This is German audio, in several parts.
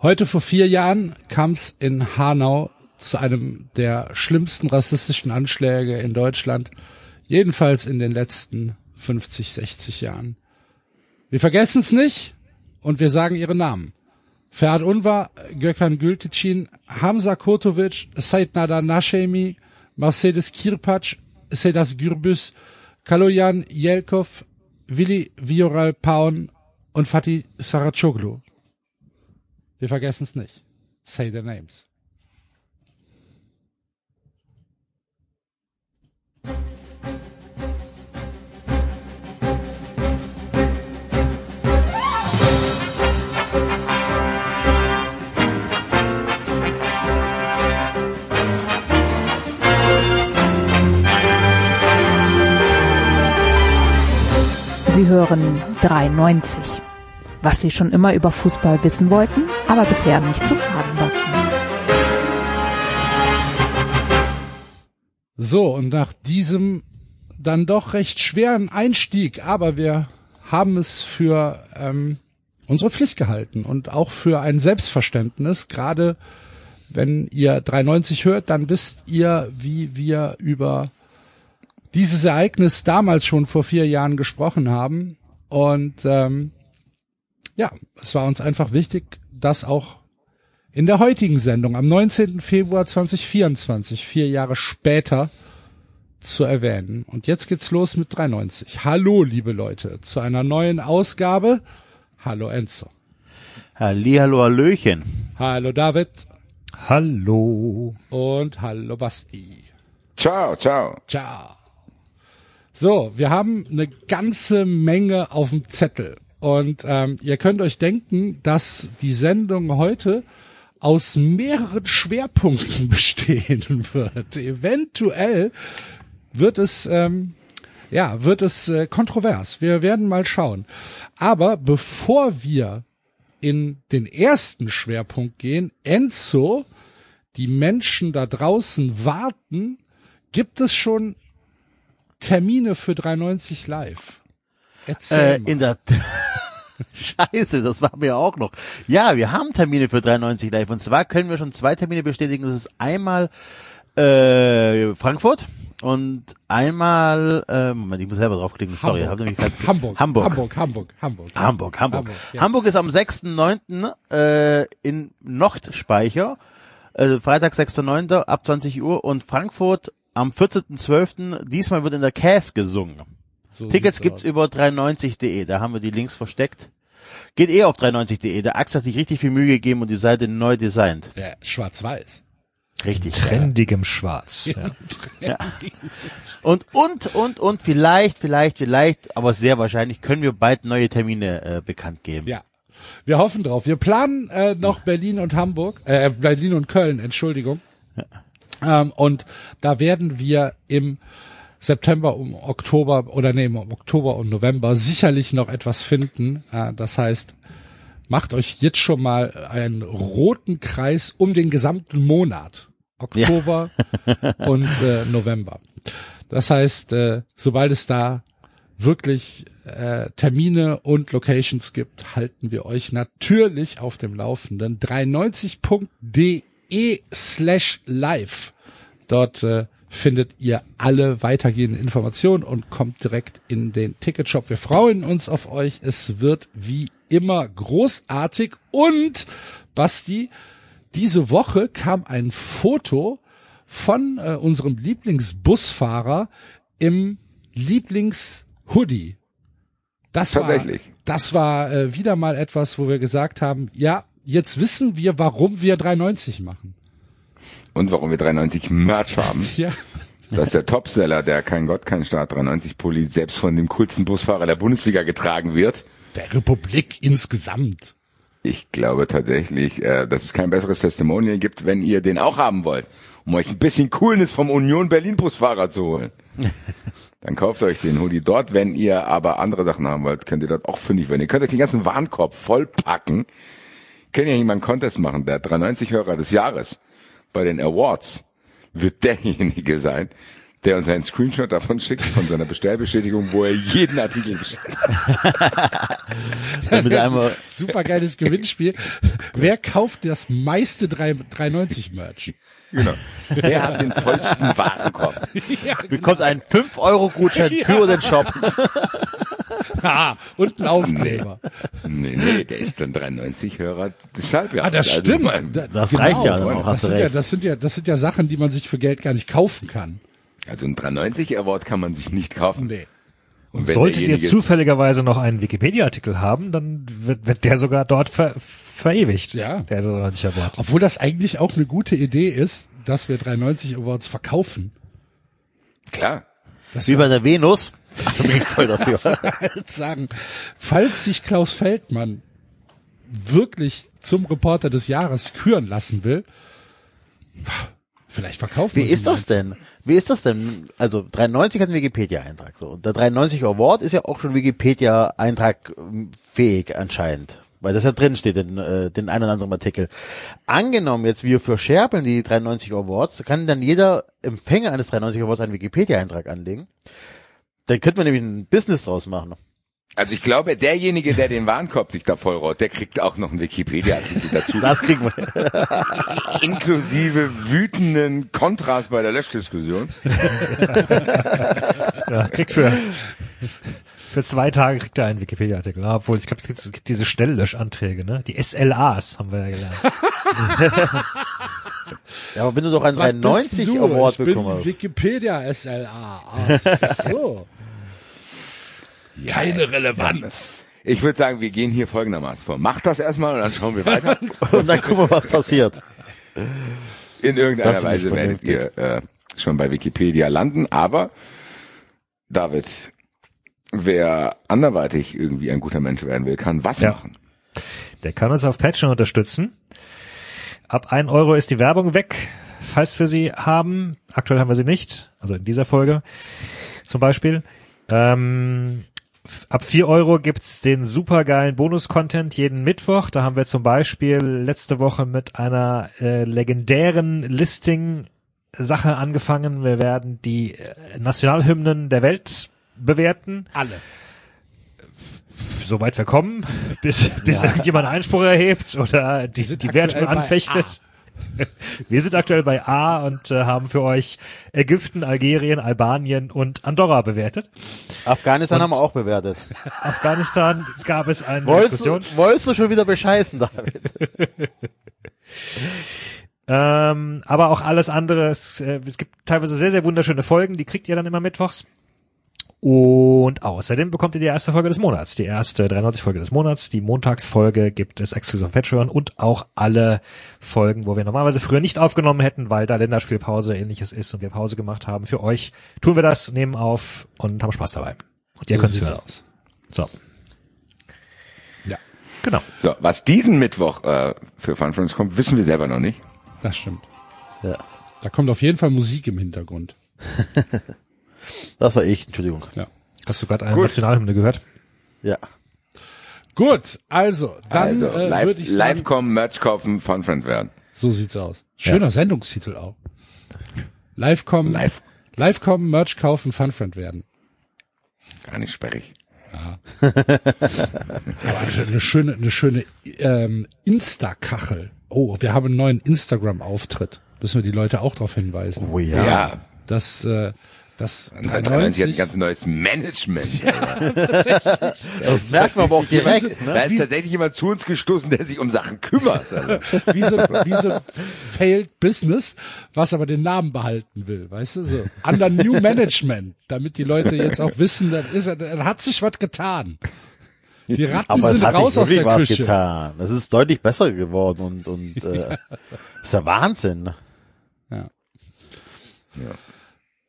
Heute vor vier Jahren kam es in Hanau zu einem der schlimmsten rassistischen Anschläge in Deutschland, jedenfalls in den letzten 50, 60 Jahren. Wir vergessen es nicht und wir sagen ihre Namen. Ferhat Unvar, Gökhan Gülticin, Hamza Kurtovic, Said Nada Nashemi, Mercedes Kirpac, Sedas Gürbüz, Kaloyan Yelkov, Willi Vioral Paun und Fatih Saracoglu. Wir vergessen es nicht. Say the names. Sie hören 93. Was Sie schon immer über Fußball wissen wollten, aber bisher nicht zu fragen war. So, und nach diesem dann doch recht schweren Einstieg, aber wir haben es für ähm, unsere Pflicht gehalten und auch für ein Selbstverständnis, gerade wenn ihr 93 hört, dann wisst ihr, wie wir über dieses Ereignis damals schon vor vier Jahren gesprochen haben. Und ähm, ja, es war uns einfach wichtig, das auch in der heutigen Sendung am 19. Februar 2024, vier Jahre später, zu erwähnen. Und jetzt geht's los mit 93. Hallo, liebe Leute, zu einer neuen Ausgabe. Hallo Enzo. Hallihallo, Hallöchen. Hallo David. Hallo. Und hallo Basti. Ciao, ciao. Ciao. So, wir haben eine ganze Menge auf dem Zettel. Und ähm, ihr könnt euch denken, dass die Sendung heute aus mehreren Schwerpunkten bestehen wird. Eventuell wird es ähm, ja wird es äh, kontrovers. Wir werden mal schauen. Aber bevor wir in den ersten Schwerpunkt gehen, Enzo, die Menschen da draußen warten, gibt es schon Termine für 390 live. Erzähl Äh, in der Scheiße, das war mir auch noch. Ja, wir haben Termine für 93 live und zwar können wir schon zwei Termine bestätigen. Das ist einmal äh, Frankfurt und einmal äh, Moment, ich muss selber draufklicken. Sorry, Hamburg. hab nämlich grad- Hamburg. Hamburg. Hamburg, Hamburg, Hamburg. Hamburg, Hamburg. Hamburg, ja. Hamburg ist am 6.9. Äh, in Nordspeicher, äh, Freitag 6.9. ab 20 Uhr und Frankfurt am 14.12. Diesmal wird in der Cas gesungen. So Tickets gibt's aus. über 390.de, da haben wir die Links versteckt. Geht eh auf 390.de, der Axt hat sich richtig viel Mühe gegeben und die Seite neu designt. Ja, schwarz-weiß. Richtig. Trendigem Schwarz. Ja. Und, und, und, und vielleicht, vielleicht, vielleicht, aber sehr wahrscheinlich können wir bald neue Termine äh, bekannt geben. Ja. Wir hoffen drauf. Wir planen äh, noch Berlin und Hamburg, äh, Berlin und Köln, Entschuldigung. Ähm, und da werden wir im September, um Oktober oder nee, im Oktober und November sicherlich noch etwas finden. Das heißt, macht euch jetzt schon mal einen roten Kreis um den gesamten Monat. Oktober und äh, November. Das heißt, äh, sobald es da wirklich äh, Termine und Locations gibt, halten wir euch natürlich auf dem Laufenden. 390.de slash live. Dort äh, findet ihr alle weitergehenden Informationen und kommt direkt in den Ticketshop. Wir freuen uns auf euch. Es wird wie immer großartig. Und Basti, diese Woche kam ein Foto von äh, unserem Lieblingsbusfahrer im Lieblingshoodie. Das Tatsächlich. War, das war äh, wieder mal etwas, wo wir gesagt haben, ja, jetzt wissen wir, warum wir 390 machen. Und warum wir 390 Merch haben. Ja. Das ist der Topseller, der kein Gott, kein Staat 390 Pulli selbst von dem coolsten Busfahrer der Bundesliga getragen wird. Der Republik insgesamt. Ich glaube tatsächlich, äh, dass es kein besseres Testimonial gibt, wenn ihr den auch haben wollt, um euch ein bisschen Coolness vom Union Berlin Busfahrer zu holen. Dann kauft euch den Hoodie dort. Wenn ihr aber andere Sachen haben wollt, könnt ihr dort auch fündig werden. Ihr könnt euch den ganzen Warenkorb vollpacken. Können ja nicht mal einen Contest machen. Der 390 Hörer des Jahres bei den Awards wird derjenige sein, der uns einen Screenshot davon schickt, von seiner Bestellbestätigung, wo er jeden Artikel bestellt. Damit er einmal, Super geiles Gewinnspiel. Wer kauft das meiste 3, 390 Merch? Genau. Wer hat den vollsten Warenkorb? Bekommt einen 5-Euro-Gutschein für den Shop. Ah, und ein Aufkleber. Nee, nee, der ist dann 93 Hörer deshalb ja. Ah, das Also, stimmt. mein- Da- Das reicht ja dann auch, hast das du sind ja, das sind ja, das sind ja Sachen, die man sich für Geld gar nicht kaufen kann. Also ein 390 Award kann man sich nicht kaufen. Nee. Und wenn Solltet ihr zufälligerweise noch einen Wikipedia-Artikel haben, dann wird, wird der sogar dort ver, verewigt. Ja. Der 90 Award. Obwohl das eigentlich auch eine gute Idee ist, dass wir 390 Awards verkaufen. Klar. Das Wie bei der Venus. Da bin ich voll dafür. halt sagen, falls sich Klaus Feldmann wirklich zum Reporter des Jahres küren lassen will, vielleicht verkaufen Wie wir sie ist das denn? Wie ist das denn? Also 93 hat einen Wikipedia-Eintrag so. Und der 93 Award ist ja auch schon Wikipedia-Eintrag ähm, fähig anscheinend. Weil das ja drin steht in äh, den einen oder anderen Artikel. Angenommen jetzt wir für Scherpeln die 93 Awards, kann dann jeder Empfänger eines 93 Awards einen Wikipedia-Eintrag anlegen. Dann könnte man nämlich ein Business draus machen. Also ich glaube, derjenige, der den Warenkorb sich da vollrollt, der kriegt auch noch einen Wikipedia-Artikel dazu. Das kriegen wir. inklusive wütenden Kontras bei der Löschdiskussion. Ja, kriegt für, für zwei Tage kriegt er einen Wikipedia-Artikel. Obwohl, ich glaube, es gibt, es gibt diese Schnelllöschanträge, ne? Die SLAs haben wir ja gelernt. Ja, aber wenn du doch einen Was bist 93 du? Award ich bin bekommen hast. Wikipedia SLA. Ach so. Keine Relevanz. Ich würde sagen, wir gehen hier folgendermaßen vor. Macht das erstmal und dann schauen wir weiter. Und dann gucken wir, was passiert. In irgendeiner Das Weise werdet ihr äh, schon bei Wikipedia landen. Aber, David, wer anderweitig irgendwie ein guter Mensch werden will, kann was Ja. machen? Der kann uns auf Patreon unterstützen. Ab ein Euro ist die Werbung weg, falls wir sie haben. Aktuell haben wir sie nicht, also in dieser Folge zum Beispiel. Ähm, ab vier Euro gibt's den supergeilen Bonus-Content jeden Mittwoch. Da haben wir zum Beispiel letzte Woche mit einer äh, legendären Listing-Sache angefangen. Wir werden die äh, Nationalhymnen der Welt bewerten Alle. soweit wir kommen, bis, bis irgendjemand Einspruch erhebt oder die, die aktuell Wertung anfechtet. Wir sind aktuell bei A und äh, haben für euch Ägypten, Algerien, Albanien und Andorra bewertet. Afghanistan haben wir auch bewertet. Afghanistan gab es eine Wolltest Diskussion. du, wolltest du schon wieder bescheißen, David? Ähm, aber auch alles andere. Es, äh, es gibt teilweise sehr, sehr wunderschöne Folgen, die kriegt ihr dann immer mittwochs. Und außerdem bekommt ihr die erste Folge des Monats, die erste 93 Folge des Monats. Die Montagsfolge gibt es exklusiv auf Patreon und auch alle Folgen, wo wir normalerweise früher nicht aufgenommen hätten, weil da Länderspielpause ähnliches ist und wir Pause gemacht haben. Für euch tun wir das, nehmen auf und haben Spaß dabei. Und ihr So könnt es sieht's hören. aus. So. Ja, Genau. So, was diesen Mittwoch äh, für Fun Friends kommt, wissen wir selber noch nicht. das stimmt. Ja. Da kommt auf jeden Fall Musik im Hintergrund. Das war ich, Entschuldigung. Ja. Hast du gerade eine Gut. Nationalhymne gehört? Ja. Gut, also, dann also, äh, live, würde ich live sagen, kommen, Merch kaufen, Fun Friend werden. so sieht's aus. Schöner Sendungstitel auch. Live kommen, Live. live kommen, Merch kaufen, Funfriend werden. Gar nicht sperrig. Aber eine schöne, eine schöne ähm, Insta-Kachel. Oh, wir haben einen neuen Instagram-Auftritt. Müssen wir die Leute auch darauf hinweisen. Oh ja. Ja. Das, äh, das 93 hat ein 93, ganz neues Management. Das merkt man aber auch direkt. Da Ne? ist tatsächlich jemand zu uns gestoßen, der sich um Sachen kümmert. Also, wie so, wie so ein failed Business, was aber den Namen behalten will, weißt du, so. Under New Management, damit die Leute jetzt auch wissen, da ist, da hat sich was getan. Die Ratten Aber es sind hat raus sich aus der was Küche. getan. Es ist deutlich besser geworden und, und äh, ist ja Wahnsinn. Ja.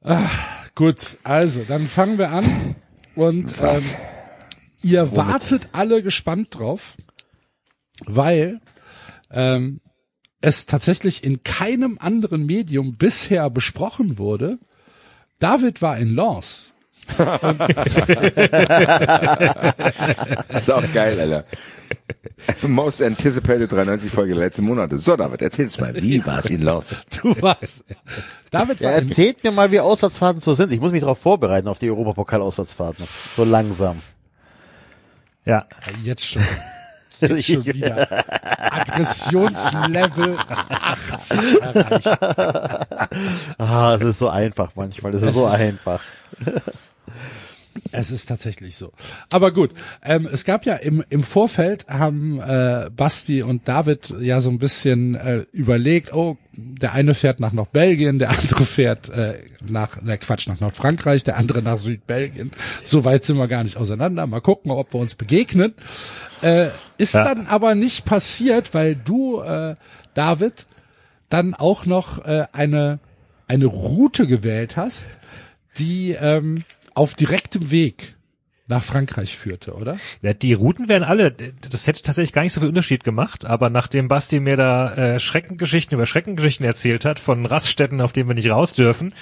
Ah, gut, also, dann fangen wir an und ähm, ihr wartet alle gespannt drauf, weil ähm, es tatsächlich in keinem anderen Medium bisher besprochen wurde. David war in Lens. ist auch geil, Alter. Most anticipated 93 Folge der letzten Monate. So, David, erzähl's mal. Wie war's Ihnen los? Du warst. David Ja, war in, erzählt mir mal, wie Auswärtsfahrten so sind. Ich muss mich darauf vorbereiten, auf die Europapokal-Auswärtsfahrten. So langsam. Ja. jetzt schon. jetzt schon wieder Aggressionslevel 80 erreicht. Ah, es ist so einfach manchmal. Es ist so einfach. Es ist tatsächlich so. Aber gut, ähm, es gab ja im, im Vorfeld haben äh, Basti und David ja so ein bisschen äh, überlegt, oh, der eine fährt nach Nordbelgien, der andere fährt äh, nach, ne Quatsch, nach Nordfrankreich, der andere nach Südbelgien. So weit sind wir gar nicht auseinander. Mal gucken, ob wir uns begegnen. Äh, ist Ja. dann aber nicht passiert, weil du, äh, David, dann auch noch äh, eine, eine Route gewählt hast, die ähm, auf direktem Weg nach Frankreich führte, oder? Ja, die Routen wären alle, das hätte tatsächlich gar nicht so viel Unterschied gemacht, aber nachdem Basti mir da äh, Schreckengeschichten über Schreckengeschichten erzählt hat, von Raststätten, auf denen wir nicht raus dürfen,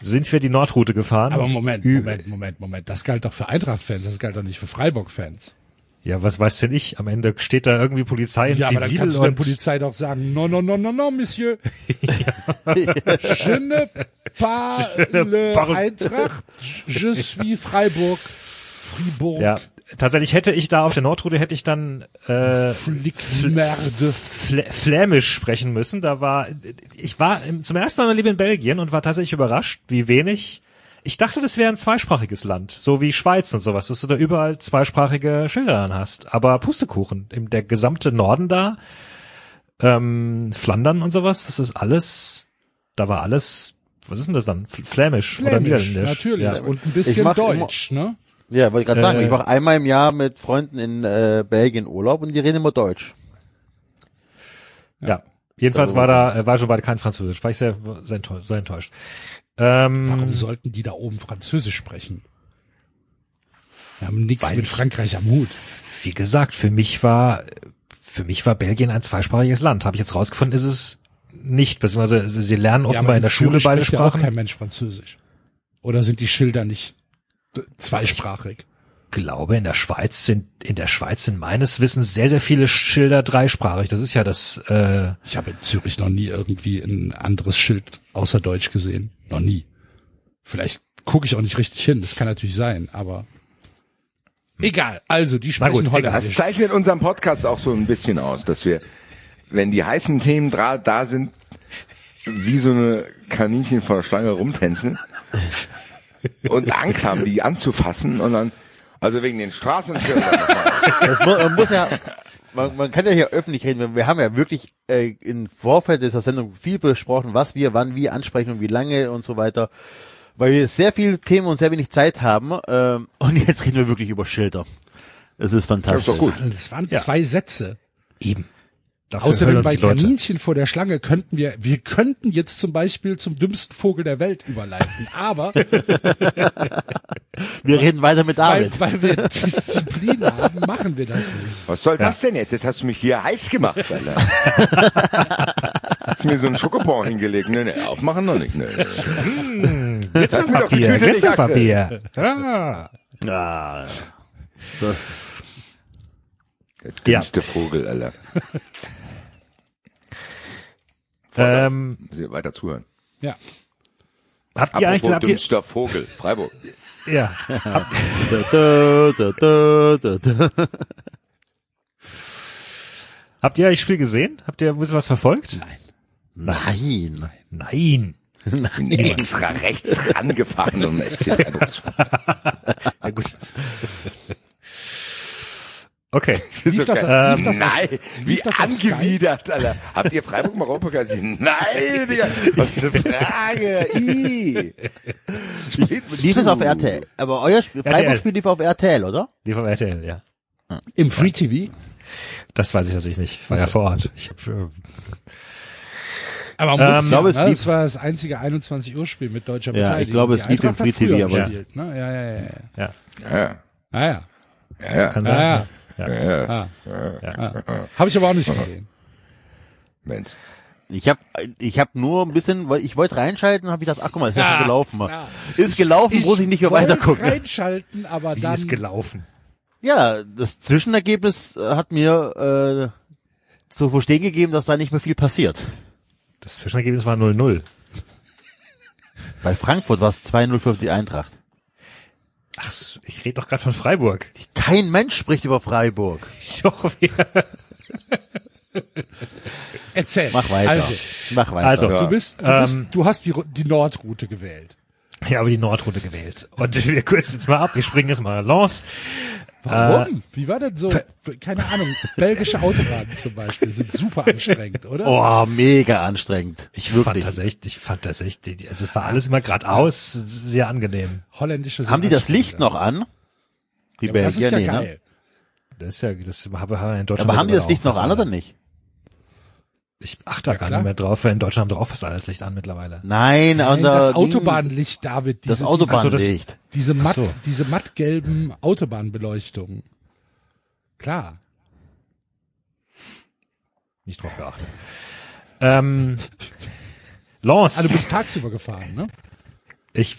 sind wir die Nordroute gefahren. Aber Moment, Moment, Moment, Moment. Das galt doch für Eintracht-Fans, das galt doch nicht für Freiburg-Fans. Ja, was weiß denn ich? Am Ende steht da irgendwie Polizei in Ja, aber dann Zivil kannst du der Polizei doch sagen, no, no, no, no, no, Monsieur. Je ne le Par- Eintracht, je suis Freiburg. Fribourg. ja, tatsächlich hätte ich da auf der Nordroute hätte ich dann äh, Flickmerde. Fl Flämisch sprechen müssen. Da war, ich war zum ersten Mal in meinem Leben in Belgien und war tatsächlich überrascht, wie wenig. Ich dachte, das wäre ein zweisprachiges Land, so wie Schweiz und sowas, dass du da überall zweisprachige Schilder dran hast. Aber Pustekuchen, der gesamte Norden da, ähm, Flandern und sowas, das ist alles, da war alles, was ist denn das dann? Fl Flämisch, oder Niederländisch? natürlich. Ja. Und ein bisschen Deutsch, ne? Ja, wollte ich gerade sagen, Äh, ich mache einmal im Jahr mit Freunden in äh, Belgien Urlaub und die reden immer Deutsch. Ja. Jedenfalls Da war da, äh, war schon beide kein Französisch, war ich sehr, sehr enttäuscht. Sehr enttäuscht. Ähm, Warum sollten die da oben Französisch sprechen? Wir haben nichts mit ich- Frankreich am Hut. wie gesagt, für mich war, für mich war Belgien ein zweisprachiges Land. Habe ich jetzt rausgefunden, ist es nicht, beziehungsweise sie lernen offenbar in der Schule Zürich beide spricht ja auch Sprachen. kein Mensch Französisch. Oder sind die Schilder nicht zweisprachig? Ich glaube, in der Schweiz sind, in der Schweiz sind meines Wissens sehr, sehr viele Schilder dreisprachig. Das ist ja das, äh, Ich habe in Zürich noch nie irgendwie ein anderes Schild außer Deutsch gesehen. Noch nie. Vielleicht gucke ich auch nicht richtig hin. Das kann natürlich sein, aber egal. Also die sprechen gut, egal. Das Holländisch. zeichnet unseren Podcast auch so ein bisschen aus, dass wir, wenn die heißen Themen dra da sind, wie so eine Kaninchen vor der Schlange rumtänzeln und Angst haben, die anzufassen und dann, also wegen den Straßenschildern. Das mu man muss ja, man, man kann ja hier öffentlich reden. Wir haben ja wirklich äh, im Vorfeld dieser Sendung viel besprochen, was wir wann wie ansprechen und wie lange und so weiter, weil wir sehr viele Themen und sehr wenig Zeit haben. Ähm, und jetzt reden wir wirklich über Schilder. Es ist fantastisch. Das ist doch gut. Das waren zwei Sätze. eben. Dafür Außerdem bei. Kaninchen vor der Schlange könnten wir, wir könnten jetzt zum Beispiel zum dümmsten Vogel der Welt überleiten, aber Wir reden weiter mit weil, David. weil wir Disziplin haben, machen wir das nicht. Was soll das denn jetzt? Jetzt hast du mich hier heiß gemacht, Alter. hast du mir so einen Schokobon hingelegt? Nee, nee, aufmachen noch nicht. Nee, nee. Glitzerpapier. Glitzerpapier. Ah. Ah, Der dümmste Vogel, Alter. Ähm, ich weiter zuhören. Ja. habt ihr eigentlich, Apropos habt ihr, Vogel, Freiburg. ja, da, da, da, da, da, da. habt ihr das Spiel gesehen? Habt ihr ein bisschen was verfolgt? Nein. Nein. Bin extra rechts rangefahren, um es zu Ja, gut. Okay. Lief das, Ähm, lief das auf, Nein, wie lief das auf angewidert, Alter. Habt ihr Freiburg mal Europapokal gesehen? Nein, Digga. Was für eine Frage. Spielst Lief es auf RTL? Aber euer Spiel, Freiburg-Spiel lief auf RTL, oder? Die vom RTL, ja. Im Free TV? Das weiß ich natürlich nicht. Ich war ja vor Ort. Ich hab, äh, Aber man muss Ähm, ja, glaube, es ne, lief- das war das einzige 21 Uhr Spiel mit deutscher Ja, Beteiligung. ich glaube, es lief im Free TV, aber- gespielt, ne? Ja, ja, ja, ja. ja, Ja, Ah, ja. ja, ja. kann Ja, sein. ja. Ja. ja. Ah, Ja. Habe ich aber auch nicht gesehen. Mensch. Ich habe ich hab nur ein bisschen, weil ich wollte reinschalten, habe ich gedacht, ach guck mal, ist ja, Ja, schon gelaufen. ja. Ist gelaufen, muss ich nicht mehr wollte weitergucken. reinschalten, aber Wie dann ist gelaufen? Ja, das Zwischenergebnis äh, hat mir äh, zu verstehen gegeben, dass da nicht mehr viel passiert. Das Zwischenergebnis war 0-0. Bei Frankfurt war es 2-0 für die Eintracht. Ach, ich rede doch gerade von Freiburg. Kein Mensch spricht über Freiburg. Doch, wir, Erzähl. Mach weiter. Also, Mach weiter. Also, du bist, du Ähm, bist, du hast die, die Nordroute gewählt. ich habe die Nordroute gewählt. Und wir kürzen jetzt mal ab. Wir springen jetzt mal los. Warum? Wie war denn so, keine Ahnung, belgische Autobahnen zum Beispiel sind super anstrengend, oder? oh, mega anstrengend. Ich fand Wirklich. tatsächlich, ich fand tatsächlich, die- also es war alles immer geradeaus, sehr angenehm. Holländische Haben die das Licht noch an? Die Ja, aber das ist ja nee, ne? geil. Das ist ja, das habe haben wir in Deutschland. Aber haben die das Licht noch an oder nicht? Ich achte da Ja, gar klar. nicht mehr drauf, weil in Deutschland haben doch auch fast alles Licht an mittlerweile. Nein, Nein, das Ding- Autobahnlicht, David, diese, Das Autobahnlicht. diese, diese matt, so. diese mattgelben Autobahnbeleuchtungen. Klar. Nicht drauf geachtet. Ähm, Lance, Ah, du bist tagsüber gefahren, ne? Ich,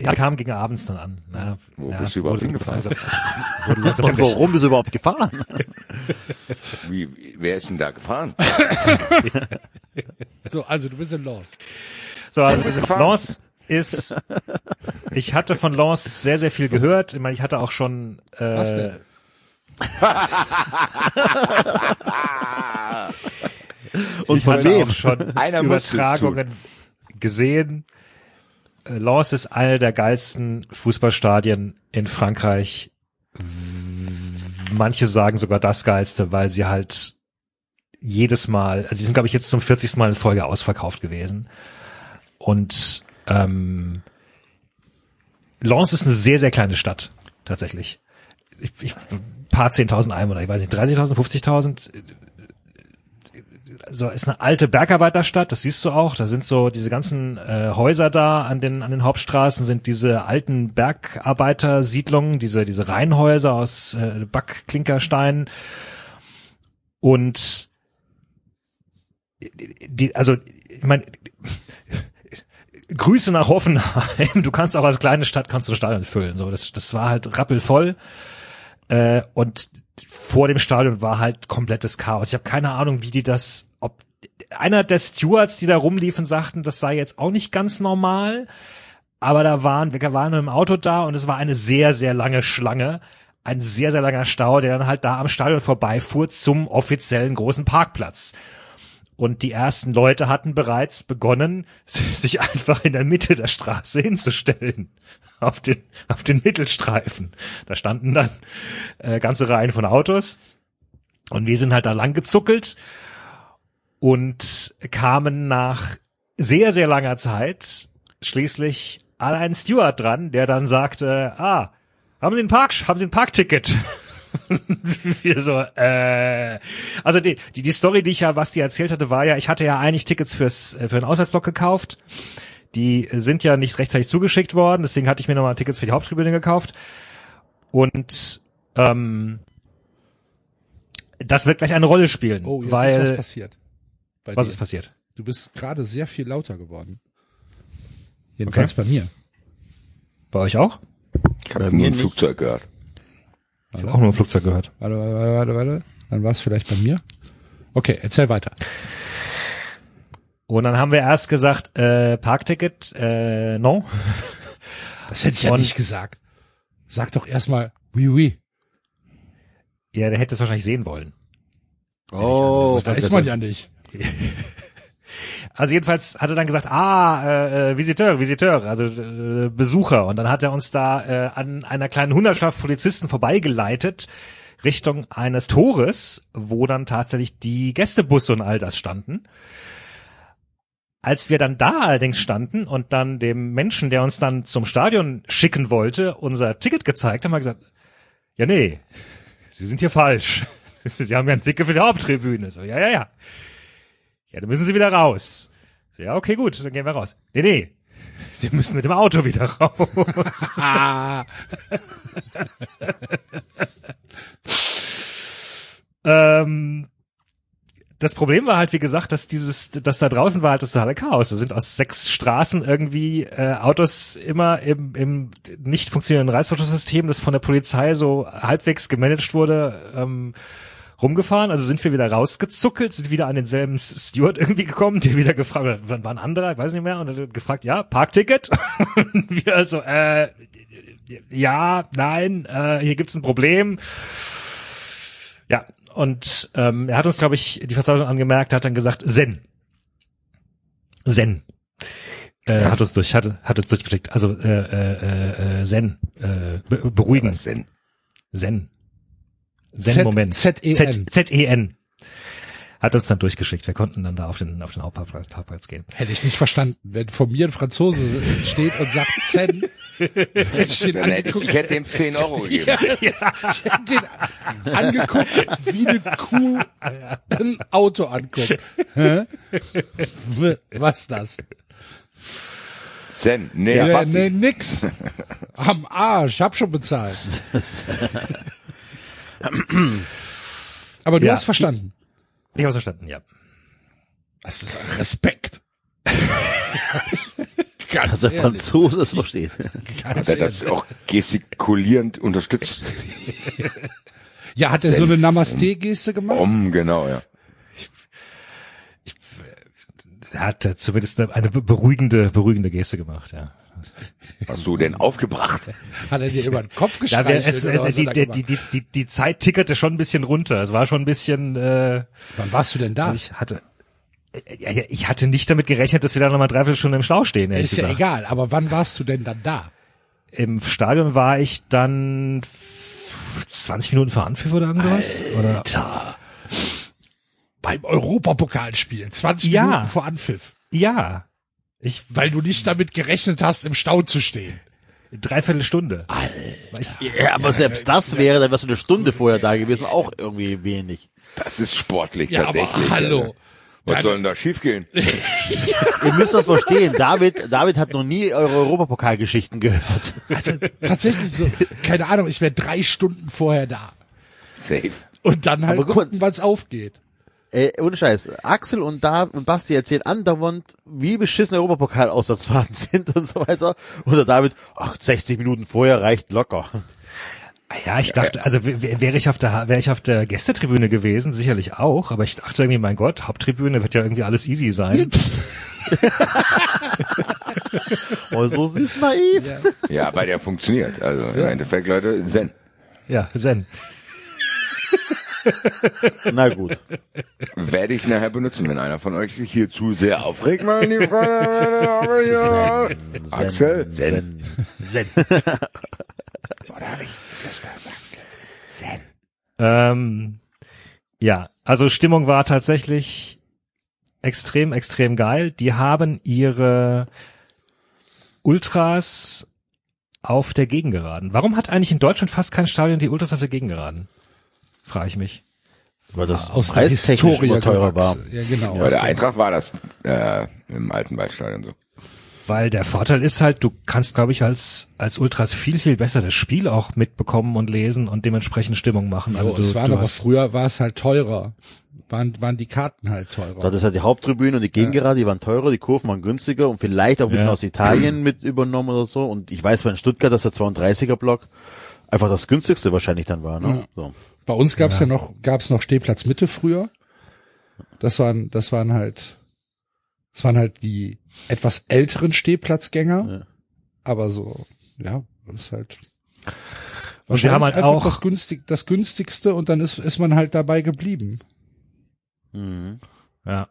ja, kam gegen abends dann an. Na, Wo ja, bist du überhaupt hingefahren? Wurde langsam Und warum bist du überhaupt gefahren? Wie, wie, wer ist denn da gefahren? So, also du bist in Lost. So, also also gefahren? Lance ist, ich hatte von Lance sehr, sehr viel gehört. Ich meine, ich hatte auch schon, äh, Was denn? Und ich von hatte wem? auch schon Einer Übertragungen gesehen. Äh, Lens ist eine der geilsten Fußballstadien in Frankreich. Manche sagen sogar das geilste, weil sie halt jedes Mal, also sie sind glaube ich jetzt zum 40. Mal in Folge ausverkauft gewesen. Und ähm, Lens ist eine sehr, sehr kleine Stadt, tatsächlich. Ich, ich, paar 10.000 Einwohner, ich weiß nicht, 30.000, 50.000, so ist eine alte Bergarbeiterstadt, das siehst du auch. Da sind so diese ganzen äh, Häuser da an den an den Hauptstraßen sind diese alten Bergarbeitersiedlungen, diese diese Reihenhäuser aus äh, Backklinkerstein und die also ich meine Grüße nach Hoffenheim. Du kannst auch als kleine Stadt kannst du Stadion füllen. So, das, das war halt rappelvoll. Äh, und vor dem Stadion war halt komplettes Chaos. Ich habe keine Ahnung, wie die das, einer der Stewards, die da rumliefen, sagten, das sei jetzt auch nicht ganz normal. Aber da waren, wir waren im Auto da und es war eine sehr, sehr lange Schlange. Ein sehr, sehr langer Stau, der dann halt da am Stadion vorbeifuhr zum offiziellen großen Parkplatz. Und die ersten Leute hatten bereits begonnen, sich einfach in der Mitte der Straße hinzustellen. Auf den, auf den Mittelstreifen. Da standen dann äh, ganze Reihen von Autos. Und wir sind halt da lang gezuckelt und kamen nach sehr, sehr langer Zeit schließlich an einen Steward dran, der dann sagte, ah, haben Sie ein Park, haben Sie ein Parkticket? wir so, äh, also die, die, die Story, die ich ja, was die erzählt hatte, war ja, ich hatte ja eigentlich Tickets fürs, äh, für den Auswärtsblock gekauft. Die sind ja nicht rechtzeitig zugeschickt worden, deswegen hatte ich mir nochmal Tickets für die Haupttribüne gekauft. Und ähm, das wird gleich eine Rolle spielen, Oh, jetzt weil ist was passiert. Bei was dir. ist passiert? Du bist gerade sehr viel lauter geworden. Jedenfalls bei mir. Bei euch auch? Ich habe nur ein. Flugzeug gehört. Ich habe auch nur ein Flugzeug gehört. Warte, warte, warte, warte, warte. Dann war es vielleicht bei mir. Okay, erzähl weiter. Und dann haben wir erst gesagt, äh, Parkticket, äh, no. Das hätte ich ja Und- nicht gesagt. Sag doch erstmal, oui, oui. Ja, der hätte es wahrscheinlich sehen wollen. Oh, Das weiß man ja nicht. Also jedenfalls hat er dann gesagt, ah, äh, äh, Visiteur, Visiteur, also äh, Besucher. Und dann hat er uns da äh, an einer kleinen Hundertschaft Polizisten vorbeigeleitet Richtung eines Tores, wo dann tatsächlich die Gästebusse und all das standen. Als wir dann da allerdings standen und dann dem Menschen, der uns dann zum Stadion schicken wollte, unser Ticket gezeigt, haben wir gesagt, ja nee, Sie sind hier falsch. Sie haben ja ein Ticket für die Haupttribüne. So, ja, ja, ja. Ja, dann müssen Sie wieder raus. Ja, okay, gut, dann gehen wir raus. Nee, nee. Sie müssen mit dem Auto wieder raus. Ähm, das Problem war halt, wie gesagt, dass dieses, dass da draußen war halt das totale Chaos. Da sind aus sechs Straßen irgendwie äh, Autos immer im, im nicht funktionierenden Reißverschlusssystem, das von der Polizei so halbwegs gemanagt wurde, ähm, rumgefahren, also sind wir wieder rausgezuckelt, sind wieder an denselben Steward irgendwie gekommen, der wieder gefragt, wann war ein anderer, ich weiß nicht mehr, und er hat gefragt, ja, Parkticket? Und wir also, äh, ja, nein, äh, hier gibt's ein Problem. Ja, und ähm, er hat uns, glaube ich, die Verzeichnung angemerkt, hat dann gesagt, Zen. Zen. Äh, hat uns durch, hat, hat uns durchgeschickt. Also äh, äh, äh, Zen, äh, be beruhigen. Denn? Zen. Z- Zen-Moment. Z-E-N. Z- Z-E-N. Hat uns dann durchgeschickt. Wir konnten dann da auf den, auf den Hauptparkplatz Parkplatz gehen. Hätte ich nicht verstanden. Wenn vor mir ein Franzose steht und sagt Zen, hätte ich den ich, angeguckt, ich hätte ihm 10 Euro gegeben. ich hätte den angeguckt, wie eine Kuh ein Auto anguckt. Hä? Was das? Zen. Nee, Ja, Basti. nee, nix. Am Arsch, hab schon bezahlt. Aber du Ja. hast verstanden. Ich habe verstanden, ja. Das ist Respekt. ganz, Dass ganz der ehrlich. Franzose es versteht. Ganz Hat er das auch gestikulierend unterstützt? Ja, hat er so eine Namaste-Geste gemacht? Um, genau, ja. Er hat äh, zumindest eine, eine be- beruhigende, beruhigende Geste gemacht, ja. Hast du den aufgebracht? Hat er dir über den Kopf Ja, gestreichelt? es, oder die, die, die, die, die, Zeit tickerte schon ein bisschen runter. Es war schon ein bisschen, äh, Wann warst du denn da? also ich hatte, ja, ja, ich hatte nicht damit gerechnet, dass wir da nochmal dreiviertel Stunden im Stau stehen, ehrlich ist ja gesagt. egal, aber wann warst du denn dann da? Im Stadion war ich dann f- 20 Minuten vor Anpfiff oder irgendwas? Oder? Alter. Beim Europapokalspiel, 20 Ja. Minuten vor Anpfiff. Ja. Ich, Weil du nicht damit gerechnet hast, im Stau zu stehen. dreiviertel Stunde. Ja, aber selbst das wäre, dann wärst du eine Stunde vorher da gewesen, auch irgendwie wenig. Das ist sportlich Ja, tatsächlich. aber hallo. Alter. Was soll denn da schiefgehen? Ihr müsst das verstehen. David, David hat noch nie eure Europapokalgeschichten gehört. Tatsächlich so, keine Ahnung, ich wäre drei Stunden vorher da. Safe. Und dann halt Aber gucken, wann's aufgeht. Ey, ohne Scheiß. Axel und da und Basti erzählen andauernd, wie beschissen Europapokal-Auswärtsfahrten sind und so weiter. Und der David, ach, 60 Minuten vorher reicht locker. Ah Ja, ich dachte, also wäre ich auf der wäre ich auf der Gästetribüne gewesen, sicherlich auch, aber ich dachte irgendwie, mein Gott, Haupttribüne wird ja irgendwie alles easy sein. Oh, so süß naiv. Ja, bei der funktioniert. Also im Endeffekt, Leute, Zen. ja, Zen. Na gut. Werde ich nachher benutzen, wenn einer von euch sich hier zu sehr aufregt. Freunde, aber ja. Zen, Axel, Zen. Zen. Oder ich flüster Axel. Zen. Ähm, ja, also Stimmung war tatsächlich extrem, extrem geil. Die haben ihre Ultras auf der Gegengeraden. Warum hat eigentlich in Deutschland fast kein Stadion die Ultras auf der Gegengeraden? Frage ich mich. Weil das Aus der preistechnisch Historie immer teurer war. Ja, genau. Bei der Eintracht war das äh, im alten Waldstadion so. Weil der Vorteil ist halt, du kannst, glaube ich, als, als Ultras viel, viel besser das Spiel auch mitbekommen und lesen und dementsprechend Stimmung machen. Also Also du, es waren du aber hast, früher war es halt teurer. Waren, waren die Karten halt teurer. Dort ist halt die Haupttribüne und die Gegengerade, die waren teurer, die Kurven waren günstiger und vielleicht auch ein bisschen Ja. aus Italien mit übernommen oder so. Und ich weiß bei in Stuttgart, dass der 32er Block einfach das günstigste wahrscheinlich dann war. Ne? So. Bei uns gab's ja. noch, gab's noch Stehplatz Mitte früher. Das waren, das waren halt, das waren halt die etwas älteren Stehplatzgänger. Ja. Aber so, ja, das ist halt. Und sie haben halt einfach auch- das günstig, das günstigste und dann ist, ist man halt dabei geblieben. Mhm. ja.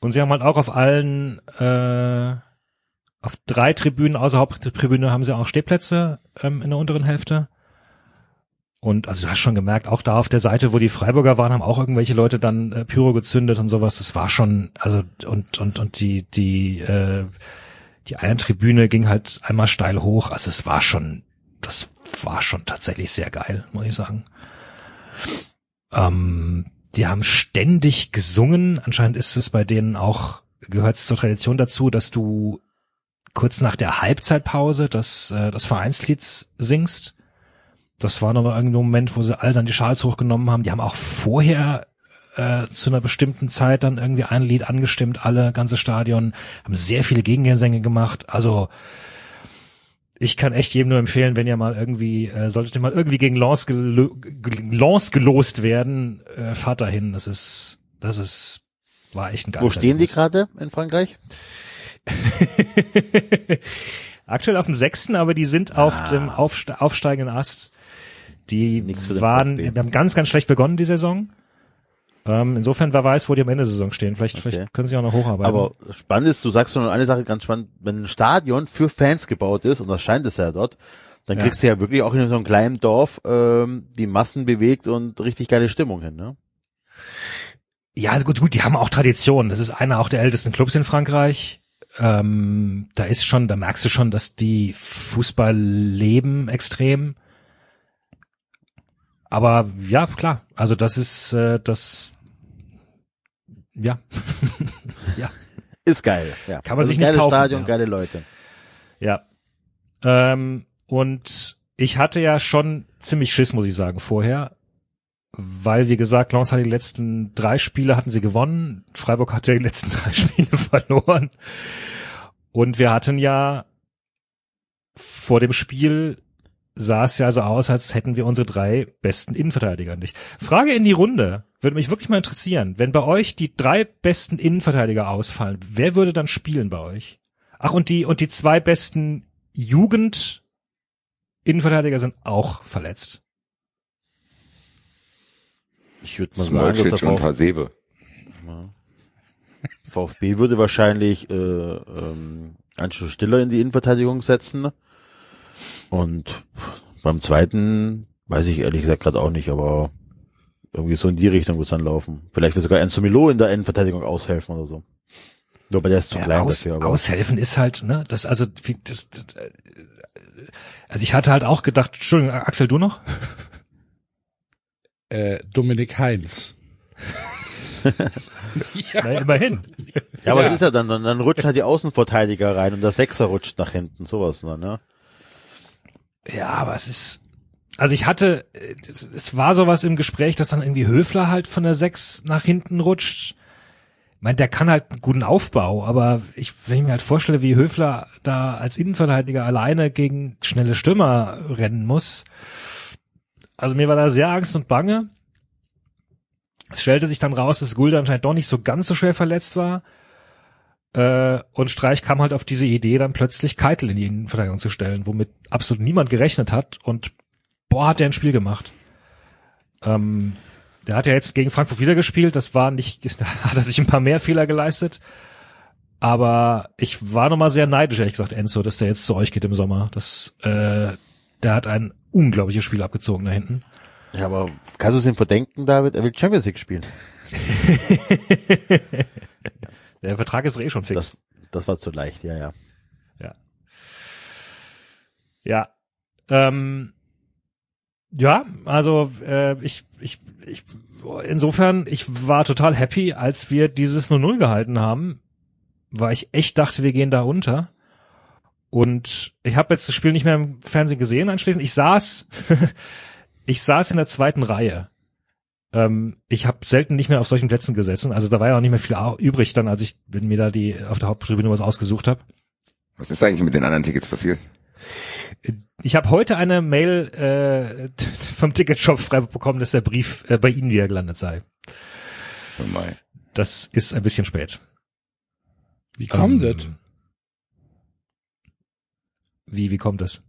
Und sie haben halt auch auf allen, äh, auf drei Tribünen außer Haupttribüne haben sie auch Stehplätze ähm, in der unteren Hälfte. Und also du hast schon gemerkt, auch da auf der Seite, wo die Freiburger waren, haben auch irgendwelche Leute dann äh, Pyro gezündet und sowas. Das war schon, also und und und die die äh, die Eierntribüne ging halt einmal steil hoch. Also es war schon, das war schon tatsächlich sehr geil, muss ich sagen. Ähm, die haben ständig gesungen. Anscheinend ist es bei denen auch, gehört es zur Tradition dazu, dass du kurz nach der Halbzeitpause das, äh, das Vereinslied singst. Das war nochmal irgendein Moment, wo sie alle dann die Schals hochgenommen haben. Die haben auch vorher äh, zu einer bestimmten Zeit dann irgendwie ein Lied angestimmt, alle, ganze Stadion, haben sehr viele Gegengesänge gemacht. Also ich kann echt jedem nur empfehlen, wenn ihr mal irgendwie, äh, solltet ihr mal irgendwie gegen Lens, gelo Lens gelost werden, äh, fahrt dahin. Das ist, das ist, war echt ein geiles Wo stehen die gerade in Frankreich? Aktuell auf dem sechsten, aber die sind auf dem aufste aufsteigenden Ast. Die waren, wir haben ganz, ganz schlecht begonnen die Saison. Ähm, insofern, wer weiß, wo die am Ende der Saison stehen. Vielleicht, Okay. vielleicht können sie auch noch hocharbeiten. Aber spannend ist, du sagst schon eine Sache ganz spannend, wenn ein Stadion für Fans gebaut ist, und das scheint es ja dort, dann Ja. kriegst du ja wirklich auch in so einem kleinen Dorf ähm, die Massen bewegt und richtig geile Stimmung hin, ne? Ja, also gut, gut, die haben auch Tradition. Das ist einer auch der ältesten Clubs in Frankreich. Ähm, da ist schon, da merkst du schon, dass die Fußball leben extrem. Aber ja, klar. Also das ist äh, das. Ja, ja, Ist geil, ja. Kann man also sich nicht kaufen, Stadion, ja. geile Leute. ja. Ähm, und ich hatte ja schon ziemlich Schiss, muss ich sagen, vorher. Weil, wie gesagt, Lens hat die letzten drei Spiele hatten sie gewonnen. Freiburg hatte die letzten drei Spiele verloren. Und wir hatten ja vor dem Spiel sah es ja so aus, als hätten wir unsere drei besten Innenverteidiger nicht. Frage in die Runde. Würde mich wirklich mal interessieren. Wenn bei euch die drei besten Innenverteidiger ausfallen, wer würde dann spielen bei euch? Ach, und die, und die zwei besten Jugend Innenverteidiger sind auch verletzt. Ich würde mal sagen, dass der und VfB, Hasebe. VfB würde wahrscheinlich äh, ähm, Anschluss Stiller in die Innenverteidigung setzen. Und beim zweiten weiß ich ehrlich gesagt gerade auch nicht, aber irgendwie so in die Richtung wird es dann laufen. Vielleicht wird sogar Enzo Milo in der Innenverteidigung aushelfen oder so. Wobei der ist zu Ja, klein aus, dafür. Aber aushelfen ist halt, ne, das also, wie, das, das, äh, also ich hatte halt auch gedacht, Entschuldigung, Axel, du noch? Äh, Dominik Heinz. Na, immerhin. ja, aber Ja. es ist ja dann, dann, dann rutschen halt die Außenverteidiger rein und der Sechser rutscht nach hinten, sowas dann, ne? Ja, aber es ist, also ich hatte, äh, es war sowas im Gespräch, dass dann irgendwie Höfler halt von der Sechs nach hinten rutscht. Ich meine, der kann halt einen guten Aufbau, aber ich, wenn ich mir halt vorstelle, wie Höfler da als Innenverteidiger alleine gegen schnelle Stürmer rennen muss. Also mir war da sehr Angst und Bange. Es stellte sich dann raus, dass Gulde anscheinend doch nicht so ganz so schwer verletzt war. Äh, und Streich kam halt auf diese Idee, dann plötzlich Keitel in die Innenverteidigung zu stellen, womit absolut niemand gerechnet hat. Und boah, hat der ein Spiel gemacht. Ähm, der hat ja jetzt gegen Frankfurt wieder gespielt. Das war nicht, da hat er sich ein paar mehr Fehler geleistet. Aber ich war nochmal sehr neidisch, ehrlich gesagt, Enzo, dass der jetzt zu euch geht im Sommer. Das, äh, der hat ein unglaubliches Spiel abgezogen da hinten. Ja, aber kannst du es ihm verdenken, David? Er will Champions League spielen. Der Vertrag ist doch eh schon fix. Das, das war zu leicht, ja, ja. Ja. Ja. Ähm, ja, also äh, ich, ich, ich, insofern, ich war total happy, als wir dieses 0-0 gehalten haben, weil ich echt dachte, wir gehen da unter. Und ich habe jetzt das Spiel nicht mehr im Fernsehen gesehen anschließend. Ich saß, ich saß in der zweiten Reihe. Ähm, ich habe selten nicht mehr auf solchen Plätzen gesessen. Also da war ja auch nicht mehr viel übrig dann, als ich wenn mir da die auf der Haupttribüne was ausgesucht habe. Was ist eigentlich mit den anderen Tickets passiert? Ich habe heute eine Mail äh, vom Ticketshop Freiburg bekommen, dass der Brief äh, bei Ihnen wieder gelandet sei. Oh mein. Das ist ein bisschen spät. Wie kommt Ähm, das? Wie, wie kommt das?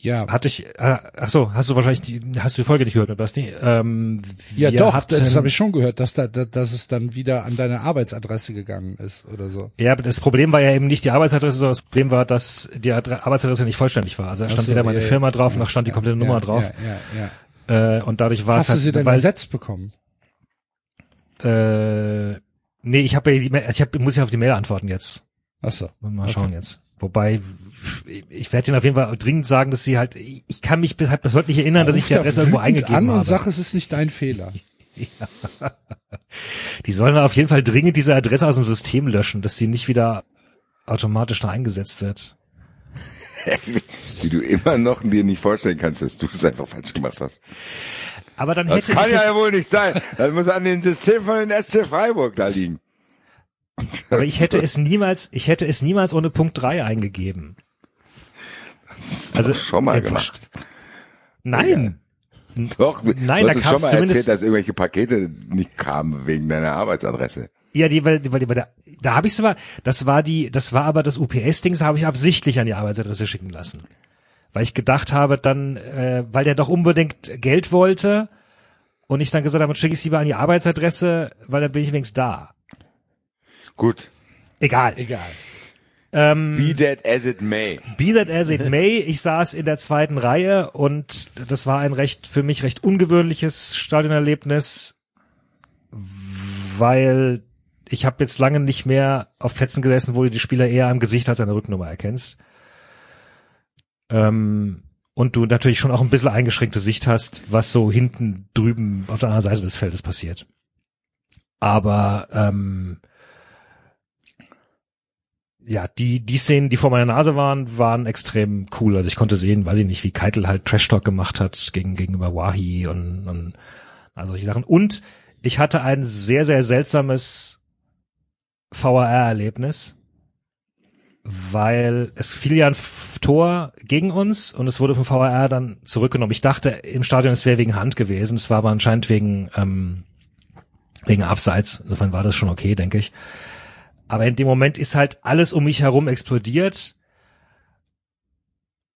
Ja, Hatte ich, äh, ach so, hast du wahrscheinlich die, hast du die Folge nicht gehört, Basti? Ähm, ja doch, hatten- das habe ich schon gehört, dass da, da, dass es dann wieder an deine Arbeitsadresse gegangen ist oder so. Ja, aber das Problem war ja eben nicht die Arbeitsadresse, sondern das Problem war, dass die Adre Arbeitsadresse nicht vollständig war. Also da stand so, weder meine ja, Firma drauf, ja, noch stand die komplette ja, Nummer drauf. Ja, ja, ja. Äh, und dadurch war Hast es halt, du sie denn weil, ersetzt bekommen? äh, nee, ich habe ja also ich hab, muss ja auf die Mail antworten jetzt. Ach so. Mal schauen jetzt. Wobei, ich werde Ihnen auf jeden Fall dringend sagen, dass sie halt, ich kann mich bis, halt bis heute nicht erinnern, dass ich die Adresse irgendwo eingegeben an habe. und sag, es ist nicht dein Fehler. Die sollen auf jeden Fall dringend diese Adresse aus dem System löschen, dass sie nicht wieder automatisch da eingesetzt wird. Wie du immer noch dir nicht vorstellen kannst, dass du es einfach falsch gemacht hast. Aber dann Das hätte kann ich ja es, wohl nicht sein. Das muss an dem System von den SC Freiburg da liegen. aber ich hätte es niemals, ich hätte es niemals ohne Punkt 3 eingegeben. Also schon mal äh, gemacht. Nein. Doch, Nein, du da hast kam's schon mal erzählt, dass irgendwelche Pakete nicht kamen wegen deiner Arbeitsadresse. Ja, die, weil, weil, weil da, da habe ich aber, das war die, das war aber das UPS-Ding, das habe ich absichtlich an die Arbeitsadresse schicken lassen. Weil ich gedacht habe, dann, äh, weil der doch unbedingt Geld wollte und ich dann gesagt habe, schicke ich es lieber an die Arbeitsadresse, weil dann bin ich wenigstens da. Gut. Egal. Egal. Ähm, Be that as it may. Be that as it may, ich saß in der zweiten Reihe und das war ein recht, für mich recht ungewöhnliches Stadionerlebnis, weil ich habe jetzt lange nicht mehr auf Plätzen gesessen, wo du die Spieler eher am Gesicht als an der Rücknummer erkennst. Ähm, und du natürlich schon auch ein bisschen eingeschränkte Sicht hast, was so hinten drüben auf der anderen Seite des Feldes passiert. Aber ähm, ja, die, die Szenen, die vor meiner Nase waren, waren extrem cool. Also ich konnte sehen, weiß ich nicht, wie Keitel halt Trash Talk gemacht hat gegen, gegenüber Wahi und, und also solche Sachen. Und ich hatte ein sehr, sehr seltsames VAR-Erlebnis, weil es fiel ja ein Tor gegen uns und es wurde vom VAR dann zurückgenommen. Ich dachte im Stadion, es wäre wegen Hand gewesen. Es war aber anscheinend wegen, ähm, wegen Abseits. Insofern war das schon okay, denke ich. Aber in dem Moment ist halt alles um mich herum explodiert.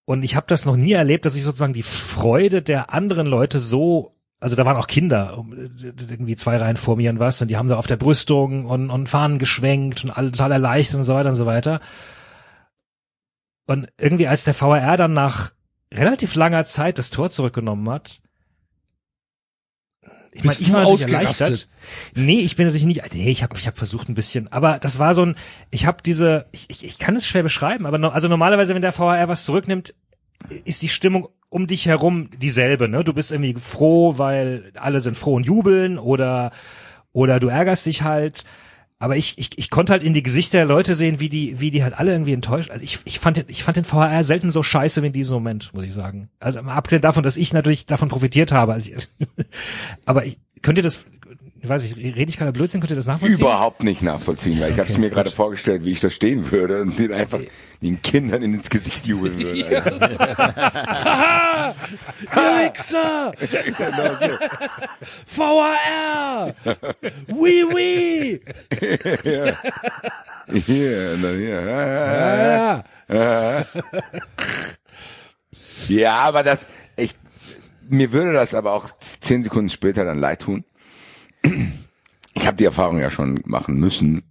Und ich habe das noch nie erlebt, dass ich sozusagen die Freude der anderen Leute so, also da waren auch Kinder, irgendwie zwei Reihen vor mir und was, und die haben da auf der Brüstung und, und Fahnen geschwenkt und alle total erleichtert und so weiter und so weiter. Und irgendwie als der VAR dann nach relativ langer Zeit das Tor zurückgenommen hat, ich Bist ich du war natürlich ausgerastet? Nee, ich bin natürlich nicht, nee, ich habe ich hab versucht ein bisschen, aber das war so ein, ich habe diese, ich, ich, ich kann es schwer beschreiben, aber no, also normalerweise, wenn der VAR was zurücknimmt, ist die Stimmung um dich herum dieselbe, ne? Du bist irgendwie froh, weil alle sind froh und jubeln oder oder du ärgerst dich halt. Aber ich, ich, ich konnte halt in die Gesichter der Leute sehen, wie die, wie die halt alle irgendwie enttäuscht. Also ich, ich fand den, ich fand den VHR selten so scheiße wie in diesem Moment, muss ich sagen. Also abgesehen davon, dass ich natürlich davon profitiert habe. Also aber ich, könnt ihr das, weiß nicht, rede ich gerade Blödsinn, könnt ihr das nachvollziehen? Überhaupt nicht nachvollziehen, weil ich habe es mir gerade vorgestellt, wie ich da stehen würde und den einfach den Kindern ins Gesicht jubeln würde. Alter. Ihr Wichser! VAR! Oui, oui! Und dann hier. Ja, ja. Ja, aber das, ich, mir würde das aber auch zehn Sekunden später dann leid tun. Ich habe die Erfahrung ja schon machen müssen,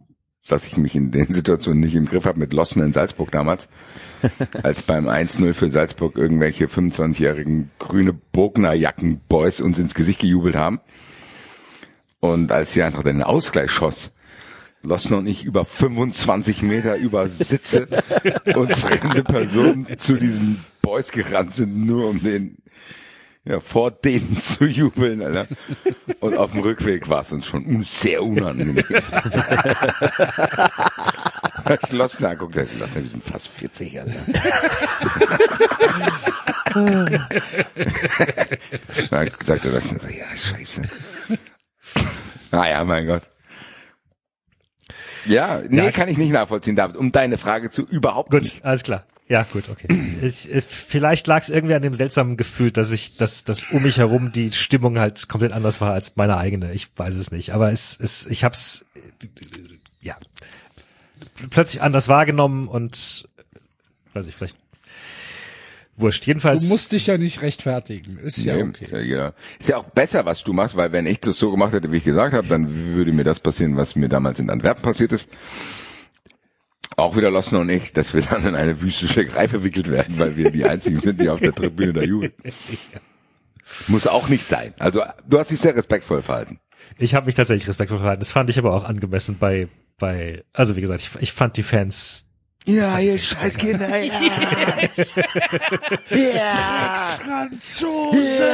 dass ich mich in den Situationen nicht im Griff habe mit Lossen in Salzburg damals, als beim 1-0 für Salzburg irgendwelche 25-jährigen grüne Bogner-Jacken-Boys uns ins Gesicht gejubelt haben. Und als sie einfach den Ausgleich schoss, Lossen und ich über 25 Meter über Sitze und fremde Personen zu diesen Boys gerannt sind, nur um den ja, vor denen zu jubeln, Alter. Und auf dem Rückweg war es uns schon sehr unangenehm. ich Lossen anguckt, ich Lossen, wir sind fast 40, Alter. Dann sagte Lossen so, ja, scheiße. Naja, mein Gott. Ja, nee, Ja. kann ich nicht nachvollziehen, David. Um deine Frage zu überhaupt Gut, nicht. alles klar. Ja, gut, okay. Ich, vielleicht lag es irgendwie an dem seltsamen Gefühl, dass ich, dass, dass um mich herum die Stimmung halt komplett anders war als meine eigene. Ich weiß es nicht. Aber es, es, ich hab's, ja, plötzlich anders wahrgenommen und, weiß ich, vielleicht, wurscht. Jedenfalls. Du musst dich ja nicht rechtfertigen. Ist ja Nee, okay. ist, ja, ja. ist ja auch besser, was du machst, weil wenn ich das so gemacht hätte, wie ich gesagt habe, dann würde mir das passieren, was mir damals in Antwerpen passiert ist. Auch wieder Lossen und ich, dass wir dann in eine wüste Schlägerei verwickelt werden, weil wir die einzigen sind, die auf der Tribüne da jubeln. Muss auch nicht sein. Also du hast dich sehr respektvoll verhalten. Ich habe mich tatsächlich respektvoll verhalten. Das fand ich aber auch angemessen bei, bei, also wie gesagt, ich, ich fand die Fans Ja, ihr Scheißkinder, ja. ja. Franzose!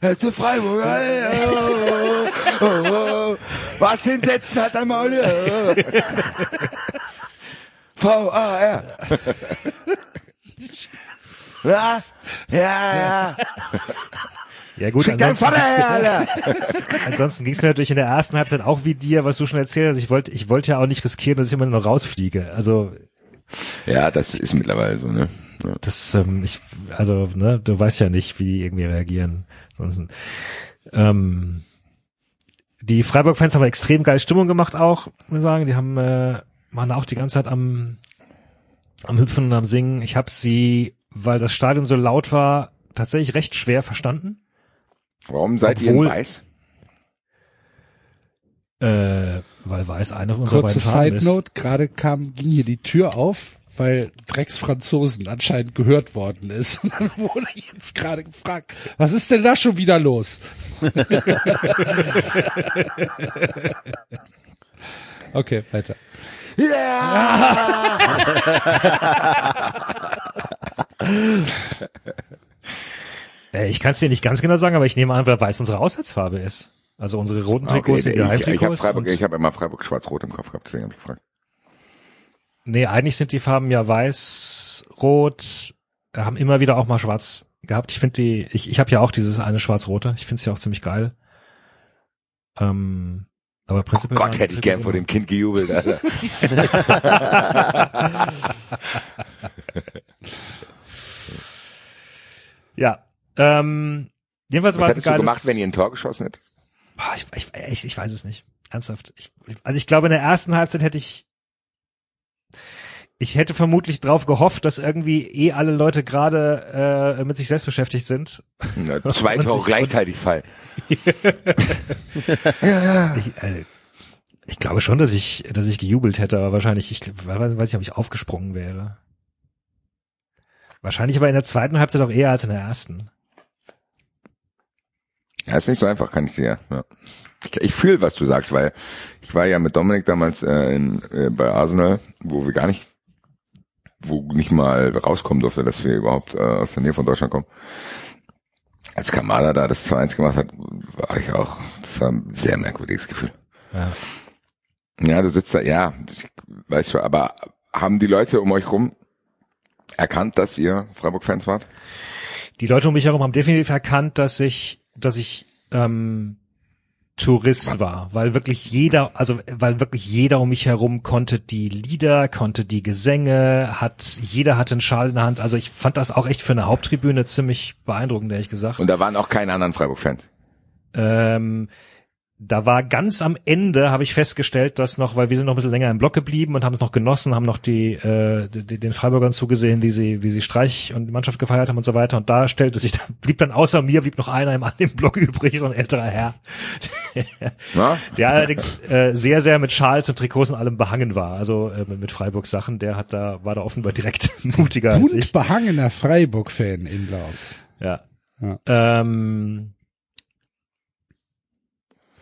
Herr zu Freiburg. Oh, oh, oh, oh. Was hinsetzen hat ein Maul. V-A-R. Ja, ja, ja. Ja gut, Schick deinen ansonsten Vater her, mir, Alter! ansonsten ging's mir natürlich in der ersten Halbzeit auch wie dir, was du schon erzählt hast. Ich wollte, ich wollte ja auch nicht riskieren, dass ich immer nur rausfliege. Also Ja, das ist mittlerweile so, ne? Ja. das, ähm, ich, also ne, du weißt ja nicht, wie die irgendwie reagieren. Sonst, ähm, die Freiburg-Fans haben extrem geile Stimmung gemacht auch, muss ich sagen. Die haben äh, waren auch die ganze Zeit am am Hüpfen und am Singen. Ich habe sie, weil das Stadion so laut war, tatsächlich recht schwer verstanden. Warum seid ihr Obwohl- in Weiß? Äh, weil Weiß eine unserer Kurze beiden Farben Side. Note, gerade kam, ging hier die Tür auf, weil Drecksfranzosen anscheinend gehört worden ist. Und dann wurde jetzt gerade gefragt, was ist denn da schon wieder los? okay, weiter. Äh, ich kann es dir nicht ganz genau sagen, aber ich nehme an, weil Weiß unsere Auswärtsfarbe ist. Also unsere roten Okay, Trikots sind die ich ich habe ich hab immer Freiburg schwarz-rot im Kopf gehabt, deswegen habe ich gefragt. Nee, eigentlich sind die Farben ja weiß, rot, äh, haben immer wieder auch mal schwarz gehabt. Ich finde die, ich, ich habe ja auch dieses eine schwarz-rote. Ich finde es ja auch ziemlich geil. Ähm, aber prinzipiell. Gott, waren hätte ich gern vor dem Kind gejubelt, Alter. Ja. Ähm, jedenfalls war Was es ein hättest du geiles. gemacht, wenn ihr ein Tor geschossen hättet? Ich, ich, ich, ich weiß es nicht. Ernsthaft. Ich, also ich glaube, in der ersten Halbzeit hätte ich ich hätte vermutlich drauf gehofft, dass irgendwie eh alle Leute gerade äh, mit sich selbst beschäftigt sind. Na, Zwei Tore gleichzeitig fallen. Ich, äh, ich glaube schon, dass ich, dass ich gejubelt hätte, aber wahrscheinlich, ich weiß, weiß nicht, ob ich aufgesprungen wäre. Wahrscheinlich aber in der zweiten Halbzeit auch eher als in der ersten. Ja, ist nicht so einfach, kann ich dir. Ja. Ich, ich fühle, was du sagst, weil ich war ja mit Dominik damals äh, in, äh, bei Arsenal, wo wir gar nicht, wo nicht mal rauskommen durfte, dass wir überhaupt äh, aus der Nähe von Deutschland kommen. Als Kamada da das 2-1 gemacht hat, war ich auch, das war ein sehr merkwürdiges Gefühl. Ja. Ja, du sitzt da, ja, ich weiß schon, aber haben die Leute um euch rum erkannt, dass ihr Freiburg-Fans wart? Die Leute um mich herum haben definitiv erkannt, dass ich, dass ich ähm, Tourist war, weil wirklich jeder, also weil wirklich jeder um mich herum konnte die Lieder, konnte die Gesänge, hat jeder hatte einen Schal in der Hand. Also ich fand das auch echt für eine Haupttribüne ziemlich beeindruckend, ehrlich gesagt. Und da waren auch keine anderen Freiburg-Fans. Ähm, da war ganz am Ende, habe ich festgestellt, dass noch, weil wir sind noch ein bisschen länger im Block geblieben und haben es noch genossen, haben noch die, äh, die den Freiburgern zugesehen, wie sie, wie sie Streich und die Mannschaft gefeiert haben und so weiter. Und da stellte sich, da blieb dann außer mir, blieb noch einer im, im Block übrig, so ein älterer Herr, Ja? der allerdings äh, sehr, sehr mit Schals und Trikots und allem behangen war. Also äh, mit Freiburg Sachen, der hat da, war da offenbar direkt mutiger als ich. Bunt behangener Freiburg-Fan in Laus. Ja. Ja. Ähm,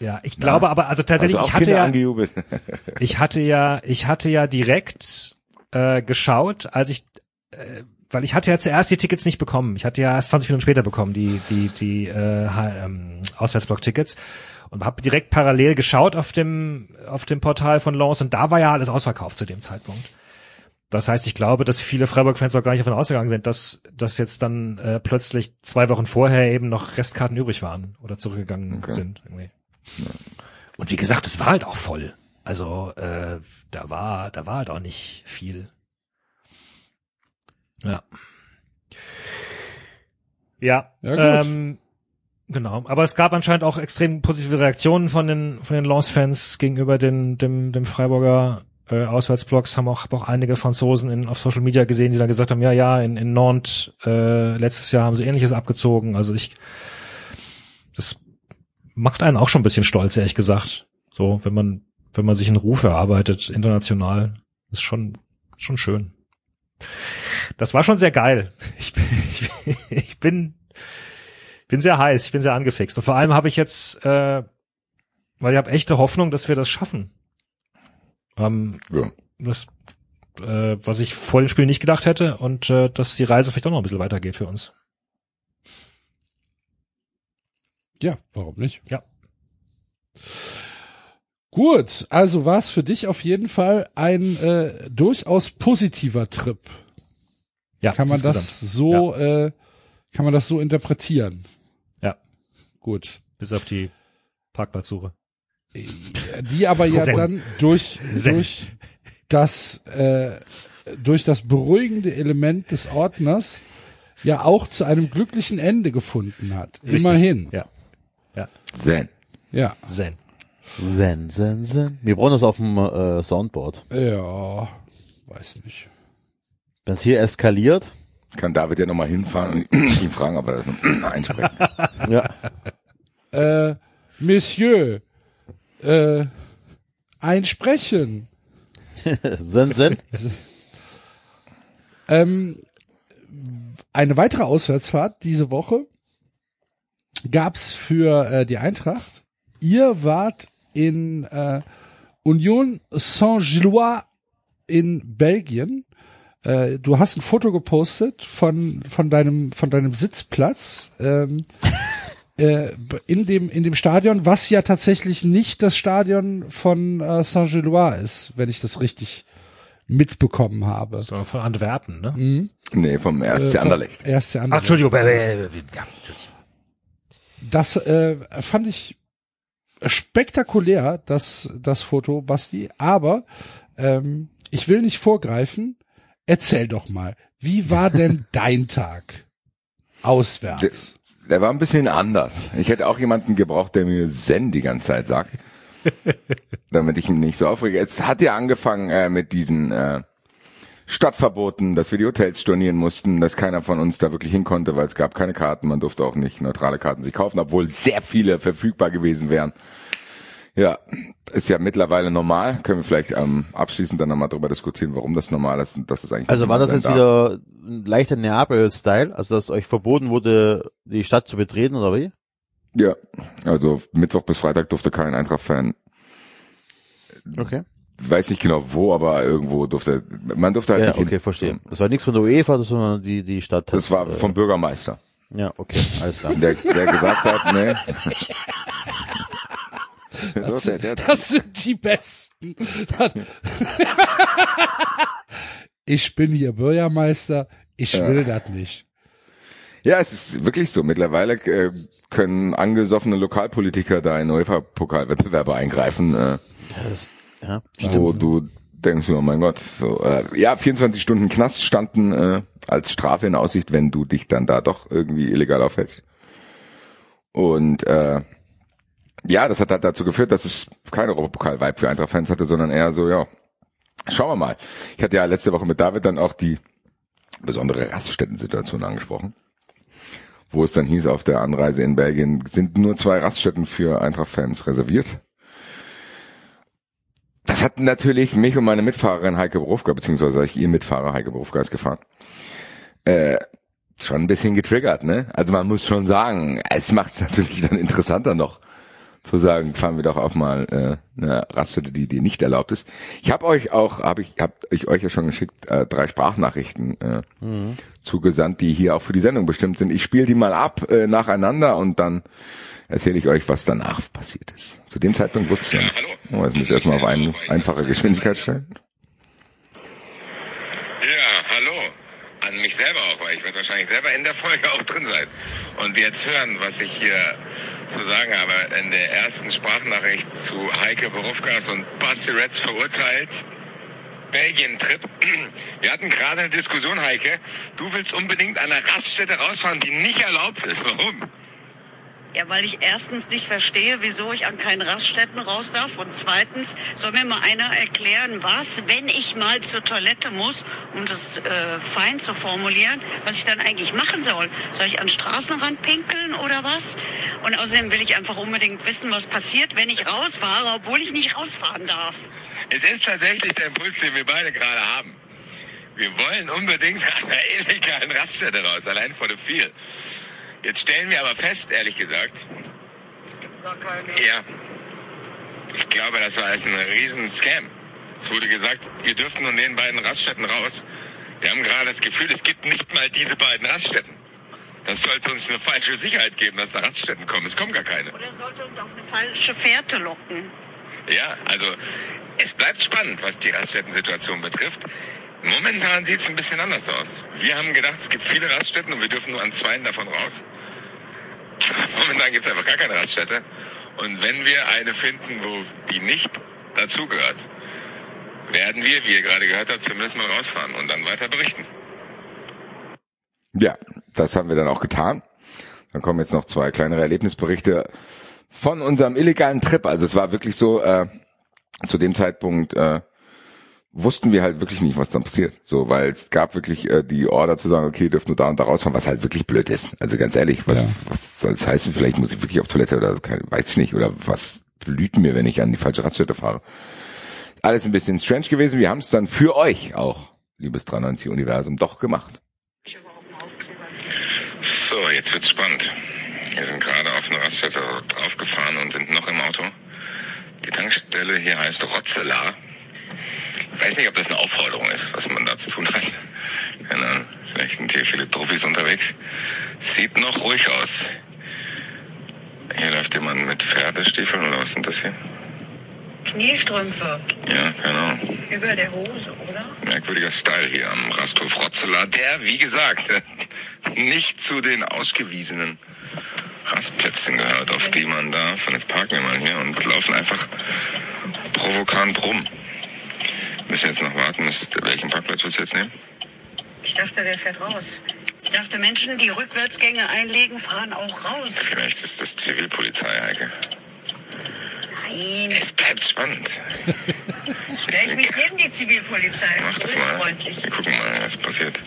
ja, ich glaube aber, also tatsächlich, also ich hatte Kinder ja, angejubelt. ich hatte ja, ich hatte ja direkt äh, geschaut, als ich, äh, weil ich hatte ja zuerst die Tickets nicht bekommen. Ich hatte ja erst 20 Minuten später bekommen die die die äh, ähm, Auswärtsblock-Tickets und habe direkt parallel geschaut auf dem auf dem Portal von Lens und da war ja alles ausverkauft zu dem Zeitpunkt. Das heißt, ich glaube, dass viele Freiburg-Fans auch gar nicht davon ausgegangen sind, dass, dass jetzt dann äh, plötzlich zwei Wochen vorher eben noch Restkarten übrig waren oder zurückgegangen Okay. sind. Irgendwie. Und wie gesagt, es war halt auch voll. Also äh, da war, da war halt auch nicht viel. Ja. Ja. Ja, gut. Ähm, genau. Aber es gab anscheinend auch extrem positive Reaktionen von den von den Lens-Fans gegenüber den, dem dem Freiburger äh, Auswärtsblocks. Haben auch, hab auch einige Franzosen in, auf Social Media gesehen, die dann gesagt haben, ja, ja, in, in Nantes äh, letztes Jahr haben sie Ähnliches abgezogen. Also ich, macht einen auch schon ein bisschen stolz, ehrlich gesagt. So, wenn man wenn man sich einen Ruf erarbeitet international, ist schon schon schön. Das war schon sehr geil. Ich bin, ich, ich bin, bin sehr heiß, ich bin sehr angefixt. Und vor allem habe ich jetzt, äh, weil ich habe echte Hoffnung, dass wir das schaffen. Ähm, Ja. das, äh, was ich vor dem Spiel nicht gedacht hätte und äh, dass die Reise vielleicht auch noch ein bisschen weitergeht für uns. Ja, warum nicht? Ja. Gut, also war es für dich auf jeden Fall ein äh, durchaus positiver Trip. Ja, Kann man insgesamt. das so, äh, kann man das so interpretieren? Ja. gut. Bis auf die Parkplatzsuche. Die aber ja Zen. dann durch, Zen. durch das, äh, durch das beruhigende Element des Ordners ja auch zu einem glücklichen Ende gefunden hat. Richtig. Immerhin. Ja. Ja. Zen. Ja. Zen. Zen, zen, zen. Wir brauchen das auf dem äh, Soundboard. Ja. Weiß nicht. Wenn es hier eskaliert, Kann David ja nochmal hinfahren und ihn fragen, ob er das einsprechen. ja. Äh, Monsieur, äh, einsprechen. zen, zen. Ähm, eine weitere Auswärtsfahrt diese Woche gab's für äh, die Eintracht. Ihr wart in äh, Union Saint-Gillois in Belgien. Äh, du hast ein Foto gepostet von von deinem von deinem Sitzplatz ähm, äh, in dem in dem Stadion, was ja tatsächlich nicht das Stadion von äh, Saint-Gillois ist, wenn ich das richtig mitbekommen habe. So von Antwerpen, ne? Nee, vom RSC Anderlecht. Erste Ach, andere. Entschuldigung. äh, äh, äh, Ja. Das äh, fand ich spektakulär, das, das Foto, Basti. Aber ähm, ich will nicht vorgreifen. Erzähl doch mal, wie war denn dein Tag auswärts? Der war ein bisschen anders. Ich hätte auch jemanden gebraucht, der mir Zen die ganze Zeit sagt. damit ich ihn nicht so aufrege. Es hat ja angefangen äh, mit diesen äh, Stadtverboten, dass wir die Hotels stornieren mussten, dass keiner von uns da wirklich hin konnte, weil es gab keine Karten, man durfte auch nicht neutrale Karten sich kaufen, obwohl sehr viele verfügbar gewesen wären. Ja, ist ja mittlerweile normal. Können wir vielleicht ähm, abschließend dann nochmal darüber diskutieren, warum das normal ist und dass es eigentlich Also war das jetzt darf. wieder ein leichter Neapel-Style? Also dass euch verboten wurde, die Stadt zu betreten oder wie? Ja, also Mittwoch bis Freitag durfte kein Eintracht-Fan Okay. Weiß nicht genau wo, aber irgendwo durfte, man durfte halt Ja, nicht hin. okay, verstehe. Das war nichts von der UEFA, sondern die, die Stadt Das war äh, vom Bürgermeister, Ja, okay, alles klar. der, der gesagt hat, ne. Der, der, Das sind die Besten. ich bin hier Bürgermeister. Ich will das nicht. ja, es ist wirklich so. Mittlerweile äh, können angesoffene Lokalpolitiker da in UEFA-Pokalwettbewerbe eingreifen, äh, Ja, wo du denkst, oh mein Gott, so, äh, ja, 24 Stunden Knast standen äh, als Strafe in Aussicht, wenn du dich dann da doch irgendwie illegal aufhältst. Und äh, ja, das hat halt dazu geführt, dass es kein Europapokal-Vibe für Eintracht-Fans hatte, sondern eher so, ja, schauen wir mal. Ich hatte ja letzte Woche mit David dann auch die besondere Raststätten-Situation angesprochen, wo es dann hieß, auf der Anreise in Belgien sind nur zwei Raststätten für Eintracht-Fans reserviert. Das hat natürlich mich und meine Mitfahrerin Heike Berufka, beziehungsweise ich ihr Mitfahrer Heike Berufka ist gefahren, äh, schon ein bisschen getriggert, ne? Also man muss schon sagen, es macht es natürlich dann interessanter noch zu sagen, fahren wir doch auf mal äh, eine Raststätte, die die nicht erlaubt ist. Ich habe euch auch, habe ich, hab ich euch ja schon geschickt, äh, drei Sprachnachrichten äh, zugesandt, die hier auch für die Sendung bestimmt sind. Ich spiele die mal ab äh, nacheinander und dann erzähle ich euch, was danach passiert ist. Zu dem Zeitpunkt wusste ich ja. Oh, jetzt muss ich erstmal auf ein, einfache Geschwindigkeit stellen. Ja, hallo. An mich selber auch, weil ich werde wahrscheinlich selber in der Folge auch drin sein. Und jetzt hören, was ich hier zu sagen habe. In der ersten Sprachnachricht zu Heike Berufkas und Basti Reds verurteilt. Belgien-Trip. Wir hatten gerade eine Diskussion, Heike. Du willst unbedingt an einer Raststätte rausfahren, die nicht erlaubt ist. Warum? Ja, weil ich erstens nicht verstehe, wieso ich an keinen Raststätten raus darf. Und zweitens soll mir mal einer erklären, was, wenn ich mal zur Toilette muss, um das äh, fein zu formulieren, was ich dann eigentlich machen soll. Soll ich an den Straßenrand pinkeln oder was? Und außerdem will ich einfach unbedingt wissen, was passiert, wenn ich rausfahre, obwohl ich nicht rausfahren darf. Es ist tatsächlich der Impuls, den wir beide gerade haben. Wir wollen unbedingt an einer illegalen Raststätte raus, allein vor dem Viel. Jetzt stellen wir aber fest, ehrlich gesagt, Gar keine. ja, ich glaube, das war alles ein riesen Scam. Es wurde gesagt, ihr dürft nur in den beiden Raststätten raus. Wir haben gerade das Gefühl, es gibt nicht mal diese beiden Raststätten. Das sollte uns eine falsche Sicherheit geben, dass da Raststätten kommen. Es kommen gar keine. Oder sollte uns auf eine falsche Fährte locken. Ja, also es bleibt spannend, was die Raststätten-Situation betrifft. Momentan sieht es ein bisschen anders aus. Wir haben gedacht, es gibt viele Raststätten und wir dürfen nur an zweien davon raus. Momentan gibt es einfach gar keine Raststätte. Und wenn wir eine finden, wo die nicht dazugehört, werden wir, wie ihr gerade gehört habt, zumindest mal rausfahren und dann weiter berichten. Ja, das haben wir dann auch getan. Dann kommen jetzt noch zwei kleinere Erlebnisberichte von unserem illegalen Trip. Also es war wirklich so, äh, zu dem Zeitpunkt äh, wussten wir halt wirklich nicht, was dann passiert. So, weil es gab wirklich äh, die Order zu sagen, okay, dürft nur da und da rausfahren, was halt wirklich blöd ist. Also ganz ehrlich, was, Ja. was soll das heißen? Vielleicht muss ich wirklich auf Toilette oder weiß ich nicht. Oder was blüht mir, wenn ich an die falsche Raststätte fahre. Alles ein bisschen strange gewesen. Wir haben es dann für euch auch, liebes 93 Universum, doch gemacht. So, jetzt wird's spannend. Wir sind gerade auf eine Raststätte draufgefahren und sind noch im Auto. Die Tankstelle hier heißt Rotzela. Ich weiß nicht, ob das eine Aufforderung ist, was man da zu tun hat. Keine Ahnung, vielleicht sind hier viele Trophys unterwegs. Sieht noch ruhig aus. Hier läuft jemand mit Pferdestiefeln oder was sind das hier? Kniestrümpfe Ja, Ahnung. über der Hose, oder? merkwürdiger Style hier am Rasthof Rotzeler, der, wie gesagt, nicht zu den ausgewiesenen Rastplätzen gehört, auf die man da, von jetzt parken wir mal hier und laufen einfach provokant rum. Müssen jetzt noch warten, welchen Parkplatz willst du jetzt nehmen? Ich dachte, der fährt raus. Ich dachte, Menschen, die Rückwärtsgänge einlegen, fahren auch raus. Vielleicht ist das Zivilpolizei, Heike. Nein, Es bleibt spannend. stell ich mich neben die Zivilpolizei. Mach das mal. Freundlich. Wir gucken mal, was passiert.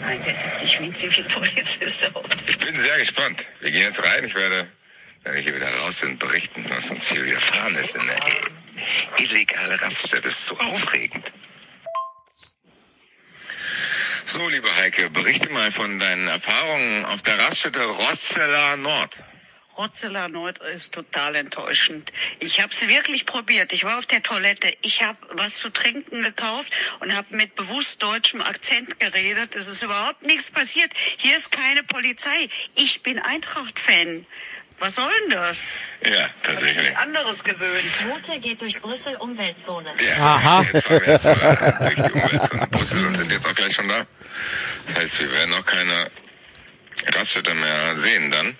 Nein, der sieht nicht wie ein Zivilpolizist aus. Ich bin sehr gespannt. Wir gehen jetzt rein. Ich werde, wenn wir hier wieder raus sind, berichten, was uns hier widerfahren ist in der illegale Raststätte. Das ist so aufregend. So, liebe Heike, berichte mal von deinen Erfahrungen auf der Raststätte Rotzeler Nord. Rotzeler Nord ist total enttäuschend. Ich habe es wirklich probiert. Ich war auf der Toilette. Ich habe was zu trinken gekauft und habe mit bewusst deutschem Akzent geredet. Es ist überhaupt nichts passiert. Hier ist keine Polizei. Ich bin Eintracht-Fan. Was soll denn das? Ja, tatsächlich. Nichts anderes gewöhnt. Route geht durch Brüssel Umweltzone. Ja, Aha. Jetzt fahren wir jetzt mal durch die Umweltzone Brüssel und sind jetzt auch gleich schon da. Das heißt, wir werden auch keine Raststätte mehr sehen dann.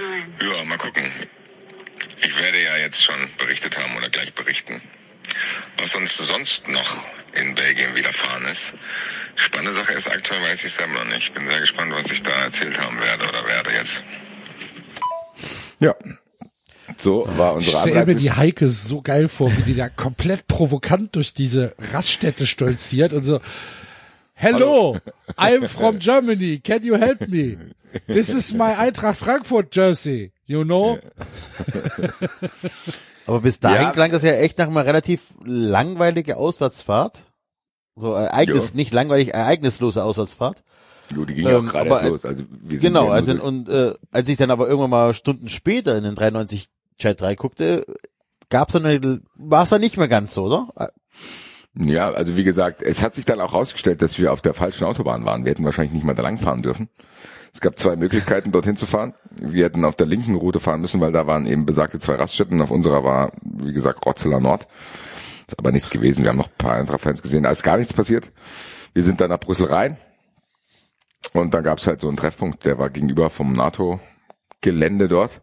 Nein. Ja, mal gucken. Ich werde ja jetzt schon berichtet haben oder gleich berichten, was uns sonst noch in Belgien widerfahren ist. Spannende Sache ist, aktuell weiß ich selber noch nicht. Ich bin sehr gespannt, was ich da erzählt haben werde oder werde jetzt. Ja. So war unsere Stell mir Anreise. die Heike so geil vor, wie die da komplett provokant durch diese Raststätte stolziert und so. Hello, I'm from Germany. Can you help me? This is my Eintracht Frankfurt jersey. You know? Aber bis dahin Ja. klang das ja echt nach einer relativ langweilige Auswärtsfahrt. So Ereignis, Ja. nicht langweilig, ereignislose Auswärtsfahrt. Jo, die ging ja Ähm, auch gerade erst los. Also wir sind Genau, also und äh, als ich dann aber irgendwann mal Stunden später in den 93 Chat 3 guckte, gab's dann war es dann nicht mehr ganz so, oder? Ja, also wie gesagt, es hat sich dann auch rausgestellt, dass wir auf der falschen Autobahn waren. Wir hätten wahrscheinlich nicht mal da lang fahren dürfen. Es gab zwei Möglichkeiten, dorthin zu fahren. Wir hätten auf der linken Route fahren müssen, weil da waren eben besagte zwei Raststätten. Auf unserer war, wie gesagt, Rotzeler Nord. Ist aber nichts gewesen. Wir haben noch ein paar Eintracht-Fans gesehen. Da ist gar nichts passiert. Wir sind dann nach Brüssel rein. Und dann gab's halt so einen Treffpunkt, der war gegenüber vom NATO-Gelände dort.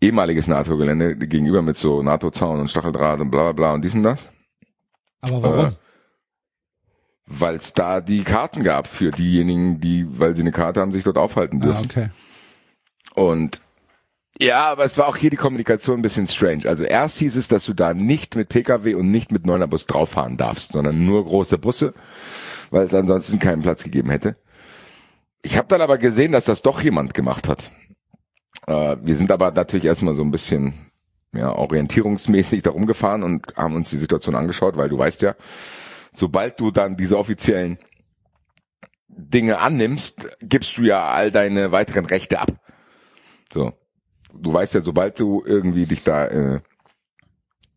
Ehemaliges NATO-Gelände, gegenüber mit so NATO-Zaun und Stacheldraht und bla bla bla und dies und das Aber warum? Äh, weil es da die Karten gab für diejenigen, die, weil sie eine Karte haben, sich dort aufhalten ah, dürfen. okay. Und ja, aber es war auch hier die Kommunikation ein bisschen strange. Also erst hieß es, dass du da nicht mit Pkw und nicht mit Neunerbus drauffahren darfst, sondern nur große Busse, weil es ansonsten keinen Platz gegeben hätte. Ich habe dann aber gesehen, dass das doch jemand gemacht hat. Äh, wir sind aber natürlich erstmal so ein bisschen ja, orientierungsmäßig da rumgefahren und haben uns die Situation angeschaut, weil du weißt ja, sobald du dann diese offiziellen Dinge annimmst, gibst du ja all deine weiteren Rechte ab. So. Du weißt ja, sobald du irgendwie dich da äh,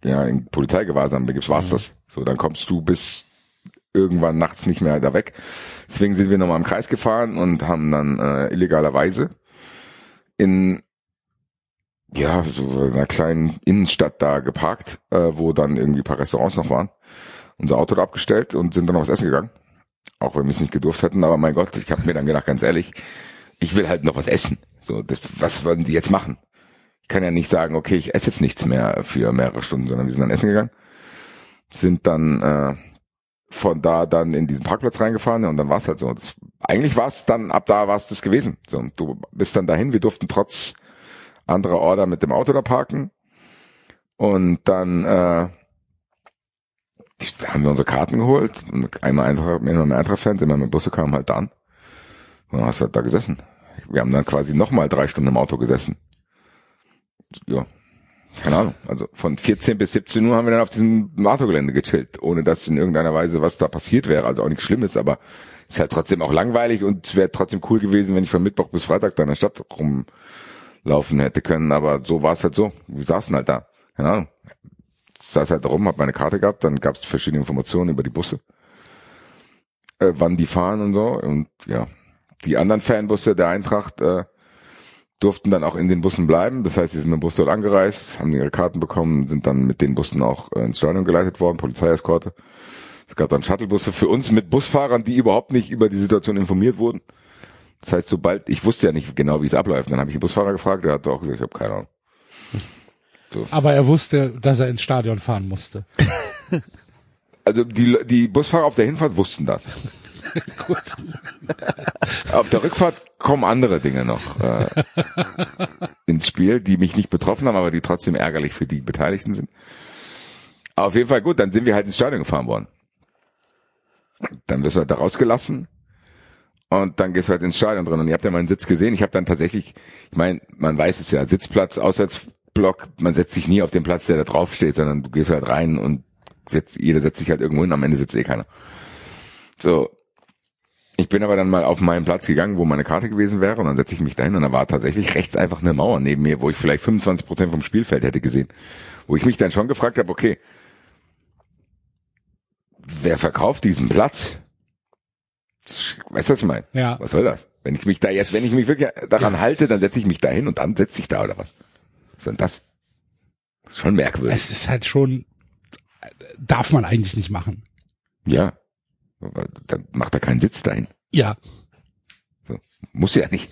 ja in Polizeigewahrsam begibst, war's das. So, dann kommst du bis irgendwann nachts nicht mehr da weg. Deswegen sind wir nochmal im Kreis gefahren und haben dann äh, illegalerweise in ja, so einer kleinen Innenstadt da geparkt, äh, wo dann irgendwie paar Restaurants noch waren. Unser Auto da abgestellt und sind dann noch was essen gegangen. Auch wenn wir es nicht gedurft hätten, aber mein Gott, ich habe mir dann gedacht, ganz ehrlich, ich will halt noch was essen. So, das, was wollen die jetzt machen? Ich kann ja nicht sagen, okay, ich esse jetzt nichts mehr für mehrere Stunden, sondern wir sind dann essen gegangen, sind dann äh, von da dann in diesen Parkplatz reingefahren und dann war es halt so. Das, eigentlich war es dann, ab da war es das gewesen. So, und du bist dann dahin, wir durften trotz anderer Order mit dem Auto da parken und dann äh, haben wir unsere Karten geholt. Und einmal Eintracht, einmal mehr Eintracht-Fans, immer mit Busse kamen halt dann. Und dann hast du halt da gesessen. Wir haben dann quasi nochmal drei Stunden im Auto gesessen. Ja, keine Ahnung. Also von 14 bis 17 Uhr haben wir dann auf diesem Autogelände gechillt, ohne dass in irgendeiner Weise was da passiert wäre. Also auch nichts Schlimmes, aber ist halt trotzdem auch langweilig und es wäre trotzdem cool gewesen, wenn ich von Mittwoch bis Freitag da in der Stadt rumlaufen hätte können. Aber so war es halt so. Wir saßen halt da. Keine Ahnung. Ich saß halt da rum, hab meine Karte gehabt, dann gab es verschiedene Informationen über die Busse, äh, wann die fahren und so. Und ja, die anderen Fanbusse der Eintracht äh, durften dann auch in den Bussen bleiben. Das heißt, sie sind mit dem Bus dort angereist, haben ihre Karten bekommen, sind dann mit den Bussen auch äh, ins Stadion geleitet worden, Polizeieskorte. Es gab dann Shuttlebusse für uns mit Busfahrern, die überhaupt nicht über die Situation informiert wurden. Das heißt, sobald, ich wusste ja nicht genau, wie es abläuft. Dann habe ich einen Busfahrer gefragt, der hat auch gesagt, ich habe keine Ahnung. Aber er wusste, dass er ins Stadion fahren musste. Also die, die Busfahrer auf der Hinfahrt wussten das. Auf der Rückfahrt kommen andere Dinge noch äh, ins Spiel, die mich nicht betroffen haben, aber die trotzdem ärgerlich für die Beteiligten sind. Auf jeden Fall gut, dann sind wir halt ins Stadion gefahren worden. Dann wirst du halt da rausgelassen und dann gehst du halt ins Stadion drin und ihr habt ja meinen Sitz gesehen. Ich habe dann tatsächlich, ich meine, man weiß es ja, Sitzplatz, Auswärtsblock, man setzt sich nie auf den Platz, der da drauf steht, sondern du gehst halt rein und setzt, jeder setzt sich halt irgendwo hin, am Ende sitzt eh keiner. So, ich bin aber dann mal auf meinen Platz gegangen, wo meine Karte gewesen wäre, und dann setze ich mich dahin und da war tatsächlich rechts einfach eine Mauer neben mir, wo ich vielleicht 25 Prozent vom Spielfeld hätte gesehen. Wo ich mich dann schon gefragt habe, okay, wer verkauft diesen Platz? Weißt du, was ich meine? Ja. Was soll das? Wenn ich mich da jetzt, wenn ich mich wirklich daran Ja. halte, dann setze ich mich dahin und dann setze ich da oder was? Was ist denn das? Das ist schon merkwürdig. Es ist halt schon, darf man eigentlich nicht machen. ja. Dann macht er keinen Sitz dahin. Ja. So. Muss ja nicht.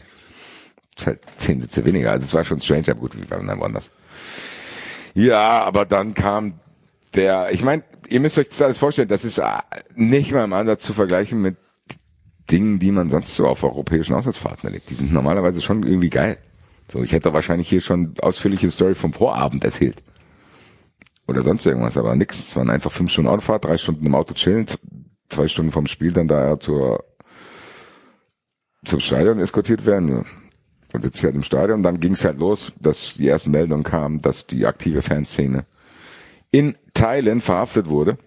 Ist halt zehn Sitze weniger. Also es war schon strange, aber gut, wie waren dann woanders. Ja, aber dann kam der, ich meine, ihr müsst euch das alles vorstellen, das ist äh, nicht mal im Ansatz zu vergleichen mit Dingen, die man sonst so auf europäischen Auswärtsfahrten erlebt. Die sind normalerweise schon irgendwie geil. So, ich hätte wahrscheinlich hier schon ausführliche Story vom Vorabend erzählt. Oder sonst irgendwas, aber nix. Es waren einfach fünf Stunden Autofahrt, drei Stunden im Auto chillen, zwei Stunden vom Spiel dann da zur zum Stadion eskortiert werden. Dann sitze ich halt im Stadion. Dann ging es halt los, dass die ersten Meldungen kamen, dass die aktive Fanszene in Teilen verhaftet wurde.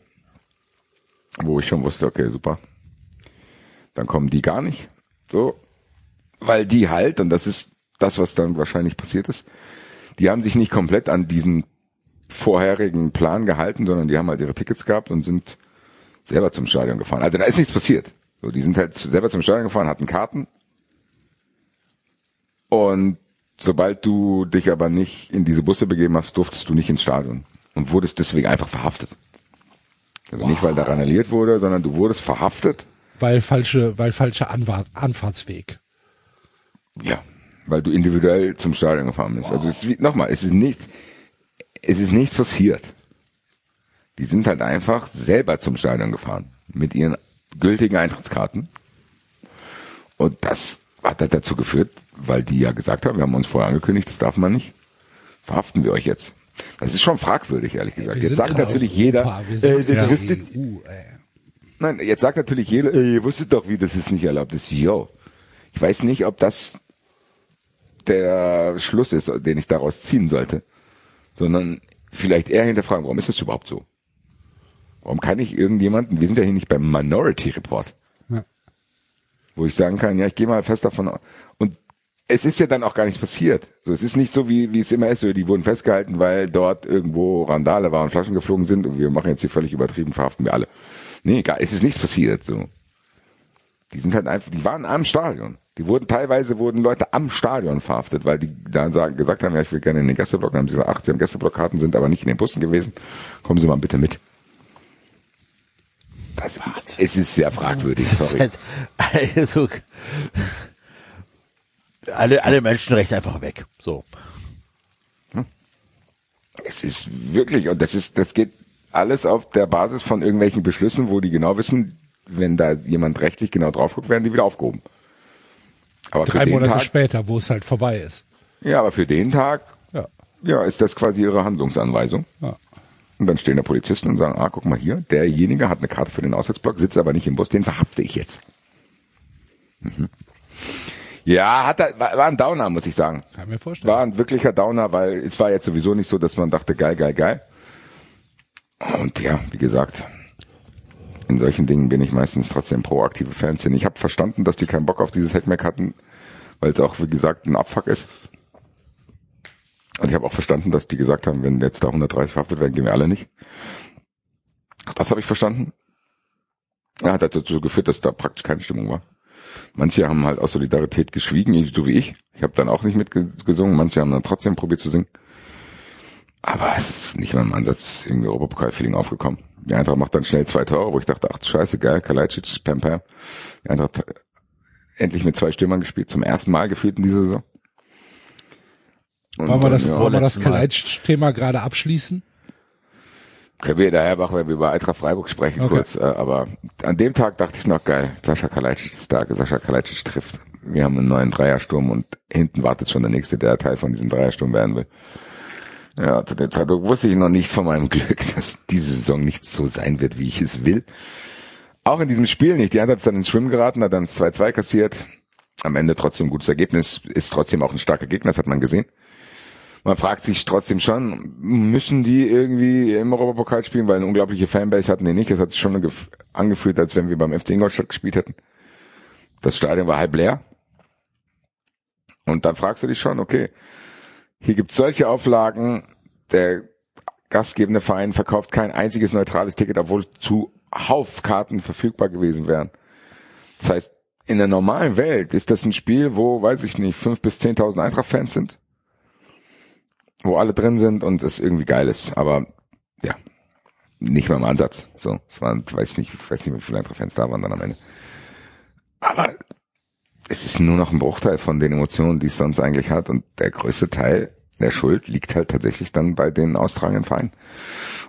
Wo ich schon wusste, okay, super. Dann kommen die gar nicht. So. Weil die halt, und das ist das, was dann wahrscheinlich passiert ist, die haben sich nicht komplett an diesen vorherigen Plan gehalten, sondern die haben halt ihre Tickets gehabt und sind selber zum Stadion gefahren. Also da ist nichts passiert. So, die sind halt selber zum Stadion gefahren, hatten Karten. Und sobald du dich aber nicht in diese Busse begeben hast, durftest du nicht ins Stadion und wurdest deswegen einfach verhaftet. Also nicht, weil da randaliert wurde, sondern du wurdest verhaftet, Weil falsche, weil falscher Anwar Anfahrtsweg. ja, weil du individuell zum Stadion gefahren bist. Also es ist wie, nochmal, es ist nicht, es ist nichts passiert. Die sind halt einfach selber zum Stadion gefahren mit ihren gültigen Eintrittskarten. Und das hat halt dazu geführt, weil die ja gesagt haben, wir haben uns vorher angekündigt, das darf man nicht, verhaften wir euch jetzt. Das ist schon fragwürdig, ehrlich gesagt. Wir Jetzt sagt natürlich jeder, äh, EU. Nein, jetzt sagt natürlich jeder, äh, ihr wusstet doch, wie das ist nicht erlaubt ist. Yo. Ich weiß nicht, ob das der Schluss ist, den ich daraus ziehen sollte, sondern vielleicht eher hinterfragen, warum ist das überhaupt so? Warum kann ich irgendjemanden, wir sind ja hier nicht beim Minority Report, Ja. wo ich sagen kann, ja, ich gehe mal fest davon aus. Und es ist ja dann auch gar nichts passiert. So, es ist nicht so, wie, wie es immer ist, so, die wurden festgehalten, weil dort irgendwo Randale waren, Flaschen geflogen sind und wir machen jetzt hier völlig übertrieben, verhaften wir alle. Nee, gar, es ist nichts passiert, so. Die sind halt einfach, die waren am Stadion. Die wurden teilweise wurden Leute am Stadion verhaftet, weil die dann sagen, gesagt haben, ja, ich will gerne in den Gästeblock. Dann haben sie gesagt, ach, sie haben Gästeblockkarten, sind aber nicht in den Bussen gewesen. Kommen Sie mal bitte mit. Das, es ist sehr fragwürdig, sorry. halt, also, alle, alle Menschenrechte einfach weg. So. Es ist wirklich, und das ist, das geht alles auf der Basis von irgendwelchen Beschlüssen, wo die genau wissen, wenn da jemand rechtlich genau drauf guckt, werden die wieder aufgehoben. Aber Drei Monate Tag, später, wo es halt vorbei ist. ja, aber für den Tag, Ja. ja, ist das quasi ihre Handlungsanweisung. Ja. Und dann stehen da Polizisten und sagen, ah, guck mal hier, derjenige hat eine Karte für den Auswärtsblock, sitzt aber nicht im Bus, den verhafte ich jetzt. Mhm. Ja, hat er, war, war ein Downer, muss ich sagen. Kann mir vorstellen. War ein wirklicher Downer, weil es war jetzt sowieso nicht so, dass man dachte, geil, geil, geil. Und ja, wie gesagt, in solchen Dingen bin ich meistens trotzdem proaktive Fanszene. Ich habe verstanden, dass die keinen Bock auf dieses Headmack hatten, weil es auch, wie gesagt, ein Abfuck ist. Und ich habe auch verstanden, dass die gesagt haben, wenn jetzt da 130 verhaftet werden, gehen wir alle nicht. Das habe ich verstanden. Ja, hat dazu geführt, dass da praktisch keine Stimmung war. Manche haben halt aus Solidarität geschwiegen, so wie ich. Ich habe dann auch nicht mitgesungen. Manche haben dann trotzdem probiert zu singen. Aber es ist nicht mal im Ansatz irgendwie Europapokal-Feeling aufgekommen. Die Eintracht macht dann schnell zwei Tore, wo ich dachte, ach scheiße, geil, Kalajdzic, Pam Pam. Die Eintracht hat endlich mit zwei Stürmern gespielt, zum ersten Mal gefühlt in dieser Saison. Und Wollen wir das, ja, wollen wir das. Kalajdzic-Thema gerade abschließen? Können wir daher machen, wenn wir über Eintracht Freiburg sprechen Okay. kurz. Äh, aber an dem Tag dachte ich noch, geil, Sascha Kalajdzic ist da, Sascha Kalajdzic trifft. Wir haben einen neuen Dreiersturm und hinten wartet schon der nächste, der Teil von diesem Dreiersturm werden will. Ja, zu dem Zeitpunkt wusste ich noch nicht von meinem Glück, dass diese Saison nicht so sein wird, wie ich es will. Auch in diesem Spiel nicht. Die Eintracht ist dann ins Schwimmen geraten, hat dann 2-2 kassiert. Am Ende trotzdem ein gutes Ergebnis. Ist trotzdem auch ein starker Gegner, das hat man gesehen. Man fragt sich trotzdem schon, müssen die irgendwie im Europapokal spielen, weil eine unglaubliche Fanbase hatten die nicht. Es hat sich schon gef- angefühlt, als wenn wir beim FC Ingolstadt gespielt hätten. Das Stadion war halb leer. Und dann fragst du dich schon, okay, hier gibt's solche Auflagen, der gastgebende Verein verkauft kein einziges neutrales Ticket, obwohl zuhauf Karten verfügbar gewesen wären. Das heißt, in der normalen Welt ist das ein Spiel, wo, weiß ich nicht, fünf bis zehntausend Eintracht-Fans sind, wo alle drin sind und es irgendwie geil ist. Aber ja, nicht mal im Ansatz. So, es waren, weiß nicht, ich weiß nicht, wie viele Eintracht-Fans da waren dann am Ende. Aber es ist nur noch ein Bruchteil von den Emotionen, die es sonst eigentlich hat. Und der größte Teil der Schuld liegt halt tatsächlich dann bei den austragenden Vereinen.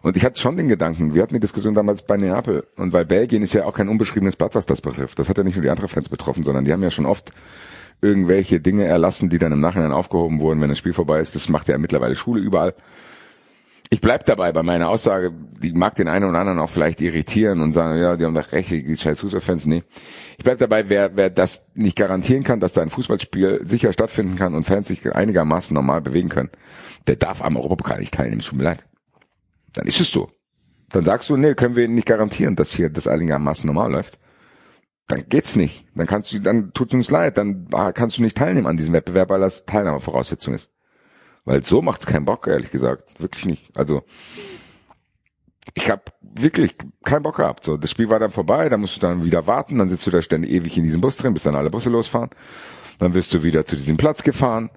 Und ich hatte schon den Gedanken, wir hatten die Diskussion damals bei Neapel. Und weil Belgien ist ja auch kein unbeschriebenes Blatt, was das betrifft. Das hat ja nicht nur die anderen Fans betroffen, sondern die haben ja schon oft irgendwelche Dinge erlassen, die dann im Nachhinein aufgehoben wurden, wenn das Spiel vorbei ist. Das macht ja mittlerweile Schule überall. Ich bleib dabei bei meiner Aussage, die mag den einen oder anderen auch vielleicht irritieren und sagen, ja, die haben doch recht, die scheiß Fußballfans, nee. Ich bleib dabei, wer, wer das nicht garantieren kann, dass da ein Fußballspiel sicher stattfinden kann und Fans sich einigermaßen normal bewegen können, der darf am Europapokal nicht teilnehmen, tut mir leid. Dann ist es so. Dann sagst du, nee, können wir nicht garantieren, dass hier das einigermaßen normal läuft. Dann geht's nicht. Dann kannst du, dann tut uns leid, dann kannst du nicht teilnehmen an diesem Wettbewerb, weil das Teilnahmevoraussetzung ist. Weil so macht's keinen Bock, ehrlich gesagt. Wirklich nicht. Also ich habe wirklich keinen Bock gehabt. So, das Spiel war dann vorbei, dann musst du dann wieder warten, dann sitzt du da ständig ewig in diesem Bus drin, bis dann alle Busse losfahren. Dann wirst du wieder zu diesem Platz gefahren.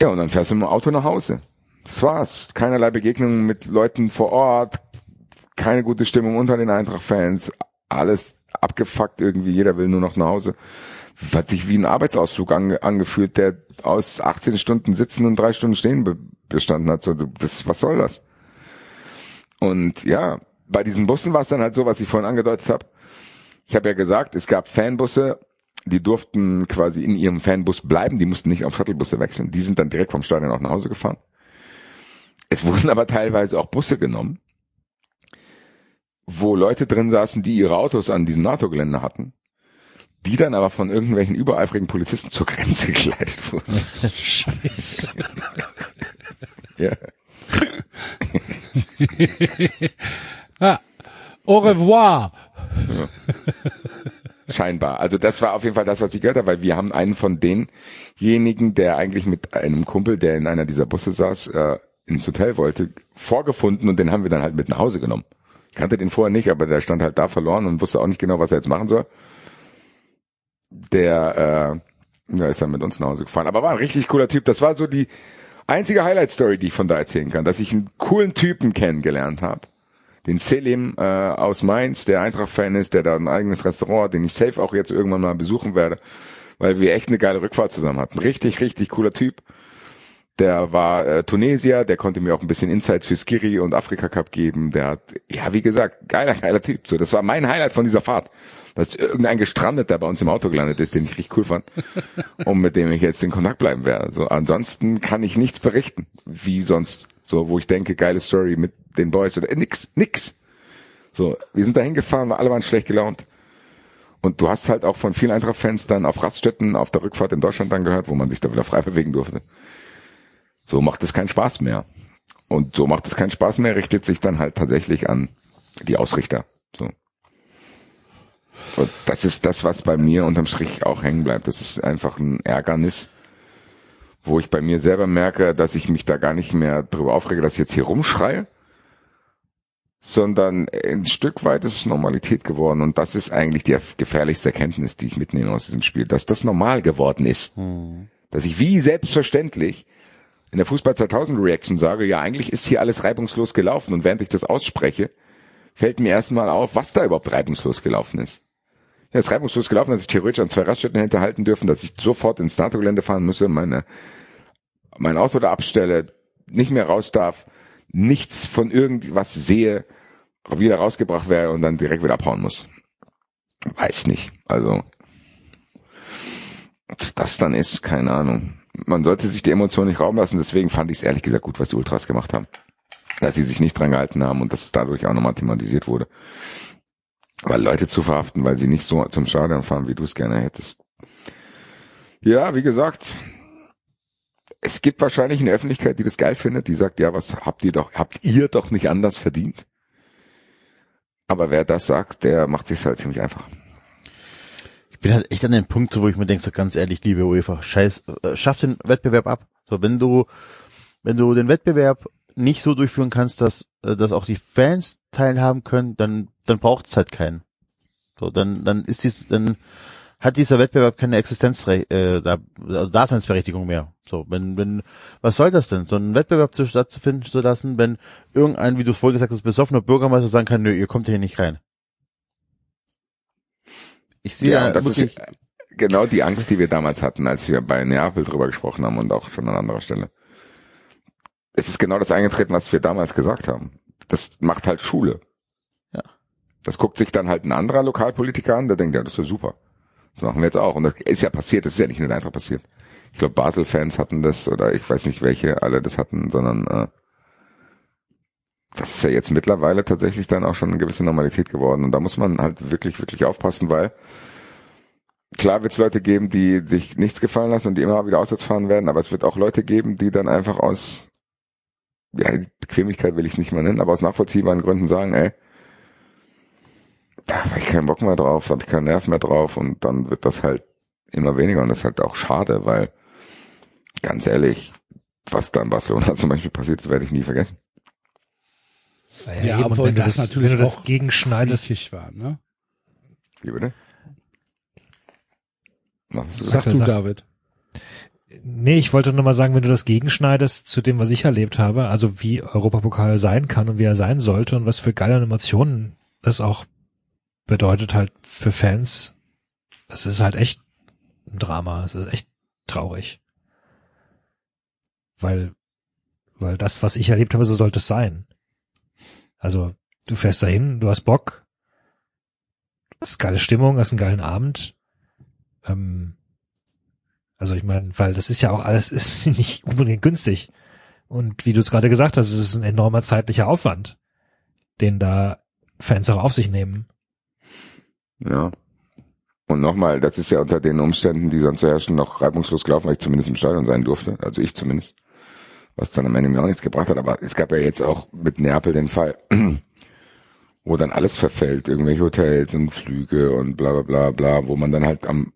Ja, und dann fährst du mit dem Auto nach Hause. Das war's. Keinerlei Begegnungen mit Leuten vor Ort, keine gute Stimmung unter den Eintracht-Fans, alles abgefuckt irgendwie, jeder will nur noch nach Hause. Hat sich wie ein Arbeitsausflug ange angefühlt, der aus 18 Stunden sitzen und drei Stunden stehen be bestanden hat. So, das, was soll das? Und ja, bei diesen Bussen war es dann halt so, was ich vorhin angedeutet habe. Ich habe ja gesagt, es gab Fanbusse, die durften quasi in ihrem Fanbus bleiben, die mussten nicht auf Shuttlebusse wechseln. Die sind dann direkt vom Stadion auch nach Hause gefahren. Es wurden aber teilweise auch Busse genommen, wo Leute drin saßen, die ihre Autos an diesem NATO-Gelände hatten, die dann aber von irgendwelchen übereifrigen Polizisten zur Grenze geleitet wurden. Scheiße. Ja. Ja. Au revoir. Scheinbar. Also das war auf jeden Fall das, was ich gehört habe, weil wir haben einen von denjenigen, der eigentlich mit einem Kumpel, der in einer dieser Busse saß, äh, ins Hotel wollte, vorgefunden und den haben wir dann halt mit nach Hause genommen. Ich kannte den vorher nicht, aber der stand halt da verloren und wusste auch nicht genau, was er jetzt machen soll. Der äh, ja, ist dann mit uns nach Hause gefahren. Aber war ein richtig cooler Typ. Das war so die einzige Highlight-Story, die ich von da erzählen kann, dass ich einen coolen Typen kennengelernt habe. Den Selim äh, aus Mainz, der Eintracht-Fan ist, der da ein eigenes Restaurant hat, den ich safe auch jetzt irgendwann mal besuchen werde, weil wir echt eine geile Rückfahrt zusammen hatten. Richtig, richtig cooler Typ. Der war äh, Tunesier, der konnte mir auch ein bisschen Insights für Skiri und Afrika Cup geben. Der hat, ja, wie gesagt, geiler, geiler Typ. So, das war mein Highlight von dieser Fahrt. Dass irgendein Gestrandeter bei uns im Auto gelandet ist, den ich richtig cool fand und mit dem ich jetzt in Kontakt bleiben werde. So, ansonsten kann ich nichts berichten, wie sonst. So, wo ich denke, geile Story mit den Boys oder äh, nix, nix. So, wir sind da hingefahren, alle waren schlecht gelaunt. Und du hast halt auch von vielen Eintracht-Fans dann auf Raststätten auf der Rückfahrt in Deutschland dann gehört, wo man sich da wieder frei bewegen durfte. So macht es keinen Spaß mehr. Und so macht es keinen Spaß mehr, richtet sich dann halt tatsächlich an die Ausrichter. So. Und das ist das, was bei mir unterm Strich auch hängen bleibt. Das ist einfach ein Ärgernis, wo ich bei mir selber merke, dass ich mich da gar nicht mehr drüber aufrege, dass ich jetzt hier rumschreie, sondern ein Stück weit ist es Normalität geworden. Und das ist eigentlich die gefährlichste Erkenntnis, die ich mitnehme aus diesem Spiel, dass das normal geworden ist. Dass ich wie selbstverständlich in der Fußball 2000 Reaction sage, ja, eigentlich ist hier alles reibungslos gelaufen. Und während ich das ausspreche, fällt mir erstmal auf, was da überhaupt reibungslos gelaufen ist. Ja, es ist reibungslos gelaufen, dass ich theoretisch an zwei Raststätten hinterhalten dürfen, dass ich sofort ins NATO-Gelände fahren müsse, meine, mein Auto da abstelle, nicht mehr raus darf, nichts von irgendwas sehe, wieder rausgebracht werde und dann direkt wieder abhauen muss. Weiß nicht. Also, was das dann ist, keine Ahnung. Man sollte sich die Emotionen nicht rauben lassen, deswegen fand ich es ehrlich gesagt gut, was die Ultras gemacht haben. Dass sie sich nicht dran gehalten haben und dass es dadurch auch nochmal thematisiert wurde. Weil Leute zu verhaften, weil sie nicht so zum Stadion fahren, wie du es gerne hättest. Ja, wie gesagt, es gibt wahrscheinlich eine Öffentlichkeit, die das geil findet, die sagt, ja, was habt ihr doch, habt ihr doch nicht anders verdient? Aber wer das sagt, der macht sich halt ziemlich einfach. Bin halt echt an dem Punkt, wo ich mir denke, so ganz ehrlich, liebe UEFA, scheiß, äh, schaff den Wettbewerb ab. So, wenn du, wenn du den Wettbewerb nicht so durchführen kannst, dass, äh, dass auch die Fans teilhaben können, dann, dann braucht es halt keinen. So, dann, dann ist dies, dann hat dieser Wettbewerb keine Existenz, äh, da, Daseinsberechtigung mehr. So, wenn, wenn, was soll das denn? So einen Wettbewerb zu, stattzufinden zu lassen, wenn irgendein, wie du es vorhin gesagt hast, besoffener Bürgermeister sagen kann, nö, ihr kommt hier nicht rein. Ich sehe Ja, da das wirklich, ist genau die Angst, die wir damals hatten, als wir bei Neapel drüber gesprochen haben und auch schon an anderer Stelle. Es ist genau das eingetreten, was wir damals gesagt haben. Das macht halt Schule. Ja. Das guckt sich dann halt ein anderer Lokalpolitiker an, der denkt, ja, das ist ja super. Das machen wir jetzt auch. Und das ist ja passiert, das ist ja nicht nur einfach passiert. Ich glaube, Basel-Fans hatten das, oder ich weiß nicht, welche alle das hatten, sondern äh, das ist ja jetzt mittlerweile tatsächlich dann auch schon eine gewisse Normalität geworden. Und da muss man halt wirklich, wirklich aufpassen, weil klar wird es Leute geben, die sich nichts gefallen lassen und die immer wieder auswärts fahren werden, aber es wird auch Leute geben, die dann einfach aus, ja, Bequemlichkeit will ich nicht mal nennen, aber aus nachvollziehbaren Gründen sagen, ey, da habe ich keinen Bock mehr drauf, da habe ich keinen Nerv mehr drauf und dann wird das halt immer weniger und das ist halt auch schade, weil ganz ehrlich, was da in Barcelona zum Beispiel passiert, das werde ich nie vergessen. Ja, eben, und obwohl wenn du das das, natürlich wenn du das auch gegenschneidest, richtig war, ne? Wie bitte? Du Sag Sag, du, sag. David. Nee, ich wollte nur mal sagen, wenn du das gegenschneidest zu dem, was ich erlebt habe, also wie Europapokal sein kann und wie er sein sollte und was für geile Emotionen das auch bedeutet halt für Fans, das ist halt echt ein Drama, es ist echt traurig. Weil, weil das, was ich erlebt habe, so sollte es sein. Also, du fährst dahin, du hast Bock, hast geile Stimmung, hast einen geilen Abend, ähm, also ich meine, weil das ist ja auch alles ist nicht unbedingt günstig. Und wie du es gerade gesagt hast, es ist ein enormer zeitlicher Aufwand, den da Fans auch auf sich nehmen. Ja. Und nochmal, das ist ja unter den Umständen, die sonst so herrschen, noch reibungslos gelaufen, weil ich zumindest im Stadion sein durfte. Also ich zumindest. Was dann am Ende mir auch nichts gebracht hat. Aber es gab ja jetzt auch mit Neapel den Fall, wo dann alles verfällt. Irgendwelche Hotels und Flüge und bla bla bla bla, wo man dann halt am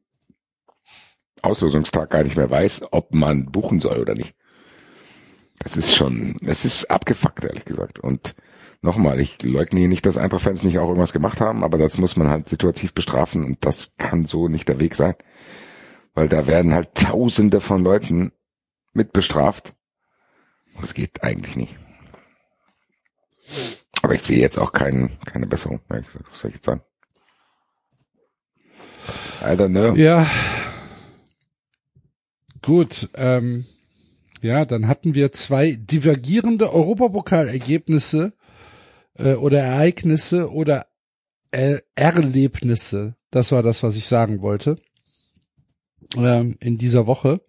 Auslosungstag gar nicht mehr weiß, ob man buchen soll oder nicht. Das ist schon, es ist abgefuckt, ehrlich gesagt. Und nochmal, ich leugne hier nicht, dass Eintracht-Fans nicht auch irgendwas gemacht haben, aber das muss man halt situativ bestrafen und das kann so nicht der Weg sein. Weil da werden halt Tausende von Leuten mit bestraft. Das geht eigentlich nicht. Aber ich sehe jetzt auch keinen, keine Besserung. Was soll ich jetzt sagen? I don't know. Ja, Gut, ähm, ja, dann hatten wir zwei divergierende Europapokalergebnisse äh, oder Ereignisse oder er Erlebnisse. Das war das, was ich sagen wollte. Ähm, in dieser Woche.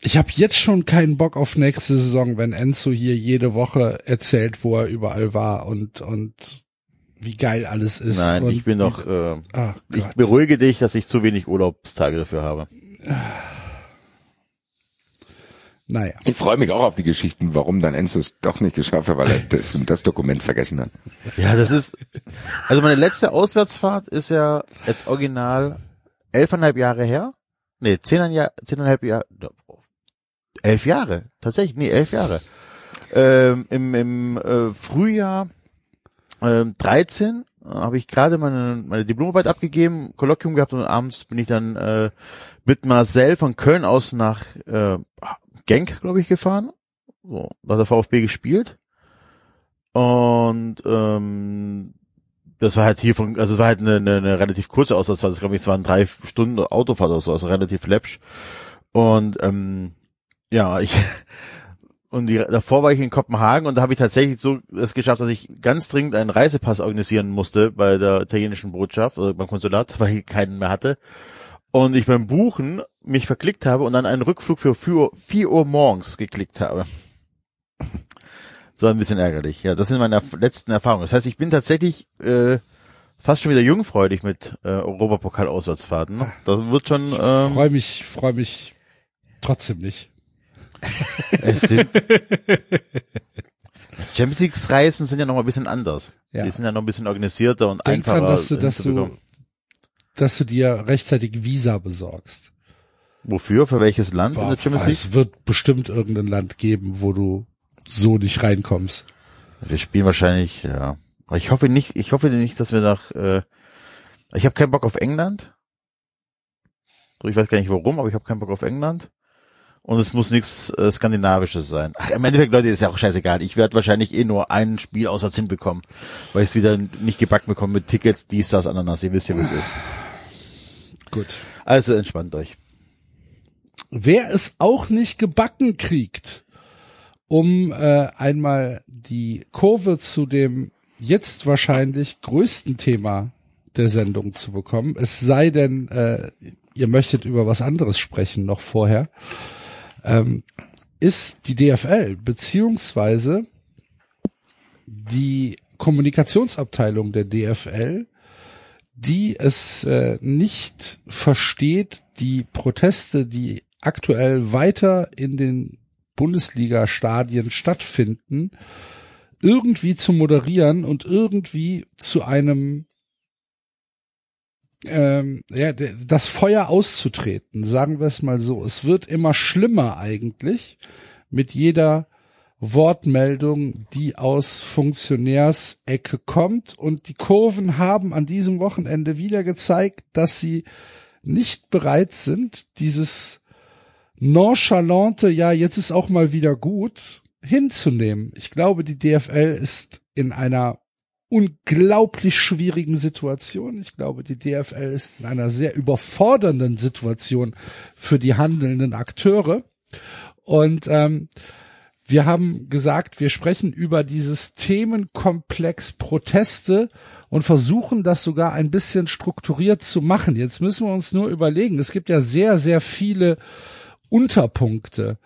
Ich habe jetzt schon keinen Bock auf nächste Saison, wenn Enzo hier jede Woche erzählt, wo er überall war und und wie geil alles ist. Nein, und ich bin doch, äh, ich Gott. beruhige dich, dass ich zu wenig Urlaubstage dafür habe. Naja. Ich freue mich auch auf die Geschichten, warum dann Enzo es doch nicht geschafft hat, weil er das, das Dokument vergessen hat. Ja, das ist, also meine letzte Auswärtsfahrt ist ja jetzt original elfeinhalb Jahre her. Nee, zehneinhalb Jahre, zehneinhalb Jahre, elf Jahre, tatsächlich, nee, elf Jahre. Ähm, Im im äh, Frühjahr ähm, 13 äh, habe ich gerade meine, meine Diplomarbeit abgegeben, Kolloquium gehabt und abends bin ich dann äh, mit Marcel von Köln aus nach äh, Genk, glaube ich, gefahren. So, da hat der VfB gespielt. Und ähm, das war halt hier von, also es war halt eine, eine, eine relativ kurze Auslandsfahrt, das glaube ich, es waren drei Stunden Autofahrt oder so, also relativ läppsch. Und ähm, ja, ich und die, davor war ich in Kopenhagen und da habe ich tatsächlich so es geschafft, dass ich ganz dringend einen Reisepass organisieren musste bei der italienischen Botschaft oder beim Konsulat, weil ich keinen mehr hatte. Und ich beim Buchen mich verklickt habe und dann einen Rückflug für 4 Uhr, 4 Uhr morgens geklickt habe. So ein bisschen ärgerlich. Ja, das sind meine letzten Erfahrungen. Das heißt, ich bin tatsächlich äh, fast schon wieder jungfreudig mit äh, Europapokal-Auswärtsfahrten. Das wird schon. Ähm, Freue mich, freue mich trotzdem nicht. es sind Champions League Reisen sind ja noch mal ein bisschen anders. Ja. Die sind ja noch ein bisschen organisierter und Denk einfacher. dran, dass du, dass du, dass du dir rechtzeitig Visa besorgst. Wofür? Für welches Land in Boah, der Champions League? es wird bestimmt irgendein Land geben, wo du so nicht reinkommst. Wir spielen wahrscheinlich, ja. Ich hoffe nicht, ich hoffe nicht, dass wir nach, äh, ich habe keinen Bock auf England. Ich weiß gar nicht warum, aber ich habe keinen Bock auf England. Und es muss nichts äh, Skandinavisches sein. Ach, im Endeffekt, Leute, ist ja auch scheißegal. Ich werde wahrscheinlich eh nur ein Spiel auswärts hinbekommen, weil ich es wieder nicht gebacken bekomme mit Ticket, dies, das, Ananas. Ihr wisst ja, wie es ist. Gut. Also entspannt euch. Wer es auch nicht gebacken kriegt, um äh, einmal die Kurve zu dem jetzt wahrscheinlich größten Thema der Sendung zu bekommen, es sei denn, äh, ihr möchtet über was anderes sprechen noch vorher, ähm, ist die DFL beziehungsweise die Kommunikationsabteilung der DFL, die es äh, nicht versteht, die Proteste, die aktuell weiter in den Bundesliga-Stadien stattfinden, irgendwie zu moderieren und irgendwie zu einem ähm, ja, das Feuer auszutreten, sagen wir es mal so. Es wird immer schlimmer eigentlich mit jeder Wortmeldung, die aus Funktionärsecke kommt. Und die Kurven haben an diesem Wochenende wieder gezeigt, dass sie nicht bereit sind, dieses nonchalante, ja, jetzt ist auch mal wieder gut, hinzunehmen. Ich glaube, die DFL ist in einer unglaublich schwierigen Situation. Ich glaube, die DFL ist in einer sehr überfordernden Situation für die handelnden Akteure. Und ähm, wir haben gesagt, wir sprechen über dieses Themenkomplex Proteste und versuchen das sogar ein bisschen strukturiert zu machen. Jetzt müssen wir uns nur überlegen, es gibt ja sehr, sehr viele Unterpunkte,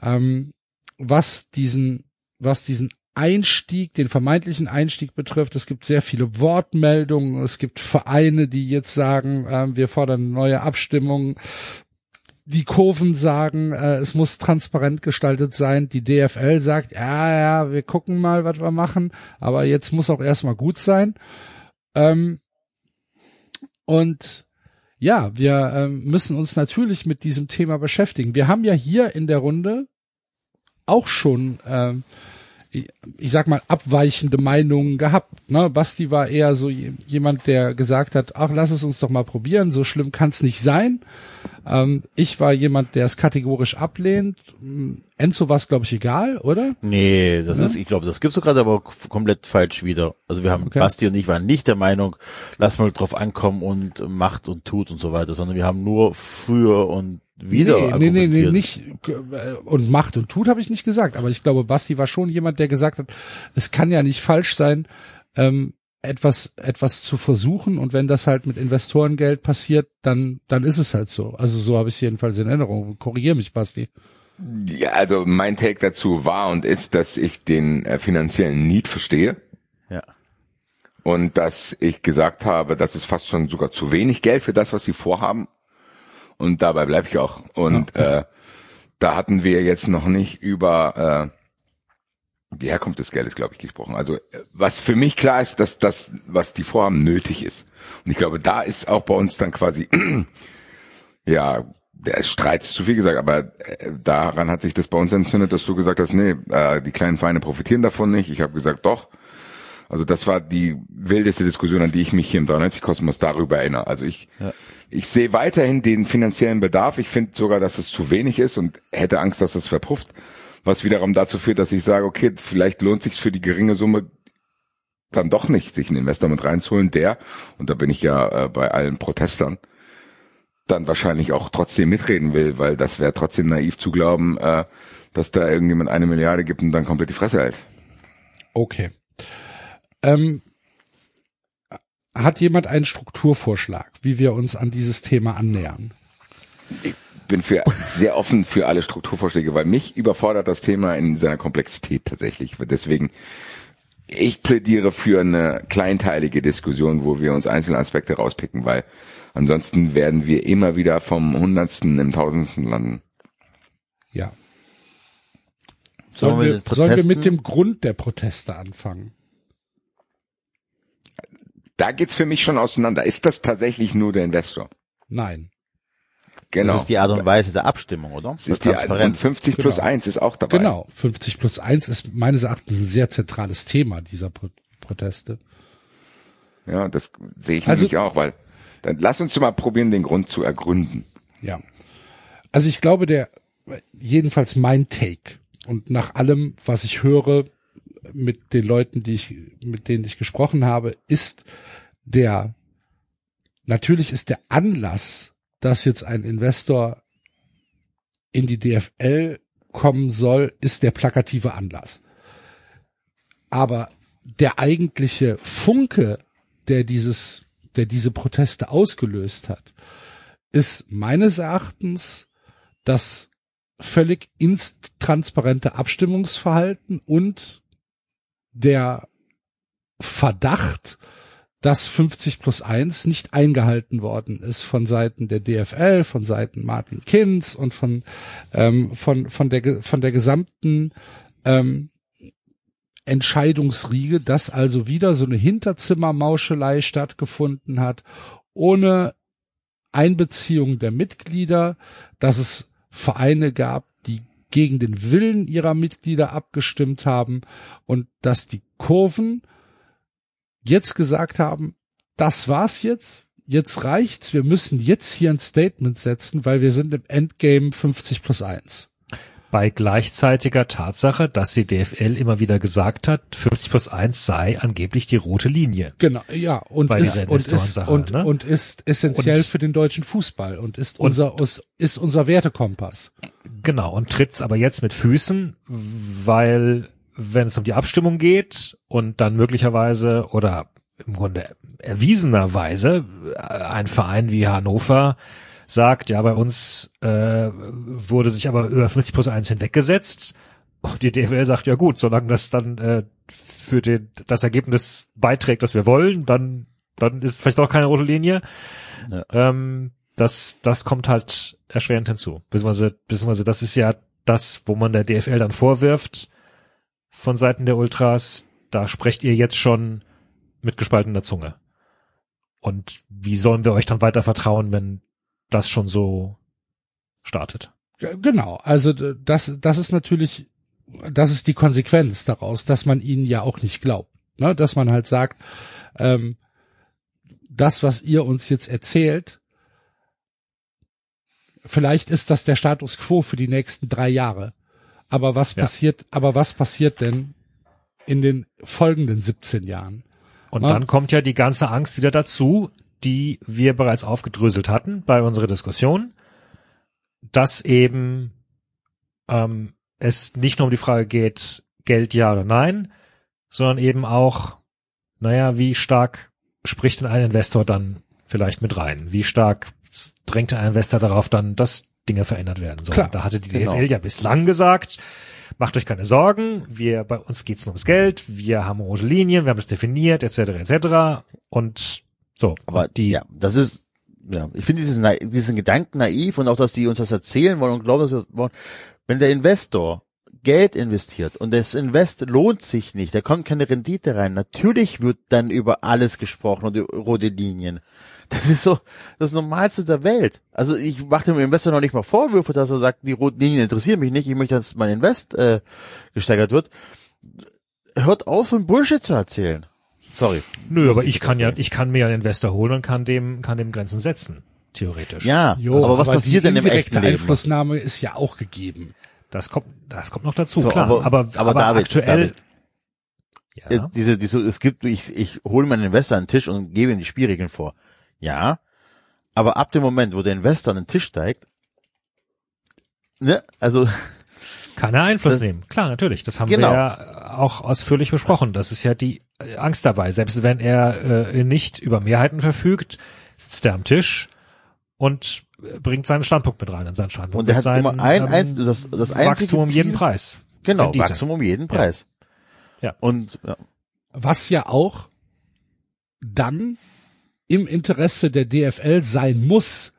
ähm, was diesen, was diesen Einstieg, den vermeintlichen Einstieg betrifft. Es gibt sehr viele Wortmeldungen. Es gibt Vereine, die jetzt sagen, ähm, wir fordern neue Abstimmungen. Die Kurven sagen, äh, es muss transparent gestaltet sein. Die DFL sagt, ja, ja, wir gucken mal, was wir machen, aber jetzt muss auch erstmal gut sein. Ähm, und ja, wir ähm, müssen uns natürlich mit diesem Thema beschäftigen. Wir haben ja hier in der Runde auch schon, ähm, ich, sag mal, abweichende Meinungen gehabt. Ne? Basti war eher so je- jemand, der gesagt hat, ach, lass es uns doch mal probieren, so schlimm kann es nicht sein. Ähm, ich war jemand, der es kategorisch ablehnt. Ähm, Enzo war es, glaube ich, egal, oder? Nee, das ist, ich glaube, das gibst du gerade aber komplett falsch wieder. Also wir haben, Okay. Basti und ich waren nicht der Meinung, lass mal drauf ankommen und macht und tut und so weiter, sondern wir haben nur für und wieder nee, nee, nee, argumentiert. nicht äh, und macht und tut habe ich nicht gesagt, aber ich glaube, Basti war schon jemand, der gesagt hat, es kann ja nicht falsch sein, ähm, etwas etwas zu versuchen und wenn das halt mit Investorengeld passiert, dann dann ist es halt so. Also so habe ich es jedenfalls in Erinnerung. Korrigier mich, Basti. Ja, also mein Take dazu war und ist, dass ich den äh, finanziellen Need verstehe Ja. und dass ich gesagt habe, das ist fast schon sogar zu wenig Geld für das, was sie vorhaben. Und dabei bleibe ich auch. Und äh, da hatten wir jetzt noch nicht über äh, die Herkunft des Geldes, glaube ich, gesprochen. Also was für mich klar ist, dass das, was die vorhaben, nötig ist. Und ich glaube, da ist auch bei uns dann quasi, ja, der Streit ist zu viel gesagt, aber äh, daran hat sich das bei uns entzündet, dass du gesagt hast, nee, äh, die kleinen Vereine profitieren davon nicht. Ich habe gesagt, doch. Also das war die wildeste Diskussion, an die ich mich hier im 93 Kosmos darüber erinnere. Also ich, ich sehe weiterhin den finanziellen Bedarf. Ich finde sogar, dass es zu wenig ist und hätte Angst, dass es verpufft. Was wiederum dazu führt, dass ich sage, okay, vielleicht lohnt sich für die geringe Summe dann doch nicht, sich einen Investor mit reinzuholen, der, und da bin ich ja äh, bei allen Protestern, dann wahrscheinlich auch trotzdem mitreden will, weil das wäre trotzdem naiv zu glauben, äh, dass da irgendjemand eine Milliarde gibt und dann komplett die Fresse hält. Okay. Ähm, hat jemand einen Strukturvorschlag, wie wir uns an dieses Thema annähern? bin für sehr offen für alle Strukturvorschläge, weil mich überfordert das Thema in seiner Komplexität tatsächlich. Deswegen, ich plädiere für eine kleinteilige Diskussion, wo wir uns einzelne Aspekte rauspicken, weil ansonsten werden wir immer wieder vom Hundertsten im Tausendsten landen. Ja. Sollen Sollen wir sollen wir mit dem Grund der Proteste anfangen? Da geht's für mich schon auseinander. Ist das tatsächlich nur der Investor? Nein. Genau. Das ist die Art und Weise der Abstimmung, oder? Das ist die, und 50 plus Genau. 1 ist auch dabei. Genau. 50 plus 1 ist meines Erachtens ein sehr zentrales Thema dieser Pro Proteste. Ja, das sehe ich Also- nämlich auch, weil dann lass uns mal probieren, den Grund zu ergründen. Ja. Also ich glaube, der, jedenfalls mein Take und nach allem, was ich höre mit den Leuten, die ich, mit denen ich gesprochen habe, ist der, natürlich ist der Anlass, dass jetzt ein Investor in die DFL kommen soll, ist der plakative Anlass. Aber der eigentliche Funke, der dieses, der diese Proteste ausgelöst hat, ist meines Erachtens das völlig intransparente Abstimmungsverhalten und der Verdacht, dass 50 plus 1 nicht eingehalten worden ist von Seiten der DFL, von Seiten Martin Kinz und von, ähm, von, von, der, von der gesamten ähm, Entscheidungsriege, dass also wieder so eine Hinterzimmermauschelei stattgefunden hat, ohne Einbeziehung der Mitglieder, dass es Vereine gab, die gegen den Willen ihrer Mitglieder abgestimmt haben und dass die Kurven jetzt gesagt haben, das war's jetzt, jetzt reicht's, wir müssen jetzt hier ein Statement setzen, weil wir sind im Endgame 50 plus 1. Bei gleichzeitiger Tatsache, dass die DFL immer wieder gesagt hat, 50 plus 1 sei angeblich die rote Linie. Genau, ja, und ist, und ist, und, ne? und ist essentiell Und- für den deutschen Fußball und ist Und- unser, ist, ist unser Wertekompass. Genau, und tritt's aber jetzt mit Füßen, weil wenn es um die Abstimmung geht und dann möglicherweise oder im Grunde erwiesenerweise äh, ein Verein wie Hannover sagt, ja, bei uns äh, wurde sich aber über 50 plus 1 hinweggesetzt. Und die DFL sagt, ja gut, solange das dann äh, für den, das Ergebnis beiträgt, das wir wollen, dann, dann ist vielleicht auch keine rote Linie. Ja. Ähm, das, das kommt halt erschwerend hinzu. Beziehungsweise, beziehungsweise das ist ja das, wo man der DFL dann vorwirft von Seiten der Ultras, da sprecht ihr jetzt schon mit gespaltener Zunge. Und wie sollen wir euch dann weiter vertrauen, wenn das schon so startet? Genau, also das, das ist natürlich, das ist die Konsequenz daraus, dass man ihnen ja auch nicht glaubt. Ne? Dass man halt sagt, ähm, das, was ihr uns jetzt erzählt, vielleicht ist das der Status quo für die nächsten drei Jahre. Aber was Ja. passiert, aber was passiert denn in den folgenden 17 Jahren? Und Ja. dann kommt ja die ganze Angst wieder dazu, die wir bereits aufgedröselt hatten bei unserer Diskussion. dass eben ähm, es nicht nur um die Frage geht, Geld ja oder nein, sondern eben auch, naja, wie stark spricht denn ein Investor dann vielleicht mit rein? Wie stark drängt ein Investor darauf dann, dass Dinge verändert werden sollen? Klar, da hatte die genau. DFL ja bislang gesagt, macht euch keine Sorgen, wir, bei uns geht's nur ums Geld, wir haben rote Linien, wir haben es definiert, etc., etc. Und so. Aber die, ja, das ist, ja, ich finde diesen, diesen Gedanken naiv und auch, dass die uns das erzählen wollen und glauben, dass wir wollen. Wenn der Investor Geld investiert und das Invest lohnt sich nicht, da kommt keine Rendite rein. Natürlich wird dann über alles gesprochen und über rote Linien. Das ist so das Normalste der Welt. Also ich mache dem Investor noch nicht mal Vorwürfe, dass er sagt, die roten Linien interessieren mich nicht, ich möchte, dass mein Invest äh, gesteigert wird. Hört auf, so ein Bullshit zu erzählen. Sorry. nö, aber ich kann ja, ich kann mir einen Investor holen und kann dem, kann dem Grenzen setzen. Theoretisch. Ja, Jo, aber was passiert denn im echten Leben? Einflussnahme ist ja auch gegeben. Das kommt, das kommt noch dazu, So, klar. aber- Aber, aber, aber David, aktuell, David. Äh, ja. diese, diese, es gibt, ich, ich hole meinen Investor an den Tisch und gebe ihm die Spielregeln vor. Ja, aber ab dem Moment, wo der Investor an den Tisch steigt, ne, also, Kann er Einfluss Das- nehmen. Klar, natürlich. Das haben Genau. wir ja auch ausführlich besprochen. Das ist ja die äh, Angst dabei. Selbst wenn er äh, nicht über Mehrheiten verfügt, sitzt er am Tisch und äh, bringt seinen Standpunkt mit rein in seinen Standpunkt. Und er hat immer seinem, ein- ähm, eins- das- das einzige Wachstum um jeden Preis. genau, Rendite. Wachstum um jeden Preis. Ja. Und, ja, Was ja auch dann im Interesse der DFL sein muss,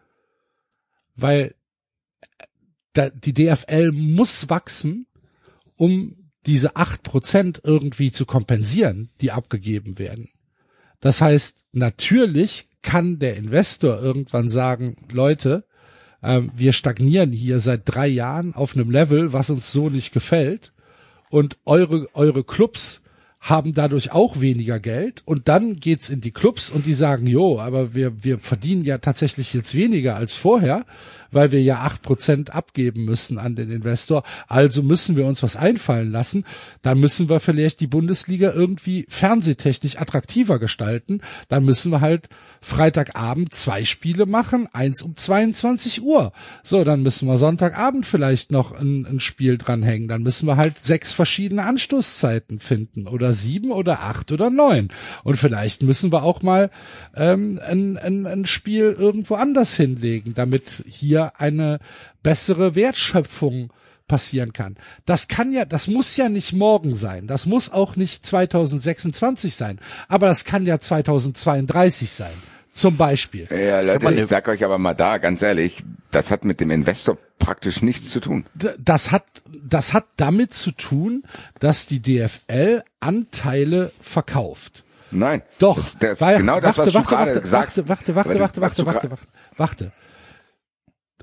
weil die DFL muss wachsen, um diese acht Prozent irgendwie zu kompensieren, die abgegeben werden. Das heißt, natürlich kann der Investor irgendwann sagen, Leute, ähm, wir stagnieren hier seit drei Jahren auf einem Level, was uns so nicht gefällt und eure, eure Clubs haben dadurch auch weniger Geld und dann geht's in die Clubs und die sagen, jo, aber wir, wir verdienen ja tatsächlich jetzt weniger als vorher, weil wir ja acht Prozent abgeben müssen an den Investor, also müssen wir uns was einfallen lassen, dann müssen wir vielleicht die Bundesliga irgendwie fernsehtechnisch attraktiver gestalten, dann müssen wir halt Freitagabend zwei Spiele machen, eins um 22 Uhr. So, dann müssen wir Sonntagabend vielleicht noch ein, ein Spiel dranhängen. Dann müssen wir halt sechs verschiedene Anstoßzeiten finden oder sieben oder acht oder neun. Und vielleicht müssen wir auch mal ähm, ein, ein, ein Spiel irgendwo anders hinlegen, damit hier eine bessere Wertschöpfung passieren kann. Das kann ja, das muss ja nicht morgen sein. Das muss auch nicht 2026 sein. Aber das kann ja 2032 sein. Zum Beispiel. Ja, Leute, ich sag euch aber mal da, ganz ehrlich, das hat mit dem Investor praktisch nichts zu tun. Das hat das hat damit zu tun, dass die DFL Anteile verkauft. Nein. Doch, Das, das, weil, genau das, was warte, du warte, gerade warte, sagst. warte, warte, warte, Aber warte, was warte, du warte, gra- warte, warte.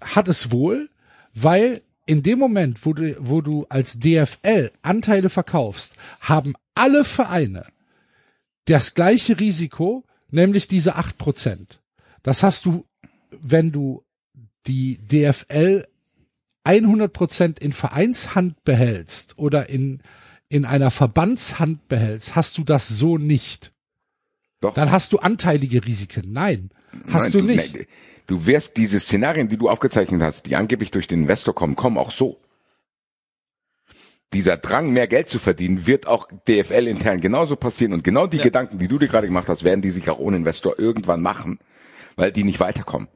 Hat es wohl, weil in dem Moment, wo du, wo du als DFL Anteile verkaufst, haben alle Vereine das gleiche Risiko, nämlich diese acht Prozent. Das hast du, wenn du die DFL 100 Prozent in Vereinshand behältst oder in, in einer Verbandshand behältst, hast du das so nicht. Doch. Dann hast du anteilige Risiken. Nein, hast Nein, du nicht. nein, Du wirst diese Szenarien, die du aufgezeichnet hast, die angeblich durch den Investor kommen, kommen auch so. Dieser Drang, mehr Geld zu verdienen, wird auch DFL intern genauso passieren und genau die Gedanken, die du dir gerade gemacht hast, werden die sich auch ohne Investor irgendwann machen, weil die nicht weiterkommen.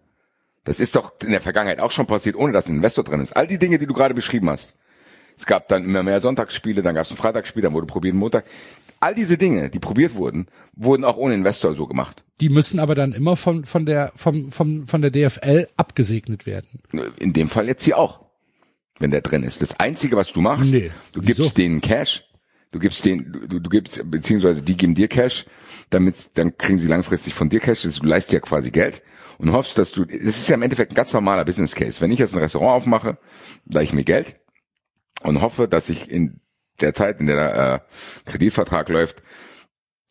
Das ist doch in der Vergangenheit auch schon passiert, ohne dass ein Investor drin ist. All die Dinge, die du gerade beschrieben hast. Es gab dann immer mehr Sonntagsspiele, dann gab es ein Freitagsspiel, dann wurde probiert Montag. All diese Dinge, die probiert wurden, wurden auch ohne Investor so gemacht. Die müssen aber dann immer von, von der, vom, vom, von der DFL abgesegnet werden. In dem Fall jetzt hier auch. Wenn der drin ist. Das einzige, was du machst, Nee, du wieso? gibst denen Cash. Du gibst den, du, du gibst, beziehungsweise die geben dir Cash, damit, dann kriegen sie langfristig von dir Cash, du leistest ja quasi Geld und hoffst, dass du, das ist ja im Endeffekt ein ganz normaler Business Case. Wenn ich jetzt ein Restaurant aufmache, leihe ich mir Geld und hoffe, dass ich in der Zeit, in der der äh, Kreditvertrag läuft,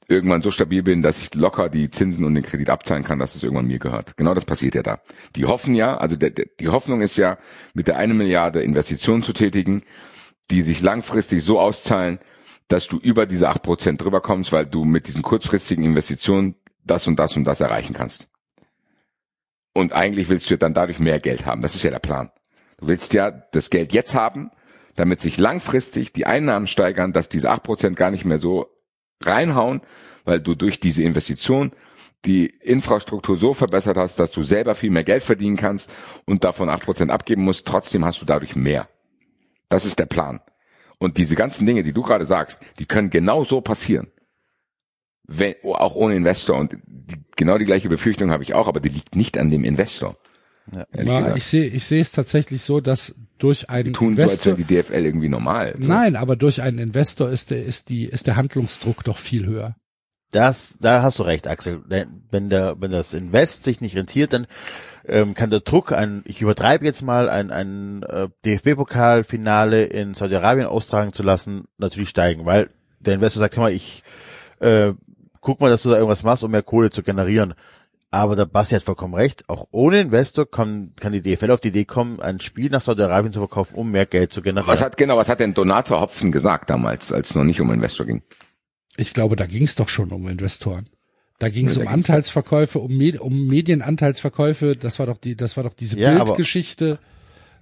irgendwann so stabil bin, dass ich locker die Zinsen und den Kredit abzahlen kann, dass es irgendwann mir gehört. Genau das passiert ja da. Die hoffen ja, also der, der, die Hoffnung ist ja, mit der eine Milliarde Investitionen zu tätigen, die sich langfristig so auszahlen, dass du über diese acht Prozent drüber kommst, weil du mit diesen kurzfristigen Investitionen das und das und das erreichen kannst. Und eigentlich willst du dann dadurch mehr Geld haben. Das ist ja der Plan. Du willst ja das Geld jetzt haben, damit sich langfristig die Einnahmen steigern, dass diese 8% gar nicht mehr so reinhauen, weil du durch diese Investition die Infrastruktur so verbessert hast, dass du selber viel mehr Geld verdienen kannst und davon 8% abgeben musst, trotzdem hast du dadurch mehr. Das ist der Plan. Und diese ganzen Dinge, die du gerade sagst, die können genau so passieren. Wenn, auch ohne Investor. Und die, genau die gleiche Befürchtung habe ich auch, aber die liegt nicht an dem Investor. Ja, ich sehe ich sehe es tatsächlich so, dass durch einen Die tun so, als Investor die DFL irgendwie normal. So. Nein, aber durch einen Investor ist der ist die ist der Handlungsdruck doch viel höher. Das, da hast du recht, Axel. Wenn der, wenn das Invest sich nicht rentiert, dann ähm, kann der Druck, ein, ich übertreibe jetzt mal, ein, ein äh, DFB-Pokalfinale in Saudi-Arabien austragen zu lassen, natürlich steigen, weil der Investor sagt, hör mal, ich äh, guck mal, dass du da irgendwas machst, um mehr Kohle zu generieren. Aber der Basti hat vollkommen recht. Auch ohne Investor kann, kann die DFL auf die Idee kommen, ein Spiel nach Saudi-Arabien zu verkaufen, um mehr Geld zu generieren. Was hat genau, was hat denn Donator Hopfen gesagt damals, als es noch nicht um Investor ging? Ich glaube, da ging es doch schon um Investoren. Da ging es um Anteilsverkäufe, um, Med um Medienanteilsverkäufe. Das war doch die, das war doch diese Ja, aber- Bildgeschichte.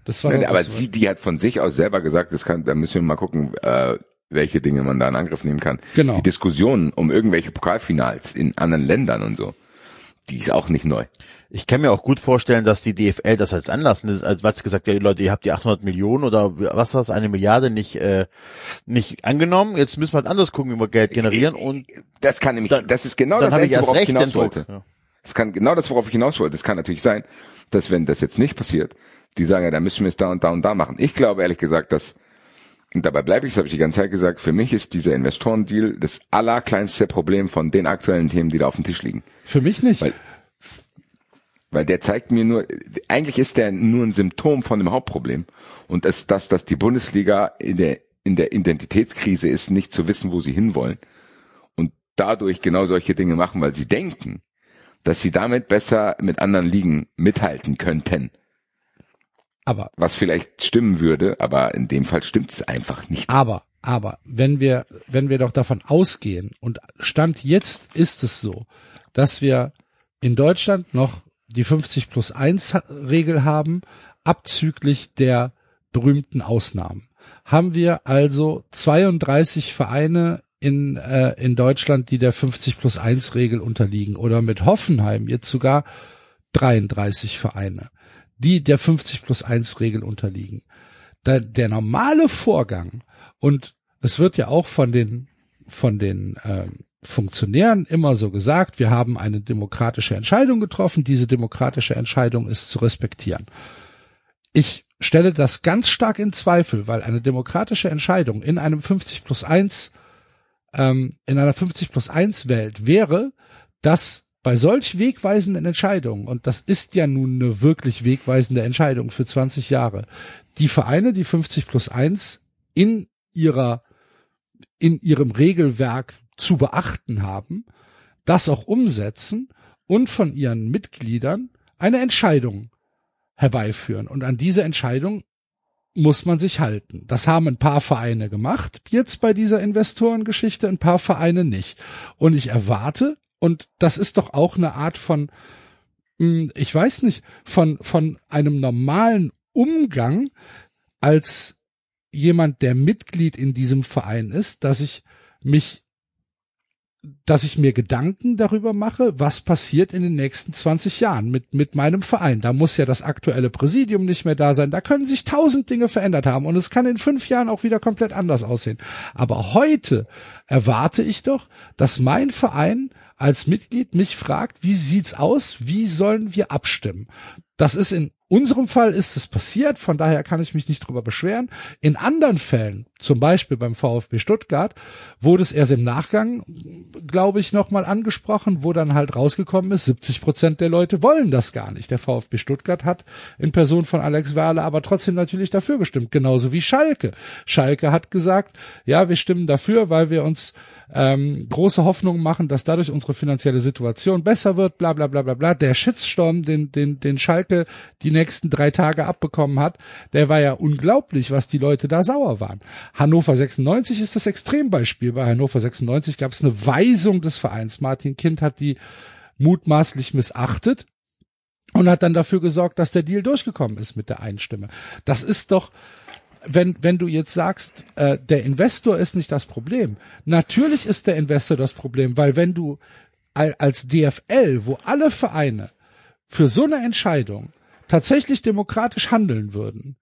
Das war Nein, doch, aber das war- sie, die hat von sich aus selber gesagt, das kann, da müssen wir mal gucken, äh, welche Dinge man da in Angriff nehmen kann. Genau. Die Diskussion um irgendwelche Pokalfinals in anderen Ländern und so, die ist auch nicht neu. Ich kann mir auch gut vorstellen, dass die DFL das als Anlass nimmt, als was gesagt, ja, Leute, ihr habt die 800 Millionen oder was ist das, eine Milliarde nicht äh, nicht angenommen. Jetzt müssen wir halt anders gucken, wie wir Geld generieren und Das kann nämlich, Dann- das ist genau das, erst worauf ich hinaus wollte. Ja. Das kann genau das, worauf ich hinaus wollte. Es kann natürlich sein, dass wenn das jetzt nicht passiert, die sagen, ja, dann müssen wir es da und da und da machen. Ich glaube ehrlich gesagt, dass und dabei bleibe ich, das habe ich die ganze Zeit gesagt, für mich ist dieser Investorendeal das allerkleinste Problem von den aktuellen Themen, die da auf dem Tisch liegen. für mich nicht. Weil- Weil der zeigt mir nur, eigentlich ist der nur ein Symptom von dem Hauptproblem. Und das ist das, dass die Bundesliga in der, in der Identitätskrise ist, nicht zu wissen, wo sie hinwollen. Und dadurch genau solche Dinge machen, weil sie denken, dass sie damit besser mit anderen Ligen mithalten könnten. Aber Was vielleicht stimmen würde, aber in dem Fall stimmt es einfach nicht. Aber, aber, wenn wir, wenn wir doch davon ausgehen, und Stand jetzt ist es so, dass wir in Deutschland noch die 50 plus 1 Regel haben, abzüglich der berühmten Ausnahmen. Haben wir also 32 Vereine in, äh, in Deutschland, die der 50 plus 1 Regel unterliegen oder mit Hoffenheim jetzt sogar 33 Vereine, die der 50 plus 1 Regel unterliegen. Da, der normale Vorgang und es wird ja auch von den von den ähm, Funktionären immer so gesagt, wir haben eine demokratische Entscheidung getroffen, diese demokratische Entscheidung ist zu respektieren. Ich stelle das ganz stark in Zweifel, weil eine demokratische Entscheidung in einem 50 plus 1, ähm, in einer 50 plus 1 Welt wäre, dass bei solch wegweisenden Entscheidungen, und das ist ja nun eine wirklich wegweisende Entscheidung für 20 Jahre, die Vereine, die 50 plus 1 in ihrer, in ihrem Regelwerk zu beachten haben, das auch umsetzen und von ihren Mitgliedern eine Entscheidung herbeiführen. Und an diese Entscheidung muss man sich halten. Das haben ein paar Vereine gemacht, jetzt bei dieser Investorengeschichte, ein paar Vereine nicht. Und ich erwarte, und das ist doch auch eine Art von, mh, ich weiß nicht, von, von einem normalen Umgang als jemand, der Mitglied in diesem Verein ist, dass ich mich dass ich mir Gedanken darüber mache, was passiert in den nächsten 20 Jahren mit, mit meinem Verein. Da muss ja das aktuelle Präsidium nicht mehr da sein. Da können sich tausend Dinge verändert haben und es kann in fünf Jahren auch wieder komplett anders aussehen. Aber heute erwarte ich doch, dass mein Verein als Mitglied mich fragt, wie sieht's aus? Wie sollen wir abstimmen? Das ist in unserem Fall ist es passiert, von daher kann ich mich nicht drüber beschweren. In anderen Fällen, zum Beispiel beim VfB Stuttgart, wurde es erst im Nachgang, glaube ich, nochmal angesprochen, wo dann halt rausgekommen ist, 70 Prozent der Leute wollen das gar nicht. Der VfB Stuttgart hat in Person von Alex Werle aber trotzdem natürlich dafür gestimmt, genauso wie Schalke. Schalke hat gesagt, ja, wir stimmen dafür, weil wir uns ähm, große Hoffnungen machen, dass dadurch unsere finanzielle Situation besser wird, bla bla bla bla bla. Der Shitstorm, den, den, den Schalke die nächsten drei Tage abbekommen hat, der war ja unglaublich, was die Leute da sauer waren. Hannover 96 ist das Extrembeispiel. Bei Hannover 96 gab es eine Weisung des Vereins. Martin Kind hat die mutmaßlich missachtet. und hat dann dafür gesorgt, dass der Deal durchgekommen ist mit der Einstimme. Das ist doch, wenn, wenn du jetzt sagst, äh, der Investor ist nicht das Problem. Natürlich ist der Investor das Problem, weil wenn du al- als DFL, wo alle Vereine für so eine Entscheidung tatsächlich demokratisch handeln würden,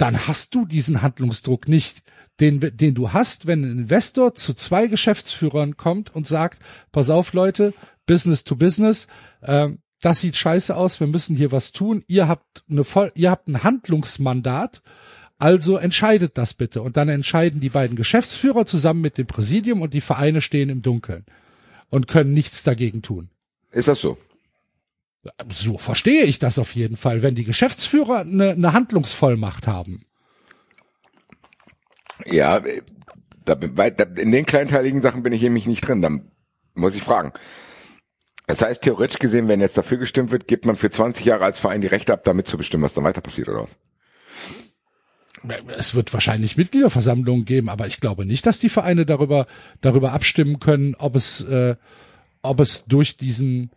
dann hast du diesen Handlungsdruck nicht, den, den du hast, wenn ein Investor zu zwei Geschäftsführern kommt und sagt, pass auf Leute, Business to Business, ähm, das sieht scheiße aus, wir müssen hier was tun, ihr habt eine voll, ihr habt ein Handlungsmandat, also entscheidet das bitte. Und dann entscheiden die beiden Geschäftsführer zusammen mit dem Präsidium und die Vereine stehen im Dunkeln und können nichts dagegen tun. Ist das so? So verstehe ich das auf jeden Fall, wenn die Geschäftsführer eine, eine Handlungsvollmacht haben. Ja, da, da, in den kleinteiligen Sachen bin ich nämlich nicht drin. Dann muss ich fragen. Das heißt, theoretisch gesehen, wenn jetzt dafür gestimmt wird, gibt man für 20 Jahre als Verein die Rechte ab, damit zu bestimmen, was dann weiter passiert, oder was? Es wird wahrscheinlich Mitgliederversammlungen geben, aber ich glaube nicht, dass die Vereine darüber darüber abstimmen können, ob es äh, ob es durch diesen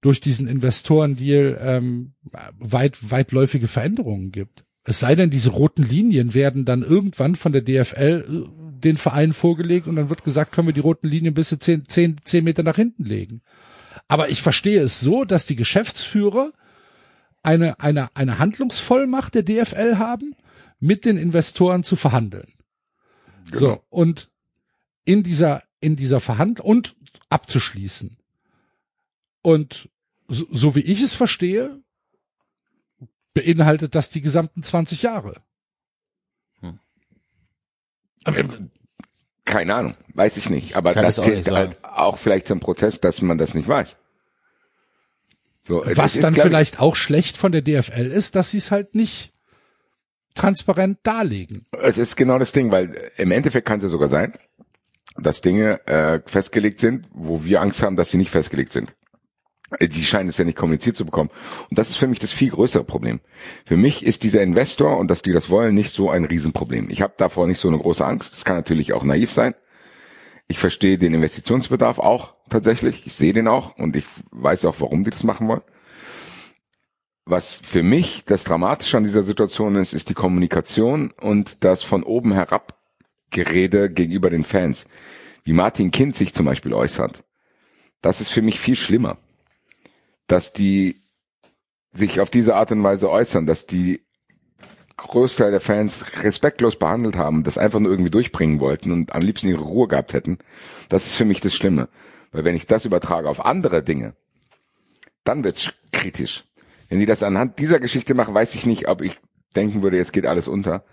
durch diesen Investorendeal ähm, weit weitläufige Veränderungen gibt. Es sei denn, diese roten Linien werden dann irgendwann von der DFL äh, den Verein vorgelegt und dann wird gesagt, können wir die roten Linien bis zu zehn, zehn, zehn Meter nach hinten legen. Aber ich verstehe es so, dass die Geschäftsführer eine, eine, eine Handlungsvollmacht der DFL haben, mit den Investoren zu verhandeln. So, und in dieser, in dieser Verhandlung und abzuschließen. Und so, so wie ich es verstehe, beinhaltet das die gesamten 20 Jahre. Keine Ahnung, weiß ich nicht. Aber Kann das auch zählt sagen. halt auch vielleicht zum Prozess, dass man das nicht weiß. So, Was ist, dann ich, vielleicht auch schlecht von der DFL ist, dass sie es halt nicht transparent darlegen. Es ist genau das Ding, weil im Endeffekt kann es ja sogar sein, dass Dinge äh, festgelegt sind, wo wir Angst haben, dass sie nicht festgelegt sind. Äh, Die scheinen es ja nicht kommuniziert zu bekommen. Und das ist für mich das viel größere Problem. Für mich ist dieser Investor und dass die das wollen nicht so ein Riesenproblem. Ich habe davor nicht so eine große Angst. Das kann natürlich auch naiv sein. Ich verstehe den Investitionsbedarf auch tatsächlich. Ich sehe den auch und ich weiß auch, warum die das machen wollen. Was für mich das Dramatische an dieser Situation ist, ist die Kommunikation und das von oben herab Gerede gegenüber den Fans. Wie Martin Kind sich zum Beispiel äußert. Das ist für mich viel schlimmer. Dass die sich auf diese Art und Weise äußern, dass die Großteil der Fans respektlos behandelt haben, das einfach nur irgendwie durchbringen wollten und am liebsten ihre Ruhe gehabt hätten. Das ist für mich das Schlimme. Weil wenn ich das übertrage auf andere Dinge, dann wird's kritisch. Wenn die das anhand dieser Geschichte machen, weiß ich nicht, ob ich denken würde, jetzt geht alles unter.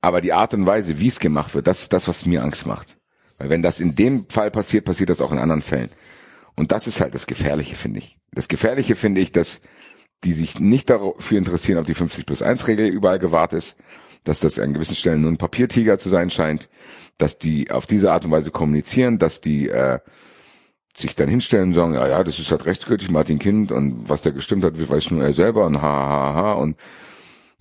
Aber die Art und Weise, wie es gemacht wird, das ist das, was mir Angst macht. Weil wenn das in dem Fall passiert, passiert das auch in anderen Fällen. Und das ist halt das Gefährliche, finde ich. Das Gefährliche finde ich, dass die sich nicht dafür interessieren, ob die 50 plus 1 Regel überall gewahrt ist, dass das an gewissen Stellen nur ein Papiertiger zu sein scheint, dass die auf diese Art und Weise kommunizieren, dass die äh, sich dann hinstellen und sagen, ja, ja, das ist halt rechtsgültig, Martin Kind und was der gestimmt hat, weiß nur er selber und ha, ha, ha und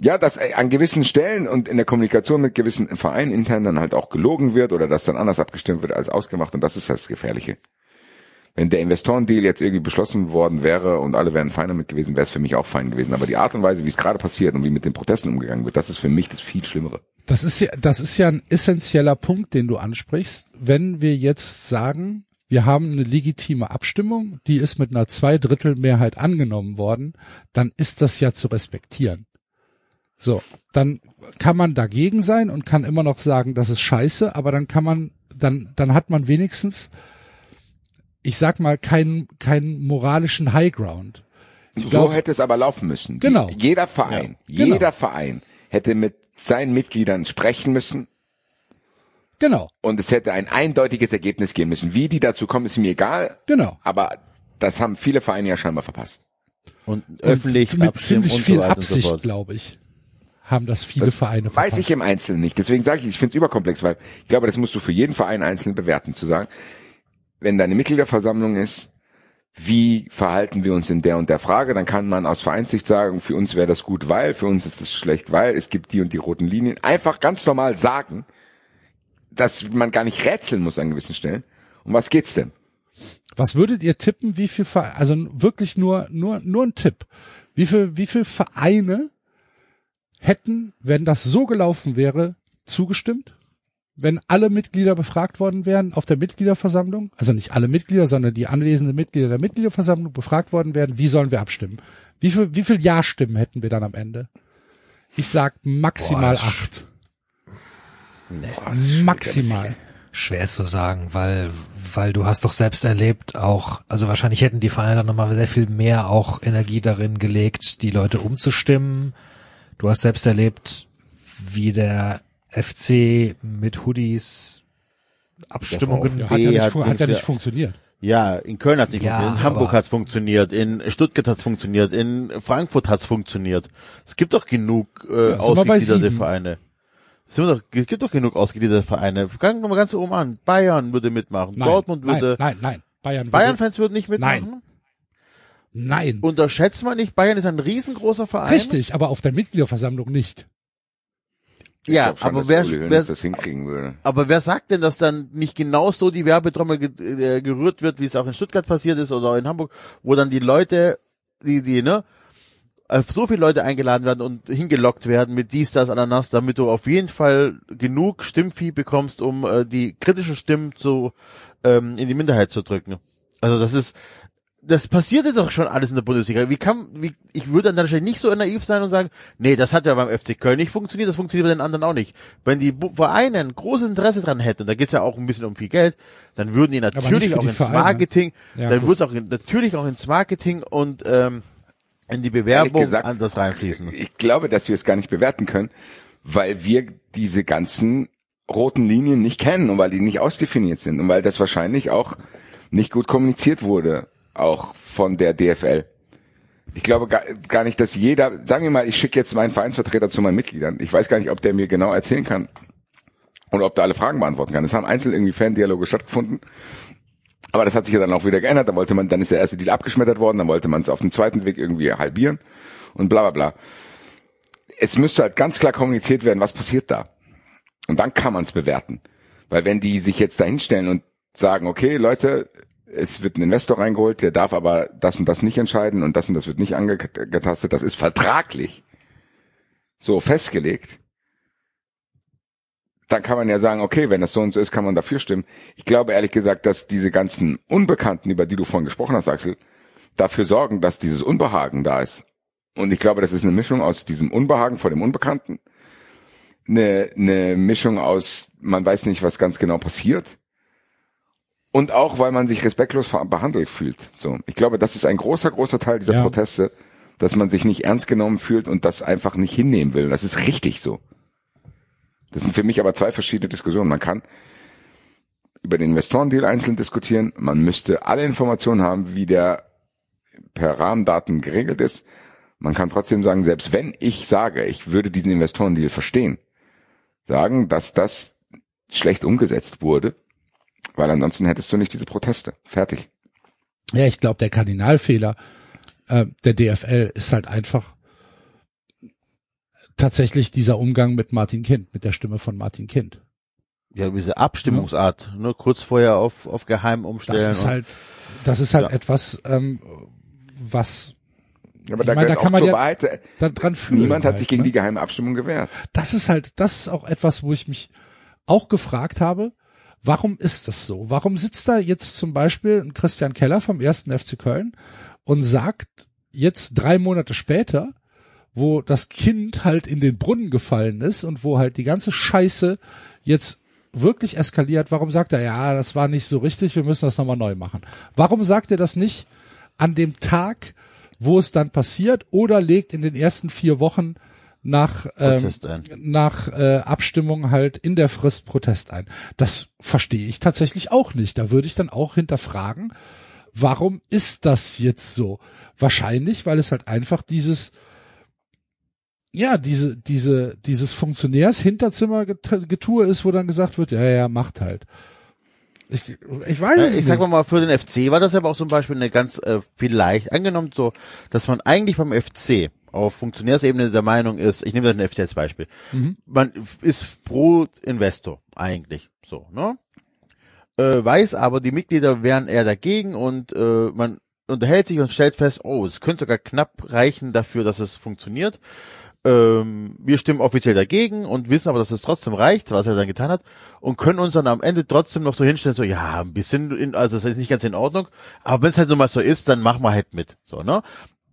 ja, dass äh, an gewissen Stellen und in der Kommunikation mit gewissen Vereinen intern dann halt auch gelogen wird oder dass dann anders abgestimmt wird als ausgemacht und das ist das Gefährliche. Wenn der Investorendeal jetzt irgendwie beschlossen worden wäre und alle wären fein damit gewesen, wäre es für mich auch fein gewesen. Aber die Art und Weise, wie es gerade passiert und wie mit den Protesten umgegangen wird, das ist für mich das viel Schlimmere. Das ist ja, das ist ja ein essentieller Punkt, den du ansprichst. Wenn wir jetzt sagen, wir haben eine legitime Abstimmung, die ist mit einer Zweidrittelmehrheit angenommen worden, dann ist das ja zu respektieren. So, dann kann man dagegen sein und kann immer noch sagen, das ist scheiße, aber dann kann man, dann, dann hat man wenigstens, ich sag mal, keinen, keinen moralischen Highground. Ich so glaub- hätte es aber laufen müssen. Die- Genau. Jeder Verein, Ja, genau. jeder Verein hätte mit seinen Mitgliedern sprechen müssen Genau, und es hätte ein eindeutiges Ergebnis geben müssen. Wie die dazu kommen, ist mir egal. genau. Aber das haben viele Vereine ja scheinbar verpasst. Und öffentlich und mit ziemlich und viel so und Absicht, so fort. glaube ich, haben das viele Vereine Weiß verpasst. ich im Einzelnen nicht. Deswegen sage ich, ich finde es überkomplex, weil ich glaube, das musst du für jeden Verein einzeln bewerten, zu sagen, wenn deine Mitgliederversammlung ist, wie verhalten wir uns in der und der Frage, dann kann man aus Vereinssicht sagen, für uns wäre das gut, weil, für uns ist das schlecht, weil, es gibt die und die roten Linien. Einfach ganz normal sagen, dass man gar nicht rätseln muss an gewissen Stellen. Um was geht's denn? Was würdet ihr tippen, wie viel, Ver- also wirklich nur, nur, nur ein Tipp. Wie viel, wie viel Vereine hätten, wenn das so gelaufen wäre, zugestimmt? Wenn alle Mitglieder befragt worden wären auf der Mitgliederversammlung, also nicht alle Mitglieder, sondern die anwesenden Mitglieder der Mitgliederversammlung befragt worden wären, wie sollen wir abstimmen? Wie viel, wie viel Ja-Stimmen hätten wir dann am Ende? Ich sag maximal Boah, acht. maximal. Schwer zu sagen, weil, weil du hast doch selbst erlebt auch, also wahrscheinlich hätten die Vereine dann nochmal sehr viel mehr auch Energie darin gelegt, die Leute umzustimmen. Du hast selbst erlebt, wie der FC mit Hoodies Abstimmungen Ja, hat ja nicht, hat hat ja nicht funktioniert. Ja, in Köln hat's nicht Ja, funktioniert, in Hamburg hat's funktioniert, in Stuttgart hat's funktioniert, in Frankfurt hat's funktioniert. Es gibt doch genug äh, Ja, wir ausgegliederte. Vereine. Es sind wir doch, es gibt doch genug ausgegliederte Vereine. Gang noch mal ganz oben an. Bayern würde mitmachen, Nein, Dortmund nein, würde, nein, nein. Bayern, würde- Bayern-Fans würden nicht mitmachen. Nein. Unterschätzt man nicht, Bayern ist ein riesengroßer Verein. Richtig, aber auf der Mitgliederversammlung nicht. Ich Ja, schon, aber dass wer, Uli wer, das hinkriegen würde. aber wer sagt denn, dass dann nicht genau so die Werbetrommel ge äh, gerührt wird, wie es auch in Stuttgart passiert ist oder auch in Hamburg, wo dann die Leute, die, die, ne, äh, so viele Leute eingeladen werden und hingelockt werden mit dies, das, Ananas, damit du auf jeden Fall genug Stimmvieh bekommst, um äh, die kritischen Stimmen zu ähm, in die Minderheit zu drücken. Also das ist, das passierte doch schon alles in der Bundesliga. Wie kann, wie, ich würde an der Stelle nicht so naiv sein und sagen, nee, das hat ja beim FC Köln nicht funktioniert, das funktioniert bei den anderen auch nicht. Wenn die Vereine ein großes Interesse dran hätten, da geht's ja auch ein bisschen um viel Geld, dann würden die natürlich auch die ins Vereine. Marketing, Ja, dann würde es auch natürlich auch ins Marketing und ähm, in die Bewerbung gesagt, anders reinfließen. Ich glaube, dass wir es gar nicht bewerten können, weil wir diese ganzen roten Linien nicht kennen und weil die nicht ausdefiniert sind und weil das wahrscheinlich auch nicht gut kommuniziert wurde, auch von der DFL. Ich glaube gar, gar nicht, dass jeder, sagen wir mal, ich schicke jetzt meinen Vereinsvertreter zu meinen Mitgliedern. Ich weiß gar nicht, ob der mir genau erzählen kann oder ob der alle Fragen beantworten kann. Es haben einzeln irgendwie Fan-Dialoge stattgefunden. Aber das hat sich ja dann auch wieder geändert. Da wollte man, dann ist der erste Deal abgeschmettert worden, dann wollte man es auf dem zweiten Weg irgendwie halbieren und bla bla bla. Es müsste halt ganz klar kommuniziert werden, was passiert da. Und dann kann man es bewerten. Weil wenn die sich jetzt da hinstellen und sagen, okay, Leute, es wird ein Investor reingeholt, der darf aber das und das nicht entscheiden und das und das wird nicht angetastet, das ist vertraglich so festgelegt, dann kann man ja sagen, okay, wenn das so und so ist, kann man dafür stimmen. Ich glaube ehrlich gesagt, dass diese ganzen Unbekannten, über die du vorhin gesprochen hast, Axel, dafür sorgen, dass dieses Unbehagen da ist. Und ich glaube, das ist eine Mischung aus diesem Unbehagen vor dem Unbekannten, eine, eine Mischung aus, man weiß nicht, was ganz genau passiert. Und auch, weil man sich respektlos behandelt fühlt. So, ich glaube, das ist ein großer, großer Teil dieser Ja. Proteste, dass man sich nicht ernst genommen fühlt und das einfach nicht hinnehmen will. Das ist richtig so. Das sind für mich aber zwei verschiedene Diskussionen. Man kann über den Investorendeal einzeln diskutieren. Man müsste alle Informationen haben, wie der per Rahmendaten geregelt ist. Man kann trotzdem sagen, selbst wenn ich sage, ich würde diesen Investorendeal verstehen, sagen, dass das schlecht umgesetzt wurde, weil ansonsten hättest du nicht diese Proteste. Fertig. Ja, ich glaube, der Kardinalfehler äh, der DFL ist halt einfach tatsächlich dieser Umgang mit Martin Kind, mit der Stimme von Martin Kind. Ja, diese Abstimmungsart, nur kurz vorher auf, auf geheim umstellen. Das ist halt, das ist halt Ja. etwas, ähm, was Aber Ich da meine, da kann auch man ja Wahrheit, äh, da dran fühlen. niemand hat halt, sich gegen ne? die geheime Abstimmung gewehrt. das ist halt, das ist auch etwas, wo ich mich auch gefragt habe, warum ist das so? Warum sitzt da jetzt zum Beispiel ein Christian Keller vom ersten FC Köln und sagt jetzt drei Monate später, wo das Kind halt in den Brunnen gefallen ist und wo halt die ganze Scheiße jetzt wirklich eskaliert, warum sagt er, ja, das war nicht so richtig, wir müssen das nochmal neu machen? Warum sagt er das nicht an dem Tag, wo es dann passiert oder legt in den ersten vier Wochen nach ähm, nach äh, Abstimmung halt in der Frist Protest ein. Das verstehe ich tatsächlich auch nicht. Da würde ich dann auch hinterfragen, warum ist das jetzt so? Wahrscheinlich, weil es halt einfach dieses ja, diese, diese, dieses Funktionärs-Hinterzimmer-Getue ist, wo dann gesagt wird, ja, ja, macht halt. Ich, ich weiß Ja, es ich nicht. sag mal, mal, für den FC war das aber auch zum Beispiel eine ganz, äh, vielleicht angenommen so, dass man eigentlich beim FC auf Funktionärsebene der Meinung ist, ich nehme das den FC als Beispiel, Mhm. man ist pro Investor eigentlich, so, ne? äh, weiß aber, die Mitglieder wären eher dagegen und äh, man unterhält sich und stellt fest, oh, es könnte sogar knapp reichen dafür, dass es funktioniert. Ähm, wir stimmen offiziell dagegen und wissen aber, dass es trotzdem reicht, was er dann getan hat und können uns dann am Ende trotzdem noch so hinstellen, so ja, ein bisschen, in, also das ist nicht ganz in Ordnung, aber wenn es halt nun mal so ist, dann machen wir halt mit, so ne?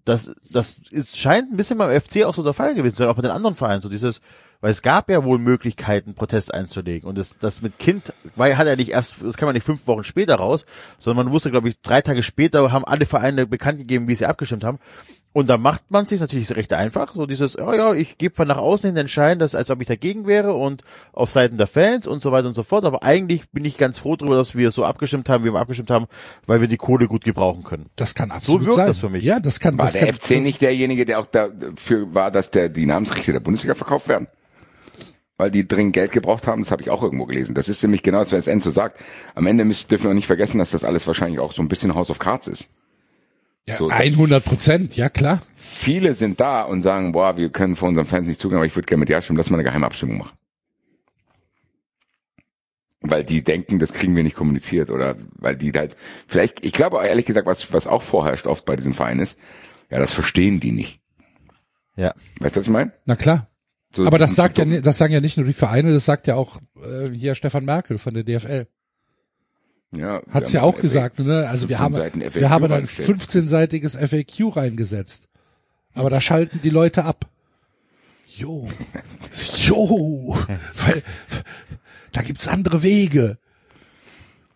Das, das ist, scheint ein bisschen beim FC auch so der Fall gewesen zu sein, auch bei den anderen Vereinen, so dieses, weil es gab ja wohl Möglichkeiten, Protest einzulegen. Und das, das mit Kind war, hat er nicht erst, das kann man nicht fünf Wochen später raus, sondern man wusste, glaube ich, drei Tage später haben alle Vereine bekannt gegeben, wie sie abgestimmt haben. Und da macht man sich natürlich recht einfach, so dieses, ja, ja, ich gebe von nach außen hin den Schein, dass, als ob ich dagegen wäre und auf Seiten der Fans und so weiter und so fort. Aber eigentlich bin ich ganz froh darüber, dass wir so abgestimmt haben, wie wir abgestimmt haben, weil wir die Kohle gut gebrauchen können. Das kann absolut So wirkt sein. das für mich. Ja, das kann. War das der kann, FC nicht derjenige, der auch dafür war, dass der, die Namensrechte der Bundesliga verkauft werden? Weil die dringend Geld gebraucht haben, das habe ich auch irgendwo gelesen. Das ist nämlich genau das, was Enzo sagt. Am Ende müssen, dürfen wir nicht vergessen, dass das alles wahrscheinlich auch so ein bisschen House of Cards ist. Ja, so- 100 Prozent, ja klar. Viele sind da und sagen, boah, wir können vor unseren Fans nicht zugehen, aber ich würde gerne mit dir stimmen, lass mal eine Geheimabstimmung machen. Weil die denken, das kriegen wir nicht kommuniziert oder weil die halt, vielleicht, ich glaube ehrlich gesagt, was, was auch vorherrscht oft bei diesen Vereinen ist, ja, das verstehen die nicht. Ja. Weißt du, was ich meine? Na klar. So, Aber das sagt ja, das sagen ja nicht nur die Vereine, das sagt ja auch äh, hier Stefan Merkel von der DFL. Ja, Hat's ja auch gesagt, ne? Also wir 15 haben, FAQ wir haben ein reingestellt. 15-seitiges FAQ reingesetzt. Aber da schalten die Leute ab. Jo. Jo. Weil, da gibt's andere Wege.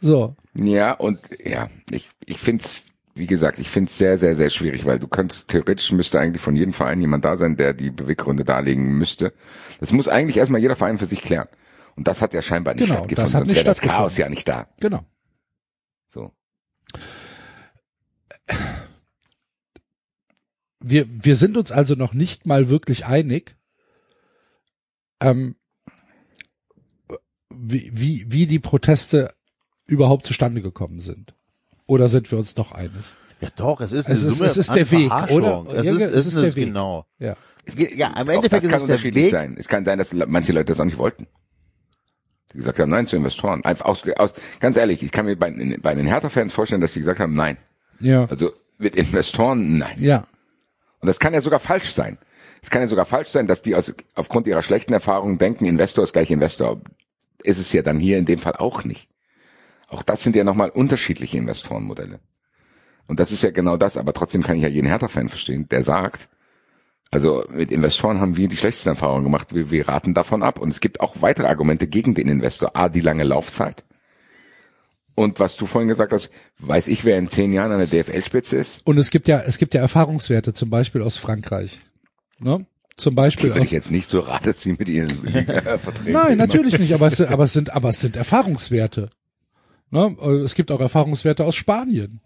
So. Ja, und ja, ich, ich find's, wie gesagt, ich find's sehr, sehr, sehr schwierig, weil du könntest, theoretisch müsste eigentlich von jedem Verein jemand da sein, der die Beweggründe darlegen müsste. Das muss eigentlich erstmal jeder Verein für sich klären. Und das hat ja scheinbar nicht Genau, stattgefunden, das hat sonst nicht wäre das. Chaos ja nicht da. Genau. So. Wir, wir sind uns also noch nicht mal wirklich einig, ähm, wie, wie, wie die Proteste überhaupt zustande gekommen sind. Oder sind wir uns doch einig? Ja doch, es ist, Es ist- Summe es ist der Weg, oder? Es Ja, ist, es es ist ist der Weg. genau. Ja. Ja, im Endeffekt ist kann es der unterschiedlich Weg. sein. Es kann sein, dass manche Leute das auch nicht wollten. Die gesagt haben, nein zu Investoren. Einfach aus, aus ganz ehrlich, ich kann mir bei, bei den Hertha-Fans vorstellen, dass sie gesagt haben, nein. Ja. Also mit Investoren, nein. Ja. Und das kann ja sogar falsch sein. Es kann ja sogar falsch sein, dass die aus, aufgrund ihrer schlechten Erfahrungen denken, Investor ist gleich Investor. Ist es ja dann hier in dem Fall auch nicht. Auch das sind ja nochmal unterschiedliche Investorenmodelle. Und das ist ja genau das, aber trotzdem kann ich ja jeden Hertha-Fan verstehen, der sagt, also mit Investoren haben wir die schlechtesten Erfahrungen gemacht, wir, wir raten davon ab. Und es gibt auch weitere Argumente gegen den Investor. A, die lange Laufzeit. Und was du vorhin gesagt hast, weiß ich, wer in zehn Jahren an der DFL-Spitze ist? Und es gibt ja, es gibt ja Erfahrungswerte, zum Beispiel aus Frankreich. Ne? Zum Beispiel Würde aus, ich jetzt nicht so raten, sie mit ihren Verträgen. Nein, natürlich nicht, aber es, sind- aber es sind, aber es sind Erfahrungswerte. Ne? Es gibt auch Erfahrungswerte aus Spanien,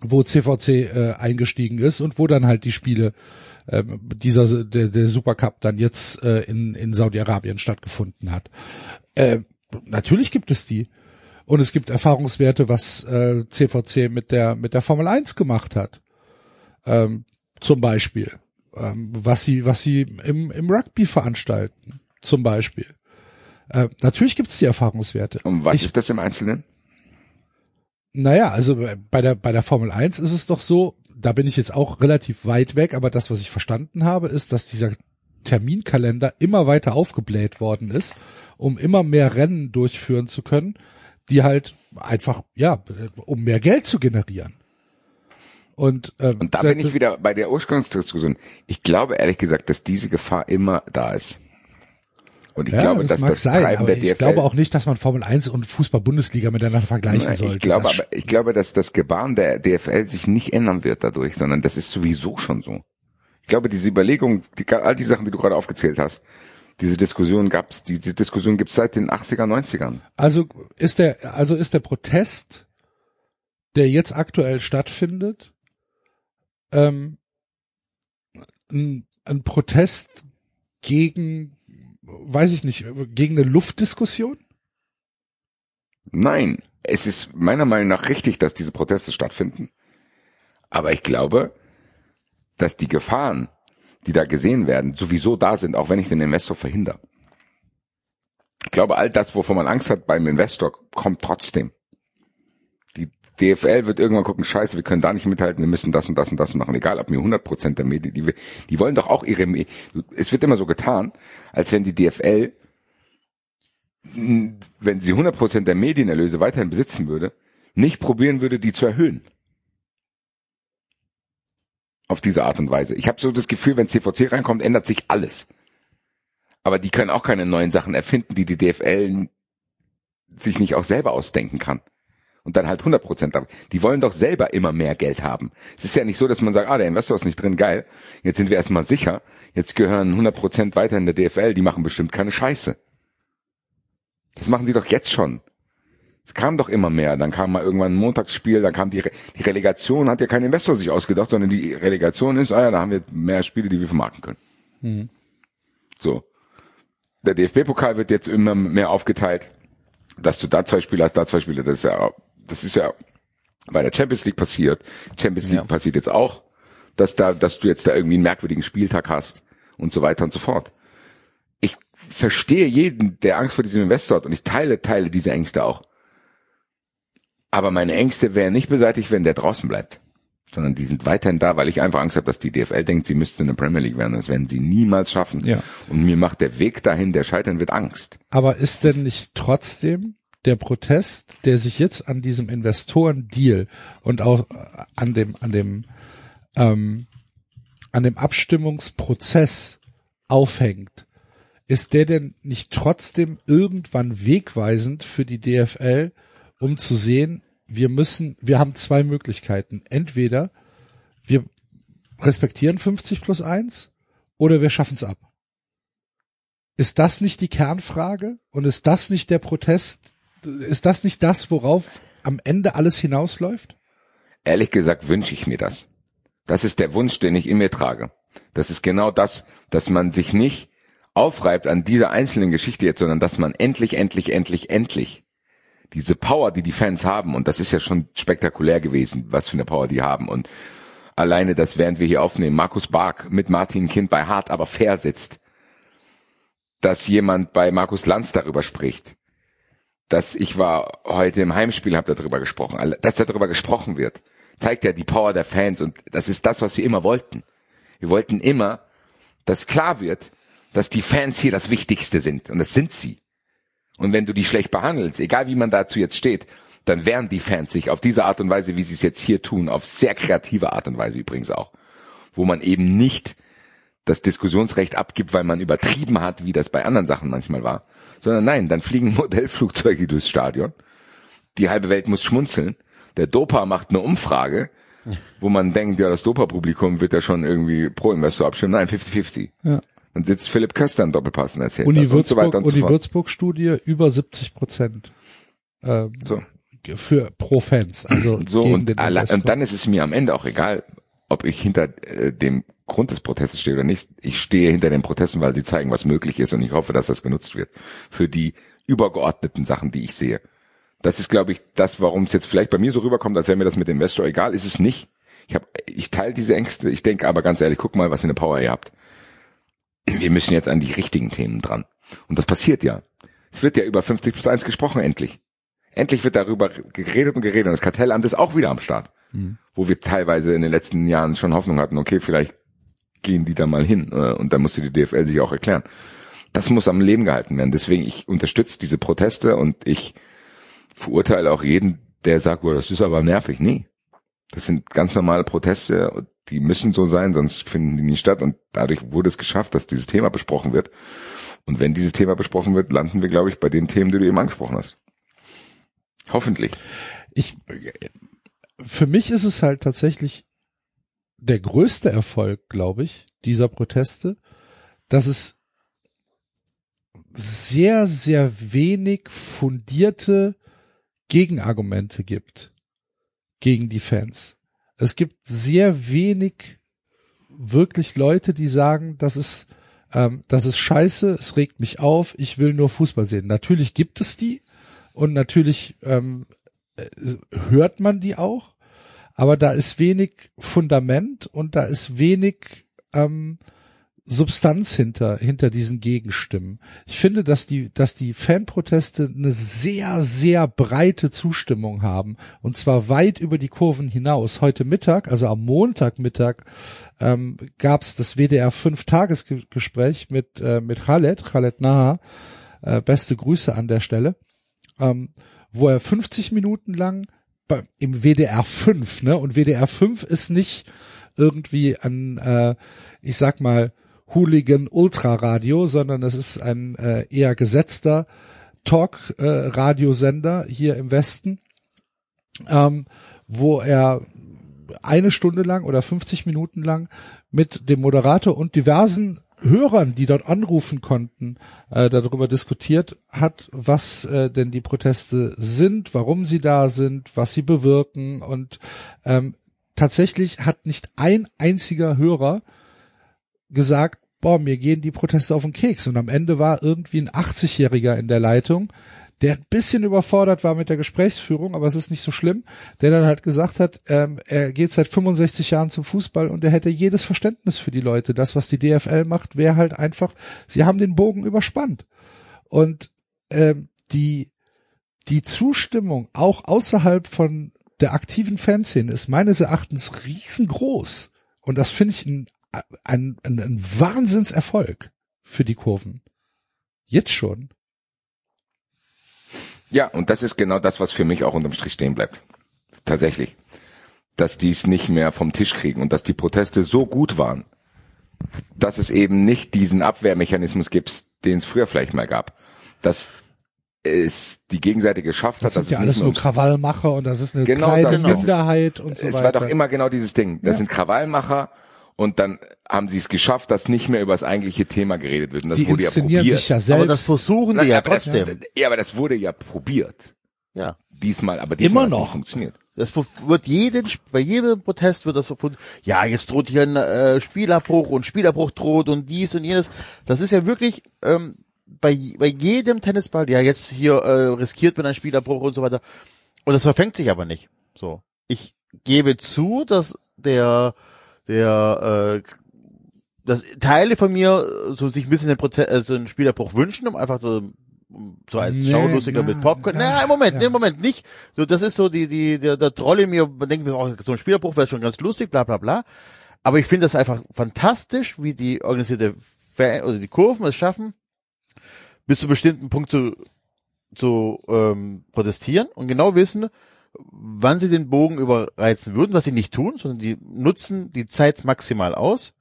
wo CVC äh, eingestiegen ist und wo dann halt die Spiele ähm, dieser der, der Supercup dann jetzt äh, in in Saudi-Arabien stattgefunden hat. Äh, natürlich gibt es die und es gibt Erfahrungswerte, was äh, CVC mit der mit der Formel 1 gemacht hat, ähm, zum Beispiel, ähm, was sie was sie im im Rugby veranstalten, zum Beispiel. Äh, natürlich gibt es die Erfahrungswerte. Und was ich, ist das im Einzelnen? naja, also bei der, bei der Formel 1 ist es doch so, da bin ich jetzt auch relativ weit weg, aber das, was ich verstanden habe, ist, dass dieser Terminkalender immer weiter aufgebläht worden ist, um immer mehr Rennen durchführen zu können, die halt einfach, ja, um mehr Geld zu generieren. Und, ähm, Und da bin ich wieder bei der Ursprungsdiskussion. Ich glaube ehrlich gesagt, dass diese Gefahr immer da ist. Und ich ja, glaube, das dass mag das sein, Treiben aber der ich DFL glaube auch nicht, dass man Formel 1 und Fußball-Bundesliga miteinander vergleichen Nein, sollte. Ich glaube, Das- aber ich glaube, dass das Gebaren der DFL sich nicht ändern wird dadurch, sondern das ist sowieso schon so. Ich glaube, diese Überlegung, die, all die Sachen, die du gerade aufgezählt hast, diese Diskussion gab's, diese Diskussion gibt's seit den 80er, 90ern. Also ist der, also ist der Protest, der jetzt aktuell stattfindet, ähm, ein, ein Protest gegen, weiß ich nicht, gegen eine Luftdiskussion? Nein, es ist meiner Meinung nach richtig, dass diese Proteste stattfinden. Aber ich glaube, dass die Gefahren, die da gesehen werden, sowieso da sind, auch wenn ich den Investor verhindere. Ich glaube, all das, wovon man Angst hat beim Investor, kommt trotzdem. DFL wird irgendwann gucken, scheiße, wir können da nicht mithalten, wir müssen das und das und das machen. Egal, ob mir 100 Prozent der Medien, die, die wollen doch auch ihre, es wird immer so getan, als wenn die DFL, wenn sie 100 Prozent der Medienerlöse weiterhin besitzen würde, nicht probieren würde, die zu erhöhen. Auf diese Art und Weise. Ich habe so das Gefühl, wenn CVC reinkommt, ändert sich alles. Aber die können auch keine neuen Sachen erfinden, die die DFL sich nicht auch selber ausdenken kann. Und dann halt 100 Prozent. Die wollen doch selber immer mehr Geld haben. Es ist ja nicht so, dass man sagt, ah, der Investor ist nicht drin, geil. Jetzt sind wir erstmal sicher. Jetzt gehören 100 Prozent weiter in der DFL. Die machen bestimmt keine Scheiße. Das machen sie doch jetzt schon. Es kam doch immer mehr. Dann kam mal irgendwann ein Montagsspiel, dann kam die, Re die Relegation, hat ja kein Investor sich ausgedacht, sondern die Relegation ist, ah ja, da haben wir mehr Spiele, die wir vermarkten können. So. Der DFB-Pokal wird jetzt immer mehr aufgeteilt, dass du da zwei Spiele hast, da zwei Spiele. Das ist ja, das ist ja bei der Champions League passiert. Champions League passiert jetzt auch, dass da, dass du jetzt da irgendwie einen merkwürdigen Spieltag hast und so weiter und so fort. Ich verstehe jeden, der Angst vor diesem Investor hat und ich teile, teile diese Ängste auch. Aber meine Ängste wären nicht beseitigt, wenn der draußen bleibt. Sondern die sind weiterhin da, weil ich einfach Angst habe, dass die DFL denkt, sie müsste in der Premier League werden. Das werden sie niemals schaffen. Ja. Und mir macht der Weg dahin, der scheitern wird, Angst. Aber ist denn nicht trotzdem der Protest, der sich jetzt an diesem Investoren-Deal und auch äh, an dem, an dem, ähm, an dem Abstimmungsprozess aufhängt, ist der denn nicht trotzdem irgendwann wegweisend für die DFL, um zu sehen, wir müssen, wir haben zwei Möglichkeiten. Entweder wir respektieren 50 plus 1 oder wir schaffen es ab. Ist das nicht die Kernfrage? Und ist das nicht der Protest? Ist das nicht das, worauf am Ende alles hinausläuft? Ehrlich gesagt wünsche ich mir das. Das ist der Wunsch, den ich in mir trage. Das ist genau das, dass man sich nicht aufreibt an dieser einzelnen Geschichte jetzt, sondern dass man endlich, endlich, endlich, endlich diese Power, die die Fans haben, und das ist ja schon spektakulär gewesen, was für eine Power die haben. Und alleine, dass während wir hier aufnehmen, Markus Bark mit Martin Kind bei Hart aber fair sitzt, dass jemand bei Markus Lanz darüber spricht, dass ich war heute im Heimspiel, habe darüber gesprochen, dass darüber gesprochen wird, zeigt ja die Power der Fans und das ist das, was wir immer wollten. Wir wollten immer, dass klar wird, dass die Fans hier das Wichtigste sind und das sind sie. Und wenn du die schlecht behandelst, egal wie man dazu jetzt steht, dann wehren die Fans sich auf diese Art und Weise, wie sie es jetzt hier tun, auf sehr kreative Art und Weise übrigens auch, wo man eben nicht das Diskussionsrecht abgibt, weil man übertrieben hat, wie das bei anderen Sachen manchmal war, sondern nein, dann fliegen Modellflugzeuge durchs Stadion, die halbe Welt muss schmunzeln, der Dopa macht eine Umfrage, wo man denkt, ja, das Dopa-Publikum wird ja schon irgendwie pro Investor abstimmen, nein, 50-50. Ja. Dann sitzt Philipp Köster in Doppelpass und erzählt Uni das und so Würzburg, weiter und so Uni fort. Würzburg Studie über 70 Prozent ähm, So. für pro Fans, also So, gegen und, den alle, und dann ist es mir am Ende auch egal, ob ich hinter äh, dem Grund des Protestes stehe oder nicht. Ich stehe hinter den Protesten, weil sie zeigen, was möglich ist und ich hoffe, dass das genutzt wird für die übergeordneten Sachen, die ich sehe. Das ist, glaube ich, das, warum es jetzt vielleicht bei mir so rüberkommt, als wäre mir das mit dem Investor egal, ist es nicht. Ich hab, ich teile diese Ängste. Ich denke aber ganz ehrlich, guck mal, was für eine Power ihr habt. Wir müssen jetzt an die richtigen Themen dran. Und das passiert ja. Es wird ja über 50 plus 1 gesprochen, endlich. Endlich wird darüber geredet und geredet. Und das Kartellamt ist auch wieder am Start. Wo wir teilweise in den letzten Jahren schon Hoffnung hatten, okay, vielleicht gehen die da mal hin. äh, Und da musste die DFL sich auch erklären. Das muss am Leben gehalten werden. Deswegen, ich unterstütze diese Proteste und ich verurteile auch jeden, der sagt, oh, das ist aber nervig. Nee. Das sind ganz normale Proteste, die müssen so sein, sonst finden die nie statt. Und dadurch wurde es geschafft, dass dieses Thema besprochen wird. Und wenn dieses Thema besprochen wird, landen wir, glaube ich, bei den Themen, die du eben angesprochen hast. Hoffentlich. ich, für mich ist es halt tatsächlich der größte Erfolg, glaube ich, dieser Proteste, dass es sehr, sehr wenig fundierte Gegenargumente gibt gegen die Fans. Es gibt sehr wenig wirklich Leute, die sagen, das ist, ähm, das ist scheiße, es regt mich auf, ich will nur Fußball sehen. Natürlich gibt es die und natürlich ähm, äh, hört man die auch, aber da ist wenig Fundament und da ist wenig ähm, Substanz hinter, hinter diesen Gegenstimmen. Ich finde, dass die, dass die Fanproteste eine sehr, sehr breite Zustimmung haben. Und zwar weit über die Kurven hinaus. Heute Mittag, also am Montagmittag, ähm, gab es das WDR 5-Tagesgespräch mit, äh, mit Khaled, Khaled Naha. Äh, beste Grüße an der Stelle. Ähm, wo er 50 Minuten lang im WDR 5, ne? Und WDR 5 ist nicht irgendwie ein, äh, ich sag mal, Hooligan Ultraradio, sondern es ist ein äh, eher gesetzter Talk-Radiosender äh, hier im Westen, ähm, wo er eine Stunde lang oder 50 Minuten lang mit dem Moderator und diversen Hörern, die dort anrufen konnten, äh, darüber diskutiert hat, was äh, denn die Proteste sind, warum sie da sind, was sie bewirken und ähm, tatsächlich hat nicht ein einziger Hörer gesagt, boah, mir gehen die Proteste auf den Keks. Und am Ende war irgendwie ein 80-Jähriger in der Leitung, der ein bisschen überfordert war mit der Gesprächsführung, aber es ist nicht so schlimm, der dann halt gesagt hat, ähm, er geht seit 65 Jahren zum Fußball und er hätte jedes Verständnis für die Leute. Das, was die DFL macht, wäre halt einfach, sie haben den Bogen überspannt. Und ähm, die, die Zustimmung auch außerhalb von der aktiven Fanszene ist meines Erachtens riesengroß. Und das finde ich ein ein, ein, ein Wahnsinnserfolg für die Kurven. Jetzt schon. Ja, und das ist genau das, was für mich auch unterm Strich stehen bleibt. Tatsächlich. Dass die es nicht mehr vom Tisch kriegen und dass die Proteste so gut waren, dass es eben nicht diesen Abwehrmechanismus gibt, den es früher vielleicht mal gab. Dass es die Gegenseite geschafft das hat. Das sind ja alles nur Krawallmacher und das ist eine genau kleine das, Minderheit und so es weiter. Es war doch immer genau dieses Ding. Das Ja. sind Krawallmacher und dann haben sie es geschafft, dass nicht mehr über das eigentliche Thema geredet wird. Und das die wurde ja inszenieren probiert. sich ja Aber selbst. das versuchen Nein, die ja aber das- trotzdem. ja, aber das wurde ja probiert. Ja. Diesmal, aber diesmal Immer noch. nicht funktioniert. Das wird jeden, bei jedem Protest wird das verfunden. Ja, jetzt droht hier ein äh, Spielabbruch und Spielabbruch droht und dies und jenes. Das ist ja wirklich ähm, bei, bei jedem Tennisball, ja, jetzt hier äh, riskiert man einen Spielabbruch und so weiter. Und das verfängt sich aber nicht. So. Ich gebe zu, dass der, der, äh, dass Teile von mir so sich ein bisschen den Prote äh, so einen Spielabbruch wünschen, um einfach so so als Nee, Schaulustiger mit Popcorn. Na, im Moment, ja. im Moment nicht. So, das ist so die, die, der, der Troll in mir, man denkt mir auch, so ein Spielerbruch wäre schon ganz lustig, bla, bla, bla. Aber ich finde das einfach fantastisch, wie die organisierte Fan oder die Kurven es schaffen, bis zu bestimmten Punkt zu, zu ähm, protestieren und genau wissen, wann sie den Bogen überreizen würden, was sie nicht tun, sondern die nutzen die Zeit maximal aus,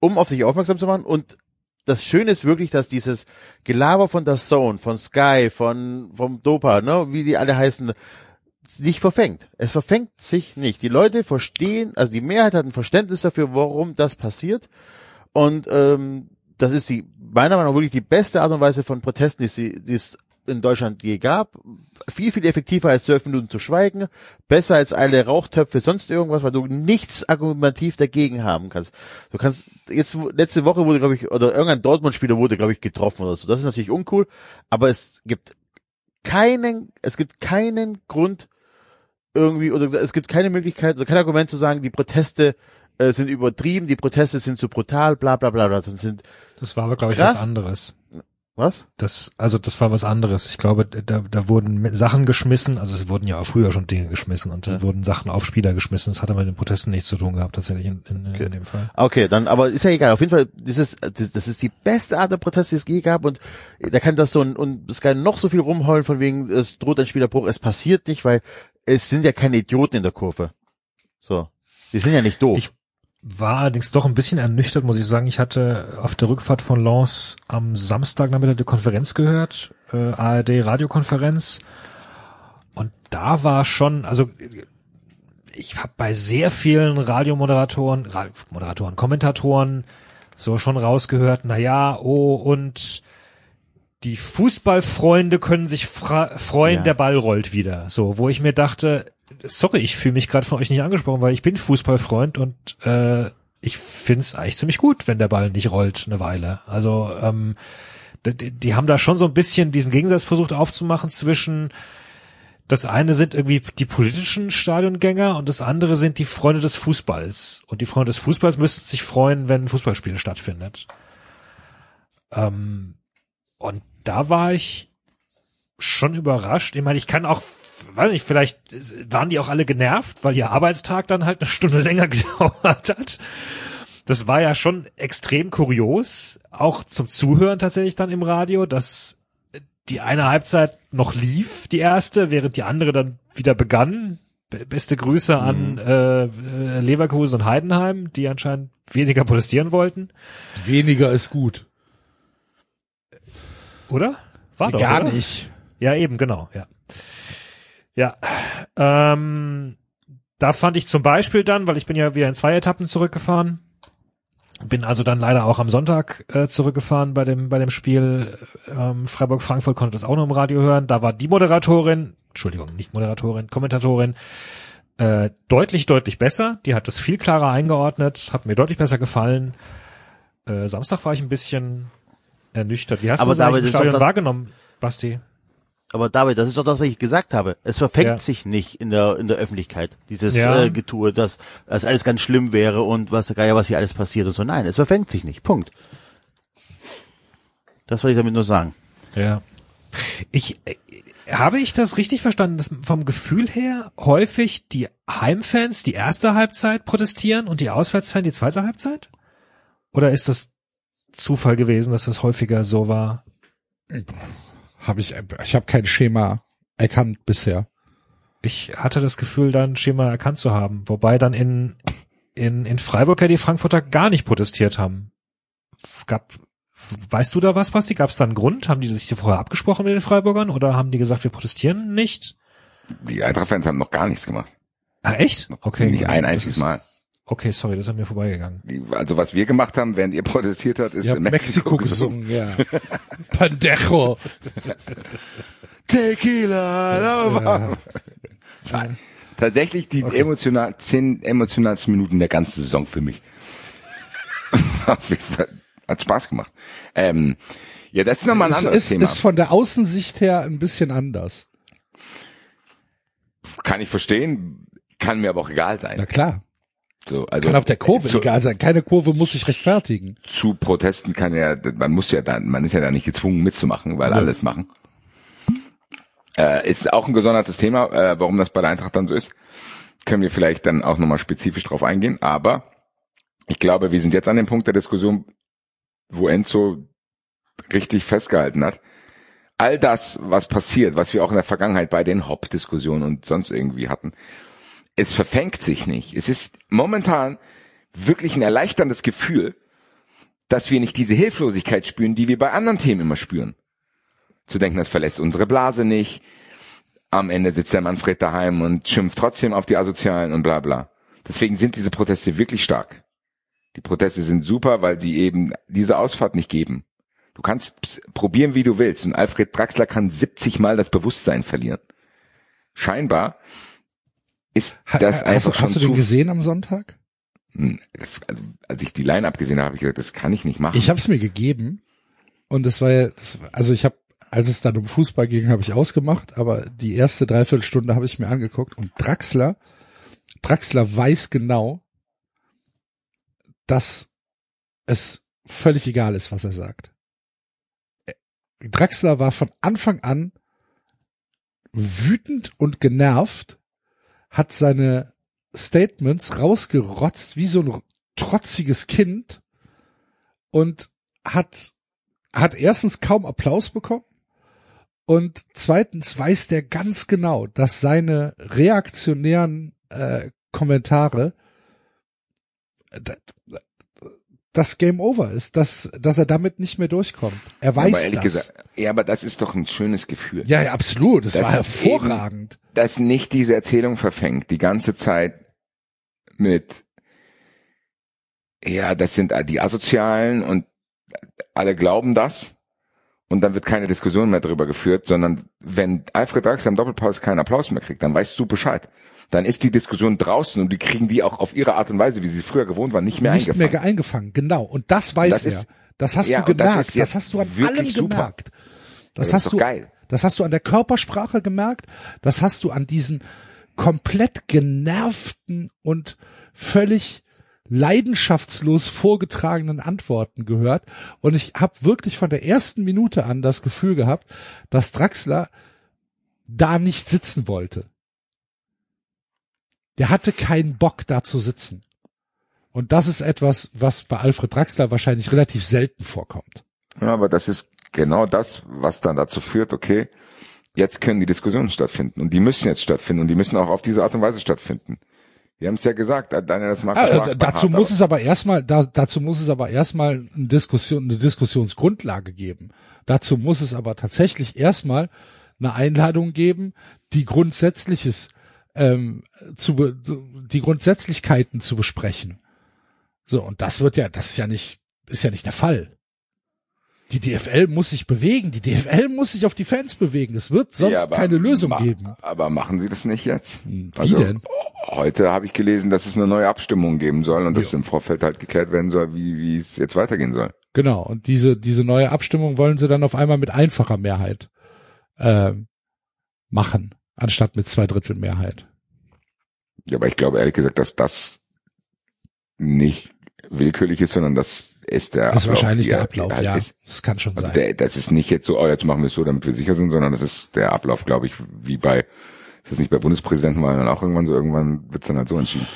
um auf sich aufmerksam zu machen. Und das Schöne ist wirklich, dass dieses Gelaber von der Zone, von Sky, von vom Dopa, ne, wie die alle heißen, nicht verfängt. Es verfängt sich nicht. Die Leute verstehen, also die Mehrheit hat ein Verständnis dafür, warum das passiert. Und ähm, das ist die meiner Meinung nach wirklich die beste Art und Weise von Protesten, die, sie, es in Deutschland je gab. Viel, viel effektiver als zwölf Minuten zu schweigen. Besser als alle Rauchtöpfe, sonst irgendwas, weil du nichts argumentativ dagegen haben kannst. Du kannst, jetzt, letzte Woche wurde, glaube ich, oder irgendein Dortmund-Spieler wurde, glaube ich, getroffen oder so. Das ist natürlich uncool, aber es gibt keinen, es gibt keinen Grund, irgendwie, oder es gibt keine Möglichkeit, oder kein Argument zu sagen, die Proteste äh, sind übertrieben, die Proteste sind zu brutal, bla bla bla, bla. Das sind, Das war aber, glaube ich, Krass. was anderes. Was? Das, also das war was anderes. Ich glaube, da, da wurden Sachen geschmissen, also es wurden ja auch früher schon Dinge geschmissen und es Ja. wurden Sachen auf Spieler geschmissen. Das hatte mit den Protesten nichts zu tun gehabt, tatsächlich in, in, Okay. in dem Fall. Okay, dann, aber ist ja egal. Auf jeden Fall, das ist, das das ist die beste Art der Protest, die es je gab und da kann das so ein, und es kann noch so viel rumheulen von wegen, es droht ein Spielerbruch. Es passiert nicht, weil es sind ja keine Idioten in der Kurve. So. Die sind ja nicht doof. Ich- War allerdings doch ein bisschen ernüchtert, muss ich sagen. Ich hatte auf der Rückfahrt von Lens am Samstag Nachmittag die Konferenz gehört, äh, ARD Radiokonferenz. Und da war schon, also ich habe bei sehr vielen Radiomoderatoren, Ra Moderatoren, Kommentatoren so schon rausgehört, na ja, oh und die Fußballfreunde können sich freuen, Ja. der Ball rollt wieder. So, wo ich mir dachte, sorry, ich fühle mich gerade von euch nicht angesprochen, weil ich bin Fußballfreund und äh, ich find's eigentlich ziemlich gut, wenn der Ball nicht rollt eine Weile. Also ähm, die, die haben da schon so ein bisschen diesen Gegensatz versucht aufzumachen zwischen das eine sind irgendwie die politischen Stadiongänger und das andere sind die Freunde des Fußballs. Und die Freunde des Fußballs müssten sich freuen, wenn ein Fußballspiel stattfindet. Ähm, und da war ich schon überrascht. Ich meine, ich kann auch, weiß nicht, vielleicht waren die auch alle genervt, weil ihr Arbeitstag dann halt eine Stunde länger gedauert hat. Das war ja schon extrem kurios, auch zum Zuhören tatsächlich dann im Radio, dass die eine Halbzeit noch lief, die erste, während die andere dann wieder begann. Be- Beste Grüße an äh, äh, Leverkusen und Heidenheim, die anscheinend weniger protestieren wollten, Weniger ist gut. oder? War doch, Gar oder? nicht. Ja, eben, genau, ja. Ja, ähm, da fand ich zum Beispiel dann, weil ich bin ja wieder in zwei Etappen zurückgefahren, bin also dann leider auch am Sonntag äh, zurückgefahren bei dem bei dem Spiel ähm, Freiburg-Frankfurt, konnte das auch noch im Radio hören. Da war die Moderatorin, Entschuldigung, nicht Moderatorin, Kommentatorin, äh, deutlich, deutlich besser. Die hat das viel klarer eingeordnet, hat mir deutlich besser gefallen. Äh, Samstag war ich ein bisschen ernüchtert. Wie hast Aber du das im das Stadion das- wahrgenommen, Basti? Aber David, das ist doch das, was ich gesagt habe. Es verfängt Ja. sich nicht in der in der Öffentlichkeit dieses Ja. äh, Getue, dass das alles ganz schlimm wäre und was der Geier, was hier alles passiert und so. Nein, es verfängt sich nicht. Punkt. Das wollte ich damit nur sagen. Ja. Ich äh, habe ich das richtig verstanden, dass vom Gefühl her häufig die Heimfans die erste Halbzeit protestieren und die Auswärtsfans die zweite Halbzeit? Oder ist das Zufall gewesen, dass das häufiger so war? Habe ich, ich habe kein Schema erkannt bisher. Ich hatte das Gefühl, da ein Schema erkannt zu haben, wobei dann in in in Freiburg ja die Frankfurter gar nicht protestiert haben. Gab Weißt du da was, Basti? Gab es da einen Grund? Haben die sich vorher abgesprochen mit den Freiburgern oder haben die gesagt, wir protestieren nicht? Die Eintracht-Fans haben noch gar nichts gemacht. Ah, echt? Okay. Nicht ein einziges ist- Mal. Okay, sorry, das ist an mir vorbeigegangen. Also was wir gemacht haben, während ihr protestiert habt, ist Ihr habt in Mexiko, gesungen, ja. Pandejo. Tequila. Ja. Tatsächlich die emotional, zehn emotionalsten Minuten der ganzen Saison für mich. Hat Spaß gemacht. Ähm, ja, das ist nochmal ein Es anderes ist, Thema. ist von der Außensicht her ein bisschen anders. Kann ich verstehen, kann mir aber auch egal sein. Na klar. So, also Kann auch der Kurve zu, egal sein. Keine Kurve muss sich rechtfertigen. zu Protesten kann ja, man muss ja dann, man ist ja da nicht gezwungen mitzumachen, weil alles machen. Äh, ist auch ein gesondertes Thema, äh, warum das bei der Eintracht dann so ist. Können wir vielleicht dann auch nochmal spezifisch drauf eingehen. Aber ich glaube, wir sind jetzt an dem Punkt der Diskussion, wo Enzo richtig festgehalten hat. All das, was passiert, was wir auch in der Vergangenheit bei den Hop-Diskussionen und sonst irgendwie hatten, es verfängt sich nicht. Es ist momentan wirklich ein erleichterndes Gefühl, dass wir nicht diese Hilflosigkeit spüren, die wir bei anderen Themen immer spüren. Zu denken, das verlässt unsere Blase nicht. Am Ende sitzt der Manfred daheim und schimpft trotzdem auf die Asozialen und bla bla. Deswegen sind diese Proteste wirklich stark. Die Proteste sind super, weil sie eben diese Ausfahrt nicht geben. Du kannst probieren, wie du willst. Und Alfred Draxler kann 70 Mal das Bewusstsein verlieren. Scheinbar ist Ha- das hast, einfach du- schon hast du den gesehen am Sonntag? hm, das, also, als ich die Line abgesehen habe, habe ich gesagt, das kann ich nicht machen. Ich habe es mir gegeben und es war ja, das, also ich habe, als es dann um Fußball ging, habe ich ausgemacht, aber die erste Dreiviertelstunde habe ich mir angeguckt und Draxler, Draxler weiß genau, dass es völlig egal ist, was er sagt. Draxler war von Anfang an wütend und genervt, hat seine Statements rausgerotzt wie so ein trotziges Kind und hat, hat erstens kaum Applaus bekommen und zweitens weiß der ganz genau, dass seine reaktionären äh, Kommentare äh, das Game Over ist, dass, dass er damit nicht mehr durchkommt. Er weiß aber ehrlich das. gesagt, ja, aber das ist doch ein schönes Gefühl. ja, ja, absolut. Das, Das war ist hervorragend. Dass nicht diese Erzählung verfängt, die ganze Zeit mit, ja, das sind die Asozialen und alle glauben das. Und dann wird keine Diskussion mehr darüber geführt, sondern wenn Alfred Draxler im Doppelpass keinen Applaus mehr kriegt, dann weißt du Bescheid. Dann ist die Diskussion draußen und die kriegen die auch auf ihre Art und Weise, wie sie früher gewohnt waren, nicht mehr nicht eingefangen. mehr eingefangen, genau. Und das weiß Das er. ist- das hast ja, du das gemerkt. Das, jetzt hast du an allem super. gemerkt. Das das hast du, geil. Das hast du an der Körpersprache gemerkt. Das hast du an diesen komplett genervten und völlig leidenschaftslos vorgetragenen Antworten gehört. Und ich habe wirklich von der ersten Minute an das Gefühl gehabt, dass Draxler da nicht sitzen wollte. Der hatte keinen Bock da zu sitzen. Und das ist etwas, was bei Alfred Draxler wahrscheinlich relativ selten vorkommt. Ja, aber das ist genau das, was dann dazu führt, okay, jetzt können die Diskussionen stattfinden und die müssen jetzt stattfinden und die müssen auch auf diese Art und Weise stattfinden. Wir haben es ja gesagt, Daniel, das mag Ah, äh, dazu muss es aber erstmal, da, dazu muss es aber erstmal eine Diskussion, eine Diskussionsgrundlage geben. Dazu muss es aber tatsächlich erstmal eine Einladung geben, die Grundsätzliches ähm, zu die Grundsätzlichkeiten zu besprechen. So und das wird ja, das ist ja nicht, ist ja nicht der Fall. Die DFL muss sich bewegen, die DFL muss sich auf die Fans bewegen. Es wird sonst Ja, keine Lösung geben. Aber machen Sie das nicht jetzt? Wie Also, denn? Heute habe ich gelesen, dass es eine neue Abstimmung geben soll und dass im Vorfeld halt geklärt werden soll, wie, wie es jetzt weitergehen soll. Genau, und diese, diese neue Abstimmung wollen sie dann auf einmal mit einfacher Mehrheit ähm, machen, anstatt mit zwei Drittel Mehrheit. Ja, aber ich glaube ehrlich gesagt, dass das nicht willkürlich ist, sondern dass es der Das ist wahrscheinlich der er Ablauf, halt ja. ist. Das kann schon Also sein. der, das ist nicht jetzt so, oh, jetzt machen wir es so, damit wir sicher sind, sondern das ist der Ablauf, glaube ich, wie bei, ist das nicht bei Bundespräsidenten, weil dann auch irgendwann so, irgendwann wird's dann halt so entschieden.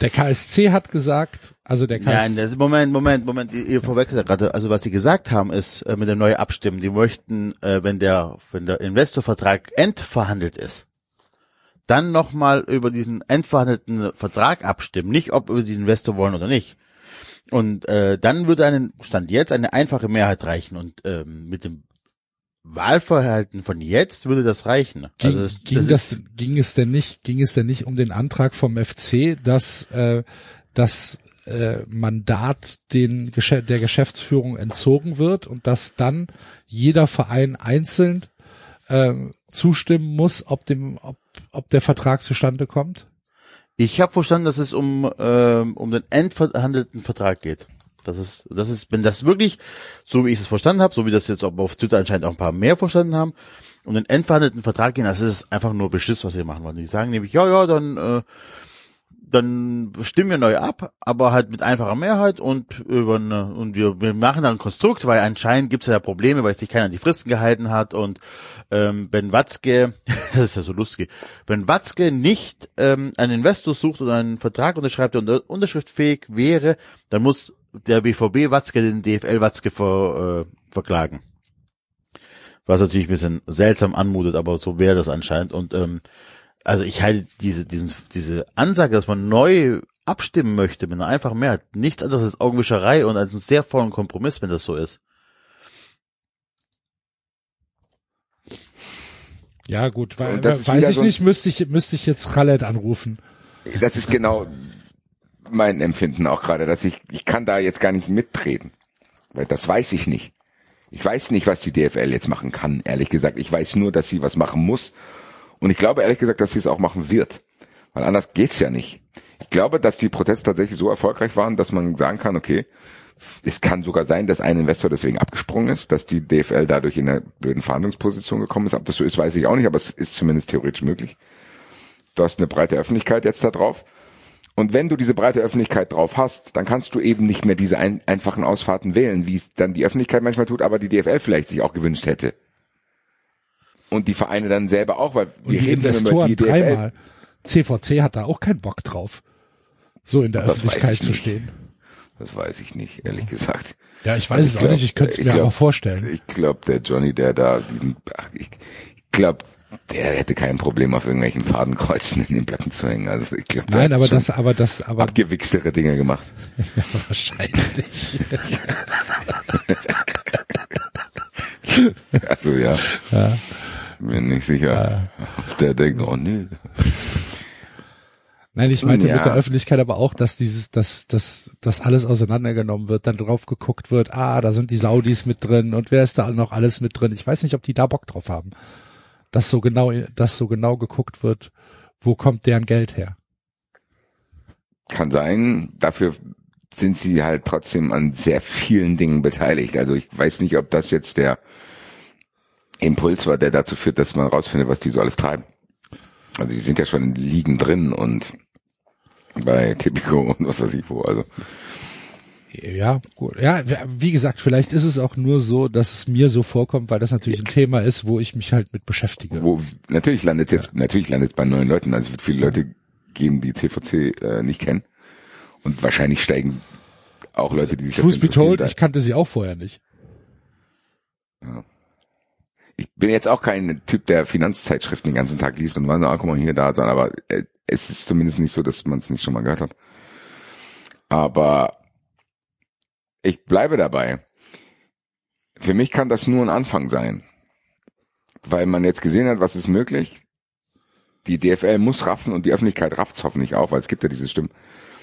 Der KSC hat gesagt, also der Nein, KSC, das, Moment, Moment, Moment, ihr, ihr verwechselt gerade. Also was sie gesagt haben ist, äh, mit der neuen Abstimmen, die möchten, äh, wenn der, wenn der Investorvertrag endverhandelt ist, dann nochmal über diesen endverhandelten Vertrag abstimmen, nicht ob wir den Investor wollen oder nicht. Und äh, dann würde einen Stand jetzt eine einfache Mehrheit reichen und ähm, mit dem Wahlverhalten von jetzt würde das reichen. ging, also das, ging, das das, ging es denn nicht, ging es denn nicht um den Antrag vom FC, dass äh, das äh, Mandat den der Geschäftsführung entzogen wird und dass dann jeder Verein einzeln äh, zustimmen muss, ob dem, ob, ob der Vertrag zustande kommt? Ich habe verstanden, dass es um ähm, um den endverhandelten Vertrag geht. Das ist das ist wenn das wirklich so wie ich es verstanden habe, so wie das jetzt auch auf Twitter anscheinend auch ein paar mehr verstanden haben, um den endverhandelten Vertrag gehen, das ist einfach nur Beschiss, was sie machen wollen. Die sagen nämlich ja ja dann äh, dann stimmen wir neu ab, aber halt mit einfacher Mehrheit und über eine, und wir, wir machen dann ein Konstrukt, weil anscheinend gibt es ja Probleme, weil sich keiner an die Fristen gehalten hat und ähm, wenn Watzke, das ist ja so lustig, wenn Watzke nicht ähm, einen Investor sucht oder einen Vertrag unterschreibt, der unter, unterschriftfähig wäre, dann muss der BVB Watzke den DFL Watzke ver, äh, verklagen. Was natürlich ein bisschen seltsam anmutet, aber so wäre das anscheinend und ähm, also ich halte diese, diesen, diese Ansage, dass man neu abstimmen möchte mit einer einfachen Mehrheit, nichts anderes als Augenwischerei und als einen sehr vollen Kompromiss, wenn das so ist. Ja gut, weil, das weiß ich so nicht, müsste ich müsste ich jetzt Khaled anrufen. Das ist genau mein Empfinden auch gerade, dass ich, ich kann da jetzt gar nicht mittreten. Weil das weiß ich nicht. Ich weiß nicht, was die DFL jetzt machen kann, ehrlich gesagt. Ich weiß nur, dass sie was machen muss. Und ich glaube ehrlich gesagt, dass sie es auch machen wird. Weil anders geht's ja nicht. Ich glaube, dass die Proteste tatsächlich so erfolgreich waren, dass man sagen kann, okay, es kann sogar sein, dass ein Investor deswegen abgesprungen ist, dass die DFL dadurch in einer blöden Verhandlungsposition gekommen ist. Ob das so ist, weiß ich auch nicht, aber es ist zumindest theoretisch möglich. Du hast eine breite Öffentlichkeit jetzt da drauf. Und wenn du diese breite Öffentlichkeit drauf hast, dann kannst du eben nicht mehr diese ein, einfachen Ausfahrten wählen, wie es dann die Öffentlichkeit manchmal tut, aber die DFL vielleicht sich auch gewünscht hätte. Und die Vereine dann selber auch, weil Und wir die reden Investoren die DFL. dreimal. CVC hat da auch keinen Bock drauf, so in der Das Öffentlichkeit ich zu nicht. stehen. Das weiß ich nicht, ehrlich gesagt. Ja, ich weiß es auch nicht, ich könnte es ich mir glaub- aber vorstellen. Ich glaube, der Johnny, der da diesen, ach, ich, ich glaube, der hätte kein Problem, auf irgendwelchen Fadenkreuzen in den Platten zu hängen. Also ich glaube, Nein, aber das, aber das, aber abgewichstere Dinge gemacht. wahrscheinlich. Also ja. Bin nicht sicher, ob der denkt, oh nee. Nein, ich meinte Ja. mit der Öffentlichkeit aber auch, dass dieses, dass, dass, dass alles auseinandergenommen wird, dann drauf geguckt wird, ah, da sind die Saudis mit drin und wer ist da noch alles mit drin? Ich weiß nicht, ob die da Bock drauf haben. Dass so genau, dass so genau geguckt wird, wo kommt deren Geld her? Kann sein. Dafür sind sie halt trotzdem an sehr vielen Dingen beteiligt. Also ich weiß nicht, ob das jetzt der Impuls war, der dazu führt, dass man rausfindet, was die so alles treiben. Also die sind ja schon in Ligen drin und bei Tipico und was weiß ich wo. Also Ja, gut. Ja, wie gesagt, vielleicht ist es auch nur so, dass es mir so vorkommt, weil das natürlich ein Thema ist, wo ich mich halt mit beschäftige. wo natürlich landet jetzt natürlich landet bei neuen Leuten. Also es wird viele Leute geben, die CVC äh, nicht kennen und wahrscheinlich steigen auch Leute, die sich Truth be told, ich kannte sie auch vorher nicht. Ich bin jetzt auch kein Typ, der Finanzzeitschriften den ganzen Tag liest und wann, ah, guck mal hier, da, da, aber äh, es ist zumindest nicht so, dass man es nicht schon mal gehört hat. Aber ich bleibe dabei. Für mich kann das nur ein Anfang sein. Weil man jetzt gesehen hat, was ist möglich. Die DFL muss raffen und die Öffentlichkeit rafft's hoffentlich auch, weil es gibt ja diese Stimmen,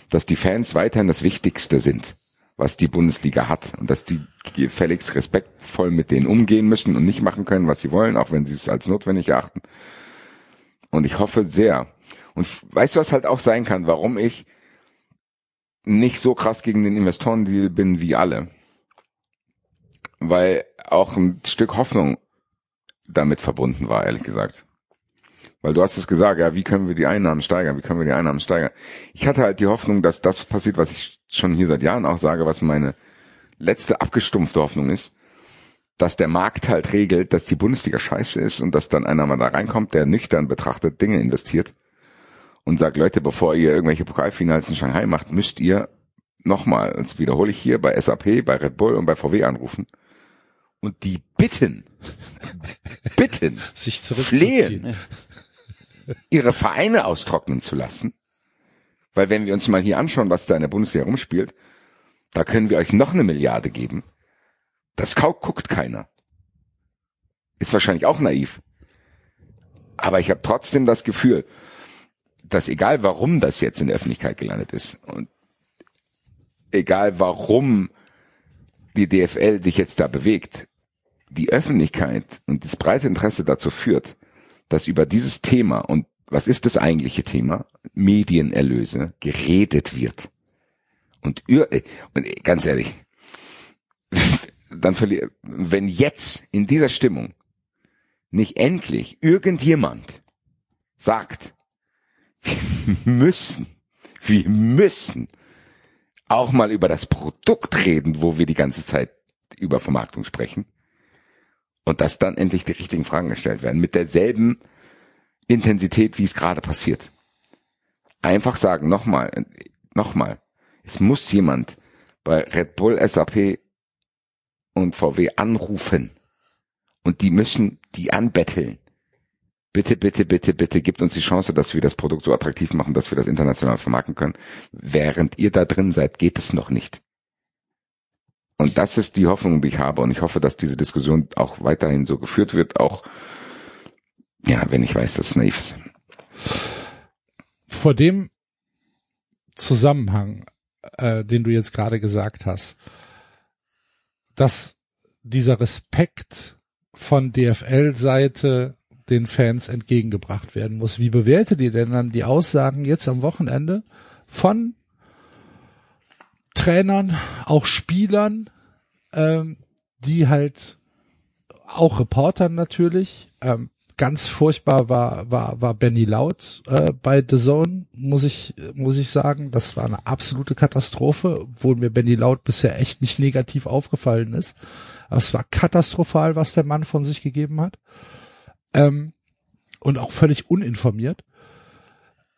dass die Fans weiterhin das Wichtigste sind, was die Bundesliga hat und dass die gefälligst respektvoll mit denen umgehen müssen und nicht machen können, was sie wollen, auch wenn sie es als notwendig erachten. Und ich hoffe sehr. Und weißt du, was halt auch sein kann, warum ich nicht so krass gegen den Investorendeal bin wie alle? Weil auch ein Stück Hoffnung damit verbunden war, ehrlich gesagt. Weil du hast es gesagt, ja, wie können wir die Einnahmen steigern? Wie können wir die Einnahmen steigern? Ich hatte halt die Hoffnung, dass das passiert, was ich schon hier seit Jahren auch sage, was meine letzte abgestumpfte Hoffnung ist, dass der Markt halt regelt, dass die Bundesliga scheiße ist und dass dann einer mal da reinkommt, der nüchtern betrachtet Dinge investiert und sagt, Leute, bevor ihr irgendwelche Pokalfinals in Shanghai macht, müsst ihr nochmal, das wiederhole ich hier, bei SAP, bei Red Bull und bei VW anrufen und die bitten, bitten, Sich zurückzuziehen. flehen, ihre Vereine austrocknen zu lassen. Weil wenn wir uns mal hier anschauen, was da in der Bundesliga rumspielt, da können wir euch noch eine Milliarde geben. Das kau- guckt keiner. Ist wahrscheinlich auch naiv. Aber ich habe trotzdem das Gefühl, dass egal warum das jetzt in der Öffentlichkeit gelandet ist und egal warum die DFL sich jetzt da bewegt, die Öffentlichkeit und das breite Interesse dazu führt, dass über dieses Thema und was ist das eigentliche Thema? Medienerlöse geredet wird. Und, äh, und äh, ganz ehrlich, dann wenn jetzt in dieser Stimmung nicht endlich irgendjemand sagt, wir müssen, wir müssen auch mal über das Produkt reden, wo wir die ganze Zeit über Vermarktung sprechen, und dass dann endlich die richtigen Fragen gestellt werden, mit derselben Intensität, wie es gerade passiert. Einfach sagen, nochmal, nochmal, es muss jemand bei Red Bull, SAP und VW anrufen. Und die müssen die anbetteln. Bitte, bitte, bitte, bitte, gibt uns die Chance, dass wir das Produkt so attraktiv machen, dass wir das international vermarkten können. Während ihr da drin seid, geht es noch nicht. Und das ist die Hoffnung, die ich habe. Und ich hoffe, dass diese Diskussion auch weiterhin so geführt wird, auch, ja, wenn ich weiß, dass es naiv ist. Vor dem Zusammenhang, äh, den du jetzt gerade gesagt hast, dass dieser Respekt von DFL-Seite den Fans entgegengebracht werden muss. Wie bewertet ihr denn dann die Aussagen jetzt am Wochenende von Trainern, auch Spielern, ähm, die halt auch Reportern natürlich. Ähm, ganz furchtbar war war war Benny Laut äh, bei The Zone, muss ich muss ich sagen. Das war eine absolute Katastrophe, obwohl mir Benny Laut bisher echt nicht negativ aufgefallen ist. Es war katastrophal, was der Mann von sich gegeben hat. Ähm, und auch völlig uninformiert.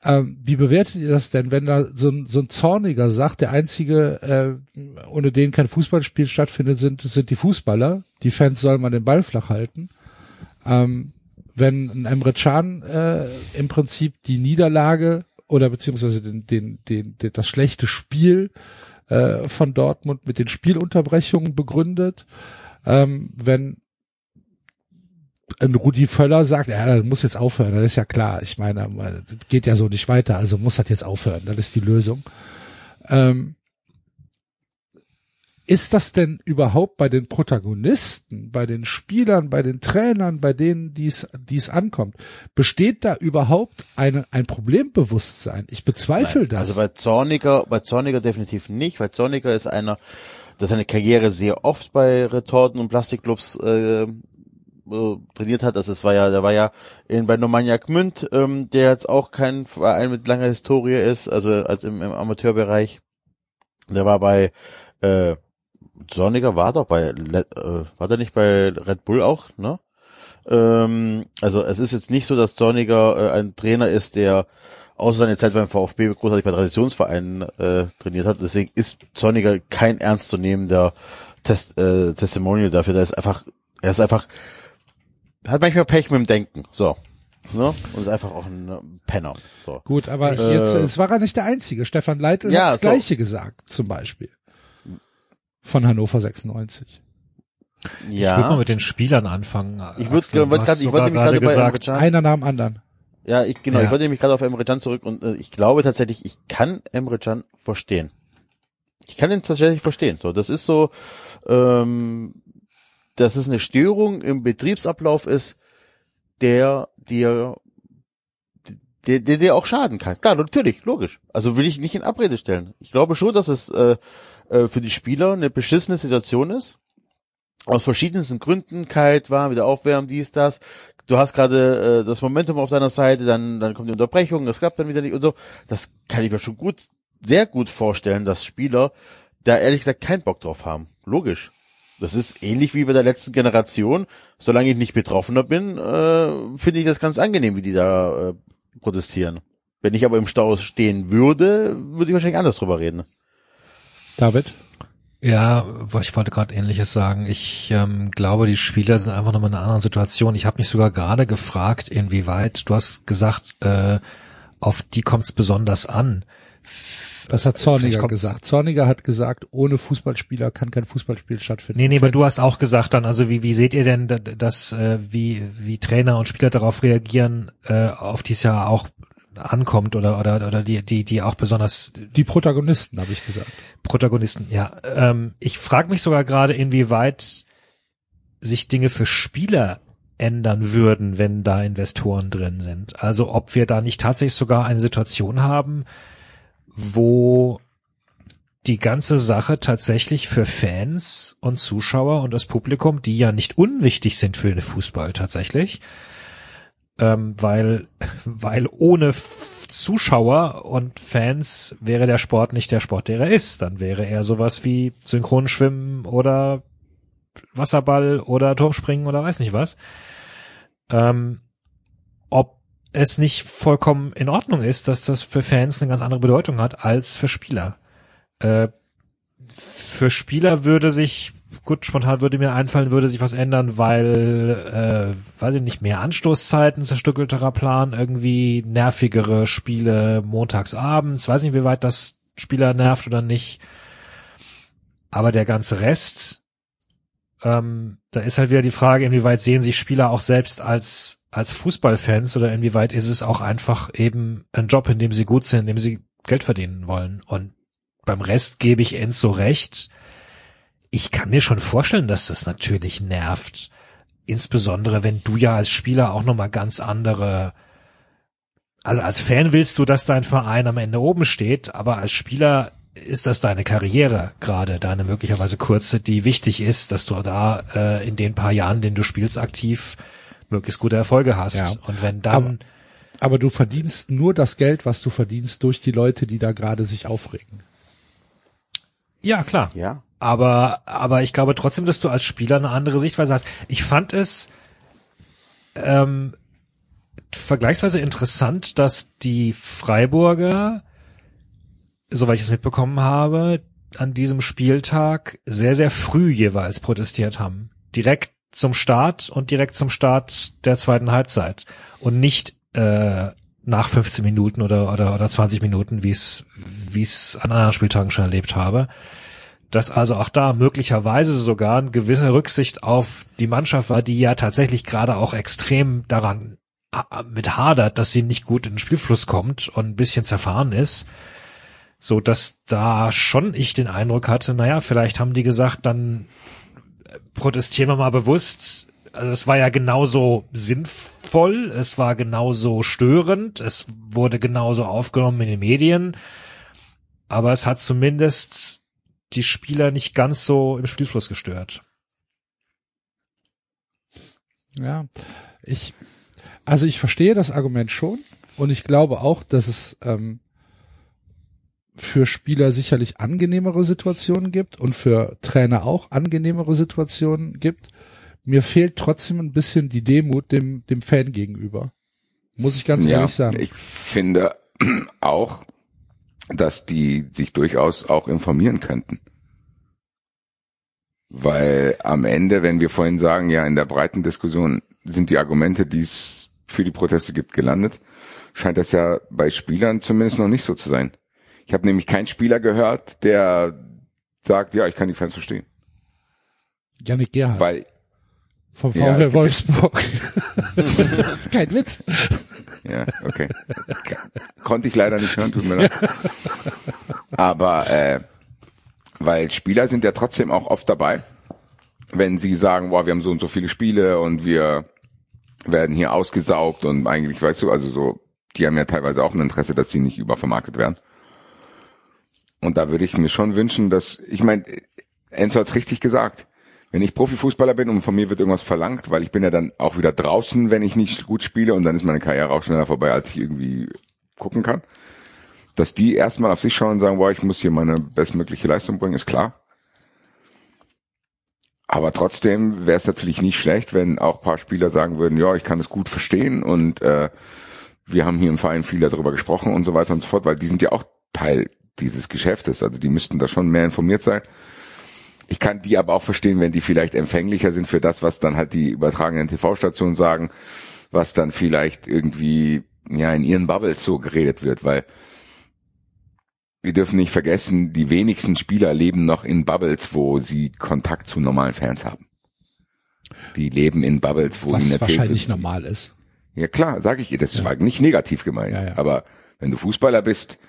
Ähm, wie bewertet ihr das denn, wenn da so ein, so ein Zorniger sagt, der einzige, äh, ohne den kein Fußballspiel stattfindet, sind, sind die Fußballer. Die Fans sollen mal den Ball flach halten. Ähm, wenn ein Emre Can äh, im Prinzip die Niederlage oder beziehungsweise den, den, den, den, das schlechte Spiel äh, von Dortmund mit den Spielunterbrechungen begründet, ähm, wenn ein Rudi Völler sagt, ja, das muss jetzt aufhören, das ist ja klar. Ich meine, das geht ja so nicht weiter, also muss das jetzt aufhören, das ist die Lösung. Ähm, ist das denn überhaupt bei den Protagonisten, bei den Spielern, bei den Trainern, bei denen dies dies ankommt? Besteht da überhaupt eine, ein Problembewusstsein? Ich bezweifle das. Also bei Zorniger, bei Zorniger definitiv nicht, weil Zorniger ist einer, der seine Karriere sehr oft bei Retorten und Plastikclubs äh, äh, trainiert hat. Also es war ja, der war ja in bei Normannia Gmünd, ähm, der jetzt auch kein Verein mit langer Historie ist, also als im, im Amateurbereich. Der war bei äh, Sonniger war doch bei äh, war der nicht bei Red Bull auch, ne? Ähm, also es ist jetzt nicht so, dass Zorniger äh, ein Trainer ist, der außer seiner Zeit beim VfB großartig bei Traditionsvereinen äh, trainiert hat. Deswegen ist Zorniger kein ernstzunehmender Test, äh, Testimonial dafür. Der ist einfach, er ist einfach, hat manchmal Pech mit dem Denken. So. Ne? Und ist einfach auch ein äh, Penner. So. Gut, aber Äh, jetzt, es war er nicht der Einzige. Stefan Leitl Ja, hat das so. Gleiche gesagt, zum Beispiel. Von Hannover 96. Ich würde mal Ja. mit den Spielern anfangen. Ich würd- Axel, du wollt grad- ich wollte mich gerade bei Emre Einer nach dem anderen. Ja, ich, genau, Ja. ich wollte nämlich gerade auf Emre Can zurück und äh, ich glaube tatsächlich, ich kann Emre Can verstehen. Ich kann ihn tatsächlich verstehen. So, das ist so, ähm, dass es eine Störung im Betriebsablauf ist, der dir, der, der dir auch schaden kann. Klar, natürlich, logisch. Also will ich nicht in Abrede stellen. Ich glaube schon, dass es äh, äh, für die Spieler eine beschissene Situation ist. Aus verschiedensten Gründen, kalt, warm, wieder aufwärmen, dies, das. Du hast gerade äh, das Momentum auf deiner Seite, dann, dann kommt die Unterbrechung, das klappt dann wieder nicht und so. Das kann ich mir schon gut, sehr gut vorstellen, dass Spieler da ehrlich gesagt keinen Bock drauf haben. Logisch. Das ist ähnlich wie bei der letzten Generation. Solange ich nicht Betroffener bin, äh, finde ich das ganz angenehm, wie die da äh, protestieren. Wenn ich aber im Stau stehen würde, würde ich wahrscheinlich anders drüber reden. David? Ja, ich wollte gerade Ähnliches sagen. Ich ähm, glaube, die Spieler sind einfach nochmal in einer anderen Situation. Ich habe mich sogar gerade gefragt, inwieweit, du hast gesagt, äh, auf die kommt es besonders an. Das hat Zorniger gesagt. Zorniger hat gesagt, ohne Fußballspieler kann kein Fußballspiel stattfinden. Nee, nee, aber du hast auch gesagt dann, also wie, wie seht ihr denn, dass, äh, wie, wie Trainer und Spieler darauf reagieren, äh, auf die es ja auch ankommt oder, oder, oder die, die, die auch besonders die Protagonisten, habe ich gesagt. Protagonisten, ja. Ähm, ich frage mich sogar gerade, inwieweit sich Dinge für Spieler ändern würden, wenn da Investoren drin sind. Also ob wir da nicht tatsächlich sogar eine Situation haben, wo die ganze Sache tatsächlich für Fans und Zuschauer und das Publikum, die ja nicht unwichtig sind für den Fußball tatsächlich, ähm, weil, weil ohne Zuschauer und Fans wäre der Sport nicht der Sport, der er ist. Dann wäre er sowas wie Synchronschwimmen oder Wasserball oder Turmspringen oder weiß nicht was. Ähm, ob es nicht vollkommen in Ordnung ist, dass das für Fans eine ganz andere Bedeutung hat als für Spieler. Äh, für Spieler würde sich, gut, spontan würde mir einfallen, würde sich was ändern, weil, äh, weiß ich nicht, mehr Anstoßzeiten, zerstückelterer Plan, irgendwie nervigere Spiele montags abends, weiß nicht, wie weit das Spieler nervt oder nicht. Aber der ganze Rest, ähm, da ist halt wieder die Frage, inwieweit sehen sich Spieler auch selbst als als Fußballfans oder inwieweit ist es auch einfach eben ein Job, in dem sie gut sind, in dem sie Geld verdienen wollen. Und beim Rest gebe ich Enzo recht. Ich kann mir schon vorstellen, dass das natürlich nervt. Insbesondere, wenn du ja als Spieler auch nochmal ganz andere, also als Fan willst du, dass dein Verein am Ende oben steht, aber als Spieler ist das deine Karriere gerade, deine möglicherweise kurze, die wichtig ist, dass du da äh, in den paar Jahren, den du spielst, aktiv möglichst gute Erfolge hast. Ja. Und wenn dann, Aber du verdienst nur das Geld, was du verdienst, durch die Leute, die da gerade sich aufregen. ja klar, Ja. aber aber ich glaube trotzdem, dass du als Spieler eine andere Sichtweise hast. Ich fand es ähm, vergleichsweise interessant, dass die Freiburger, soweit ich es mitbekommen habe, an diesem Spieltag sehr sehr früh jeweils protestiert haben, direkt zum Start und direkt zum Start der zweiten Halbzeit. Und nicht äh, nach 15 Minuten oder oder oder 20 Minuten, wie es wie es an anderen Spieltagen schon erlebt habe. Dass also auch da möglicherweise sogar eine gewisse Rücksicht auf die Mannschaft war, die ja tatsächlich gerade auch extrem daran mit hadert, dass sie nicht gut in den Spielfluss kommt und ein bisschen zerfahren ist, so dass da schon ich den Eindruck hatte, naja, vielleicht haben die gesagt, dann protestieren wir mal bewusst. Also es war ja genauso sinnvoll, es war genauso störend, es wurde genauso aufgenommen in den Medien, aber es hat zumindest die Spieler nicht ganz so im Spielfluss gestört. Ja, ich, also ich verstehe das Argument schon und ich glaube auch, dass es ähm, für Spieler sicherlich angenehmere Situationen gibt und für Trainer auch angenehmere Situationen gibt. Mir fehlt trotzdem ein bisschen die Demut dem, dem Fan gegenüber. Muss ich ganz ehrlich sagen. Ich finde auch, dass die sich durchaus auch informieren könnten. Weil am Ende, wenn wir vorhin sagen, ja, in der breiten Diskussion sind die Argumente, die es für die Proteste gibt, gelandet, scheint das ja bei Spielern zumindest noch nicht so zu sein. Ich habe nämlich keinen Spieler gehört, der sagt, ja, ich kann die Fans verstehen. Janik Gerhardt Weil, vom Ja, VfL gibt- Wolfsburg. das ist kein Witz. ja, okay. Konnte ich leider nicht hören, tut mir leid. Aber äh, weil Spieler sind ja trotzdem auch oft dabei, wenn sie sagen, boah, wir haben so und so viele Spiele und wir werden hier ausgesaugt und eigentlich, weißt du, also so, die haben ja teilweise auch ein Interesse, dass sie nicht übervermarktet werden. Und da würde ich mir schon wünschen, dass, ich meine, Enzo hat's richtig gesagt. Wenn ich Profifußballer bin und von mir wird irgendwas verlangt, weil ich bin ja dann auch wieder draußen, wenn ich nicht gut spiele und dann ist meine Karriere auch schneller vorbei, als ich irgendwie gucken kann. Dass die erstmal auf sich schauen und sagen, boah, ich muss hier meine bestmögliche Leistung bringen, ist klar. Aber trotzdem wäre es natürlich nicht schlecht, wenn auch paar Spieler sagen würden, ja, ich kann es gut verstehen und äh, wir haben hier im Verein viel darüber gesprochen und so weiter und so fort, weil die sind ja auch Teil dieses Geschäftes. Also die müssten da schon mehr informiert sein. Ich kann die aber auch verstehen, wenn die vielleicht empfänglicher sind für das, was dann halt die übertragenen TV-Stationen sagen, was dann vielleicht irgendwie ja in ihren Bubbles so geredet wird, weil wir dürfen nicht vergessen, die wenigsten Spieler leben noch in Bubbles, wo sie Kontakt zu normalen Fans haben. Die leben in Bubbles, wo Was wahrscheinlich normal ist. ja klar, sage ich ihr, das war nicht negativ gemeint. Ja, ja. Aber wenn du Fußballer bist,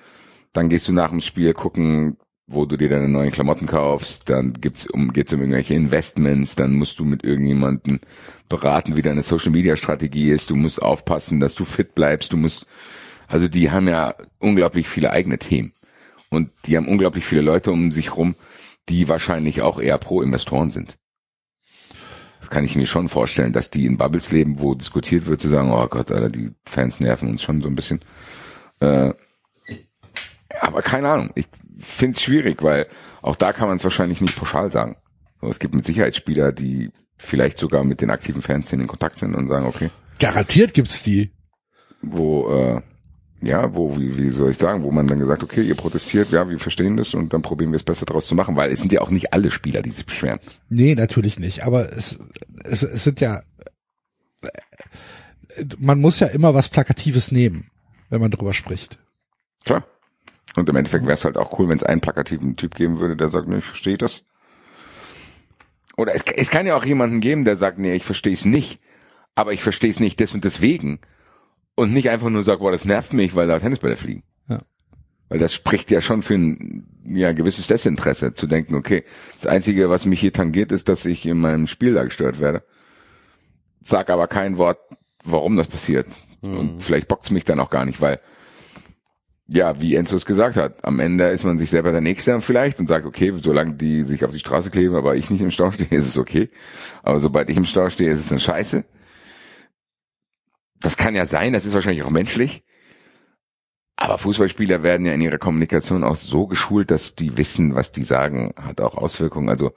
dann gehst du nach dem Spiel gucken, wo du dir deine neuen Klamotten kaufst, dann gibt's um, geht's um irgendwelche Investments, dann musst du mit irgendjemanden beraten, wie deine Social Media Strategie ist, du musst aufpassen, dass du fit bleibst, du musst, also die haben ja unglaublich viele eigene Themen. Und die haben unglaublich viele Leute um sich rum, die wahrscheinlich auch eher pro Investoren sind. Das kann ich mir schon vorstellen, dass die in Bubbles leben, wo diskutiert wird, zu sagen, oh Gott, Alter, die Fans nerven uns schon so ein bisschen. Äh, aber keine Ahnung, ich finde es schwierig, weil auch da kann man es wahrscheinlich nicht pauschal sagen. So, es gibt mit Sicherheit Spieler, die vielleicht sogar mit den aktiven Fans in Kontakt sind und sagen, okay, Garantiert gibt's die. wo, äh, ja, wo, wie, wie soll ich sagen, wo man dann gesagt, okay, ihr protestiert, ja, wir verstehen das und dann probieren wir es besser draus zu machen, weil es sind ja auch nicht alle Spieler, die sich beschweren. Nee, natürlich nicht. Aber es, es, es sind ja, man muss ja immer was Plakatives nehmen, wenn man drüber spricht. Klar. Und im Endeffekt wäre es halt auch cool, wenn es einen plakativen Typ geben würde, der sagt, nee, ich verstehe das. Oder es, es kann ja auch jemanden geben, der sagt, nee, ich verstehe es nicht, aber ich verstehe es nicht des und deswegen. Und nicht einfach nur sagt, boah, das nervt mich, weil da Tennisbälle fliegen. Ja. Weil das spricht ja schon für ein ja, gewisses Desinteresse, zu denken, okay, das Einzige, was mich hier tangiert, ist, dass ich in meinem Spiel da gestört werde. Sag aber kein Wort, warum das passiert. Und vielleicht bockt's mich dann auch gar nicht, weil ja, wie Enzo es gesagt hat, am Ende ist man sich selber der Nächste vielleicht und sagt, okay, solange die sich auf die Straße kleben, aber ich nicht im Stau stehe, ist es okay. Aber sobald ich im Stau stehe, ist es eine Scheiße. Das kann ja sein, das ist wahrscheinlich auch menschlich. Aber Fußballspieler werden ja in ihrer Kommunikation auch so geschult, dass die wissen, was die sagen, hat auch Auswirkungen. Also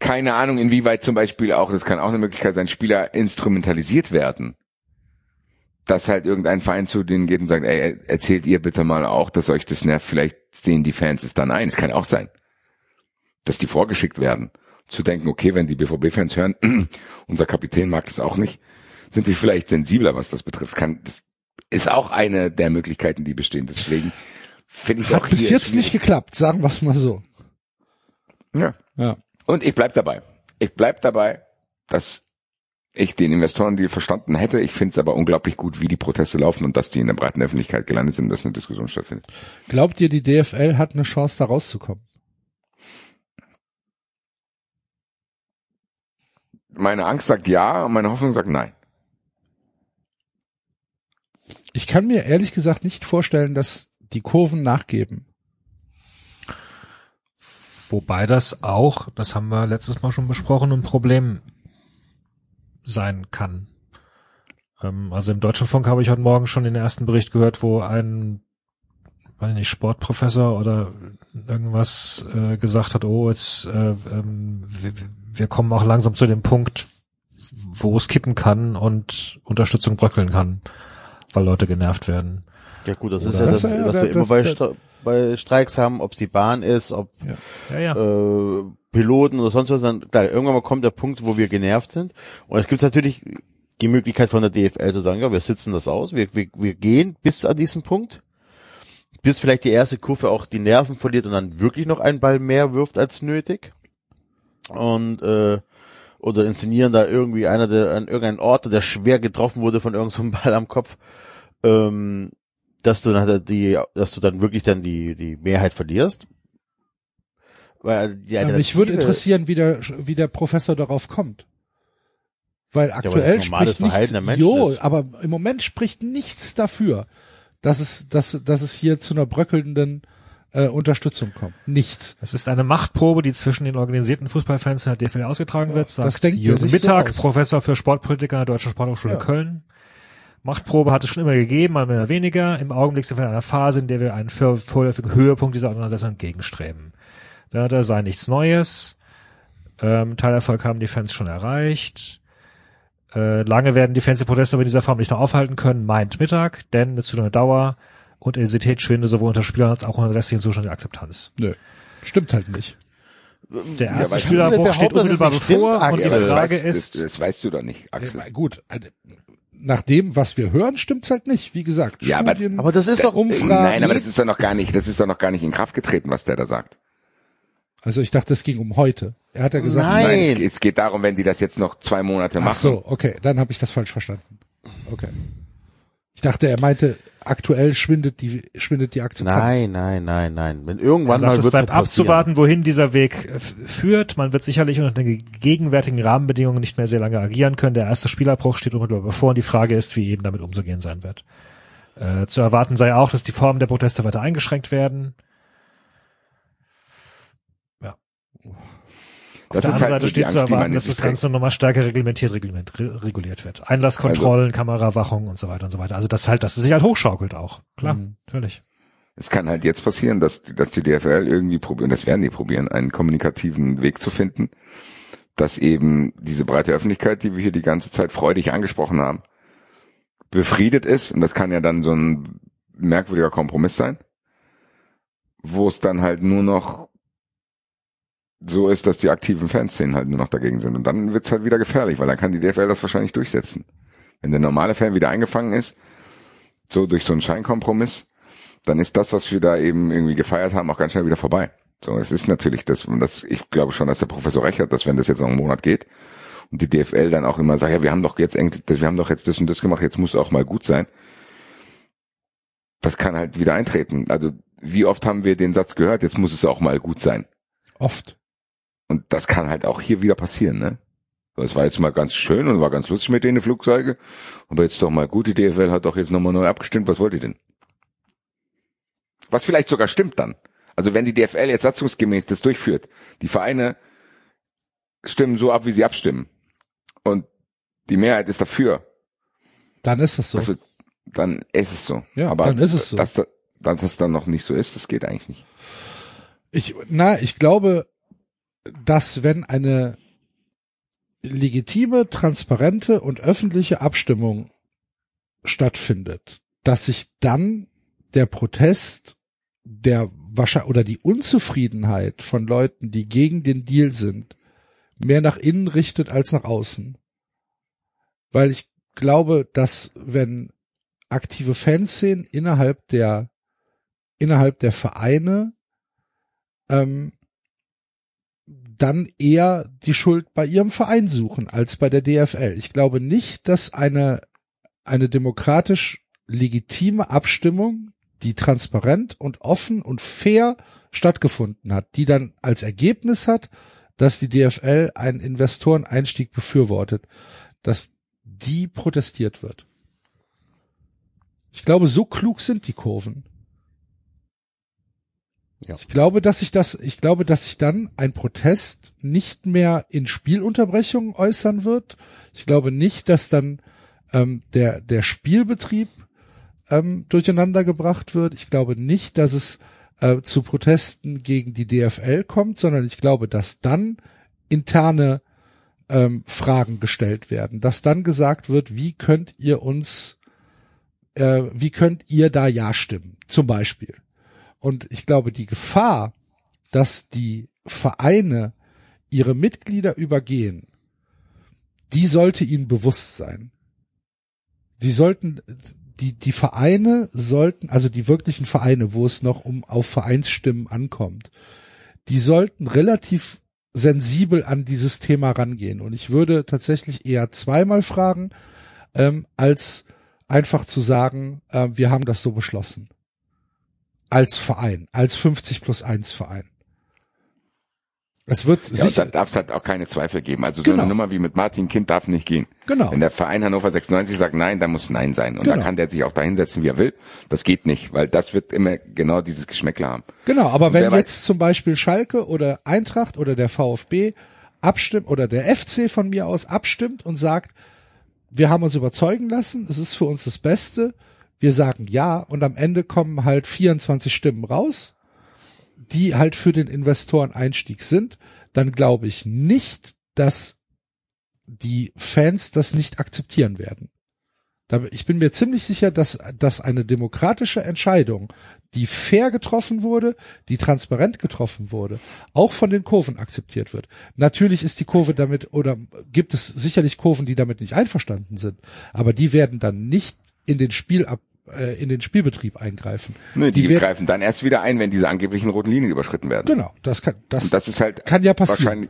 keine Ahnung, inwieweit zum Beispiel auch, das kann auch eine Möglichkeit sein, Spieler instrumentalisiert werden dass halt irgendein Verein zu denen geht und sagt, ey, erzählt ihr bitte mal auch, dass euch das nervt, vielleicht sehen die Fans es dann ein. Es kann auch sein, dass die vorgeschickt werden. Zu denken, okay, wenn die BVB-Fans hören, unser Kapitän mag das auch nicht, sind die vielleicht sensibler, was das betrifft. Kann, das ist auch eine der Möglichkeiten, die bestehen. Deswegen finde ich auch Hat bis jetzt nicht geklappt, sagen wir es mal so. Ja. Ja. Und ich bleib dabei. Ich bleib dabei, dass ich den Investorendeal verstanden hätte. Ich finde es aber unglaublich gut, wie die Proteste laufen und dass die in der breiten Öffentlichkeit gelandet sind, dass eine Diskussion stattfindet. Glaubt ihr, die DFL hat eine Chance, da rauszukommen? Meine Angst sagt ja, meine Hoffnung sagt nein. Ich kann mir ehrlich gesagt nicht vorstellen, dass die Kurven nachgeben. Wobei das auch, das haben wir letztes Mal schon besprochen, ein Problem sein kann. Ähm, also im Deutschen Funk habe ich heute Morgen schon den ersten Bericht gehört, wo ein weiß nicht, Sportprofessor oder irgendwas äh, gesagt hat, oh, jetzt äh, ähm, wir, wir kommen auch langsam zu dem Punkt, wo es kippen kann und Unterstützung bröckeln kann, weil Leute genervt werden. Ja gut, das ist Oder- ja das, Das- ja, was wir das- immer bei, Stra bei Streiks haben, ob es die Bahn ist, ob Ja, ja. äh, Piloten oder sonst was, dann klar, irgendwann mal kommt der Punkt, wo wir genervt sind. Und es gibt natürlich die Möglichkeit von der DFL zu sagen, ja, wir sitzen das aus, wir, wir, wir gehen bis an diesen Punkt, bis vielleicht die erste Kurve auch die Nerven verliert und dann wirklich noch einen Ball mehr wirft als nötig. Und äh, oder inszenieren da irgendwie einer, der an irgendeinen Ort, der schwer getroffen wurde von irgendeinem Ball am Kopf, ähm, dass du dann halt die, dass du dann wirklich dann die die Mehrheit verlierst. Weil die Ja, mich würde interessieren, wie der, wie der Professor darauf kommt. Weil aber das aktuell ist normales spricht Verhalten nichts, jo, ist- aber im Moment spricht nichts dafür, dass es, dass, dass es hier zu einer bröckelnden äh, Unterstützung kommt. Nichts. Es ist eine Machtprobe, die zwischen den organisierten Fußballfans in der DFL ausgetragen wird, sagt das denkt Jürgen so Mittag, aus. Professor für Sportpolitiker an der Deutschen Sporthochschule Ja. Köln. Machtprobe hat es schon immer gegeben, mal mehr oder weniger. Im Augenblick sind wir in einer Phase, in der wir einen vor- vorläufigen Höhepunkt dieser Auseinandersetzung entgegenstreben. Da, da sei nichts Neues. Ähm, Teilerfolg haben die Fans schon erreicht. Äh, lange werden die Fans die Proteste aber in dieser Form nicht noch aufhalten können, meint Mittag, denn mit zu einer Dauer und Intensität schwinde sowohl unter Spielern als auch unter der restlichen Zustand die Akzeptanz. Nö. Stimmt halt nicht. Der erste weil- Spielerbruch steht unmittelbar nicht stimmt, bevor und die Frage weißt, ist, das, das weißt du doch nicht, Axel. Äh, gut, nach dem, was wir hören, stimmt's halt nicht. Wie gesagt, Ja, aber- Studien, aber das ist doch- Umfragen. Nein, aber das ist doch noch gar nicht, das ist doch noch gar nicht in Kraft getreten, was der da sagt. Also ich dachte, es ging um heute. Er hat ja gesagt, Nein. Nein, es, geht- es geht darum, wenn die das jetzt noch zwei Monate machen. ach so, okay, dann habe ich das falsch verstanden. Okay. Ich dachte, er meinte, aktuell schwindet die, schwindet die Akzeptanz. Nein, nein, nein, nein. Wenn irgendwann sagt, mal es bleibt abzuwarten, wohin dieser Weg führt. Man wird sicherlich unter den gegenwärtigen Rahmenbedingungen nicht mehr sehr lange agieren können. Der erste Spielerbruch steht unmittelbar bevor und die Frage ist, wie eben damit umzugehen sein wird. Äh, zu erwarten sei auch, dass die Formen der Proteste weiter eingeschränkt werden. Auf Das der ist anderen halt Seite steht zu erwarten, dass das Ganze nochmal stärker reglementiert, reglement, re reguliert wird. Einlasskontrollen, Kamerawachung und so weiter und so weiter. Also das halt, dass es sich halt hochschaukelt auch. Klar, Mhm. natürlich. Es kann halt jetzt passieren, dass, dass die DFL irgendwie probieren, das werden die probieren, einen kommunikativen Weg zu finden, dass eben diese breite Öffentlichkeit, die wir hier die ganze Zeit freudig angesprochen haben, befriedet ist. Und das kann ja dann so ein merkwürdiger Kompromiss sein, wo es dann halt nur noch so ist, dass die aktiven Fanszenen halt nur noch dagegen sind. Und dann wird's halt wieder gefährlich, weil dann kann die DFL das wahrscheinlich durchsetzen. Wenn der normale Fan wieder eingefangen ist, so durch so einen Scheinkompromiss, dann ist das, was wir da eben irgendwie gefeiert haben, auch ganz schnell wieder vorbei. So, es ist natürlich das, das, ich glaube schon, dass der Professor recht hat, dass wenn das jetzt noch einen Monat geht und die DFL dann auch immer sagt, ja, wir haben doch jetzt wir haben doch jetzt das und das gemacht, jetzt muss auch mal gut sein. Das kann halt wieder eintreten. Also, wie oft haben wir den Satz gehört, jetzt muss es auch mal gut sein. Oft. Und das kann halt auch hier wieder passieren, ne? Es war jetzt mal ganz schön und war ganz lustig mit denen Flugzeuge, aber jetzt doch mal gut, die DFL hat doch jetzt nochmal neu abgestimmt, was wollt ihr denn? Was vielleicht sogar stimmt dann. Also wenn die DFL jetzt satzungsgemäß das durchführt, die Vereine stimmen so ab, wie sie abstimmen und die Mehrheit ist dafür, Dann ist es so. also, dann ist es so. Ja, aber dann ist es so. Dass, da- dass das dann noch nicht so ist, das geht eigentlich nicht. Ich, na, ich glaube, dass wenn eine legitime, transparente und öffentliche Abstimmung stattfindet, dass sich dann der Protest der wahrscheinlich oder die Unzufriedenheit von Leuten, die gegen den Deal sind, mehr nach innen richtet als nach außen. Weil ich glaube, dass wenn aktive Fanszenen innerhalb der innerhalb der Vereine ähm, dann eher die Schuld bei ihrem Verein suchen als bei der DFL. Ich glaube nicht, dass eine, eine demokratisch legitime Abstimmung, die transparent und offen und fair stattgefunden hat, die dann als Ergebnis hat, dass die DFL einen Investoreneinstieg befürwortet, dass die protestiert wird. Ich glaube, so klug sind die Kurven. Ja. Ich glaube, dass sich das, ich glaube, dass sich dann ein Protest nicht mehr in Spielunterbrechungen äußern wird. Ich glaube nicht, dass dann ähm, der der Spielbetrieb ähm, durcheinander gebracht wird. Ich glaube nicht, dass es äh, zu Protesten gegen die DFL kommt, sondern ich glaube, dass dann interne ähm, Fragen gestellt werden, dass dann gesagt wird, wie könnt ihr uns, äh, wie könnt ihr da ja stimmen, zum Beispiel. Und ich glaube, die Gefahr, dass die Vereine ihre Mitglieder übergehen, die sollte ihnen bewusst sein. Die sollten, die, die Vereine sollten, also die wirklichen Vereine, wo es noch um auf Vereinsstimmen ankommt, die sollten relativ sensibel an dieses Thema rangehen. Und ich würde tatsächlich eher zweimal fragen, ähm, als einfach zu sagen, äh, wir haben das so beschlossen. Als Verein, als 50 plus 1 Verein. Es wird Ja, und sicher, da darf es halt auch keine Zweifel geben. Also so Genau. eine Nummer wie mit Martin Kind darf nicht gehen. Genau. Wenn der Verein Hannover 96 sagt Nein, dann muss Nein sein. Und Genau. dann kann der sich auch da hinsetzen, wie er will. Das geht nicht, weil das wird immer genau dieses Geschmäckle haben. Genau, aber wenn wer weiß- jetzt zum Beispiel Schalke oder Eintracht oder der VfB abstimmt oder der FC von mir aus abstimmt und sagt, wir haben uns überzeugen lassen, es ist für uns das Beste, wir sagen ja und am Ende kommen halt 24 Stimmen raus, die halt für den Investoreneinstieg sind, dann glaube ich nicht, dass die Fans das nicht akzeptieren werden. Ich bin mir ziemlich sicher, dass, dass eine demokratische Entscheidung, die fair getroffen wurde, die transparent getroffen wurde, auch von den Kurven akzeptiert wird. Natürlich ist die Kurve damit oder gibt es sicherlich Kurven, die damit nicht einverstanden sind, aber die werden dann nicht in den Spielab äh, in den Spielbetrieb eingreifen. Nee, die, werden- greifen dann erst wieder ein, wenn diese angeblichen roten Linien überschritten werden. Genau, das kann das, Und das ist halt kann ja passieren.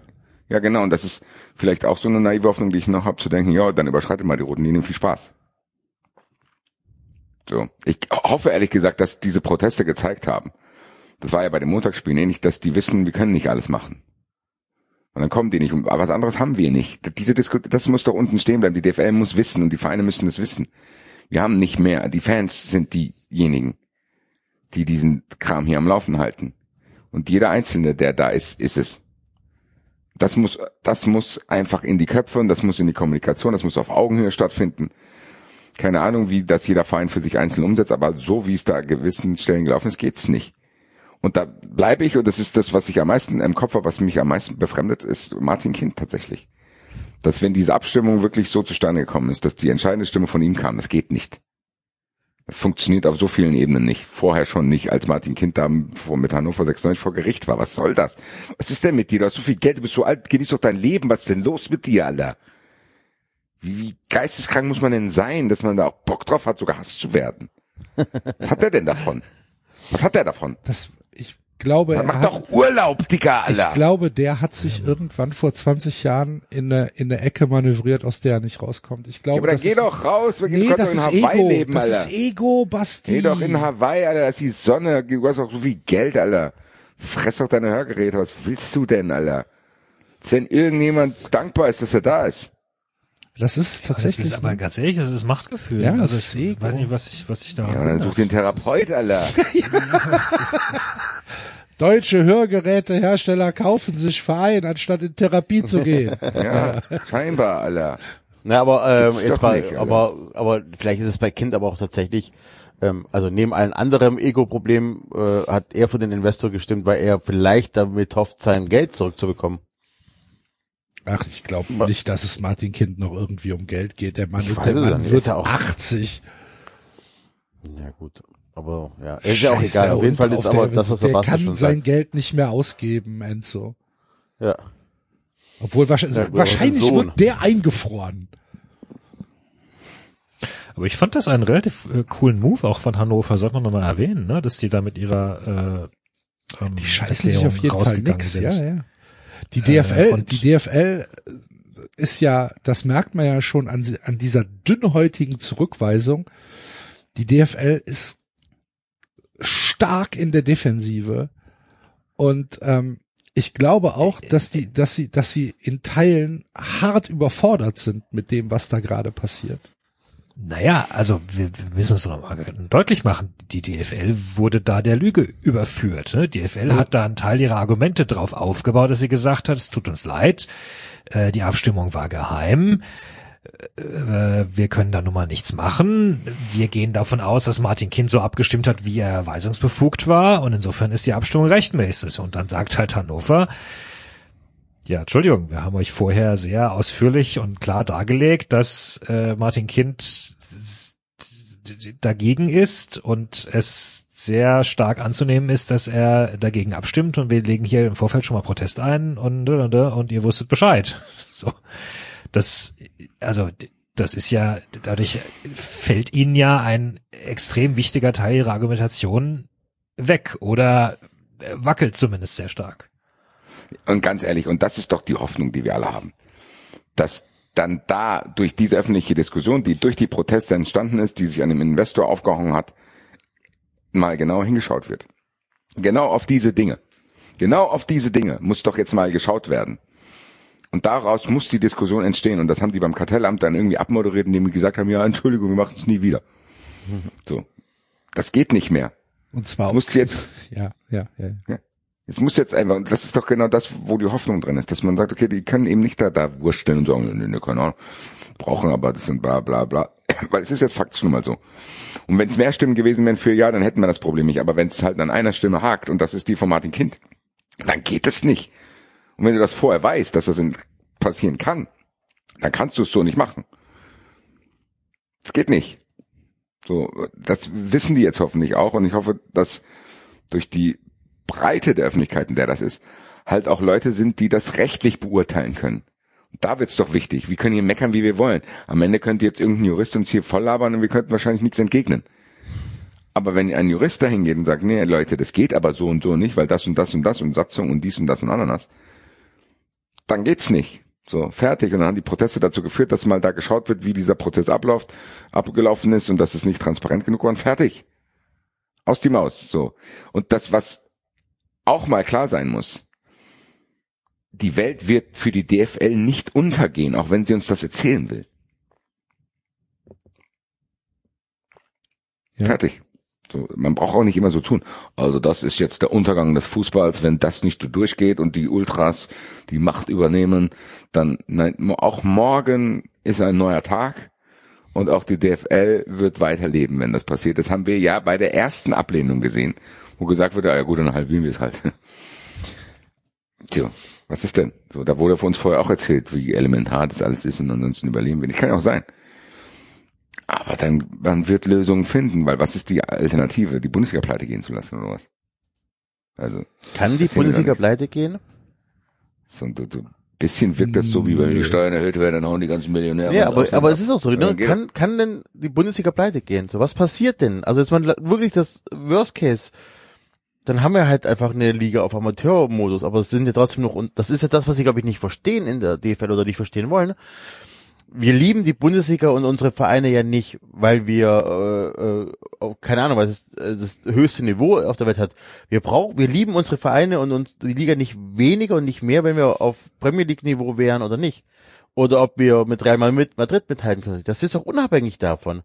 Ja, genau. Und das ist vielleicht auch so eine naive Hoffnung, die ich noch habe, zu denken, ja, dann überschreitet mal die roten Linien, viel Spaß. So. Ich hoffe ehrlich gesagt, dass diese Proteste gezeigt haben. Das war ja bei den Montagsspielen ähnlich, dass die wissen, wir können nicht alles machen. Und dann kommen die nicht. Und was anderes haben wir nicht. Diese Disku das muss doch unten stehen bleiben. Die DFL muss wissen und die Vereine müssen es wissen. Wir haben nicht mehr. Die Fans sind diejenigen, die diesen Kram hier am Laufen halten. Und jeder Einzelne, der da ist, ist es. Das muss, das muss einfach in die Köpfe und das muss in die Kommunikation, das muss auf Augenhöhe stattfinden. Keine Ahnung, wie das jeder Verein für sich einzeln umsetzt, aber so wie es da gewissen Stellen gelaufen ist, geht's nicht. Und da bleibe ich, und das ist das, was ich am meisten im Kopf habe, was mich am meisten befremdet, ist Martin Kind tatsächlich. Dass wenn diese Abstimmung wirklich so zustande gekommen ist, dass die entscheidende Stimme von ihm kam, das geht nicht. Das funktioniert auf so vielen Ebenen nicht. Vorher schon nicht, als Martin Kind da mit Hannover 96 vor Gericht war. Was soll das? Was ist denn mit dir? Du hast so viel Geld, du bist so alt, genieß doch dein Leben. Was ist denn los mit dir, Alter? Wie, wie geisteskrank muss man denn sein, dass man da auch Bock drauf hat, sogar Hass zu werden? Was hat er denn davon? Was hat er davon? das ich glaube, er Mach hat, doch Urlaub, Digga, Ich Alter. glaube, der hat sich irgendwann vor 20 Jahren in eine, in eine Ecke manövriert, aus der er nicht rauskommt. Ich glaube, aber dann das geh ist, doch raus. Wir nee, das doch ist in Hawaii Ego. leben, das Alter. ist Ego, Basti. Geh doch in Hawaii, Alter, da ist die Sonne, du hast auch so viel Geld, Alter. Fress doch deine Hörgeräte, was willst du denn, Alter? Wenn irgendjemand dankbar ist, dass er da ist. Das ist Das tatsächlich. ist aber ganz ehrlich, das ist Machtgefühl. Ja, das also ist ich Ego. weiß nicht, was ich, was ich da. Ja, und dann such den Therapeut, Alter. Deutsche Hörgerätehersteller kaufen sich Verein, anstatt in Therapie zu gehen. Ja, scheinbar, Alter. Na, aber ähm, Gibt's jetzt bei, nicht, aber aber vielleicht ist es bei Kind aber auch tatsächlich, ähm, also neben allen anderen Ego-Problemen äh, hat er für den Investor gestimmt, weil er vielleicht damit hofft, sein Geld zurückzubekommen. Ach, ich glaube nicht, dass es Martin Kind noch irgendwie um Geld geht. Der Mann, Ich der Mann wird Ist ja auch- 80. Ja gut, aber ja, ist ja auch egal. Auf jeden Fall ist aber der- das, was der Sebastian kann schon sein sagt. Geld nicht mehr ausgeben, Enzo. Ja. Obwohl wahrscheinlich, Ja, wahrscheinlich wird der eingefroren. Aber ich fand das einen relativ äh, coolen Move auch von Hannover, sollte man nochmal erwähnen, ne? dass die da mit ihrer äh, ähm, Die scheißen sich auf jeden Fall rausgegangen nix. sind. Ja, ja. Die DFL, und- die DFL ist ja, das merkt man ja schon an, an dieser dünnhäutigen Zurückweisung. Die DFL ist stark in der Defensive und ähm, ich glaube auch, dass die, dass sie, dass sie in Teilen hart überfordert sind mit dem, was da gerade passiert. Naja, also wir, wir müssen es noch mal deutlich machen. Die DFL wurde da der Lüge überführt. Ne? Die DFL hat da einen Teil ihrer Argumente drauf aufgebaut, dass sie gesagt hat, es tut uns leid, äh, die Abstimmung war geheim, äh, wir können da nun mal nichts machen. Wir gehen davon aus, dass Martin Kind so abgestimmt hat, wie er weisungsbefugt war und insofern ist die Abstimmung rechtmäßig. Und dann sagt halt Hannover, ja, Entschuldigung, wir haben euch vorher sehr ausführlich und klar dargelegt, dass äh, Martin Kind dagegen ist und es sehr stark anzunehmen ist, dass er dagegen abstimmt und wir legen hier im Vorfeld schon mal Protest ein und und, und ihr wusstet Bescheid. So. Das also das ist ja dadurch fällt ihnen ja ein extrem wichtiger Teil ihrer Argumentation weg oder wackelt zumindest sehr stark. Und ganz ehrlich, und das ist doch die Hoffnung, die wir alle haben, dass dann da durch diese öffentliche Diskussion, die durch die Proteste entstanden ist, die sich an dem Investor aufgehangen hat, mal genau hingeschaut wird. Genau auf diese Dinge. Genau auf diese Dinge muss doch jetzt mal geschaut werden. Und daraus muss die Diskussion entstehen. Und das haben die beim Kartellamt dann irgendwie abmoderiert, indem die gesagt haben, ja, Entschuldigung, wir machen es nie wieder. So. Das geht nicht mehr. Und zwar Musst jetzt, ja, ja, ja. ja. Es muss jetzt einfach, und das ist doch genau das, wo die Hoffnung drin ist, dass man sagt, okay, die können eben nicht da, da wursteln und sagen, nee, nee, keine Ahnung, brauchen aber, das sind bla, bla, bla. Weil es ist jetzt faktisch nun mal so. Und wenn es mehr Stimmen gewesen wären für ja, dann hätten wir das Problem nicht. Aber wenn es halt an einer Stimme hakt, und das ist die von Martin Kind, dann geht es nicht. Und wenn du das vorher weißt, dass das passieren kann, dann kannst du es so nicht machen. Es geht nicht. So, das wissen die jetzt hoffentlich auch und ich hoffe, dass durch die Breite der Öffentlichkeit, in der das ist, halt auch Leute sind, die das rechtlich beurteilen können. Und da wird's doch wichtig. Wir können hier meckern, wie wir wollen. Am Ende könnte jetzt irgendein Jurist uns hier voll labern und wir könnten wahrscheinlich nichts entgegnen. Aber wenn ein Jurist dahin geht und sagt, nee, Leute, das geht aber so und so nicht, weil das und das und das und Satzung und dies und das und Ananas, dann geht's nicht. So, fertig. Und dann haben die Proteste dazu geführt, dass mal da geschaut wird, wie dieser Prozess abläuft, abgelaufen ist und dass es nicht transparent genug war und fertig. Aus die Maus. So. Und das, was auch mal klar sein muss, die Welt wird für die DFL nicht untergehen, auch wenn sie uns das erzählen will. Ja. Fertig. So, man braucht auch nicht immer so tun. Also das ist jetzt der Untergang des Fußballs, wenn das nicht so durchgeht und die Ultras die Macht übernehmen, dann nein, auch morgen ist ein neuer Tag und auch die DFL wird weiterleben, wenn das passiert. Das haben wir ja bei der ersten Ablehnung gesehen, wo gesagt wurde, ah ja gut, dann halbieren wir es halt. Tja, was ist denn? So, da wurde von uns vorher auch erzählt, wie elementar das alles ist und ansonsten überleben wir nicht. Kann ja auch sein. Aber dann, man wird Lösungen finden, weil was ist die Alternative? Die Bundesliga pleite gehen zu lassen oder was? Also, Kann die Bundesliga pleite gehen? so, so, so ein bisschen wirkt das so, wie wenn die Steuern erhöht werden, dann hauen die ganzen Millionäre. Ja, aber, aber ab. es ist auch so, ne? kann, kann denn die Bundesliga pleite gehen? So, was passiert denn? Also jetzt mal wirklich das Worst Case. Dann haben wir halt einfach eine Liga auf Amateurmodus, aber es sind ja trotzdem noch, und das ist ja das, was sie, glaube ich, nicht verstehen in der DFL oder nicht verstehen wollen. Wir lieben die Bundesliga und unsere Vereine ja nicht, weil wir, äh, äh, keine Ahnung, weil es äh, das höchste Niveau auf der Welt hat. Wir brauchen, wir lieben unsere Vereine und uns die Liga nicht weniger und nicht mehr, wenn wir auf Premier League Niveau wären oder nicht oder ob wir mit Real Madrid mithalten können. Das ist doch unabhängig davon.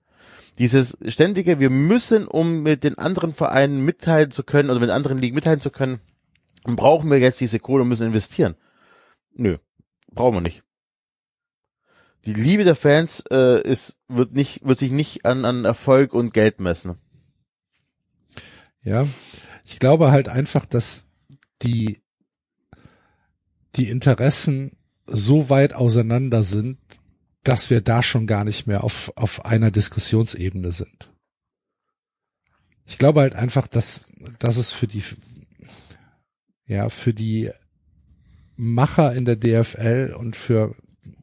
Dieses ständige, wir müssen, um mit den anderen Vereinen mitteilen zu können oder mit anderen Ligen mitteilen zu können, brauchen wir jetzt diese Kohle und müssen investieren. Nö, brauchen wir nicht. Die Liebe der Fans äh, ist wird nicht wird sich nicht an an Erfolg und Geld messen. Ja, ich glaube halt einfach, dass die, die Interessen so weit auseinander sind, dass wir da schon gar nicht mehr auf, auf einer Diskussionsebene sind. Ich glaube halt einfach, dass, dass es für die, ja, für die Macher in der DFL und für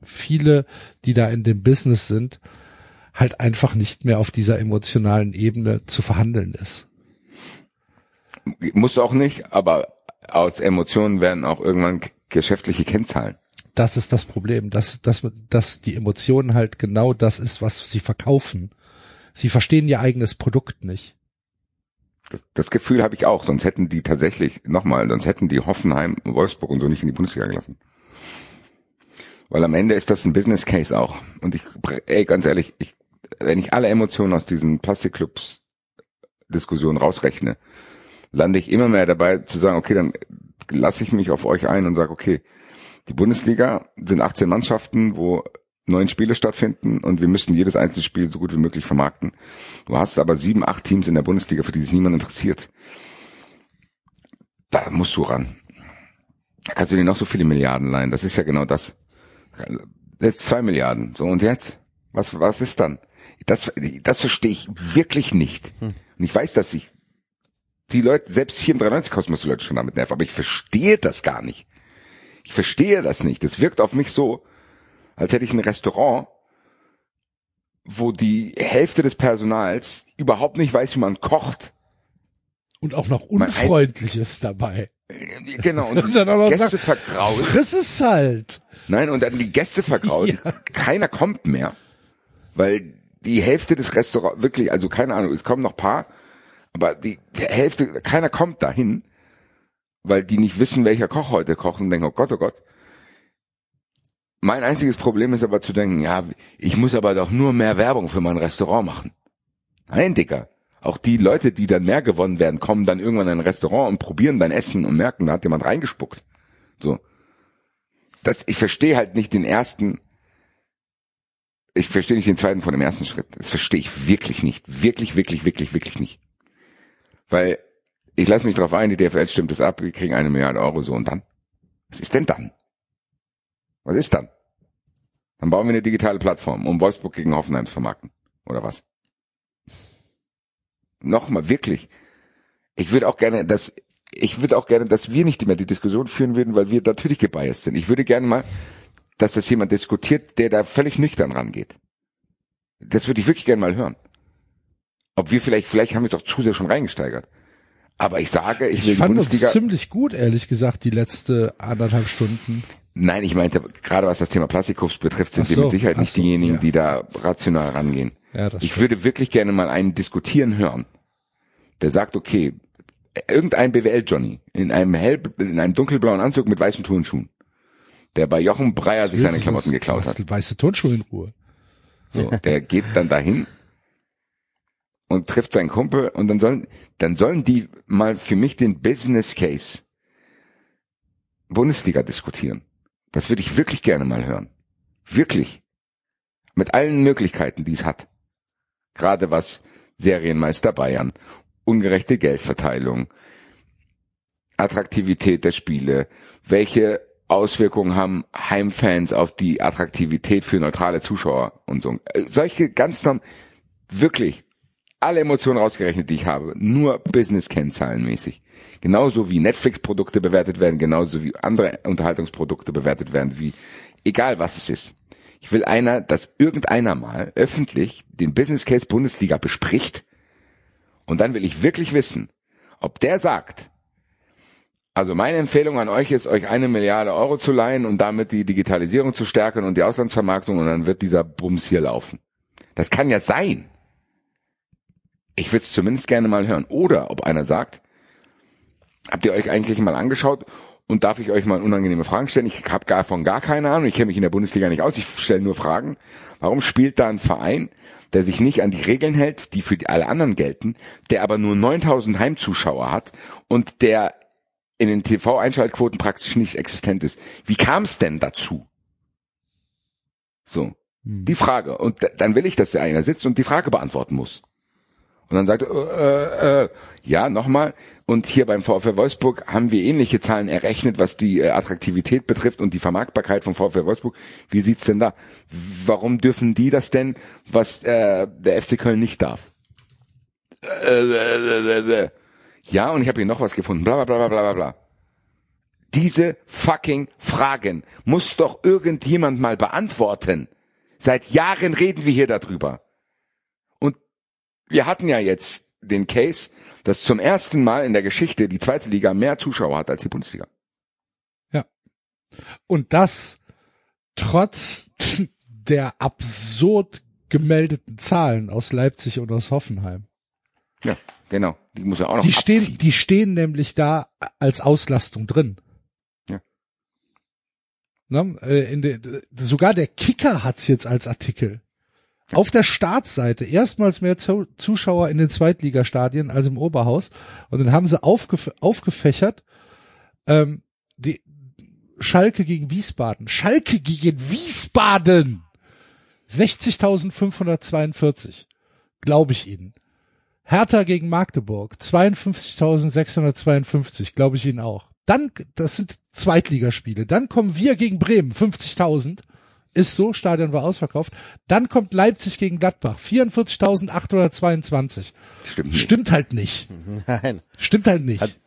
viele, die da in dem Business sind, halt einfach nicht mehr auf dieser emotionalen Ebene zu verhandeln ist. Muss auch nicht, aber aus Emotionen werden auch irgendwann geschäftliche Kennzahlen. Das ist das Problem, dass, dass, dass die Emotionen halt genau das ist, was sie verkaufen. Sie verstehen ihr eigenes Produkt nicht. Das, das Gefühl habe ich auch, sonst hätten die tatsächlich, nochmal, sonst hätten die Hoffenheim, Wolfsburg und so nicht in die Bundesliga gelassen. Weil am Ende ist das ein Business Case auch. Und ich, ey, ganz ehrlich, ich, wenn ich alle Emotionen aus diesen Plastikclubs Diskussionen rausrechne, lande ich immer mehr dabei zu sagen, okay, dann lasse ich mich auf euch ein und sage, okay, die Bundesliga sind 18 Mannschaften, wo neun Spiele stattfinden und wir müssen jedes einzelne Spiel so gut wie möglich vermarkten. Du hast aber sieben, acht Teams in der Bundesliga, für die sich niemand interessiert. Da musst du ran. Da kannst du dir noch so viele Milliarden leihen. Das ist ja genau das. Selbst zwei Milliarden. So, und jetzt? Was, was ist dann? Das, das verstehe ich wirklich nicht. Und ich weiß, dass ich die Leute, selbst hier im 93 Kosmos die Leute schon damit nerven, aber ich verstehe das gar nicht. Ich verstehe das nicht. Das wirkt auf mich so, als hätte ich ein Restaurant, wo die Hälfte des Personals überhaupt nicht weiß, wie man kocht. Und auch noch unfreundlich ist dabei. Genau, und, Und dann auch noch Gäste sagt, vergrault. friss es halt. Nein, und dann die Gäste vergrault. Ja. Keiner kommt mehr, weil die Hälfte des Restaurants, wirklich, also keine Ahnung, es kommen noch paar, aber die Hälfte, keiner kommt dahin, weil die nicht wissen, welcher Koch heute kocht und denken, oh Gott, oh Gott. Mein einziges Problem ist aber zu denken, ja, ich muss aber doch nur mehr Werbung für mein Restaurant machen. Nein, Dicker. Auch die Leute, die dann mehr gewonnen werden, kommen dann irgendwann in ein Restaurant und probieren dein Essen und merken, da hat jemand reingespuckt. So. Das, ich verstehe halt nicht den ersten, ich verstehe nicht den zweiten von dem ersten Schritt. Das verstehe ich wirklich nicht. Wirklich, wirklich, wirklich, wirklich nicht. Weil ich lasse mich darauf ein, die DFL stimmt es ab, wir kriegen eine Milliarde Euro so und dann? Was ist denn dann? Was ist dann? Dann bauen wir eine digitale Plattform, um Wolfsburg gegen Hoffenheim zu vermarkten. Oder was? Nochmal, wirklich. Ich würde auch gerne, dass, ich würde auch gerne, dass wir nicht mehr die Diskussion führen würden, weil wir natürlich gebiased sind. Ich würde gerne mal, dass das jemand diskutiert, der da völlig nüchtern rangeht. Das würde ich wirklich gerne mal hören. Ob wir vielleicht, vielleicht haben wir es doch zu sehr schon reingesteigert. Aber ich sage, ich, will Ich die fand Bundesliga. ziemlich gut, ehrlich gesagt, die letzte anderthalb Stunden. Nein, ich meinte, gerade was das Thema Plastikcups betrifft, sind Ach wir so, mit Sicherheit nicht so, diejenigen, ja. die da rational rangehen. Ja, das ich stimmt. würde wirklich gerne mal einen diskutieren hören, der sagt, okay, irgendein BWL-Johnny in einem hell, in einem dunkelblauen Anzug mit weißen Turnschuhen, der bei Jochen Breyer sich seine Klamotten geklaut hat. hat. Weiße Turnschuhe in Ruhe. So, der geht dann dahin und trifft seinen Kumpel und dann sollen, dann sollen die mal für mich den Business Case Bundesliga diskutieren. Das würde ich wirklich gerne mal hören. Wirklich. Mit allen Möglichkeiten, die es hat. Gerade was Serienmeister Bayern, ungerechte Geldverteilung, Attraktivität der Spiele, welche Auswirkungen haben Heimfans auf die Attraktivität für neutrale Zuschauer und so. Äh, Solche ganz norm wirklich alle Emotionen rausgerechnet, die ich habe, nur Business-Kennzahlenmäßig. Genauso wie Netflix-Produkte bewertet werden, genauso wie andere Unterhaltungsprodukte bewertet werden, wie egal was es ist. Ich will einer, dass irgendeiner mal öffentlich den Business Case Bundesliga bespricht und dann will ich wirklich wissen, ob der sagt, also meine Empfehlung an euch ist, euch eine Milliarde Euro zu leihen und damit die Digitalisierung zu stärken und die Auslandsvermarktung und dann wird dieser Bums hier laufen. Das kann ja sein. Ich würde es zumindest gerne mal hören. Oder ob einer sagt, habt ihr euch eigentlich mal angeschaut und darf ich euch mal unangenehme Fragen stellen? Ich habe gar von gar keine Ahnung, ich kenne mich in der Bundesliga nicht aus, ich stelle nur Fragen. Warum spielt da ein Verein, der sich nicht an die Regeln hält, die für alle anderen gelten, der aber nur 9000 Heimzuschauer hat und der in den TV-Einschaltquoten praktisch nicht existent ist? Wie kam es denn dazu? So, die Frage. Und dann will ich, dass der einer sitzt und die Frage beantworten muss. Und dann sagt er, äh, äh, ja, nochmal. Und hier beim VfL Wolfsburg haben wir ähnliche Zahlen errechnet, was die äh, Attraktivität betrifft und die Vermarktbarkeit vom VfL Wolfsburg. Wie sieht's denn da? Warum dürfen die das denn, was äh, der FC Köln nicht darf? Äh, äh, äh. Ja, und ich habe hier noch was gefunden. Bla bla bla bla bla bla. Diese fucking Fragen muss doch irgendjemand mal beantworten. Seit Jahren reden wir hier darüber. Wir hatten ja jetzt den Case, dass zum ersten Mal in der Geschichte die zweite Liga mehr Zuschauer hat als die Bundesliga. Und das trotz der absurd gemeldeten Zahlen aus Leipzig und aus Hoffenheim. Ja, genau. Die muss er auch noch Die stehen, abziehen. die stehen nämlich da als Auslastung drin. Ja. Ne? Äh, In der, sogar der Kicker hat's jetzt als Artikel. Auf der Startseite erstmals mehr Zu Zuschauer in den Zweitligastadien als im Oberhaus. Und dann haben sie aufgef aufgefächert, ähm, die Schalke gegen Wiesbaden. Schalke gegen Wiesbaden! 60.542. Glaube ich Ihnen. Hertha gegen Magdeburg. 52.652. Glaube ich Ihnen auch. Dann, das sind Zweitligaspiele. Dann kommen wir gegen Bremen. 50.000. Ist so, Stadion war ausverkauft. Dann kommt Leipzig gegen Gladbach. 44.822. Stimmt nicht. Stimmt halt nicht. Nein. Stimmt halt nicht. Hat-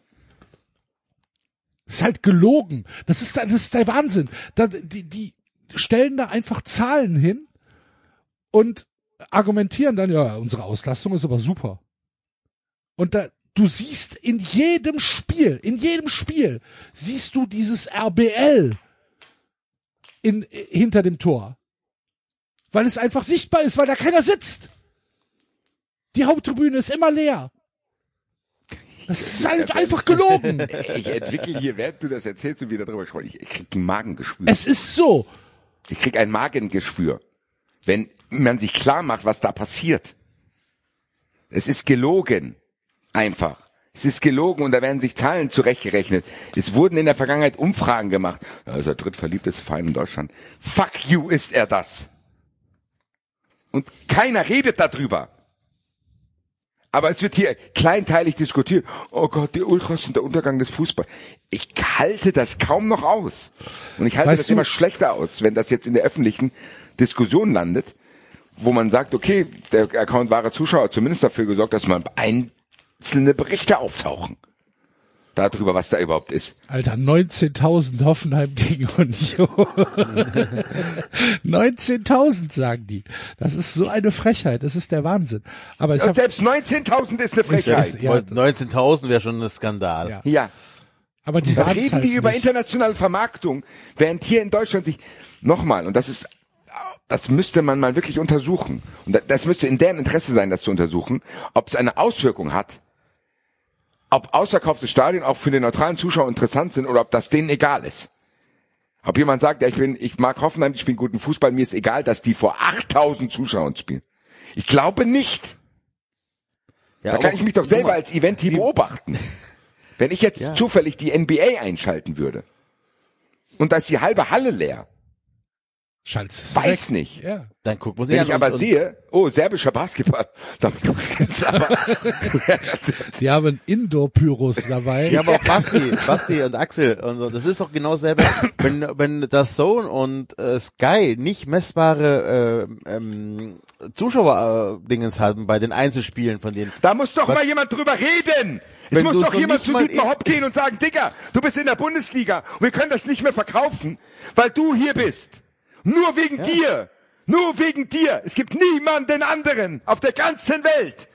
Das ist halt gelogen. Das ist, das ist der Wahnsinn. Da, die, die stellen da einfach Zahlen hin und argumentieren dann, ja, unsere Auslastung ist aber super. Und da, du siehst in jedem Spiel, in jedem Spiel siehst du dieses RBL in, hinter dem Tor. Weil es einfach sichtbar ist, weil da keiner sitzt. Die Haupttribüne ist immer leer. Das ist halt einfach gelogen. Ich entwickle hier, während du das erzählst und wieder drüber ich, ich krieg ein Magengeschwür. Es ist so. Ich krieg ein Magengeschwür. Wenn man sich klar macht, was da passiert. Es ist gelogen. Einfach. Es ist gelogen und da werden sich Zahlen zurechtgerechnet. Es wurden in der Vergangenheit Umfragen gemacht. Ja, ist der drittverliebteste Verein in Deutschland. Fuck you ist er das. Und keiner redet darüber. Aber es wird hier kleinteilig diskutiert. Oh Gott, die Ultras sind der Untergang des Fußballs. Ich halte das kaum noch aus. Und ich halte Weißt das du- immer schlechter aus, wenn das jetzt in der öffentlichen Diskussion landet, wo man sagt, okay, der Account wahre Zuschauer hat zumindest dafür gesorgt, dass mal einzelne Berichte auftauchen. Darüber, was da überhaupt ist. Alter, 19.000 Hoffenheim gegen Union. 19.000 sagen die. Das ist so eine Frechheit. Das ist der Wahnsinn. Aber ich Und habe selbst 19.000 ist eine Frechheit. ist- Ja. 19.000 wäre schon ein Skandal. Ja. Ja. aber die Da reden halt die über nicht. internationale Vermarktung, während hier in Deutschland sich nochmal und das ist das müsste man mal wirklich untersuchen und da- das müsste in deren Interesse sein, das zu untersuchen, ob es eine Auswirkung hat, ob ausverkaufte Stadien auch für den neutralen Zuschauer interessant sind oder ob das denen egal ist. Ob jemand sagt, ja, ich bin, ich mag Hoffenheim, ich spiele guten Fußball, mir ist egal, dass die vor 8000 Zuschauern spielen. Ich glaube nicht. Ja, Da kann ich mich doch selber mal, als Event hier beobachten. Wenn ich jetzt Ja. zufällig die NBA einschalten würde und da ist die halbe Halle leer, Schalt's weiß weg. nicht. Ja. Dann guckt man sich Wenn ich aber sehe, oh, serbischer Basketball, dann aber, Die haben Indoor-Pyros dabei. Ja, aber auch Basti, Basti und Axel und so, das ist doch genau dasselbe, wenn, wenn das Zone und äh, Sky nicht messbare äh, ähm, Zuschauer-Dingens haben bei den Einzelspielen von denen. da muss doch Was- mal jemand drüber reden. Es muss doch jemand zu Dietmar in- Hopp gehen und sagen, Digga, du bist in der Bundesliga und wir können das nicht mehr verkaufen, weil du hier bist. Nur wegen dir. Nur wegen dir. Es gibt niemanden anderen auf der ganzen Welt,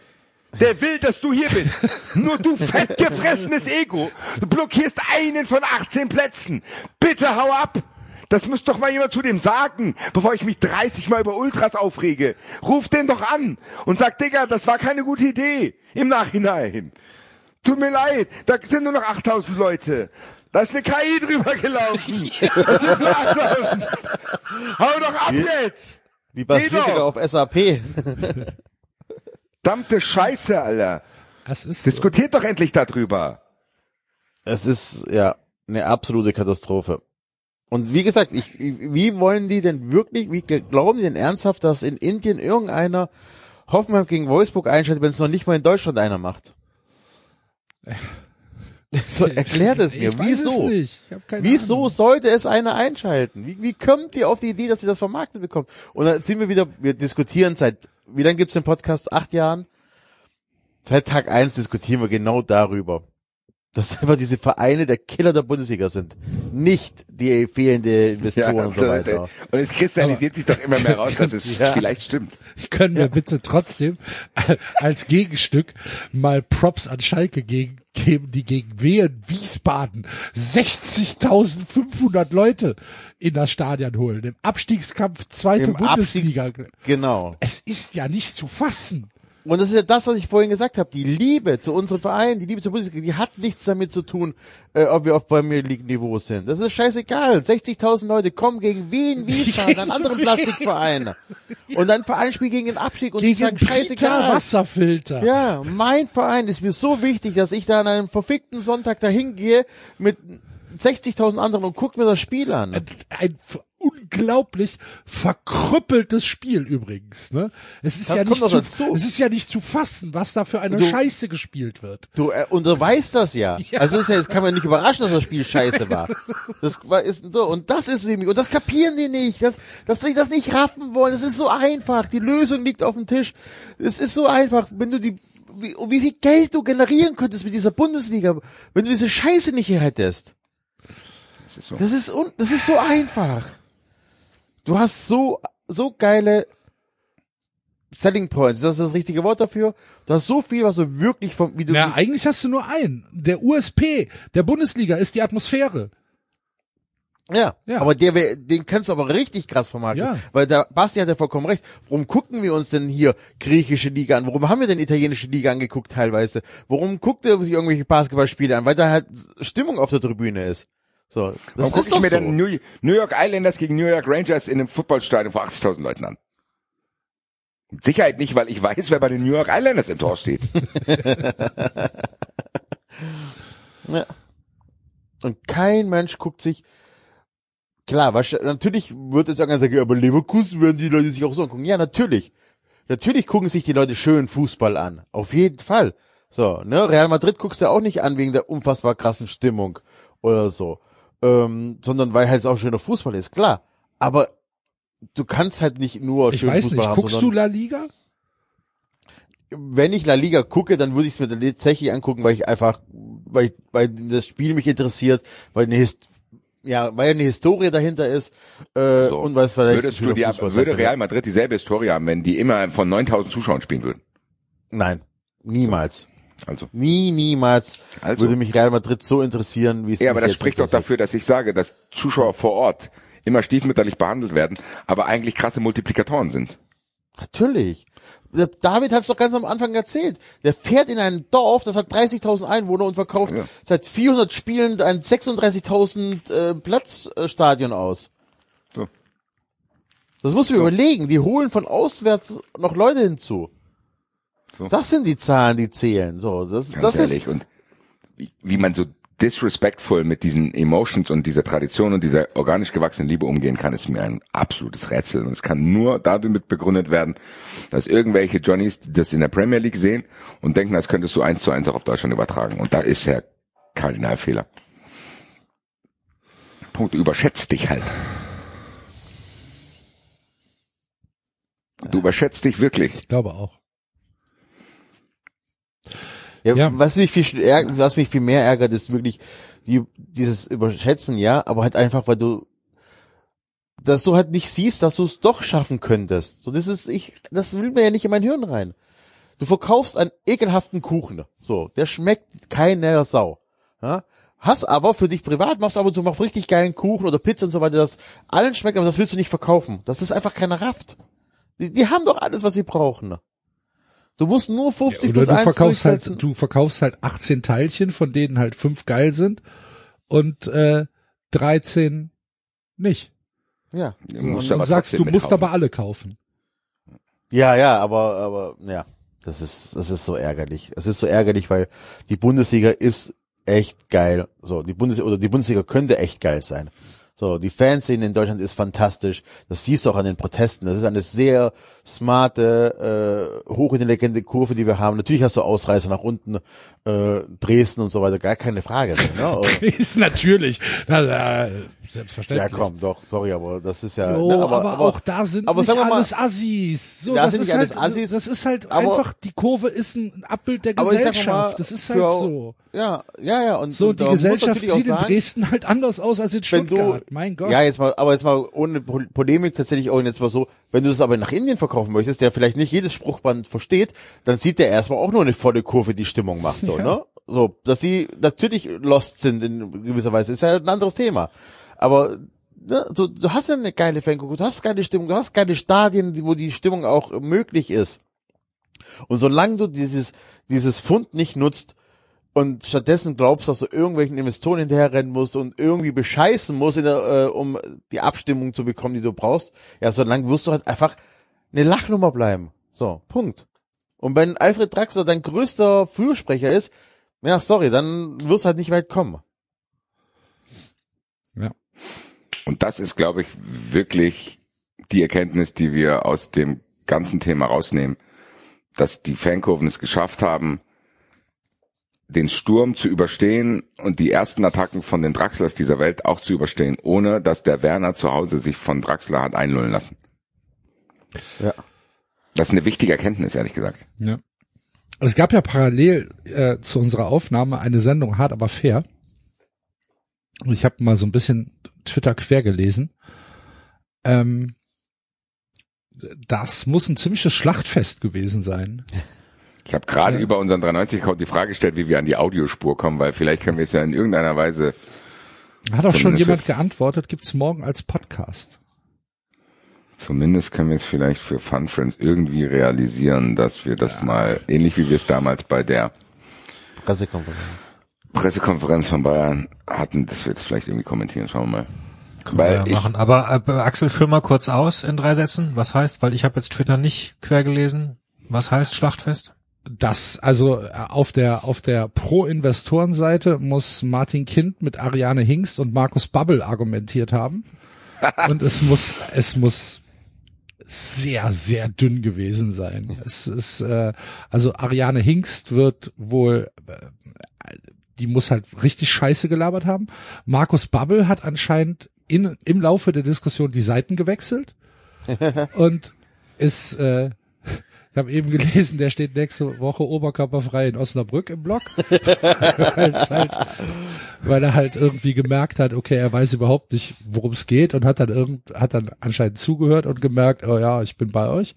der will, dass du hier bist. Nur du fettgefressenes Ego. Du blockierst einen von 18 Plätzen. Bitte hau ab. Das muss doch mal jemand zu dem sagen, bevor ich mich 30 Mal über Ultras aufrege. Ruf den doch an und sag, Digga, das war keine gute Idee. Im Nachhinein. Tut mir leid, da sind nur noch 8000 Leute. Da ist eine KI drüber gelaufen. Das nur 8000. Hau doch ab jetzt. Die basiert sogar auf SAP. Verdammte Scheiße, Alter. Das ist so. Diskutiert doch endlich darüber. Es ist ja eine absolute Katastrophe. Und wie gesagt, ich, wie wollen die denn wirklich, wie glauben die denn ernsthaft, dass in Indien irgendeiner Hoffenheim gegen Wolfsburg einschaltet, wenn es noch nicht mal in Deutschland einer macht? So, erklärt es mir. Wieso? Es Wieso Ahnung. sollte es einer einschalten? Wie, wie kommt ihr auf die Idee, dass sie das vermarktet bekommt? Und dann sind wir wieder, wir diskutieren seit, wie lange gibt's den Podcast? Acht Jahren? Seit Tag eins diskutieren wir genau darüber. Dass einfach diese Vereine der Killer der Bundesliga sind. Nicht die fehlende Investoren und so weiter. und es kristallisiert sich doch immer mehr raus, dass es Ja. vielleicht stimmt. Können wir bitte trotzdem als Gegenstück mal Props an Schalke gegen, geben, die gegen Wehen Wiesbaden 60.500 Leute in das Stadion holen. Im Abstiegskampf zweite Im Bundesliga. Abstiegs- Genau. Es ist ja nicht zu fassen. Und das ist ja das, was ich vorhin gesagt habe. Die Liebe zu unserem Verein, die Liebe zur Bundesliga, die hat nichts damit zu tun, äh, ob wir auf Premier League Niveau sind. Das ist scheißegal. 60.000 Leute kommen gegen Wien, Wiesbaden, einen anderen Plastikverein. Und ein Verein spielt gegen den Abstieg und die Gegen sagen Brita scheißegal. Wasserfilter. Ja, mein Verein ist mir so wichtig, dass ich da an einem verfickten Sonntag dahin gehe mit 60.000 anderen und guck mir das Spiel an. ein, ein unglaublich verkrüppeltes Spiel übrigens. Ne? Es ist Das ja nicht zu, dazu. es ist ja nicht zu fassen, was da für eine Du- Scheiße gespielt wird. Du, äh, und du weißt das ja. Also ist ja, es kann man nicht überraschen, dass das Spiel scheiße war. Das war, ist so, und das ist nämlich, und das kapieren die nicht, dass, dass die das nicht raffen wollen. Es ist so einfach. Die Lösung liegt auf dem Tisch. Es ist so einfach, wenn du die, wie, wie viel Geld du generieren könntest mit dieser Bundesliga, wenn du diese Scheiße nicht hier hättest. Das ist so. Das ist, un, das ist so einfach. Du hast so, so geile Selling Points. Das ist das richtige Wort dafür. Du hast so viel, was du wirklich vom, wie du, Ja, eigentlich hast du nur einen. Der USP der Bundesliga ist die Atmosphäre. Ja, Ja. aber der den kannst du aber richtig krass vermarkten. Ja. Weil der Basti hat ja vollkommen recht. Warum gucken wir uns denn hier griechische Liga an? Warum haben wir denn italienische Liga angeguckt teilweise? Warum guckt ihr sich irgendwelche Basketballspiele an? Weil da halt Stimmung auf der Tribüne ist. So, das Warum gucke ich mir so. dann New, New York Islanders gegen New York Rangers in einem Footballstadion vor 80.000 Leuten an? Mit Sicherheit nicht, weil ich weiß, wer bei den New York Islanders im Tor steht. Ja. Und kein Mensch guckt sich, klar, wahrsch- natürlich wird jetzt irgendwann sagen, aber Leverkusen werden die Leute sich auch so angucken. Ja, natürlich. Natürlich gucken sich die Leute schön Fußball an. Auf jeden Fall. So, ne, Real Madrid guckst du auch nicht an wegen der unfassbar krassen Stimmung oder so. Ähm, sondern weil halt auch schöner Fußball ist, klar. Aber du kannst halt nicht nur Ich schönen weiß Fußball nicht, haben, guckst du La Liga? wenn ich La Liga gucke, dann würde ich es mir tatsächlich angucken, weil ich einfach, weil, ich, weil das Spiel mich interessiert, weil eine Hist ja, weil eine Historie dahinter ist äh, So. und weil es vielleicht Würdest du die, Fußball würde. Real Madrid dieselbe Historie haben, wenn die immer von 9000 Zuschauern spielen würden? Nein, niemals. Also. Nie, niemals Also. würde mich Real Madrid so interessieren, wie es Ja, mich aber das spricht doch dafür, dass ich sage, dass Zuschauer vor Ort immer stiefmütterlich behandelt werden, aber eigentlich krasse Multiplikatoren sind. Natürlich. David hat es doch ganz am Anfang erzählt. Der fährt in ein Dorf, das hat 30.000 Einwohner und verkauft Ja. seit 400 Spielen ein 36.000 äh, Platzstadion aus. So. Das musst du dir überlegen. Die holen von auswärts noch Leute hinzu. So. Das sind die Zahlen, die zählen. So, das, Ganz das ehrlich. ist Und wie, wie man so disrespectful mit diesen Emotions und dieser Tradition und dieser organisch gewachsenen Liebe umgehen kann, ist mir ein absolutes Rätsel. Und es kann nur damit begründet werden, dass irgendwelche Johnnies das in der Premier League sehen und denken, das könntest du eins zu eins auch auf Deutschland übertragen. Und da ist ja Kardinalfehler. Punkt, du überschätzt dich halt. Du überschätzt dich wirklich. Ich glaube auch. Ja, Ja. Was mich viel was mich viel mehr ärgert, ist wirklich die, dieses Überschätzen, ja, aber halt einfach, weil du, dass du halt nicht siehst, dass du es doch schaffen könntest. So, das ist, ich, das will mir ja nicht in mein Hirn rein. Du verkaufst einen ekelhaften Kuchen, so, der schmeckt keiner Sau, ja. Hast aber für dich privat, machst aber so machst richtig geilen Kuchen oder Pizza und so weiter, das allen schmeckt, aber das willst du nicht verkaufen. Das ist einfach keiner Raft. Die, die haben doch alles, was sie brauchen. Du musst nur 50 Oder plus du 1 verkaufst durchsetzen. halt, du verkaufst halt 18 Teilchen, von denen halt fünf geil sind und äh, 13 nicht. Ja. Du Und, musst und aber sagst, du musst aber alle kaufen. Ja, ja, aber, aber, ja. Das ist, das ist so ärgerlich. Es ist so ärgerlich, weil die Bundesliga ist echt geil. So, die Bundesliga, oder die Bundesliga könnte echt geil sein. So, die Fanszene in Deutschland ist fantastisch. Das siehst du auch an den Protesten. Das ist eine sehr smarte, äh, hochintelligente Kurve, die wir haben. Natürlich hast du Ausreißer nach unten, äh, Dresden und so weiter, gar keine Frage. Ne? Ist natürlich. Na, äh, ja, selbstverständlich. komm, doch, sorry, aber das ist ja. Jo, ne, aber, auch da sind aber nicht mal- alles Assis. So, Da das sind ist halt, Assis, das ist halt aber- einfach, die Kurve ist ein Abbild der Aber Gesellschaft. mal, das ist halt für- so. Ja, ja, ja. Und, So, und die Gesellschaft sieht in Dresden halt anders aus als in wenn Stuttgart. Mein Gott. ja, jetzt mal, aber jetzt mal ohne Po- Polemik tatsächlich auch jetzt mal so, wenn du das aber nach Indien verkaufen möchtest, der vielleicht nicht jedes Spruchband versteht, dann sieht der erstmal auch nur eine volle Kurve, die Stimmung macht, so, Ja. ne? So, dass sie natürlich lost sind in gewisser Weise, ist ja ein anderes Thema. Aber, ne, so, du hast ja eine geile Fankultur, du hast geile Stimmung, du hast geile Stadien, die- wo die Stimmung auch möglich ist. Und solange du dieses, dieses Fund nicht nutzt und stattdessen glaubst, dass du irgendwelchen Investoren hinterherrennen musst und irgendwie bescheißen musst, in der, äh, um die Abstimmung zu bekommen, die du brauchst, ja, solange wirst du halt einfach eine Lachnummer bleiben. So, Punkt. Und wenn Alfred Draxler dein größter Fürsprecher ist, ja, sorry, dann wirst du halt nicht weit kommen. Ja. Und das ist, glaube ich, wirklich die Erkenntnis, die wir aus dem ganzen Thema rausnehmen, dass die Fankurven es geschafft haben, den Sturm zu überstehen und die ersten Attacken von den Draxlers dieser Welt auch zu überstehen, ohne dass der Werner zu Hause sich von Draxler hat einlullen lassen. Ja. Das ist eine wichtige Erkenntnis, ehrlich gesagt. Ja. Es gab ja parallel äh, zu unserer Aufnahme eine Sendung Hart aber fair. Und ich habe mal so ein bisschen Twitter quer gelesen. Ähm, das muss ein ziemliches Schlachtfest gewesen sein. Ich habe gerade Ja. über unseren 390-Code die Frage gestellt, wie wir an die Audiospur kommen, weil vielleicht können wir es ja in irgendeiner Weise Hat auch schon jemand geantwortet, gibt's morgen als Podcast. Zumindest können wir es vielleicht für Fun Friends irgendwie realisieren, dass wir das mal, ähnlich wie wir es damals bei der Pressekonferenz. Pressekonferenz von Bayern hatten, dass wir jetzt vielleicht irgendwie kommentieren. Schauen wir mal. Können wir Weil ja ich, machen. Aber äh, Axel, führ mal kurz aus in drei Sätzen. Was heißt, weil ich habe jetzt Twitter nicht quer gelesen. Was heißt Schlachtfest? Das, also äh, auf der auf der Pro-Investoren-Seite muss Martin Kind mit Ariane Hingst und Markus Babbel argumentiert haben. und es muss, es muss sehr, sehr dünn gewesen sein. Es ist, äh, also Ariane Hingst wird wohl, äh, die muss halt richtig Scheiße gelabert haben. Markus Babbel hat anscheinend in, im Laufe der Diskussion die Seiten gewechselt und ist, äh, ich habe eben gelesen, der steht nächste Woche oberkörperfrei in Osnabrück im Blog, Weil's halt, weil er halt irgendwie gemerkt hat, okay, er weiß überhaupt nicht, worum es geht und hat dann irgend, hat dann anscheinend zugehört und gemerkt, oh ja, ich bin bei euch.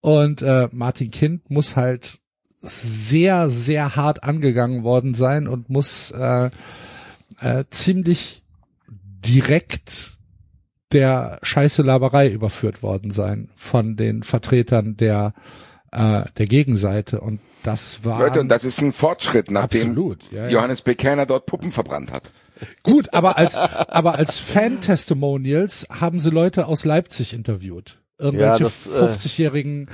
Und äh, Martin Kind muss halt sehr, sehr hart angegangen worden sein und muss äh, äh, ziemlich direkt der scheiße Laberei überführt worden sein von den Vertretern der äh, der Gegenseite und das war Leute, und das ist ein Fortschritt, nachdem Absolut, ja, ja. Johannes Bekerner dort Puppen verbrannt hat. gut, aber als aber als Fan-Testimonials haben sie Leute aus Leipzig interviewt, irgendwelche Ja, das, äh, 50-jährigen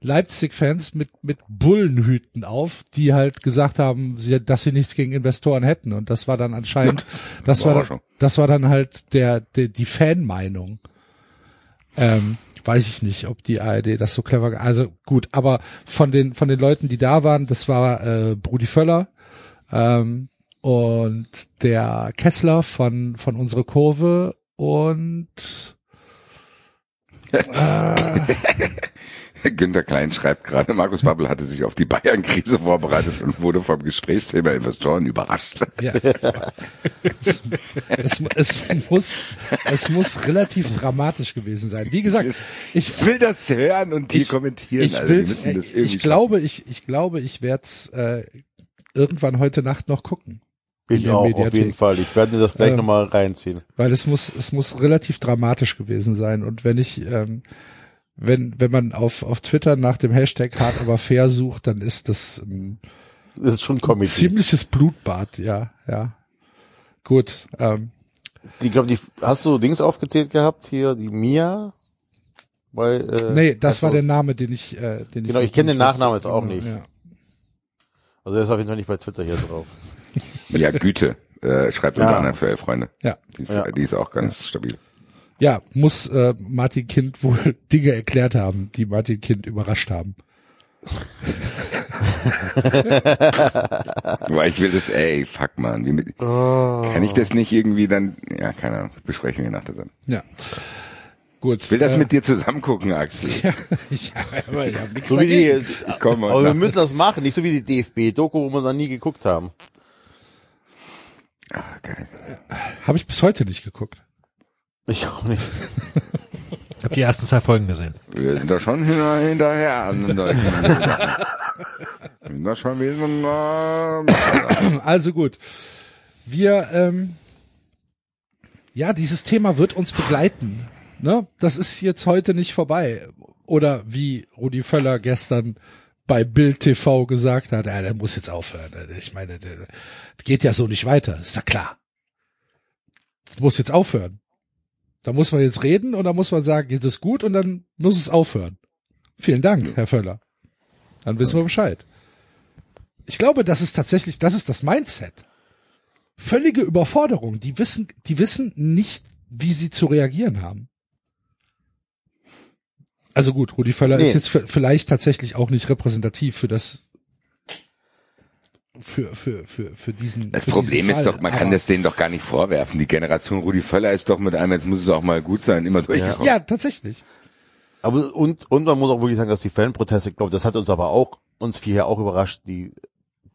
Leipzig-Fans mit mit Bullenhüten auf, die halt gesagt haben, sie, dass sie nichts gegen Investoren hätten und das war dann anscheinend, das war dann, das war dann halt der, der die Fanmeinung. Ähm, weiß ich nicht, ob die ARD das so clever, also gut, aber von den von den Leuten, die da waren, das war äh, Brudi Völler ähm, und der Kessler von von unsere Kurve und Günter Klein schreibt gerade, Markus Babbel hatte sich auf die Bayern-Krise vorbereitet und wurde vom Gesprächsthema Investoren überrascht. ja, es, es, es muss es muss relativ dramatisch gewesen sein. Wie gesagt, ich will das hören und die ich, kommentieren. Ich, also, das äh, ich glaube, ich, ich glaube, ich werde es äh, irgendwann heute Nacht noch gucken. In Ich auch, auf jeden Fall. Ich werde mir das gleich Ähm, nochmal reinziehen. Weil es muss, es muss relativ dramatisch gewesen sein. Und wenn ich, ähm, wenn, wenn man auf, auf Twitter nach dem Hashtag hart aber fair sucht, dann ist das ein Das ist schon Comedy. ziemliches Blutbad, ja, ja. Gut, ähm, Ich glaube, die, hast du Dings aufgezählt gehabt hier, die Mia? Bei, äh, nee, das war der Name. Den ich, äh, den Genau, ich, ich kenn den. Nachnamen jetzt auch Genau, nicht. Ja. Also der ist auf jeden Fall nicht bei Twitter hier drauf. Ja, Güte, äh, schreibt unter Ja. für elf Freunde. Ja. Die ist, Ja. die ist auch ganz stabil. Ja, muss äh, Martin Kind wohl Dinge erklärt haben, die Martin Kind überrascht haben. Weil ich will das, ey, fuck man. Wie mit, Kann ich das nicht irgendwie dann, ja, keine Ahnung, besprechen wir nach der Sendung. Ja. Gut. Ich will das äh, mit dir zusammen gucken, Axel. ich, aber ich hab nichts So wie die, dagegen. Ich komme aber wir heute müssen das machen, nicht so wie die DFB-Doku, wo wir noch nie geguckt haben. Ah, geil. Habe ich bis heute nicht geguckt. Ich auch nicht. Ich habe die ersten zwei Folgen gesehen. Wir sind da schon hin- hinterher an solchen Sachen. Wir sind da schon wieder, äh, Also gut. Wir, ähm, ja, dieses Thema wird uns begleiten. Ne? Das ist jetzt heute nicht vorbei. Oder wie Rudi Völler gestern bei Bild TV gesagt hat, ja, der muss jetzt aufhören. Ich meine, der, der geht ja so nicht weiter, ist ja klar. Das muss jetzt aufhören. Da muss man jetzt reden und da muss man sagen, geht es gut und dann muss es aufhören. Vielen Dank, Herr Völler. Dann wissen wir Bescheid. Ich glaube, das ist tatsächlich, das ist das Mindset. Völlige Überforderung. Die wissen, die wissen nicht, wie sie zu reagieren haben. Also gut, Rudi Völler Nee. ist jetzt vielleicht tatsächlich auch nicht repräsentativ für das, für, für, für, für diesen. Das für Problem diesen ist Fall. doch, man kann Aber- das denen doch gar nicht vorwerfen. Die Generation Rudi Völler ist doch mit einem, jetzt muss es auch mal gut sein, immer durchgekommen. Ja, tatsächlich. Aber und, und man muss auch wirklich sagen, dass die Fanproteste, ich glaube, das hat uns aber auch, uns vier auch überrascht, die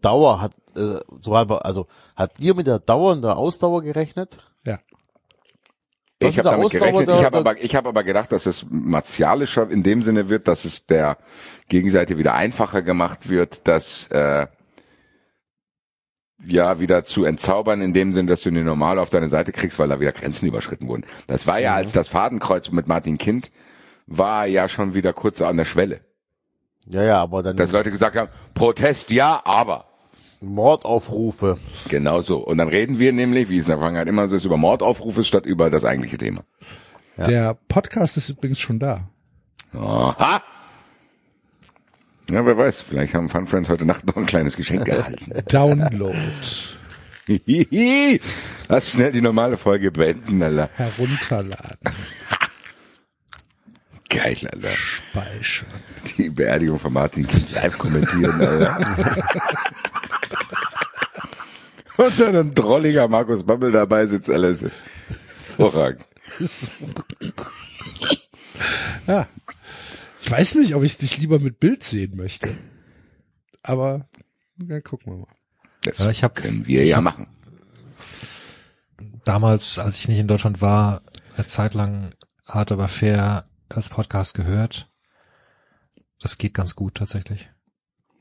Dauer hat, äh, so hat, also, hat ihr mit der Dauer und der Ausdauer gerechnet? Ja. Ich habe damit Ausdauer gerechnet. der- Ich habe aber, ich habe aber gedacht, dass es martialischer in dem Sinne wird, dass es der Gegenseite wieder einfacher gemacht wird, dass äh, ja wieder zu entzaubern in dem Sinne, dass du den normal auf deine Seite kriegst, weil da wieder Grenzen überschritten wurden. Das war ja, als das Fadenkreuz mit Martin Kind war ja schon wieder kurz an der Schwelle, Ja, ja, aber dann dass Leute gesagt haben, Protest ja, aber Mordaufrufe. Genau so. Und dann reden wir nämlich, wie es in der Vergangenheit immer so ist, über Mordaufrufe statt über das eigentliche Thema. Der Podcast ist übrigens schon da. Aha! Ja, wer weiß, vielleicht haben Fun Friends heute Nacht noch ein kleines Geschenk erhalten. Download. Lass schnell die normale Folge beenden, Alter. Herunterladen. Geil, Alter. Speichern. Die Beerdigung von Martin live kommentieren, Alter. Und dann ein drolliger Markus Babbel dabei sitzt, alles. Hervorragend. Ja. Ich weiß nicht, ob ich dich lieber mit Bild sehen möchte. Aber ja, gucken wir mal. Das Ja, ich hab- können wir ja machen. damals, als ich nicht in Deutschland war, eine Zeit lang hart aber fair als Podcast gehört. Das geht ganz gut tatsächlich.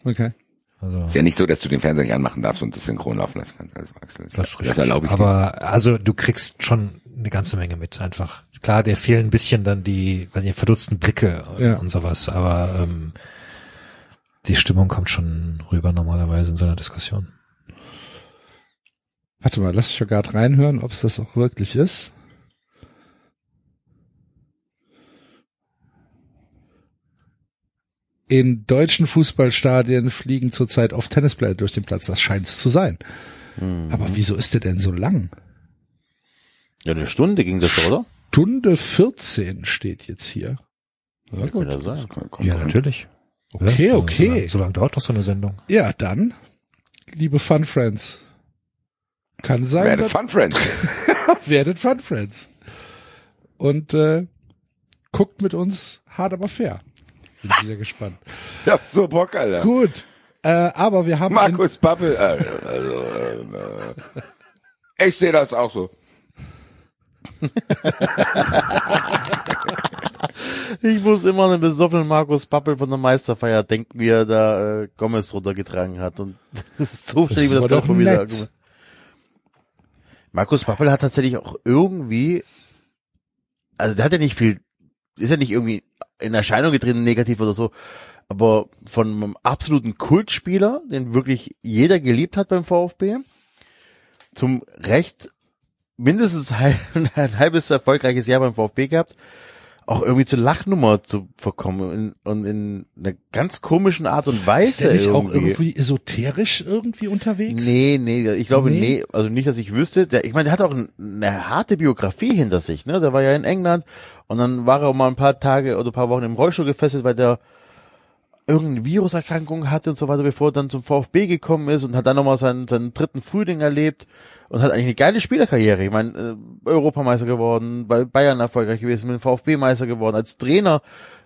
Okay. Also Ist ja nicht so, dass du den Fernseher nicht anmachen darfst und das synchron laufen lassen kannst. Also, Axel, das, das, erlaube ich dir. Aber also du kriegst schon eine ganze Menge mit einfach. Klar, dir fehlen ein bisschen dann die, weiß nicht, verdutzten Blicke Ja. und sowas, aber ähm, die Stimmung kommt schon rüber normalerweise in so einer Diskussion. Warte mal, lass mich mal gerade reinhören, ob es das auch wirklich ist. In deutschen Fußballstadien fliegen zurzeit oft Tennisbälle durch den Platz. Das scheint es zu sein. Aber wieso ist der denn so lang? Ja, eine Stunde ging das, oder? Stunde 14 steht jetzt hier. Ja, Kann gut. das sein? Ja, natürlich. Okay, Ja, okay. So, lang- so lange dauert doch so eine Sendung. Ja, dann, liebe Fun Friends, kann sein, Werde dass- Fun Friends. werdet Fun Friends. Und äh, guckt mit uns hart aber fair. Bin sehr gespannt. Ich hab so Bock, Alter. Gut, äh, aber wir haben Markus Babbel. Äh, also, äh, ich sehe das auch so. Ich muss immer an den besoffenen Markus Pappel von der Meisterfeier denken, wie er da äh, Gomez runtergetragen hat. Und das ist so Das wie das gerade doch da- Markus Pappel hat tatsächlich auch irgendwie, also der hat ja nicht viel, ist ja nicht irgendwie in Erscheinung getreten, negativ oder so, aber von einem absoluten Kultspieler, den wirklich jeder geliebt hat beim VfB, zum recht mindestens ein halbes erfolgreiches Jahr beim VfB gehabt, auch irgendwie zur Lachnummer zu verkommen in, und in einer ganz komischen Art und ist Weise der nicht auch irgendwie. irgendwie esoterisch irgendwie unterwegs? Nee, nee, ich glaube, Nee? nee, also nicht, dass ich wüsste. Der, ich meine, der hat auch ein, eine harte Biografie hinter sich, ne? Der war ja in England und dann war er auch mal ein paar Tage oder ein paar Wochen im Rollstuhl gefesselt, weil der irgendeine Viruserkrankung hatte und so weiter, bevor er dann zum VfB gekommen ist und hat dann nochmal seinen, seinen dritten Frühling erlebt und hat eigentlich eine geile Spielerkarriere. Ich meine, äh, Europameister geworden, bei Bayern erfolgreich gewesen, mit dem VfB Meister geworden, als Trainer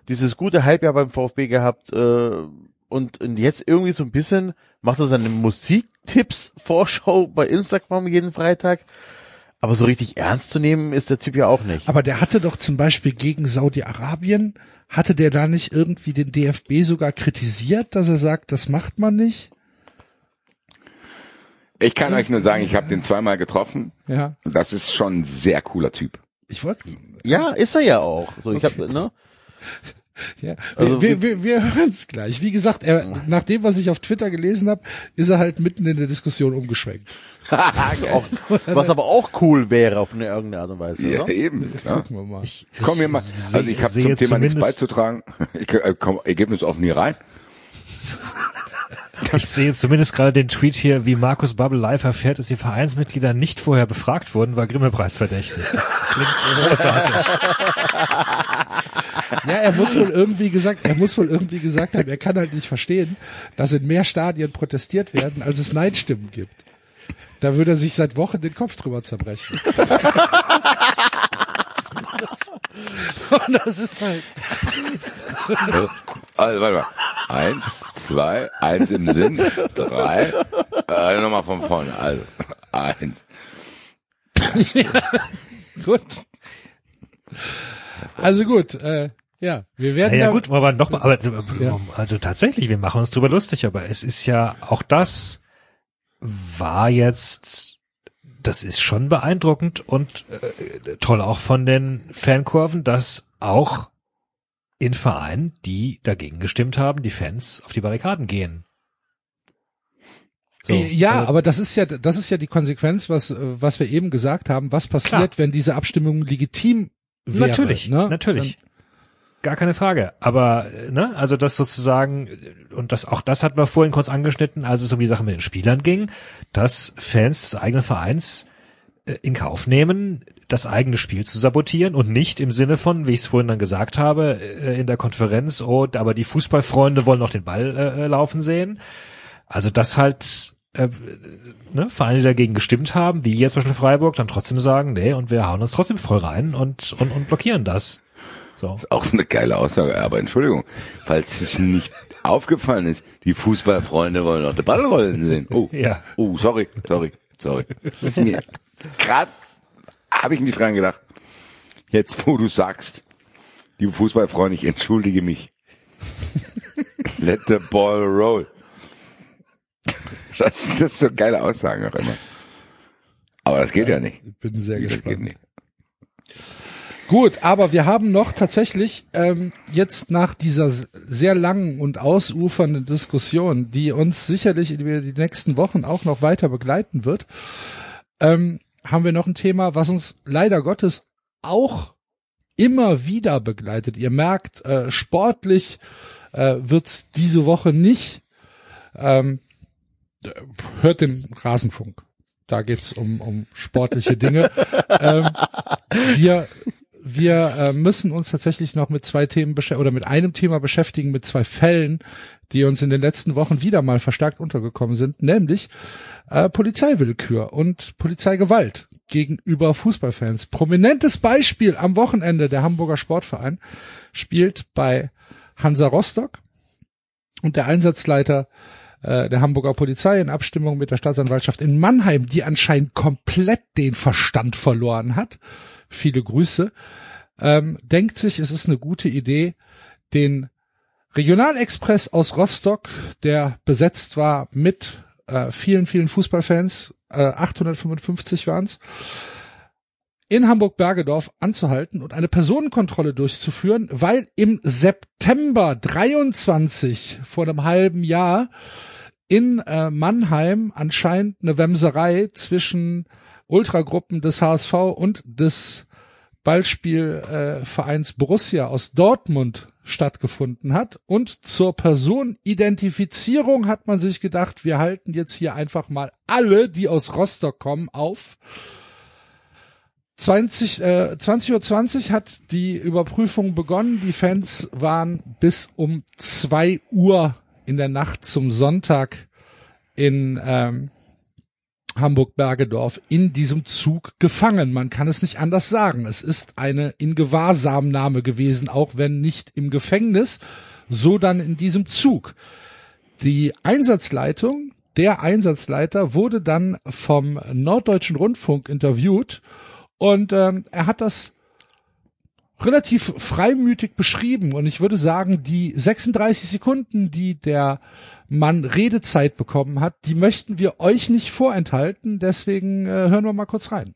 dieses gute Halbjahr beim VfB gehabt äh, und, und jetzt irgendwie so ein bisschen macht er seine Musiktipps-Vorschau bei Instagram jeden Freitag. Aber so richtig ernst zu nehmen ist der Typ ja auch nicht. Aber der hatte doch zum Beispiel gegen Saudi-Arabien, hatte der da nicht irgendwie den DFB sogar kritisiert, dass er sagt, das macht man nicht? Ich kann euch nur sagen, ich habe den zweimal getroffen. Ja, Das ist schon ein sehr cooler Typ. ich wollte, Ja, ist er ja auch. So, ich hab, ne? Ja, Also wir, wir, wir hören es gleich. Wie gesagt, er, nach dem, was ich auf Twitter gelesen habe, ist er halt mitten in der Diskussion umgeschwenkt. auch, was aber auch cool wäre auf eine irgendeine Art und Weise, Ja, oder? eben. Klar. Gucken wir mal. Ich komme hier mal, also ich habe zum Thema nichts beizutragen. Ich äh, komme Ergebnis offen hier rein. Ich sehe zumindest gerade den Tweet hier, wie Markus Bubble live erfährt, dass die Vereinsmitglieder nicht vorher befragt wurden, war Grimme-Preis verdächtig. Das klingt großartig. Ja, er muss wohl irgendwie gesagt, er muss wohl irgendwie gesagt haben, er kann halt nicht verstehen, dass in mehr Stadien protestiert werden, als es Nein-Stimmen gibt. Da würde er sich seit Wochen den Kopf drüber zerbrechen. Und das ist halt, Also, warte mal. Eins, zwei, eins im Sinn, drei. Äh, nochmal von vorne. Also, eins. gut. Also gut, äh, ja, wir werden Ja, ja gut, aber noch mal, aber Ja. also tatsächlich, wir machen uns drüber lustig, aber es ist ja auch das war jetzt, das ist schon beeindruckend und äh, toll auch von den Fankurven, dass auch in Vereinen, die dagegen gestimmt haben, die Fans auf die Barrikaden gehen. So, ja, äh, aber das ist ja, das ist ja die Konsequenz, was, äh, was wir eben gesagt haben. Was passiert, Klar. wenn diese Abstimmung legitim wäre? natürlich, ne? natürlich. Gar keine Frage. Aber, äh, ne, also das sozusagen, äh, und das, auch das hatten wir vorhin kurz angeschnitten, als es um die Sache mit den Spielern ging, dass Fans des eigenen Vereins äh, in Kauf nehmen, das eigene Spiel zu sabotieren und nicht im Sinne von, wie ich es vorhin dann gesagt habe, in der Konferenz, oh, aber die Fußballfreunde wollen noch den Ball äh, laufen sehen. Also das halt äh, ne, Vereine, die dagegen gestimmt haben, wie jetzt zum Beispiel Freiburg, dann trotzdem sagen, nee, und wir hauen uns trotzdem voll rein und, und, und blockieren das. So. Auch so eine geile Aussage. Aber Entschuldigung, falls es nicht aufgefallen ist, die Fußballfreunde wollen noch den Ball rollen sehen. Oh, Ja. oh, sorry, sorry, sorry. Gerade habe ich nicht dran gedacht. Jetzt, wo du sagst, die Fußballfreunde, ich entschuldige mich. Let the ball roll. Das, das ist so geile Aussagen auch immer. Aber das geht ja nicht. Ich bin sehr Das geht gespannt. nicht. Gut, aber wir haben noch tatsächlich ähm, jetzt nach dieser sehr langen und ausufernden Diskussion, die uns sicherlich über die nächsten Wochen auch noch weiter begleiten wird, ähm, haben wir noch ein Thema, was uns leider Gottes auch immer wieder begleitet. Ihr merkt, äh, sportlich äh, wird's diese Woche nicht. Ähm, äh, hört den Rasenfunk. Da geht's um, um sportliche Dinge. ähm, wir wir äh, müssen uns tatsächlich noch mit zwei Themen oder mit einem Thema beschäftigen, mit zwei Fällen, die uns in den letzten Wochen wieder mal verstärkt untergekommen sind, nämlich äh, Polizeiwillkür und Polizeigewalt gegenüber Fußballfans. Prominentes Beispiel am Wochenende der Hamburger Sportverein spielt bei Hansa Rostock und der Einsatzleiter äh, der Hamburger Polizei in Abstimmung mit der Staatsanwaltschaft in Mannheim, die anscheinend komplett den Verstand verloren hat. Viele Grüße. Ähm, denkt sich, es ist eine gute Idee, den Regionalexpress aus Rostock, der besetzt war mit äh, vielen, vielen Fußballfans, äh, 855 waren's, in Hamburg-Bergedorf anzuhalten und eine Personenkontrolle durchzuführen, weil im September 23 vor einem halben Jahr in äh, Mannheim anscheinend eine Wemserei zwischen Ultragruppen des HSV und des Ballspielvereins äh, Borussia aus Dortmund stattgefunden hat. Und zur Personenidentifizierung hat man sich gedacht, wir halten jetzt hier einfach mal alle, die aus Rostock kommen, auf. 20, äh, 20.20 Uhr 20 hat die Überprüfung begonnen. Die Fans waren bis um zwei Uhr in der Nacht zum Sonntag in ähm, Hamburg-Bergedorf in diesem Zug gefangen. Man kann es nicht anders sagen. Es ist eine Ingewahrsamnahme gewesen, auch wenn nicht im Gefängnis, so dann in diesem Zug. Die Einsatzleitung, der Einsatzleiter wurde dann vom Norddeutschen Rundfunk interviewt und ähm, er hat das relativ freimütig beschrieben und ich würde sagen, die 36 Sekunden, die der Mann Redezeit bekommen hat, die möchten wir euch nicht vorenthalten, deswegen äh, hören wir mal kurz rein.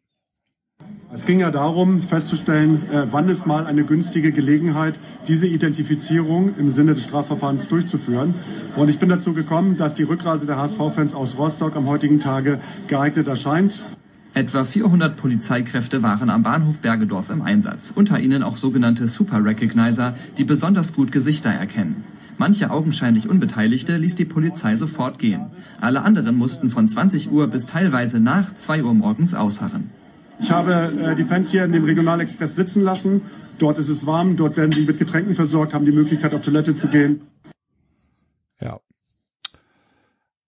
Es ging ja darum, festzustellen, äh, wann ist mal eine günstige Gelegenheit, diese Identifizierung im Sinne des Strafverfahrens durchzuführen. Und ich bin dazu gekommen, dass die Rückreise der HSV-Fans aus Rostock am heutigen Tage geeignet erscheint. Etwa 400 Polizeikräfte waren am Bahnhof Bergedorf im Einsatz, unter ihnen auch sogenannte Super Recognizer, die besonders gut Gesichter erkennen. Manche augenscheinlich Unbeteiligte ließ die Polizei sofort gehen. Alle anderen mussten von 20 Uhr bis teilweise nach 2 Uhr morgens ausharren. Ich habe äh, die Fans hier in dem Regionalexpress sitzen lassen. Dort ist es warm, dort werden sie mit Getränken versorgt, haben die Möglichkeit auf Toilette zu gehen. Ja.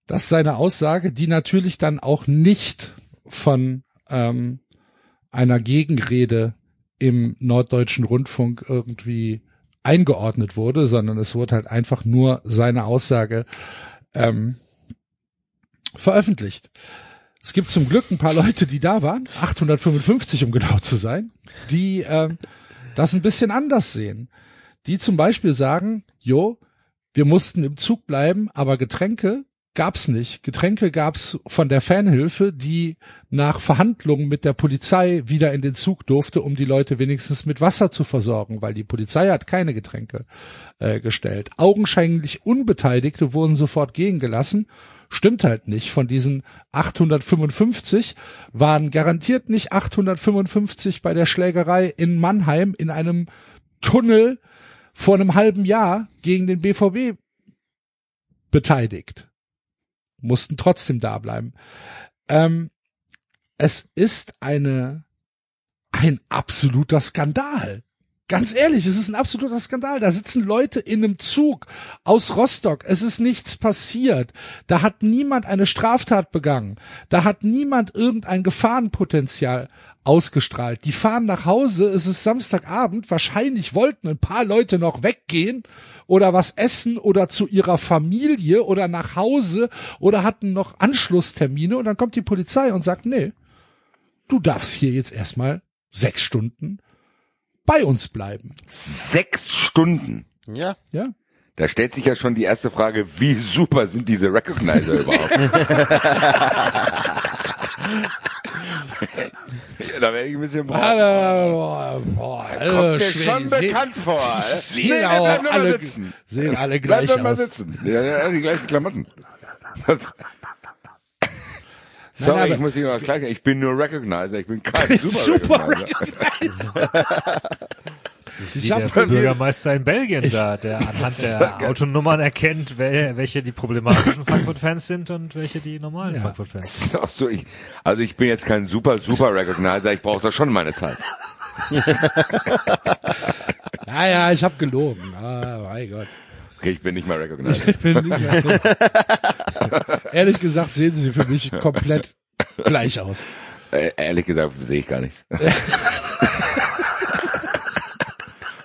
Das ist seine Aussage, die natürlich dann auch nicht von ähm, einer Gegenrede im Norddeutschen Rundfunk irgendwie eingeordnet wurde, sondern es wurde halt einfach nur seine Aussage ähm, veröffentlicht. Es gibt zum Glück ein paar Leute, die da waren, 855 um genau zu sein, die ähm, das ein bisschen anders sehen. Die zum Beispiel sagen, jo, wir mussten im Zug bleiben, aber Getränke gab's nicht. Getränke gab's von der Fanhilfe, die nach Verhandlungen mit der Polizei wieder in den Zug durfte, um die Leute wenigstens mit Wasser zu versorgen, weil die Polizei hat keine Getränke äh, gestellt. Augenscheinlich Unbeteiligte wurden sofort gehen gelassen Stimmt halt nicht. Von diesen 855 waren garantiert nicht 855 bei der Schlägerei in Mannheim in einem Tunnel vor einem halben Jahr gegen den BVB beteiligt. Mussten trotzdem da bleiben. Ähm, es ist eine, ein absoluter Skandal. Ganz ehrlich, es ist ein absoluter Skandal. Da sitzen Leute in einem Zug aus Rostock. Es ist nichts passiert. Da hat niemand eine Straftat begangen. Da hat niemand irgendein Gefahrenpotenzial ausgestrahlt. Die fahren nach Hause. Es ist Samstagabend. Wahrscheinlich wollten ein paar Leute noch weggehen oder was essen oder zu ihrer Familie oder nach Hause oder hatten noch Anschlusstermine und dann kommt die Polizei und sagt, nee, du darfst hier jetzt erstmal sechs Stunden bei uns bleiben. Sechs Stunden. Ja. Ja. Da stellt sich ja schon die erste Frage, wie super sind diese Recognizer überhaupt? ja, da wäre ich ein bisschen brav. Boah, boah, Kommt also mir schwer, schon bekannt vor. Sehen Nee, nee, auch bleib mal alle, sitzen. sehen alle Bleib gleich doch mal aus. sitzen. Ja, ja, die gleichen Klamotten. Das, Sorry, aber- ich muss Ihnen was klar sagen. Ich bin nur Recognizer, ich bin kein Super, Super Recognizer. Ich Wie der Bürgermeister in Belgien da, der anhand der Autonummern erkennt, wel- welche die problematischen Frankfurt-Fans sind und welche die normalen Frankfurt-Fans. Das ist auch so, ich, also ich bin jetzt kein super, super Recognizer, ich brauche da schon meine Zeit. ja, ja, ich habe gelogen. Ah, mein Gott. Okay, ich bin nicht mal Recognizer. Ich bin nicht mehr- Ehrlich gesagt sehen sie für mich komplett gleich aus. Äh, ehrlich gesagt sehe ich gar nichts.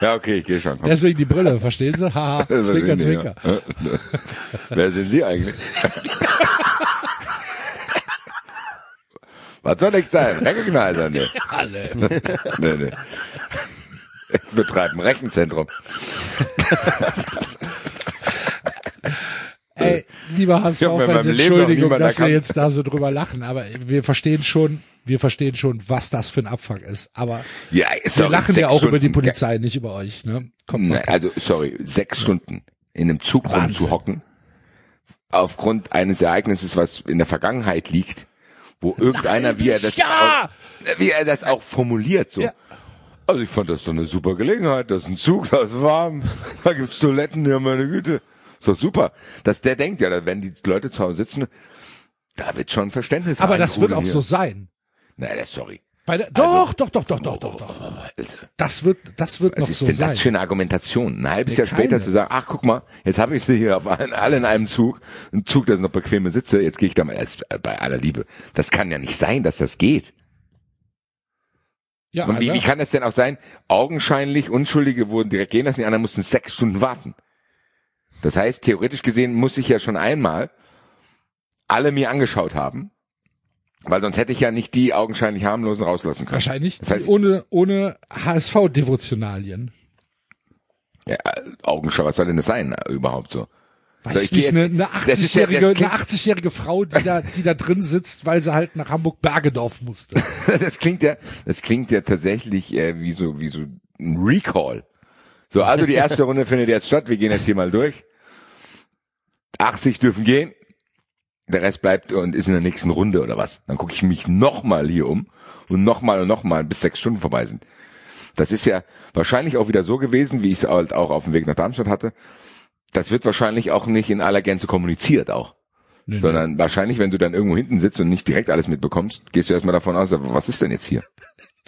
Ja, okay, ich gehe schon. Komm. Deswegen die Brille, verstehen Sie? Haha, zwinker, zwinker. ja? Wer sind Sie eigentlich? Was soll ich sein? Recognizer, ne? Alle. nee, nee. Ich betreibe ein Rechenzentrum. Ey, lieber HSV-Fans, Entschuldigung, dass wir erkannt. jetzt da so drüber lachen, aber wir verstehen schon, wir verstehen schon, was das für ein Abfuck ist. Aber Ja, wir sorry, lachen ja auch über die Stunden. Polizei, nicht über euch. Ne? Kommt. Ne, also, sorry, sechs Stunden in einem Zug Wahnsinn. rumzuhocken, aufgrund eines Ereignisses, was in der Vergangenheit liegt, wo irgendeiner, wie er das, Ja! auch, wie er das auch formuliert, so. Ja. Also ich fand das so eine super Gelegenheit, das ist ein Zug, das ist warm, da gibt's Toiletten, ja meine Güte. Ist doch super. Dass der denkt, ja, wenn die Leute zu Hause sitzen, da wird schon Verständnis Aber das wird auch hier. so sein. Nein, das, sorry. Bei der, doch, doch, doch, doch, doch, doch, doch. Also, Das wird, das wird Was noch ist so denn sein. das für eine Argumentation? Ein halbes Nee, Jahr später keine. zu sagen, ach guck mal, jetzt habe ich sie hier auf allen, alle in einem Zug, ein Zug, da sind noch bequeme Sitze, jetzt gehe ich da mal als, äh, bei aller Liebe. Das kann ja nicht sein, dass das geht. ja, Und wie, wie Alter. kann das denn auch sein? Augenscheinlich Unschuldige wurden direkt gehen lassen, die anderen mussten sechs Stunden warten. Das heißt, theoretisch gesehen muss ich ja schon einmal alle mir angeschaut haben, weil sonst hätte ich ja nicht die augenscheinlich harmlosen rauslassen können. Wahrscheinlich Das heißt, ohne, ohne HSV-Devotionalien. ja, Augenschau, was soll denn das sein überhaupt so? Weiß ich ich nicht, eine, eine das ist ja- 80-jährige, das eine klingt- 80-jährige Frau, die da, die da drin sitzt, weil sie halt nach Hamburg-Bergedorf musste. das klingt ja, das klingt ja tatsächlich äh, wie so, wie so ein Recall. So, also die erste Runde findet jetzt statt. Wir gehen jetzt hier mal durch. 80 dürfen gehen. Der Rest bleibt und ist in der nächsten Runde oder was. Dann gucke ich mich nochmal hier um und nochmal und nochmal, bis sechs Stunden vorbei sind. Das ist ja wahrscheinlich auch wieder so gewesen, wie ich es halt auch auf dem Weg nach Darmstadt hatte. Das wird wahrscheinlich auch nicht in aller Gänze kommuniziert auch. Nee, Sondern wahrscheinlich, wenn du dann irgendwo hinten sitzt und nicht direkt alles mitbekommst, gehst du erstmal davon aus, was ist denn jetzt hier?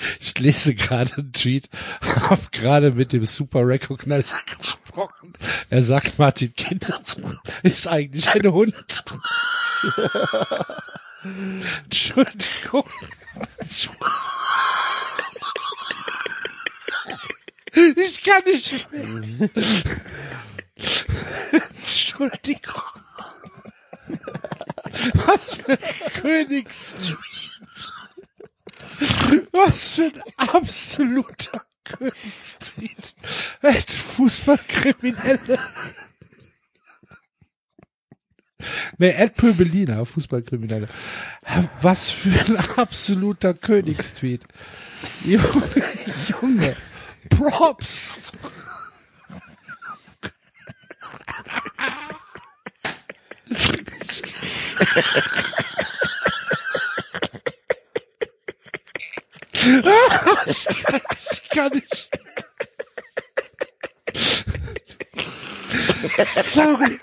Ich lese gerade einen Tweet, hab gerade mit dem Super Recognizer gesprochen. Er sagt, Martin Kinder ist eigentlich ein Hund. Entschuldigung. Ich kann nicht mehr. Entschuldigung. Was für ein Königstweet. Was für ein absoluter Königstweet. Ein Fußballkriminelle. Ne, Ed Pöbelina, Fußballkriminelle. Was für ein absoluter Königstweet. Junge, Junge. Props. Ich kann, ich kann nicht. Sorry.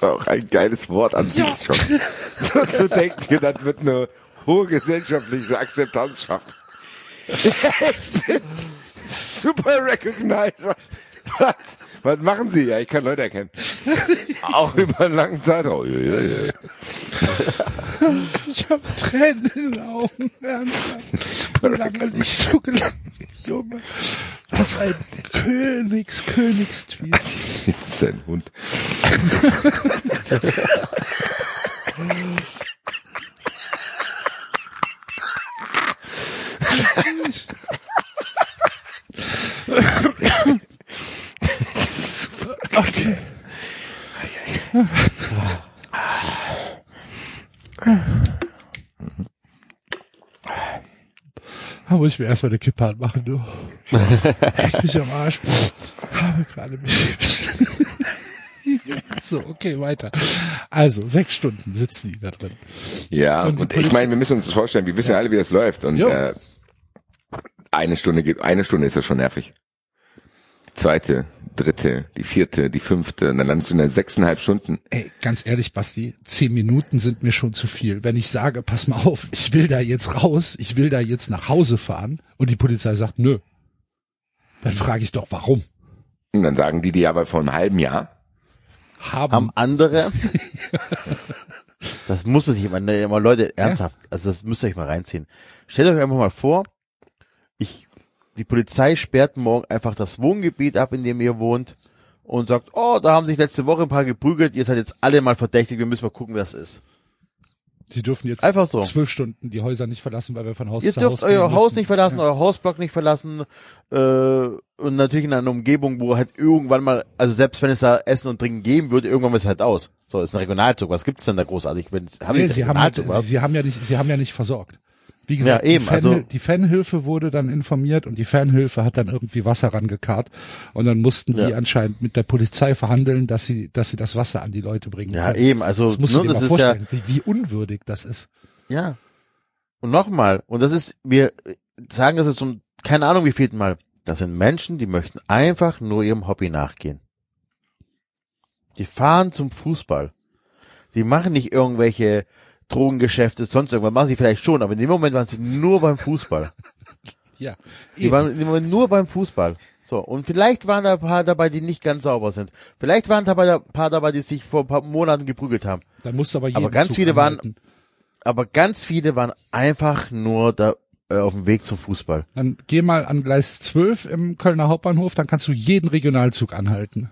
Auch ein geiles Wort an sich schon. So zu denken, das wird eine hohe gesellschaftliche Akzeptanz schaffen. Ich bin Super Recognizer. Was, was machen Sie? Ja, ich kann Leute erkennen. Auch über einen langen Zeitraum. Ja, ja, ja. Ich habe Tränen in den Augen. Ernsthaft. Lange nicht so gelacht. Junge. Was ein Königs, Königstweet. Jetzt ist ein Hund. Okay. Da muss ich mir erstmal eine Kippe anmachen, du. Ich mich am Arsch. Habe gerade mich. So, okay, weiter. Also, sechs Stunden sitzen die da drin. Ja, Und und, ich meine, wir müssen uns das vorstellen, wir wissen ja alle, wie das läuft. Und Jo. äh, eine Stunde geht, eine Stunde ist ja schon nervig. Die zweite, dritte, die vierte, die fünfte, und dann landest du in der sechseinhalb Stunden. Ey, ganz ehrlich, Basti, zehn Minuten sind mir schon zu viel. Wenn ich sage, pass mal auf, ich will da jetzt raus, ich will da jetzt nach Hause fahren und die Polizei sagt, nö, dann frage ich doch, warum? Und dann sagen die dir aber vor einem halben Jahr, Haben, Haben andere, das muss man sich immer, ne, immer Leute, ernsthaft, also das müsst ihr euch mal reinziehen. Stellt euch einfach mal vor, ich, die Polizei sperrt morgen einfach das Wohngebiet ab, in dem ihr wohnt und sagt, oh, da haben sich letzte Woche ein paar geprügelt, ihr seid jetzt alle mal verdächtig, wir müssen mal gucken, wer es ist. Sie dürfen jetzt Einfach so. zwölf Stunden die Häuser nicht verlassen, weil wir von Haus Ihr zu dürft Haus euer gehen Haus müssen. nicht verlassen, euer Hausblock nicht verlassen äh, und natürlich in einer Umgebung, wo halt irgendwann mal, also selbst wenn es da Essen und Trinken geben würde, irgendwann ist es halt aus. So, ist ein Regionalzug. Was gibt's denn da großartig? Wenn, haben Nee, sie haben, halt, sie haben ja nicht, sie haben ja nicht versorgt. Wie gesagt, Ja, eben, die, Fan, also- die Fanhilfe wurde dann informiert und die Fanhilfe hat dann irgendwie Wasser rangekarrt und dann mussten die Ja. anscheinend mit der Polizei verhandeln, dass sie, dass sie das Wasser an die Leute bringen. Ja, können. eben, also Das musst du ne, dir das mal ist ja, vorstellen, wie, wie unwürdig das ist. ja. Und nochmal, und das ist, wir sagen das jetzt zum, keine Ahnung wie vielten Mal, das sind Menschen, die möchten einfach nur ihrem Hobby nachgehen. Die fahren zum Fußball. Die machen nicht irgendwelche Drogengeschäfte, sonst irgendwas, machen sie vielleicht schon, aber in dem Moment waren sie nur beim Fußball. Ja, Die waren in dem Moment nur beim Fußball. So, und vielleicht waren da ein paar dabei, die nicht ganz sauber sind. Vielleicht waren dabei ein paar dabei, die sich vor ein paar Monaten geprügelt haben. dann musst du aber jeden Aber ganz Zug viele waren- anhalten. Aber ganz viele waren einfach nur da äh, auf dem Weg zum Fußball. Dann geh mal an Gleis 12 im Kölner Hauptbahnhof, dann kannst du jeden Regionalzug anhalten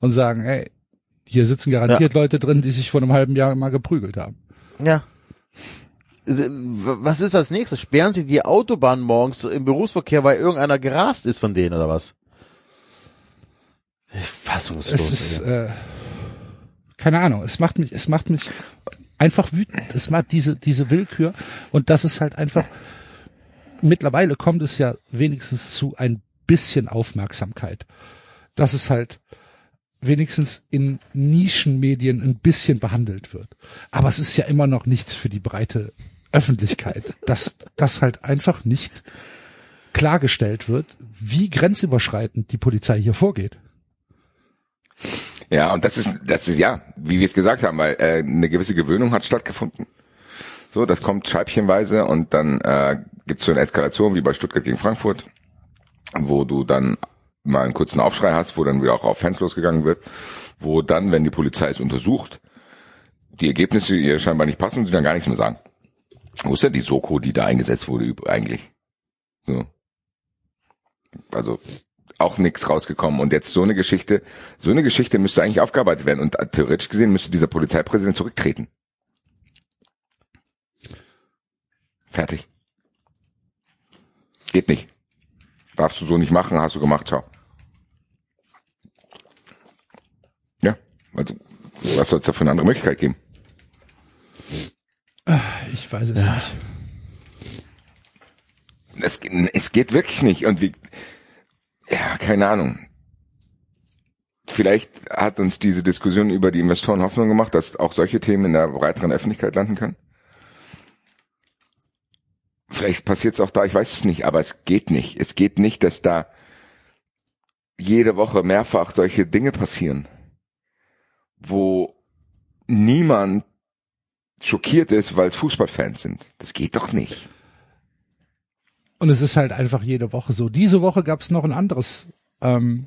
und sagen, ey, hier sitzen garantiert Leute drin, die sich vor einem halben Jahr mal geprügelt haben. Ja. Was ist als nächstes? Sperren sie die Autobahn morgens im Berufsverkehr, weil irgendeiner gerast ist von denen oder was? Fassungslos. Es ist, äh, keine Ahnung, es macht mich, es macht mich einfach wütend. Es macht diese, diese Willkür und das ist halt einfach, mittlerweile kommt es ja wenigstens zu ein bisschen Aufmerksamkeit. Dass es halt wenigstens in Nischenmedien ein bisschen behandelt wird. Aber es ist ja immer noch nichts für die breite Öffentlichkeit, dass das halt einfach nicht klargestellt wird, wie grenzüberschreitend die Polizei hier vorgeht. Ja, und das ist, das ist ja, wie wir es gesagt haben, weil äh, eine gewisse Gewöhnung hat stattgefunden. So, das kommt scheibchenweise und dann äh, gibt es so eine Eskalation wie bei Stuttgart gegen Frankfurt, wo du dann mal einen kurzen Aufschrei hast, wo dann wieder auch auf Fans losgegangen wird, wo dann, wenn die Polizei es untersucht, die Ergebnisse ihr scheinbar nicht passen und sie dann gar nichts mehr sagen. Wo ist denn die Soko, die da eingesetzt wurde eigentlich? So. Also auch nichts rausgekommen und jetzt so eine Geschichte, so eine Geschichte müsste eigentlich aufgearbeitet werden und theoretisch gesehen müsste dieser Polizeipräsident zurücktreten. Fertig. Geht nicht. Darfst du so nicht machen, hast du gemacht, ciao. Ja, also was soll es da für eine andere Möglichkeit geben? Ich weiß es ja. nicht. Es, es geht wirklich nicht. Und wie, ja, keine Ahnung. Vielleicht hat uns diese Diskussion über die Investoren Hoffnung gemacht, dass auch solche Themen in der breiteren Öffentlichkeit landen können. Vielleicht passiert es auch da, ich weiß es nicht, aber es geht nicht. Es geht nicht, dass da jede Woche mehrfach solche Dinge passieren, wo niemand schockiert ist, weil es Fußballfans sind. Das geht doch nicht. Und es ist halt einfach jede Woche so. Diese Woche gab es noch ein anderes, ähm,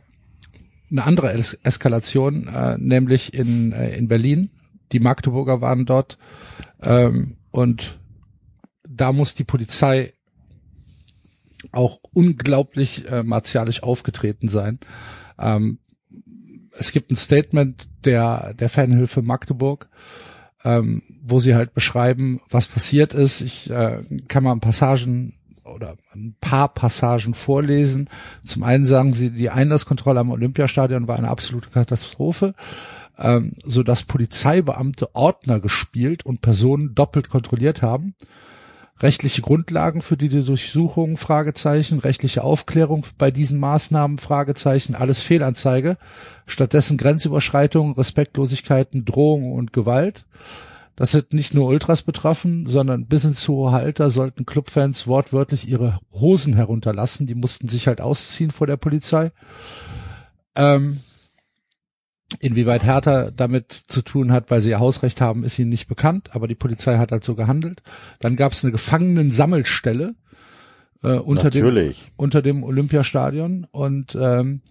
eine andere es Eskalation, äh, nämlich in, äh, in Berlin. Die Magdeburger waren dort ähm, und da muss die Polizei auch unglaublich äh, martialisch aufgetreten sein. Ähm, es gibt ein Statement der, der Fanhilfe Magdeburg, ähm, wo sie halt beschreiben, was passiert ist. Ich äh, kann mal ein Passagen oder ein paar Passagen vorlesen. Zum einen sagen sie, die Einlasskontrolle am Olympiastadion war eine absolute Katastrophe, ähm, so dass Polizeibeamte Ordner gespielt und Personen doppelt kontrolliert haben. Rechtliche Grundlagen für die Durchsuchung, Fragezeichen, rechtliche Aufklärung bei diesen Maßnahmen, Fragezeichen, alles Fehlanzeige. Stattdessen Grenzüberschreitungen, Respektlosigkeiten, Drohungen und Gewalt. Das hat nicht nur Ultras betroffen, sondern bis ins hohe Alter sollten Clubfans wortwörtlich ihre Hosen herunterlassen. Die mussten sich halt ausziehen vor der Polizei. Ähm, inwieweit Hertha damit zu tun hat, weil sie ihr Hausrecht haben, ist ihnen nicht bekannt, aber die Polizei hat halt so gehandelt. Dann gab es eine Gefangenen-Sammelstelle äh, unter, dem, unter dem Olympiastadion und ähm,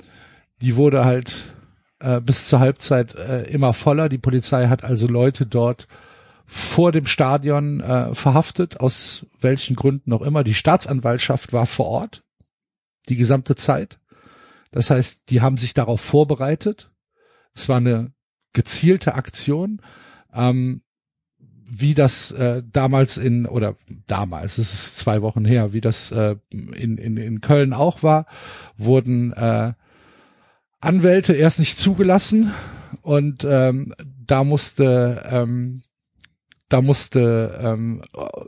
die wurde halt äh, bis zur Halbzeit äh, immer voller. Die Polizei hat also Leute dort vor dem Stadion äh, verhaftet, aus welchen Gründen auch immer. Die Staatsanwaltschaft war vor Ort die gesamte Zeit. Das heißt, die haben sich darauf vorbereitet. Es war eine gezielte Aktion. Ähm, wie das äh, damals in oder damals, es ist zwei Wochen her, wie das äh, in, in, in Köln auch war, wurden äh, Anwälte erst nicht zugelassen und ähm, da musste ähm, da musste ähm,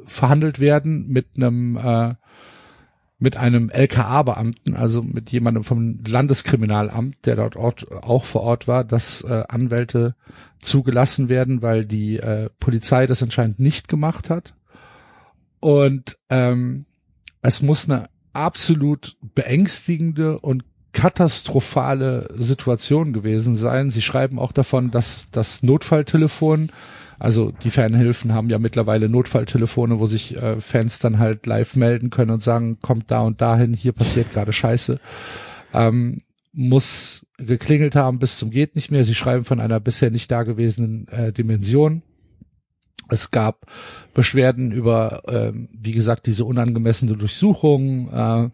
verhandelt werden mit einem äh, mit einem LKA-Beamten, also mit jemandem vom Landeskriminalamt, der dort Ort, auch vor Ort war, dass äh, Anwälte zugelassen werden, weil die äh, Polizei das anscheinend nicht gemacht hat. Und ähm, es muss eine absolut beängstigende und katastrophale Situation gewesen sein. Sie schreiben auch davon, dass das Notfalltelefon also die Fanhilfen haben ja mittlerweile Notfalltelefone, wo sich äh, Fans dann halt live melden können und sagen, kommt da und dahin, hier passiert gerade Scheiße. Ähm, muss geklingelt haben bis zum geht nicht mehr. Sie schreiben von einer bisher nicht dagewesenen äh, Dimension. Es gab Beschwerden über, äh, wie gesagt, diese unangemessene Durchsuchung. Äh,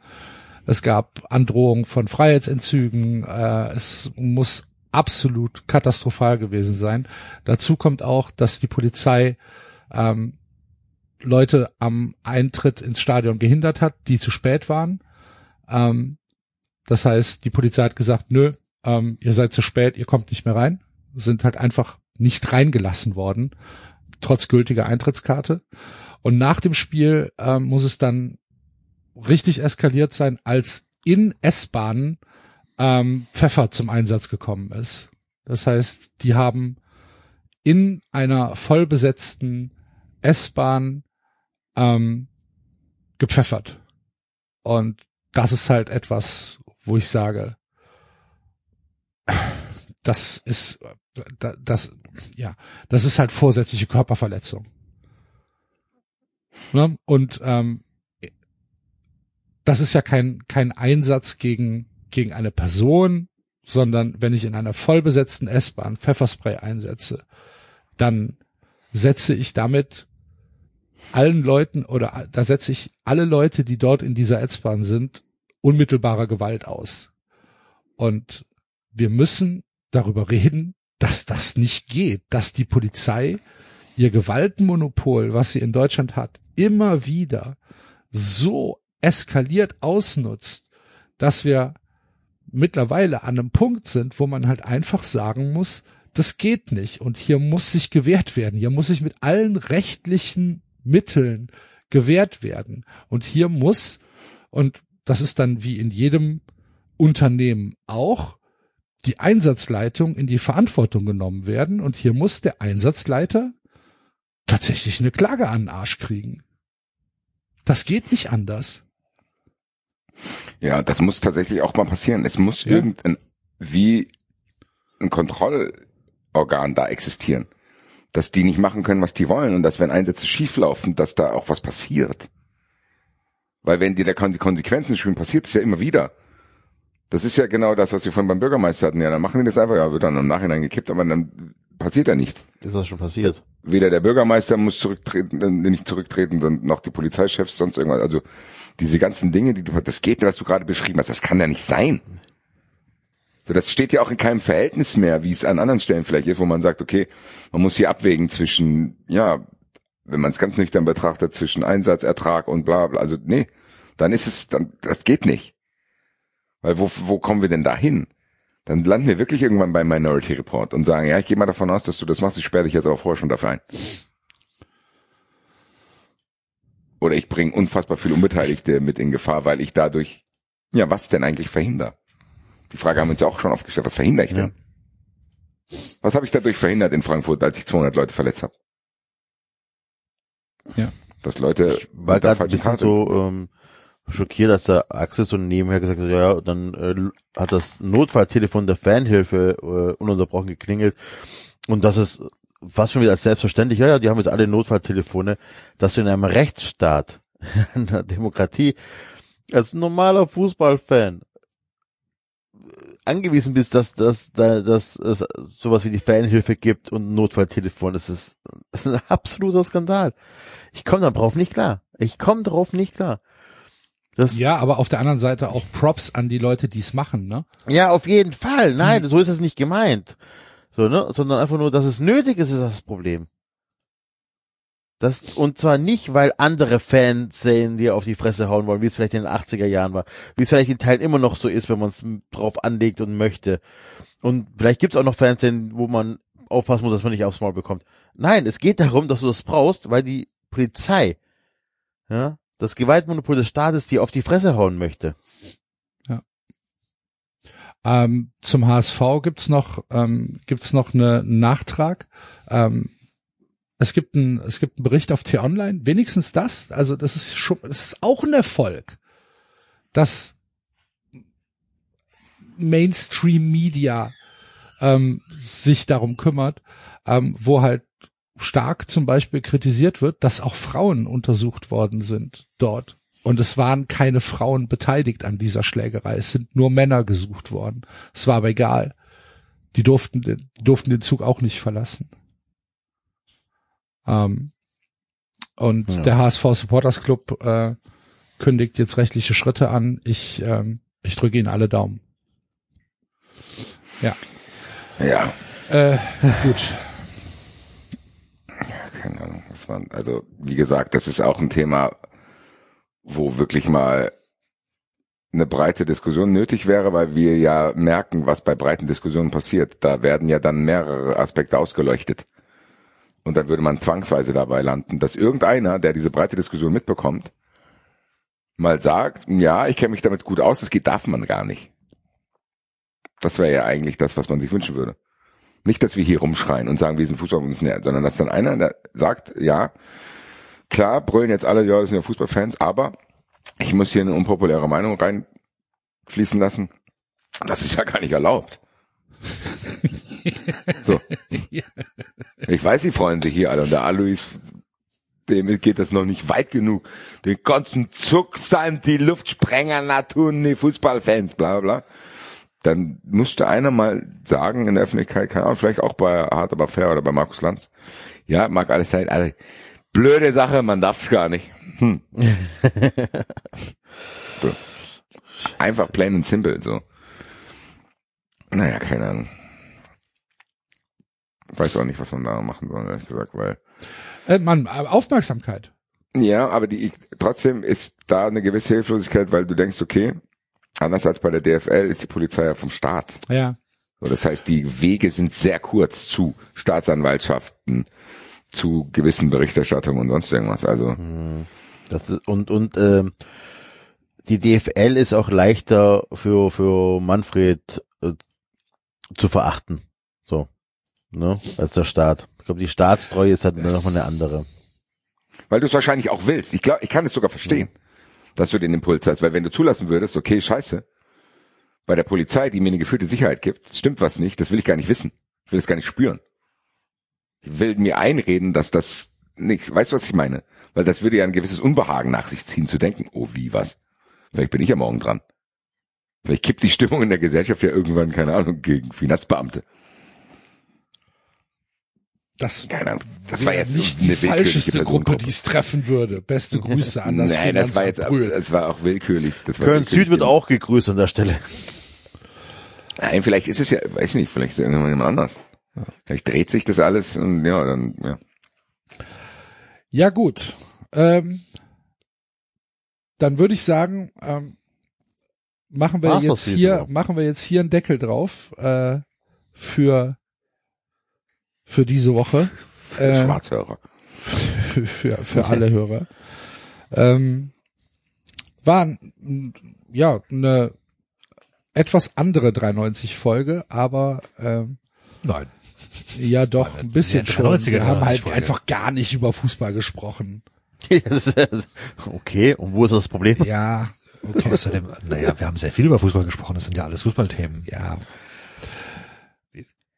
es gab Androhungen von Freiheitsentzügen. Äh, es muss absolut katastrophal gewesen sein. Dazu kommt auch, dass die Polizei ähm, Leute am Eintritt ins Stadion gehindert hat, die zu spät waren. Ähm, das heißt, die Polizei hat gesagt, nö, ähm, ihr seid zu spät, ihr kommt nicht mehr rein. Sind halt einfach nicht reingelassen worden, trotz gültiger Eintrittskarte. Und nach dem Spiel ähm, muss es dann richtig eskaliert sein, als in S-Bahnen ähm, Pfeffer zum Einsatz gekommen ist. Das heißt, die haben in einer vollbesetzten S-Bahn ähm, gepfeffert. Und das ist halt etwas, wo ich sage, das ist, das, ja, das ist halt vorsätzliche Körperverletzung. Ne? Und ähm, das ist ja kein kein Einsatz gegen gegen eine Person, sondern wenn ich in einer vollbesetzten S-Bahn Pfefferspray einsetze, dann setze ich damit allen Leuten oder da setze ich alle Leute, die dort in dieser S-Bahn sind, unmittelbarer Gewalt aus. Und wir müssen darüber reden, dass das nicht geht, dass die Polizei ihr Gewaltmonopol, was sie in Deutschland hat, immer wieder so eskaliert ausnutzt, dass wir mittlerweile an einem Punkt sind, wo man halt einfach sagen muss, das geht nicht und hier muss sich gewehrt werden. Hier muss sich mit allen rechtlichen Mitteln gewährt werden. Und hier muss, und das ist dann wie in jedem Unternehmen auch, die Einsatzleitung in die Verantwortung genommen werden. Und hier muss der Einsatzleiter tatsächlich eine Klage an den Arsch kriegen. Das geht nicht anders. Ja, das muss tatsächlich auch mal passieren. Es muss ja. irgendein, wie ein Kontrollorgan da existieren dass die nicht machen können, was die wollen und dass wenn Einsätze schieflaufen, dass da auch was passiert. Weil wenn dir die Konsequenzen spielen, passiert es ja immer wieder. Das ist ja genau das, was wir von beim Bürgermeister hatten. Ja, dann machen die das einfach, ja, wird dann im Nachhinein gekippt, aber dann passiert ja nichts. Ist das schon passiert? Weder der Bürgermeister muss zurücktreten, nicht zurücktreten, dann noch die Polizeichefs, sonst irgendwas. Also diese ganzen Dinge, die du, das geht, was du gerade beschrieben hast, das kann ja nicht sein. So, das steht ja auch in keinem Verhältnis mehr, wie es an anderen Stellen vielleicht ist, wo man sagt, okay, man muss hier abwägen zwischen, ja, wenn man es ganz nüchtern betrachtet, zwischen Einsatz, Ertrag und bla bla. Also nee, dann ist es, dann das geht nicht. Weil wo, wo kommen wir denn da hin? Dann landen wir wirklich irgendwann beim Minority Report und sagen, ja, ich gehe mal davon aus, dass du das machst, ich sperre dich jetzt aber vorher schon dafür ein. Oder ich bringe unfassbar viele Unbeteiligte mit in Gefahr, weil ich dadurch, ja, was denn eigentlich verhindere? Die Frage haben wir uns ja auch schon aufgestellt, was verhindere ich denn? Ja. Was habe ich dadurch verhindert in Frankfurt, als ich 200 Leute verletzt habe? Ja. Dass Leute ich war gerade ein bisschen so ähm, schockiert, dass der Axel so nebenher gesagt hat, ja, dann äh, hat das Notfalltelefon der Fanhilfe äh, ununterbrochen geklingelt und das ist fast schon wieder als selbstverständlich, ja, ja, die haben jetzt alle Notfalltelefone, dass du in einem Rechtsstaat, in einer Demokratie, als normaler Fußballfan angewiesen bist, dass, dass, dass, dass es sowas wie die Fanhilfe gibt und Notfalltelefon, das ist, das ist ein absoluter Skandal. Ich komme darauf nicht klar. Ich komme darauf nicht klar. Das ja, aber auf der anderen Seite auch Props an die Leute, die es machen, ne? Ja, auf jeden Fall. Nein, so ist es nicht gemeint. So, ne? Sondern einfach nur, dass es nötig ist, ist das Problem. Das, und zwar nicht, weil andere Fans sehen, die auf die Fresse hauen wollen, wie es vielleicht in den 80er Jahren war, wie es vielleicht in Teilen immer noch so ist, wenn man es drauf anlegt und möchte. Und vielleicht gibt es auch noch Fans, wo man aufpassen muss, dass man nicht aufs Maul bekommt. Nein, es geht darum, dass du das brauchst, weil die Polizei, ja, das Gewaltmonopol des Staates dir auf die Fresse hauen möchte. Ähm, zum HSV gibt's noch ähm, gibt's noch eine, einen Nachtrag. Ähm, es gibt ein, es gibt einen Bericht auf T-Online, wenigstens das, also das ist schon, das ist auch ein Erfolg, dass Mainstream Media ähm, sich darum kümmert, ähm, wo halt stark zum Beispiel kritisiert wird, dass auch Frauen untersucht worden sind dort. Und es waren keine Frauen beteiligt an dieser Schlägerei. Es sind nur Männer gesucht worden. Es war aber egal. Die durften, die durften den Zug auch nicht verlassen. Ähm, und ja. der HSV Supporters Club äh, kündigt jetzt rechtliche Schritte an. Ich, ähm, ich drücke Ihnen alle Daumen. Ja. Ja. Äh, gut. Keine Ahnung. Was waren. Also, wie gesagt, das ist auch ein Thema, wo wirklich mal eine breite Diskussion nötig wäre, weil wir ja merken, was bei breiten Diskussionen passiert. Da werden ja dann mehrere Aspekte ausgeleuchtet. Und dann würde man zwangsweise dabei landen, dass irgendeiner, der diese breite Diskussion mitbekommt, mal sagt, ja, ich kenne mich damit gut aus, das geht, darf man gar nicht. Das wäre ja eigentlich das, was man sich wünschen würde. Nicht, dass wir hier rumschreien und sagen, wir sind Fußballbundesliga, sondern dass dann einer sagt, ja, klar, brüllen jetzt alle, ja, das sind ja Fußballfans, aber ich muss hier eine unpopuläre Meinung reinfließen lassen. Das ist ja gar nicht erlaubt. so. Ich weiß, sie freuen sich hier alle und der Alois, dem geht das noch nicht weit genug. Den ganzen Zucksand, die Luftsprenger, Naturen, die Fußballfans, bla bla. Dann musste einer mal sagen in der Öffentlichkeit, keine Ahnung, vielleicht auch bei Hart aber fair oder bei Markus Lanz. Ja, mag alles sein, alle blöde Sache, man darf es gar nicht. Hm. so. Einfach plain and simple, so. Naja, keine Ahnung. Weiß auch nicht, was man da machen soll, ehrlich gesagt, weil. Äh, man, Aufmerksamkeit. Ja, aber die, trotzdem ist da eine gewisse Hilflosigkeit, weil du denkst, okay, anders als bei der DFL ist die Polizei ja vom Staat. Ja. So, das heißt, die Wege sind sehr kurz zu Staatsanwaltschaften, zu gewissen Berichterstattungen und sonst irgendwas. Also Das ist, und und ähm, die DFL ist auch leichter für für Manfred äh, zu verachten, so, ne, als der Staat. Ich glaube, die Staatstreue ist halt noch mal eine andere. Weil du es wahrscheinlich auch willst. Ich glaube, ich kann es sogar verstehen, dass du den Impuls hast, weil wenn du zulassen würdest, okay, scheiße, bei der Polizei, die mir eine gefühlte Sicherheit gibt, stimmt was nicht, das will ich gar nicht wissen. Ich will es gar nicht spüren. Ich will mir einreden, dass das nicht, weißt du, was ich meine? Weil das würde ja ein gewisses Unbehagen nach sich ziehen, zu denken, oh, wie, was? Vielleicht bin ich ja morgen dran. Vielleicht kippt die Stimmung in der Gesellschaft ja irgendwann, keine Ahnung, gegen Finanzbeamte. Das, Keine Ahnung. Das war jetzt nicht eine die falscheste Gruppe, die es treffen würde. Beste Grüße an das Nein, das war jetzt, das war auch willkürlich. Das war Köln willkürlich Süd wird auch gegrüßt an der Stelle. Nein, vielleicht ist es ja, weiß ich nicht, vielleicht ist es irgendwann jemand anders. Vielleicht dreht sich das alles und ja, dann, ja. Ja gut, ähm, dann würde ich sagen, ähm, machen wir War's jetzt hier, machen wir jetzt hier einen Deckel drauf äh, für für diese Woche. Äh, Schwarzhörer. für, für, für alle Hörer. Ähm, war ja eine etwas andere 93 Folge, aber ähm, Nein. Ja doch ein bisschen schon. 93er Wir haben halt 93 einfach gar nicht über Fußball gesprochen. okay, und wo ist das Problem? Ja, okay, Außerdem, naja, wir haben sehr viel über Fußball gesprochen. Das sind ja alles Fußballthemen. ja.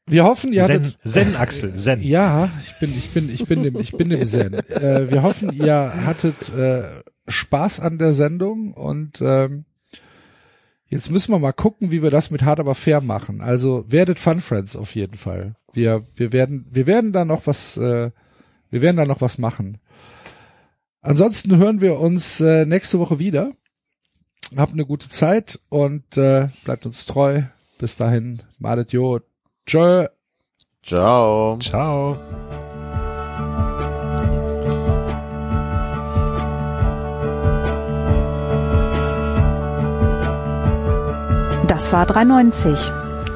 Wir hoffen, ihr Zen, hattet Zen, Axel, Zen. Ja, ich bin, ich bin, ich bin dem, ich bin dem Zen. Äh, wir hoffen, ihr hattet äh, Spaß an der Sendung und ähm, jetzt müssen wir mal gucken, wie wir das mit Hard aber fair machen. Also werdet Fun Friends auf jeden Fall. Wir, wir werden, wir werden da noch was, äh, wir werden da noch was machen. Ansonsten hören wir uns äh, nächste Woche wieder. Habt eine gute Zeit und äh, bleibt uns treu. Bis dahin, malet jo. Tschö. Ciao. Ciao. Das war 390.